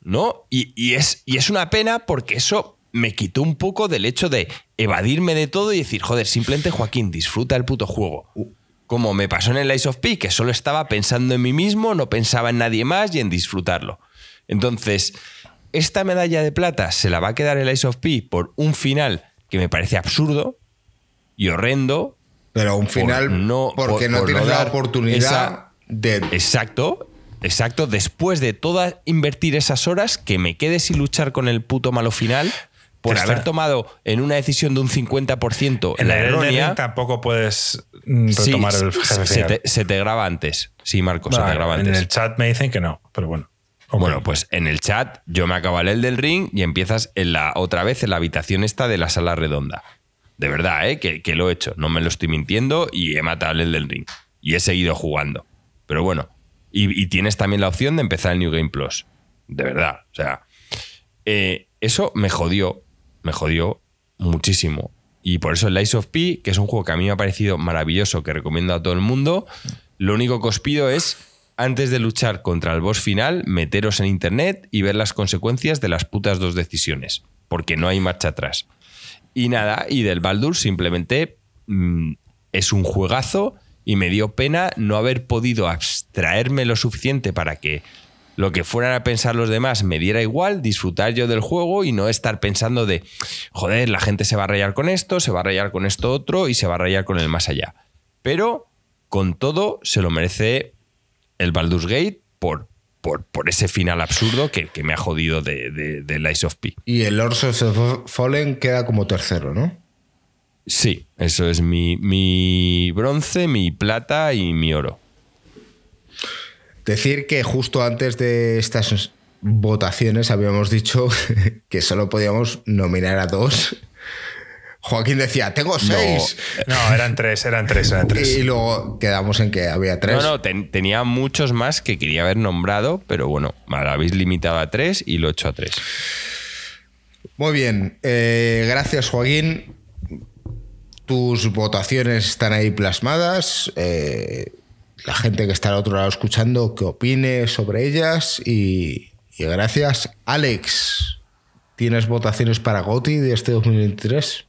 ¿No? Y, es, y es una pena porque eso me quitó un poco del hecho de evadirme de todo y decir, joder, simplemente Joaquín, disfruta el puto juego. Como me pasó en el Ice of P, que solo estaba pensando en mí mismo, no pensaba en nadie más y en disfrutarlo. Entonces, esta medalla de plata se la va a quedar el Ice of P por un final que me parece absurdo y horrendo. Pero un final no, porque no tienes la oportunidad de. Exacto, exacto. Después de toda invertir esas horas, que me quede sin luchar con el puto malo final por haber tomado en una decisión de un 50% en la errónea. tampoco puedes mm, retomar el jefe se, te, graba antes. Sí, Marcos, se te graba antes. En el chat me dicen que no, pero bueno. Bueno, pues en el chat yo me acabo el del ring y empiezas en la, otra vez en la habitación esta de la sala redonda. De verdad, ¿eh? que, lo he hecho. No me lo estoy mintiendo y he matado el del ring. Y he seguido jugando. Pero bueno. Y, tienes también la opción de empezar el New Game Plus. De verdad. O sea. Eh, eso me jodió me jodió muchísimo. Y por eso el Lies of P, que es un juego que a mí me ha parecido maravilloso, que recomiendo a todo el mundo, lo único que os pido es, antes de luchar contra el boss final, meteros en internet y ver las consecuencias de las putas dos decisiones, porque no hay marcha atrás. Y nada, y del Baldur simplemente mm, es un juegazo y me dio pena no haber podido abstraerme lo suficiente para que lo que fueran a pensar los demás me diera igual, disfrutar yo del juego y no estar pensando de, joder, la gente se va a rayar con esto, se va a rayar con esto otro y se va a rayar con el más allá. Pero con todo se lo merece el Baldur's Gate por, por, por ese final absurdo que, me ha jodido de, de, Lies of P. Y el Lords of Fallen queda como tercero, ¿no? Sí, eso es mi, mi bronce, mi plata y mi oro. Decir que justo antes de estas votaciones habíamos dicho [LAUGHS] que solo podíamos nominar a dos. Joaquín decía, tengo seis. No, eran tres, eran tres, eran tres. Y luego quedamos en que había tres. No, no, tenía muchos más que quería haber nombrado, pero bueno, me lo habéis limitado a tres y lo he hecho a tres. Muy bien, eh, gracias Joaquín. Tus votaciones están ahí plasmadas. Eh, la gente que está al otro lado escuchando que opine sobre ellas y, gracias. Alex, ¿tienes votaciones para Goti de este 2023?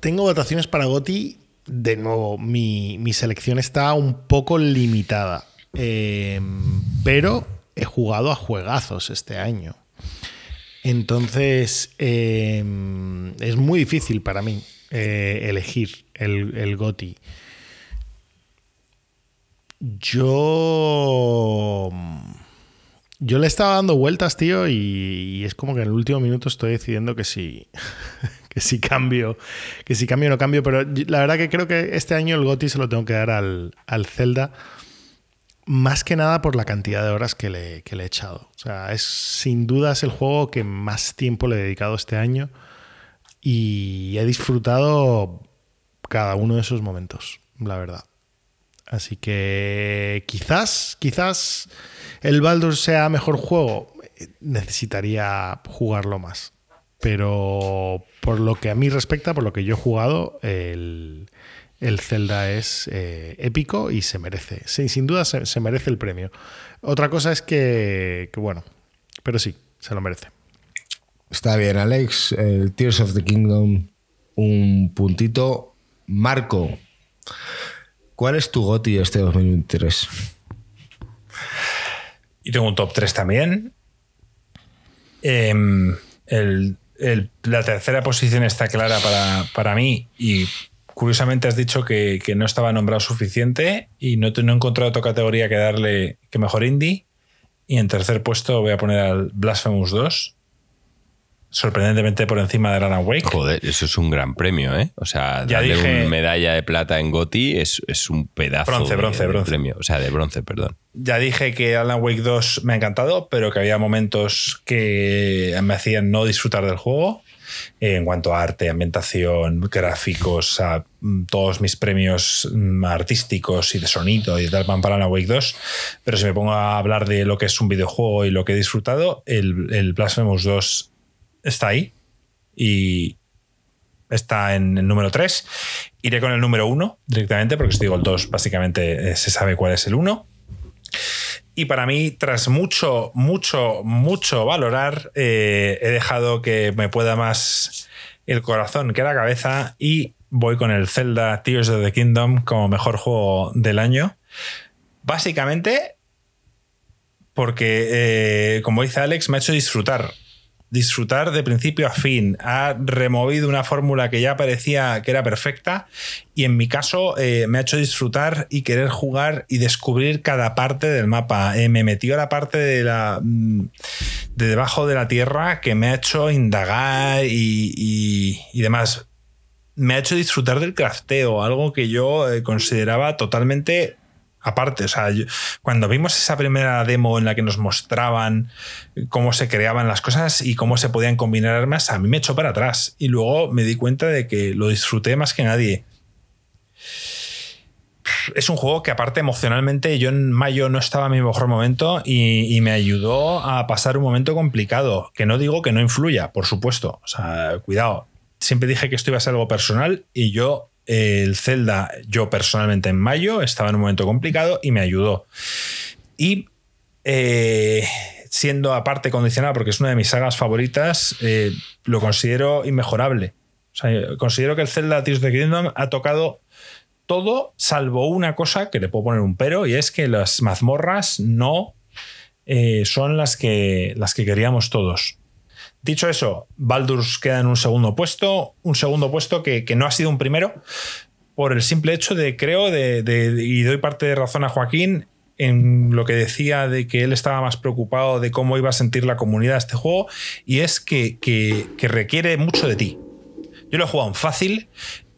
Tengo votaciones para Goti. De nuevo, mi, selección está un poco limitada. Em, pero he jugado a juegazos este año. Entonces, em, es muy difícil para mí eh, elegir el, el GOTI. Yo. Yo le estaba dando vueltas, tío, y, es como que en el último minuto estoy decidiendo que sí. [LAUGHS] que sí cambio. Que sí cambio o no cambio. Pero la verdad que creo que este año el GOTI se lo tengo que dar al, al Zelda. Más que nada por la cantidad de horas que le, he echado. O sea, es sin duda el juego que más tiempo le he dedicado este año. Y he disfrutado cada uno de esos momentos, la verdad. Así que quizás, quizás el Baldur sea mejor juego. Necesitaría jugarlo más. Pero por lo que a mí respecta, por lo que yo he jugado, el, Zelda es eh, épico y se merece. sin duda se, merece el premio. Otra cosa es que, que, bueno, pero sí, se lo merece. Está bien, Alex. El Tears of the Kingdom, un puntito. Marco. ¿Cuál es tu GOTI este 2023? Y tengo un top 3 también. Em, la tercera posición está clara para, mí y curiosamente has dicho que, no estaba nombrado suficiente y no, no he encontrado otra categoría que darle que mejor indie. Y en tercer puesto voy a poner al Blasphemous 2, sorprendentemente por encima de Alan Wake. Joder, eso es un gran premio, ¿eh? O sea, darle una medalla de plata en GOTI es, es un pedazo bronce, bronce, bronce. premio. O sea, de bronce, perdón. Ya dije que Alan Wake 2 me ha encantado, pero que había momentos que me hacían no disfrutar del juego. En cuanto a arte, ambientación, gráficos, a mm, todos mis premios mm, artísticos y de sonido y de tal van para Alan Wake 2. Pero si me pongo a hablar de lo que es un videojuego y lo que he disfrutado, el, el Blasphemous 2 está ahí y está en el número 3. Iré con el número 1 directamente, porque os digo, el 2 básicamente eh, se sabe cuál es el 1. Y para mí, tras mucho, mucho, mucho valorar, eh, he dejado que me pueda más el corazón que la cabeza y voy con el Zelda Tears of the Kingdom como mejor juego del año. Básicamente porque, eh, como dice Alex, me ha hecho disfrutar disfrutar de principio a fin. Ha removido una fórmula que ya parecía que era perfecta y en mi caso eh, me ha hecho disfrutar y querer jugar y descubrir cada parte del mapa. Eh, me metió a la parte de la mm, de debajo de la tierra que me ha hecho indagar y, y demás. Me ha hecho disfrutar del crafteo, algo que yo eh, consideraba totalmente aparte. O sea, cuando vimos esa primera demo en la que nos mostraban cómo se creaban las cosas y cómo se podían combinar armas, a mí me echó para atrás. Y luego me di cuenta de que lo disfruté más que nadie. Es un juego que aparte emocionalmente yo en mayo no estaba en mi mejor momento y, y, me ayudó a pasar un momento complicado, que no digo que no influya, por supuesto. O sea, cuidado. Siempre dije que esto iba a ser algo personal y yo el Zelda, yo personalmente en mayo, estaba en un momento complicado y me ayudó. Y eh, siendo aparte condicional, porque es una de mis sagas favoritas, eh, lo considero inmejorable. considero que el Zelda Tears of the Kingdom ha tocado todo, salvo una cosa que le puedo poner un pero, y es que las mazmorras no eh, son las que, las que queríamos todos. Dicho eso, Baldur's queda en un segundo puesto, un segundo puesto que, no ha sido un primero, por el simple hecho de, creo, de, y doy parte de razón a Joaquín en lo que decía de que él estaba más preocupado de cómo iba a sentir la comunidad este juego, y es que, que, requiere mucho de ti. Yo lo he jugado en fácil,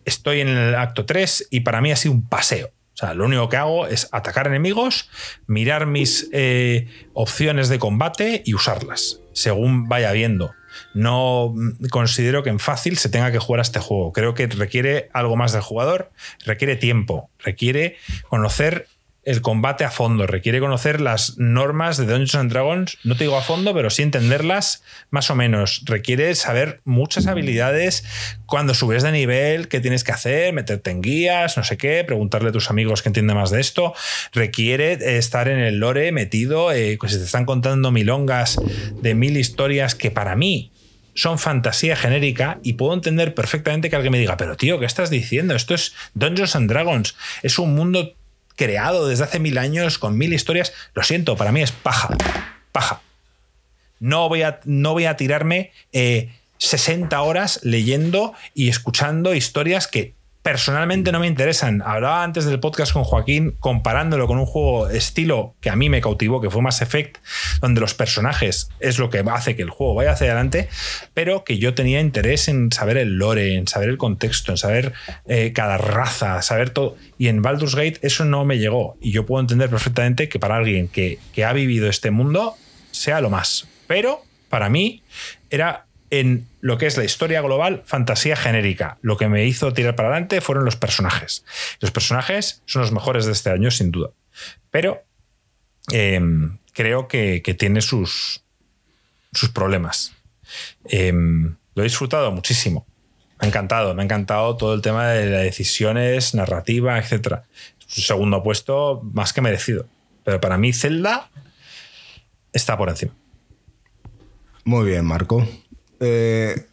estoy en el acto 3 y para mí ha sido un paseo. O sea, lo único que hago es atacar enemigos, mirar mis eh, opciones de combate y usarlas, según vaya viendo. No considero que en fácil se tenga que jugar a este juego. Creo que requiere algo más del jugador, requiere tiempo, requiere conocer el combate a fondo, requiere conocer las normas de Dungeons and Dragons, no te digo a fondo, pero sí entenderlas más o menos. Requiere saber muchas habilidades cuando subes de nivel, qué tienes que hacer, meterte en guías, no sé qué, preguntarle a tus amigos que entienden más de esto. Requiere estar en el lore metido, eh, pues si te están contando milongas de mil historias que para mí son fantasía genérica y puedo entender perfectamente que alguien me diga, pero tío, ¿qué estás diciendo? Esto es Dungeons and Dragons, es un mundo creado desde hace mil años con mil historias. Lo siento, para mí es paja. Paja. No voy a, no voy a tirarme 60 eh, horas leyendo y escuchando historias que personalmente no me interesan. Hablaba antes del podcast con Joaquín comparándolo con un juego estilo que a mí me cautivó, que fue Mass Effect, donde los personajes es lo que hace que el juego vaya hacia adelante, pero que yo tenía interés en saber el lore, en saber el contexto, en saber eh, cada raza, saber todo. Y en Baldur's Gate eso no me llegó. Y yo puedo entender perfectamente que para alguien que, que ha vivido este mundo sea lo más. Pero para mí era en lo que es la historia global, fantasía genérica. Lo que me hizo tirar para adelante fueron los personajes. Los personajes son los mejores de este año, sin duda. Pero em, creo que, tiene sus, problemas. Em, lo he disfrutado muchísimo. Me ha encantado, me ha encantado todo el tema de las decisiones, narrativa, etc. Su segundo puesto, más que merecido. Pero para mí, Zelda está por encima. Muy bien, Marco. Eh,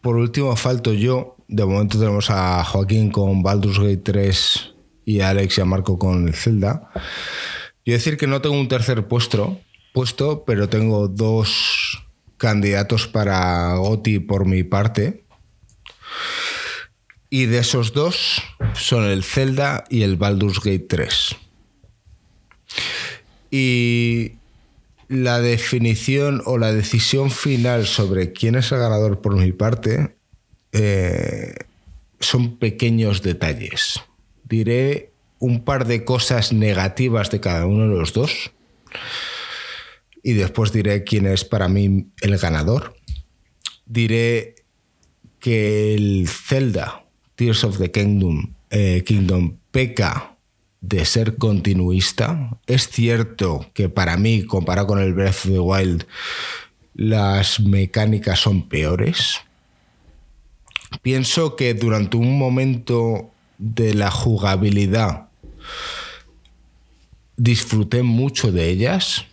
por último, falto yo. De momento tenemos a Joaquín con Baldur's Gate 3 y a Alex y a Marco con el Zelda. Yo decir que no tengo un tercer puesto, puesto pero tengo dos candidatos para GOTI por mi parte. Y de esos dos son el Zelda y el Baldur's Gate 3. Y la definición o la decisión final sobre quién es el ganador por mi parte eh, son pequeños detalles. Diré un par de cosas negativas de cada uno de los dos y después diré quién es para mí el ganador. Diré que el Zelda, Tears of the Kingdom, eh, Kingdom peca de ser continuista. Es cierto que para mí, comparado con el Breath of the Wild, las mecánicas son peores. Pienso que durante un momento de la jugabilidad disfruté mucho de ellas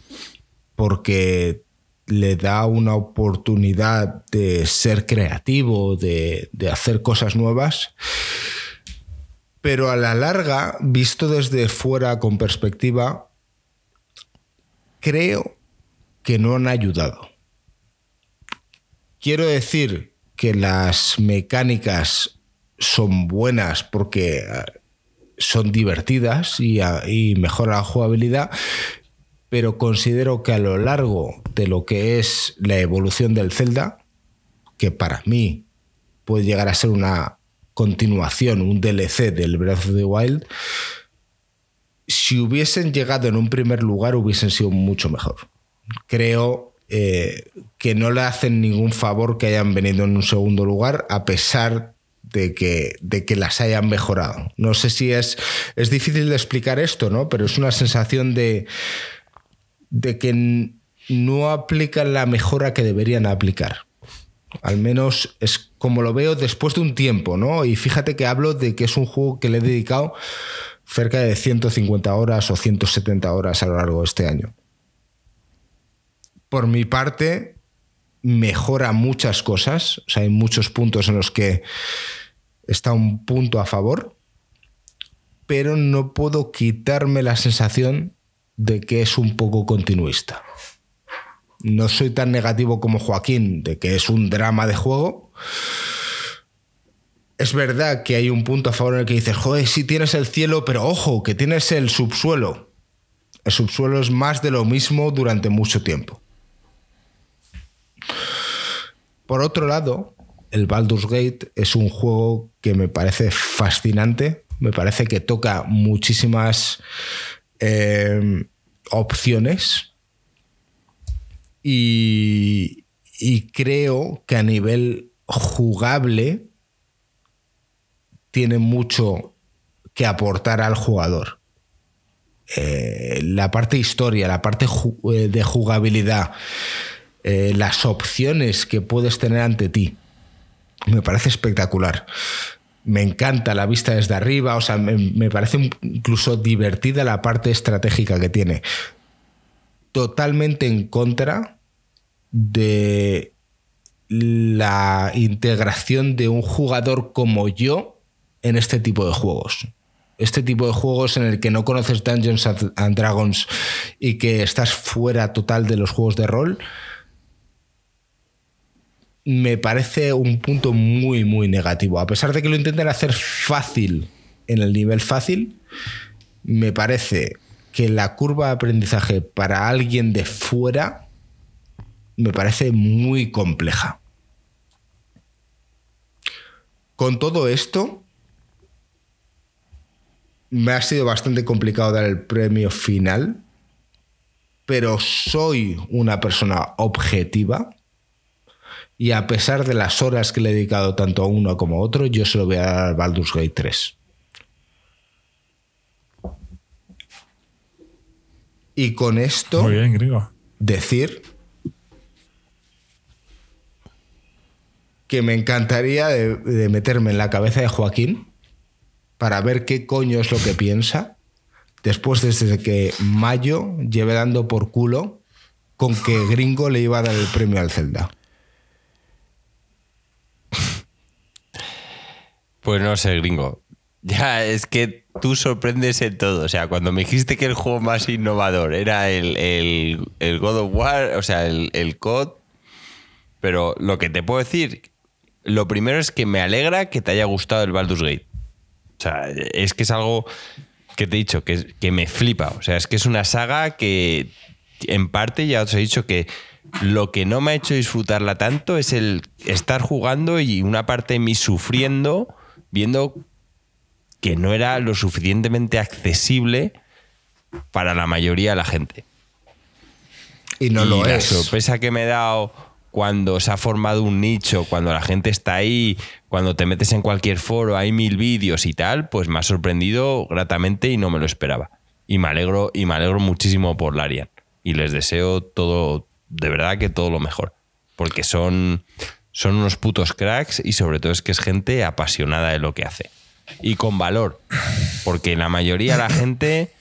porque le da una oportunidad de ser creativo, de, de hacer cosas nuevas pero a la larga, visto desde fuera con perspectiva, creo que no han ayudado. Quiero decir que las mecánicas son buenas porque eh, son divertidas y, y mejoran la jugabilidad, pero considero que a lo largo de lo que es la evolución del Zelda, que para mí puede llegar a ser una continuación, un DLC del Breath of the Wild, si hubiesen llegado en un primer lugar hubiesen sido mucho mejor. Creo eh, que no le hacen ningún favor que hayan venido en un segundo lugar, a pesar de que, de que las hayan mejorado. No sé si es, es difícil de explicar esto, ¿no? Pero es una sensación de, de que no aplican la mejora que deberían aplicar. Al menos es como lo veo después de un tiempo, ¿no? Y fíjate que hablo de que es un juego que le he dedicado cerca de 150 horas o 170 horas a lo largo de este año. Por mi parte, mejora muchas cosas, o sea, hay muchos puntos en los que está un punto a favor, pero no puedo quitarme la sensación de que es un poco continuista no soy tan negativo como Joaquín de que es un drama de juego. Es verdad que hay un punto a favor en el que dices, joder, sí tienes el cielo, pero ojo, que tienes el subsuelo. El subsuelo es más de lo mismo durante mucho tiempo. Por otro lado, el Baldur's Gate es un juego que me parece fascinante. Me parece que toca muchísimas eh, opciones y, creo que a nivel jugable tiene mucho que aportar al jugador. Eh, la parte historia, la parte eh, de jugabilidad, eh, las opciones que puedes tener ante ti, me parece espectacular. Me encanta la vista desde arriba, o sea, me parece incluso divertida la parte estratégica que tiene totalmente en contra de la integración de un jugador como yo en este tipo de juegos. Este tipo de juegos en el que no conoces Dungeons and Dragons y que estás fuera total de los juegos de rol, me parece un punto muy, muy negativo. A pesar de que lo intenten hacer fácil en el nivel fácil, me parece que la curva de aprendizaje para alguien de fuera me parece muy compleja. Con todo esto, me ha sido bastante complicado dar el premio final, pero soy una persona objetiva y a pesar de las horas que le he dedicado tanto a uno como a otro, yo se lo voy a dar al Baldur's Gate 3. Y con esto decir que me encantaría de, meterme en la cabeza de Joaquín para ver qué coño es lo que piensa después desde que Mayo lleve dando por culo con que Gringo le iba a dar el premio al Zelda. Pues no sé, Gringo. Ya, es que tú sorprendes en todo. O sea, cuando me dijiste que el juego más innovador era el, God of War, o sea, el, el COD, pero lo que te puedo decir lo primero es que me alegra que te haya gustado el Baldur's Gate. O sea, es que es algo que te he dicho, que, que me flipa. O sea, es que es una saga que en parte ya os he dicho que lo que no me ha hecho disfrutarla tanto es el estar jugando y una parte de mí sufriendo, viendo que no era lo suficientemente accesible para la mayoría de la gente. Y no lo la es. sorpresa que me he dado cuando se ha formado un nicho, cuando la gente está ahí, cuando te metes en cualquier foro, hay mil vídeos y tal, pues me ha sorprendido gratamente y no me lo esperaba. Y me alegro, y me alegro muchísimo por Larian. Y les deseo todo, de verdad que todo lo mejor. Porque son, son unos putos cracks y sobre todo es que es gente apasionada de lo que hace. Y con valor. Porque la mayoría de la gente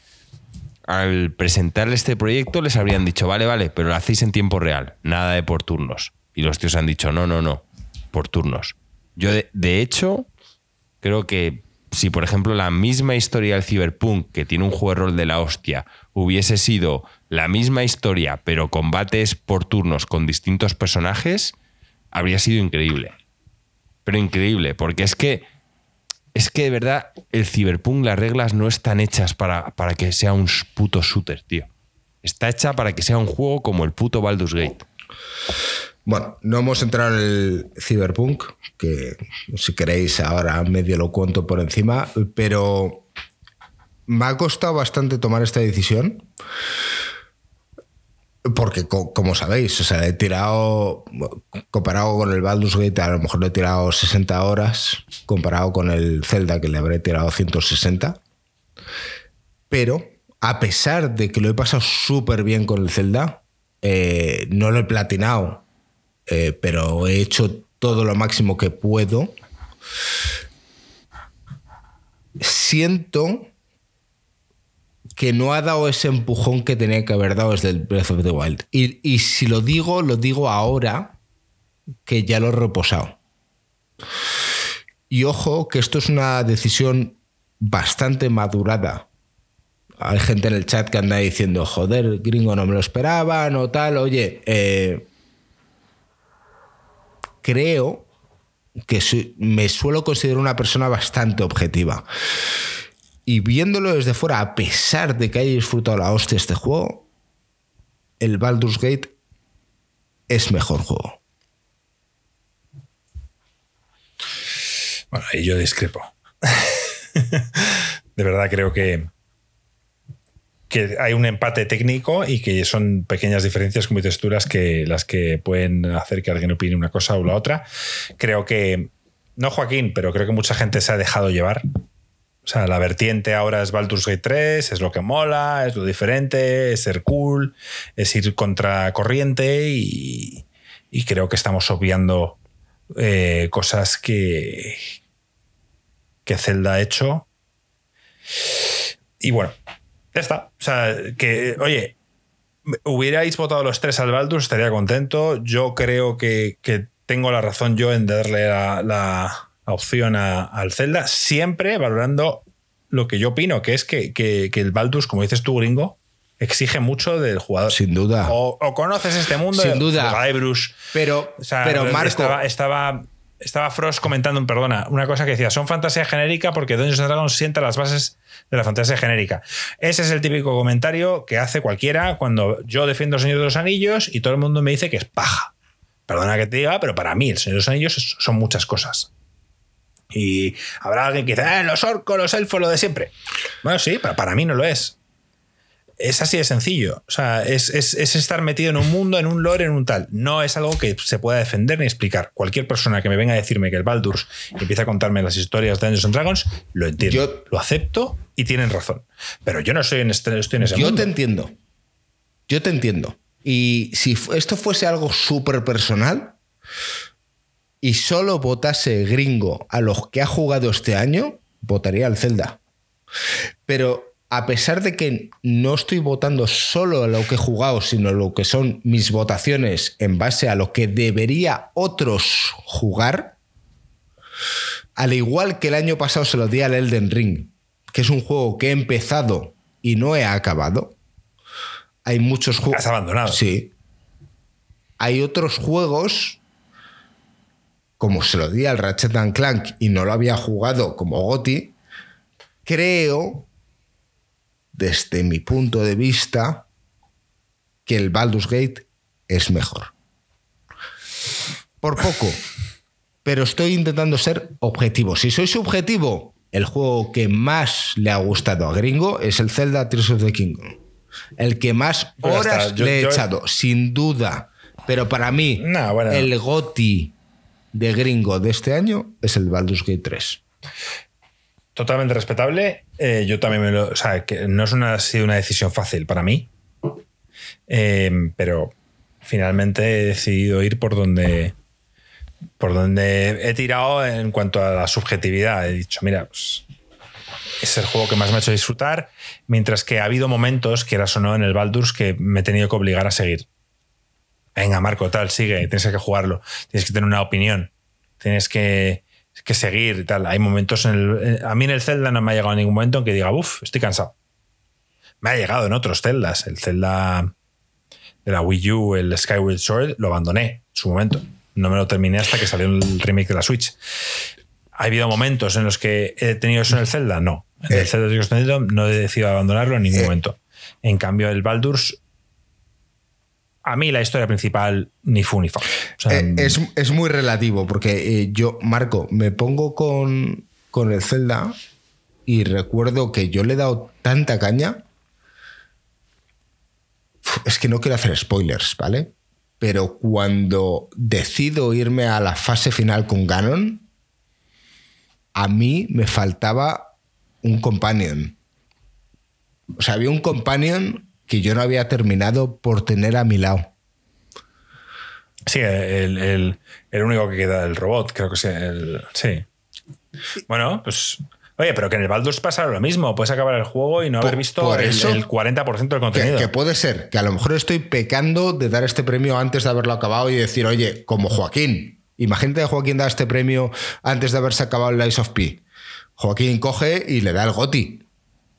al presentarle este proyecto les habrían dicho, vale, vale, pero lo hacéis en tiempo real, nada de por turnos. Y los tíos han dicho, no, no, no, por turnos. Yo, de, hecho, creo que si, por ejemplo, la misma historia del Cyberpunk, que tiene un juego de rol de la hostia, hubiese sido la misma historia, pero combates por turnos con distintos personajes, habría sido increíble. Pero increíble, porque es que es que de verdad el Cyberpunk, las reglas no están hechas para, para, que sea un puto shooter, tío. Está hecha para que sea un juego como el puto Baldur's Gate. Bueno, no hemos entrado en el Cyberpunk, que si queréis ahora medio lo cuento por encima, pero me ha costado bastante tomar esta decisión. Porque, como sabéis, o sea, he tirado, comparado con el Baldur's Gate, a lo mejor le he tirado 60 horas, comparado con el Zelda, que le habré tirado 160. Pero, a pesar de que lo he pasado súper bien con el Zelda, eh, no lo he platinado, eh, pero he hecho todo lo máximo que puedo. Siento que no ha dado ese empujón que tenía que haber dado desde el Breath of the Wild. Y, si lo digo, lo digo ahora que ya lo he reposado. Y ojo, que esto es una decisión bastante madurada. Hay gente en el chat que anda diciendo, joder, gringo, no me lo esperaba, no tal. Oye, eh, creo que me suelo considerar una persona bastante objetiva. Y viéndolo desde fuera, a pesar de que haya disfrutado la hostia este juego, el Baldur's Gate es mejor juego. Bueno, ahí yo discrepo. [LAUGHS] de verdad creo que, que hay un empate técnico y que son pequeñas diferencias como texturas que las que pueden hacer que alguien opine una cosa o la otra. Creo que, no Joaquín, pero creo que mucha gente se ha dejado llevar o sea, la vertiente ahora es Baldur's Gate 3, es lo que mola, es lo diferente, es ser cool, es ir contra corriente y, creo que estamos obviando eh, cosas que, que Zelda ha hecho. Y bueno, ya está. O sea, que, oye, hubierais votado los tres al Baldur's, estaría contento. Yo creo que, tengo la razón yo en darle la opción al Zelda, siempre valorando lo que yo opino, que es que, el Baldus, como dices tú, gringo, exige mucho del jugador. Sin duda. O, conoces este mundo. Sin duda. Pero, pero Marco. Estaba, estaba, Frost comentando, perdona, una cosa que decía: son fantasía genérica porque Dungeons Dragons sienta las bases de la fantasía genérica. Ese es el típico comentario que hace cualquiera cuando yo defiendo el Señor de los Anillos y todo el mundo me dice que es paja. Perdona que te diga, pero para mí el Señor de los Anillos son muchas cosas. Y habrá alguien que dice, ah, los orcos, los elfos, lo de siempre. Bueno, sí, pero para mí no lo es. Es así de sencillo. O sea, es, estar metido en un mundo, en un lore, en un tal. No es algo que se pueda defender ni explicar. Cualquier persona que me venga a decirme que el Baldur's empieza a contarme las historias de Dungeons and Dragons, lo entiendo. Yo, lo acepto y tienen razón. Pero yo no soy en, este, estoy en ese Yo te entiendo. Yo te entiendo. Y si esto fuese algo súper personal, y solo votase gringo a los que ha jugado este año, votaría al Zelda. Pero a pesar de que no estoy votando solo a lo que he jugado, sino a lo que son mis votaciones en base a lo que debería otros jugar, al igual que el año pasado se lo di al Elden Ring, que es un juego que he empezado y no he acabado. Hay muchos juegos. Has abandonado. Sí. Hay otros juegos como se lo di al Ratchet Clank y no lo había jugado como Goti, creo, desde mi punto de vista, que el Baldur's Gate es mejor. Por poco, pero estoy intentando ser objetivo. Si soy subjetivo, el juego que más le ha gustado a Gringo es el Zelda Tears of the Kingdom. El que más horas le he echado, sin duda. Pero para mí, el GOTI de Gringo de este año es el Baldur's Gate 3. Totalmente respetable. Eh, yo también me lo. O sea, que no es una, ha sido una decisión fácil para mí. Eh, pero finalmente he decidido ir por donde por donde he tirado en cuanto a la subjetividad. He dicho, mira, pues, es el juego que más me ha hecho disfrutar, mientras que ha habido momentos, quieras o no, en el Baldur's que me he tenido que obligar a seguir. Venga, Marco, tal, sigue, tienes que jugarlo, tienes que tener una opinión, tienes que, seguir y tal. Hay momentos en el. A mí en el Zelda no me ha llegado ningún momento en que diga, uff, estoy cansado. Me ha llegado en otros Zeldas. El Zelda de la Wii U, el Skyward Sword, lo abandoné en su momento no me lo terminé hasta que salió el remake de la Switch. ¿Ha habido momentos en los que he tenido eso en el Zelda? No. En el eh. Zelda no he decidido abandonarlo en ningún eh. momento. En cambio, el Baldur's, a mí la historia principal ni fu ni fa. Eh, es, muy relativo, porque yo, Marco, me pongo con, con el Zelda y recuerdo que yo le he dado tanta caña. Es que no quiero hacer spoilers, ¿vale? pero cuando decido irme a la fase final con Ganon, a mí me faltaba un companion. O sea, había un companion que yo no había terminado por tener a mi lado. Sí, el, único que queda, el robot, creo que sí. sí. Bueno, pues Oye, pero que en el Baldur's pasa lo mismo. Puedes acabar el juego y no haber visto el, 40% del contenido. Que, puede ser, que a lo mejor estoy pecando de dar este premio antes de haberlo acabado y decir, oye, como Joaquín. Imagínate que Joaquín da este premio antes de haberse acabado el Lies of P. Joaquín coge y le da el Goti.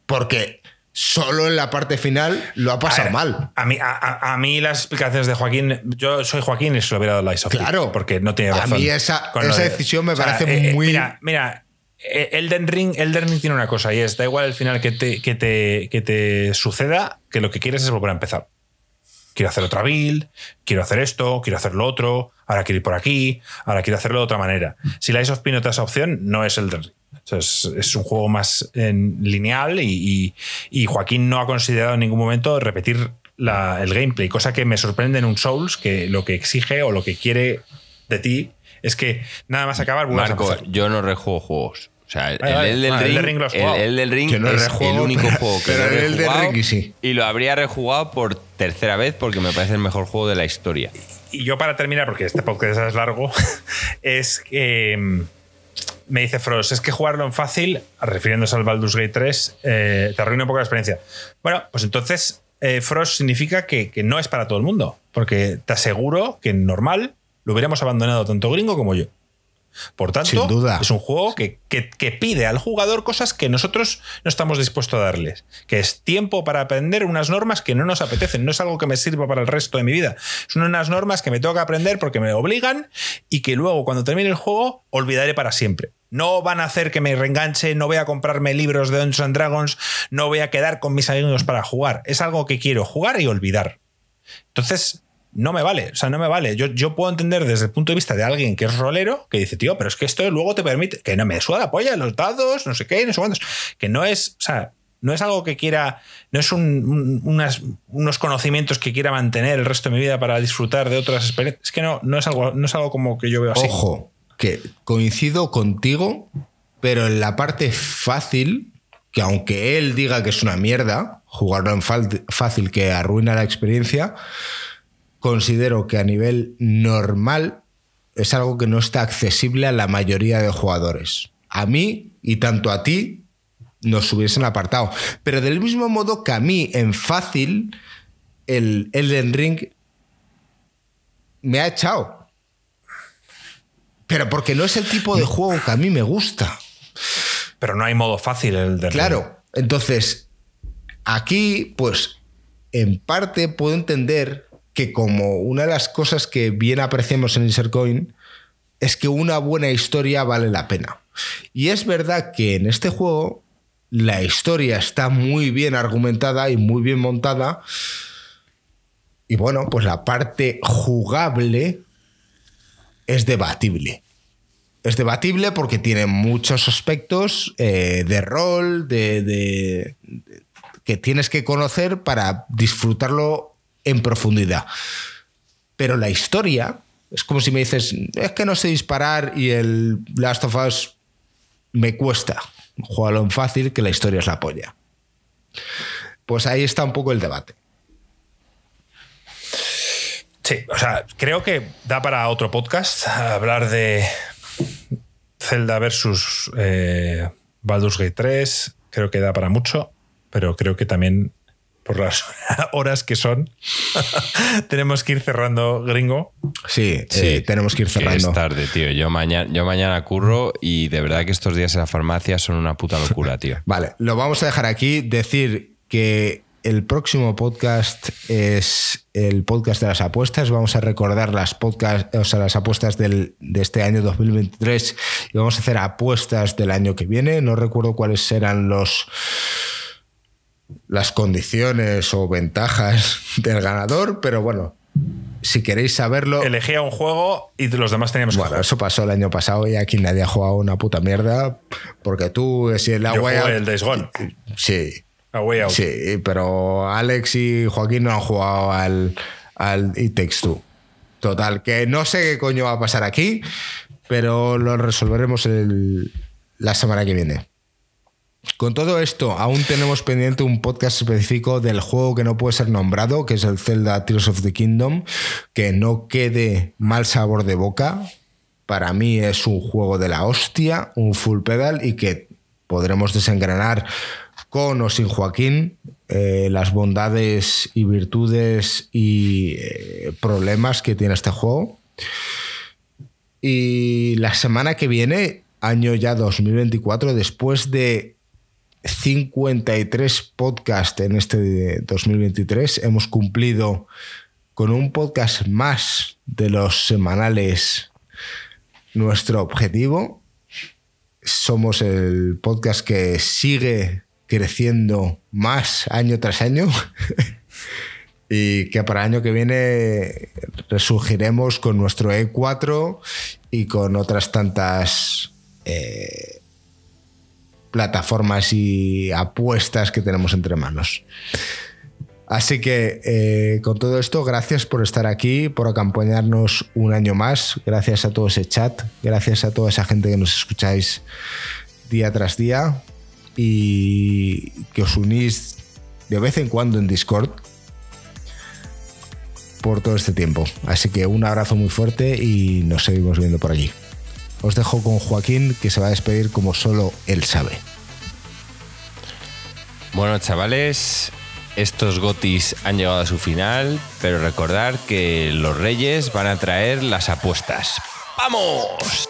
Porque solo en la parte final lo ha pasado mal. A mí, a, mí las explicaciones de Joaquín, yo soy Joaquín y se lo hubiera dado Lies of Claro. Porque no tiene razón. A mí esa, decisión me parece eh, eh, muy... Mira, mira, eh, Elden Ring, Elden Ring tiene una cosa y es, da igual el final que te, que te, que te suceda, que lo que quieres es volver a empezar. Quiero hacer otra build, quiero hacer esto, quiero hacer lo otro, ahora quiero ir por aquí, ahora quiero hacerlo de otra manera. Si la Ice of P no te da esa opción, no es Elden Ring. es, un juego más lineal y, Joaquín no ha considerado en ningún momento repetir el gameplay, cosa que me sorprende en un Souls, que lo que exige o lo que quiere de ti es que nada más acabar. Marco, yo no rejuego juegos. O sea, el, del Ring, el, del Ring es el único juego que [LAUGHS] no he rejugado y lo habría rejugado por tercera vez porque me parece el mejor juego de la historia. Y yo para terminar, porque este podcast es largo, [LAUGHS] es que mm, me dice Frost, es que jugarlo en fácil, refiriéndose al Baldur's Gate 3, eh, te arruina un poco la experiencia. Bueno, pues entonces eh, Frost significa que, que no es para todo el mundo, porque te aseguro que en normal lo hubiéramos abandonado tanto gringo como yo. Por tanto, es un juego que, pide al jugador cosas que nosotros no estamos dispuestos a darles. Que es tiempo para aprender unas normas que no nos apetecen. No es algo que me sirva para el resto de mi vida. Son unas normas que me tengo que aprender porque me obligan y que luego, cuando termine el juego, olvidaré para siempre. No van a hacer que me reenganche, no voy a comprarme libros de Dungeons and Dragons, no voy a quedar con mis amigos para jugar. Es algo que quiero jugar y olvidar. Entonces, no me vale, o sea, no me vale. Yo, yo puedo entender desde el punto de vista de alguien que es rolero, que dice, tío, pero es que esto luego te permite, que no me suda la polla, los dados, no sé qué, no sé cuántos, que no es, o sea, no es algo que quiera, no es unos conocimientos que quiera mantener el resto de mi vida para disfrutar de otras experiencias. Es que no, no, es, algo, no es algo como que yo veo así. Ojo, que coincido contigo, pero en la parte fácil, que aunque él diga que es una mierda, jugarlo en fácil que arruina la experiencia, considero que a nivel normal es algo que no está accesible a la mayoría de jugadores. A mí y tanto a ti nos hubiesen apartado. Pero del mismo modo que a mí en fácil el Elden Ring me ha echado. Pero porque no es el tipo de juego que a mí me gusta. Pero no hay modo fácil el de Claro. Entonces, aquí, pues, en parte puedo entender que como una de las cosas que bien apreciamos en Coin es que una buena historia vale la pena. Y es verdad que en este juego la historia está muy bien argumentada y muy bien montada. Y bueno, pues la parte jugable es debatible. Es debatible porque tiene muchos aspectos eh, de rol, de, que tienes que conocer para disfrutarlo en profundidad. Pero la historia es como si me dices, es que no sé disparar y el Last of Us me cuesta. Jugarlo en fácil que la historia es la polla. Pues ahí está un poco el debate. Sí, o sea, creo que da para otro podcast hablar de Zelda versus eh, Baldur's Gate 3. Creo que da para mucho, pero creo que también por las [LAUGHS] horas que son, [LAUGHS] tenemos que ir cerrando, gringo. Sí, eh, sí, tenemos que ir cerrando. Es tarde, tío. Yo mañana, yo mañana curro y de verdad que estos días en la farmacia son una puta locura, tío. [LAUGHS] vale, lo vamos a dejar aquí. Decir que el próximo podcast es el podcast de las apuestas. Vamos a recordar las podcast, o sea, las apuestas del, de este año 2023 y vamos a hacer apuestas del año que viene. No recuerdo cuáles serán los las condiciones o ventajas [LAUGHS] del ganador, pero bueno, si queréis saberlo. Elegía un juego y los demás teníamos bueno, eso pasó el año pasado y aquí nadie ha jugado una puta mierda. Porque tú, si el Yo el Days Gone. Sí. Sí, pero Alex y Joaquín no han jugado al, al It Takes Two. Total, que no sé qué coño va a pasar aquí, pero lo resolveremos la semana que viene. Con todo esto, aún tenemos pendiente un podcast específico del juego que no puede ser nombrado, que es el Zelda Tears of the Kingdom, que no quede mal sabor de boca. Para mí es un juego de la hostia, un full pedal y que podremos desengranar con o sin Joaquín eh, las bondades y virtudes y eh, problemas que tiene este juego. Y la semana que viene, año ya 2024, después de 53 podcasts en este 2023. Hemos cumplido con un podcast más de los semanales nuestro objetivo. Somos el podcast que sigue creciendo más año tras año. [LAUGHS] y que para el año que viene resurgiremos con nuestro E4 y con otras tantas eh, plataformas y apuestas que tenemos entre manos. Así que eh, con todo esto, gracias por estar aquí, por acompañarnos un año más, gracias a todo ese chat, gracias a toda esa gente que nos escucháis día tras día y que os unís de vez en cuando en Discord por todo este tiempo. Así que un abrazo muy fuerte y nos seguimos viendo por allí. Os dejo con Joaquín, que se va a despedir como solo él sabe. Bueno, chavales, estos gotis han llegado a su final, pero recordar que los reyes van a traer las apuestas. ¡Vamos!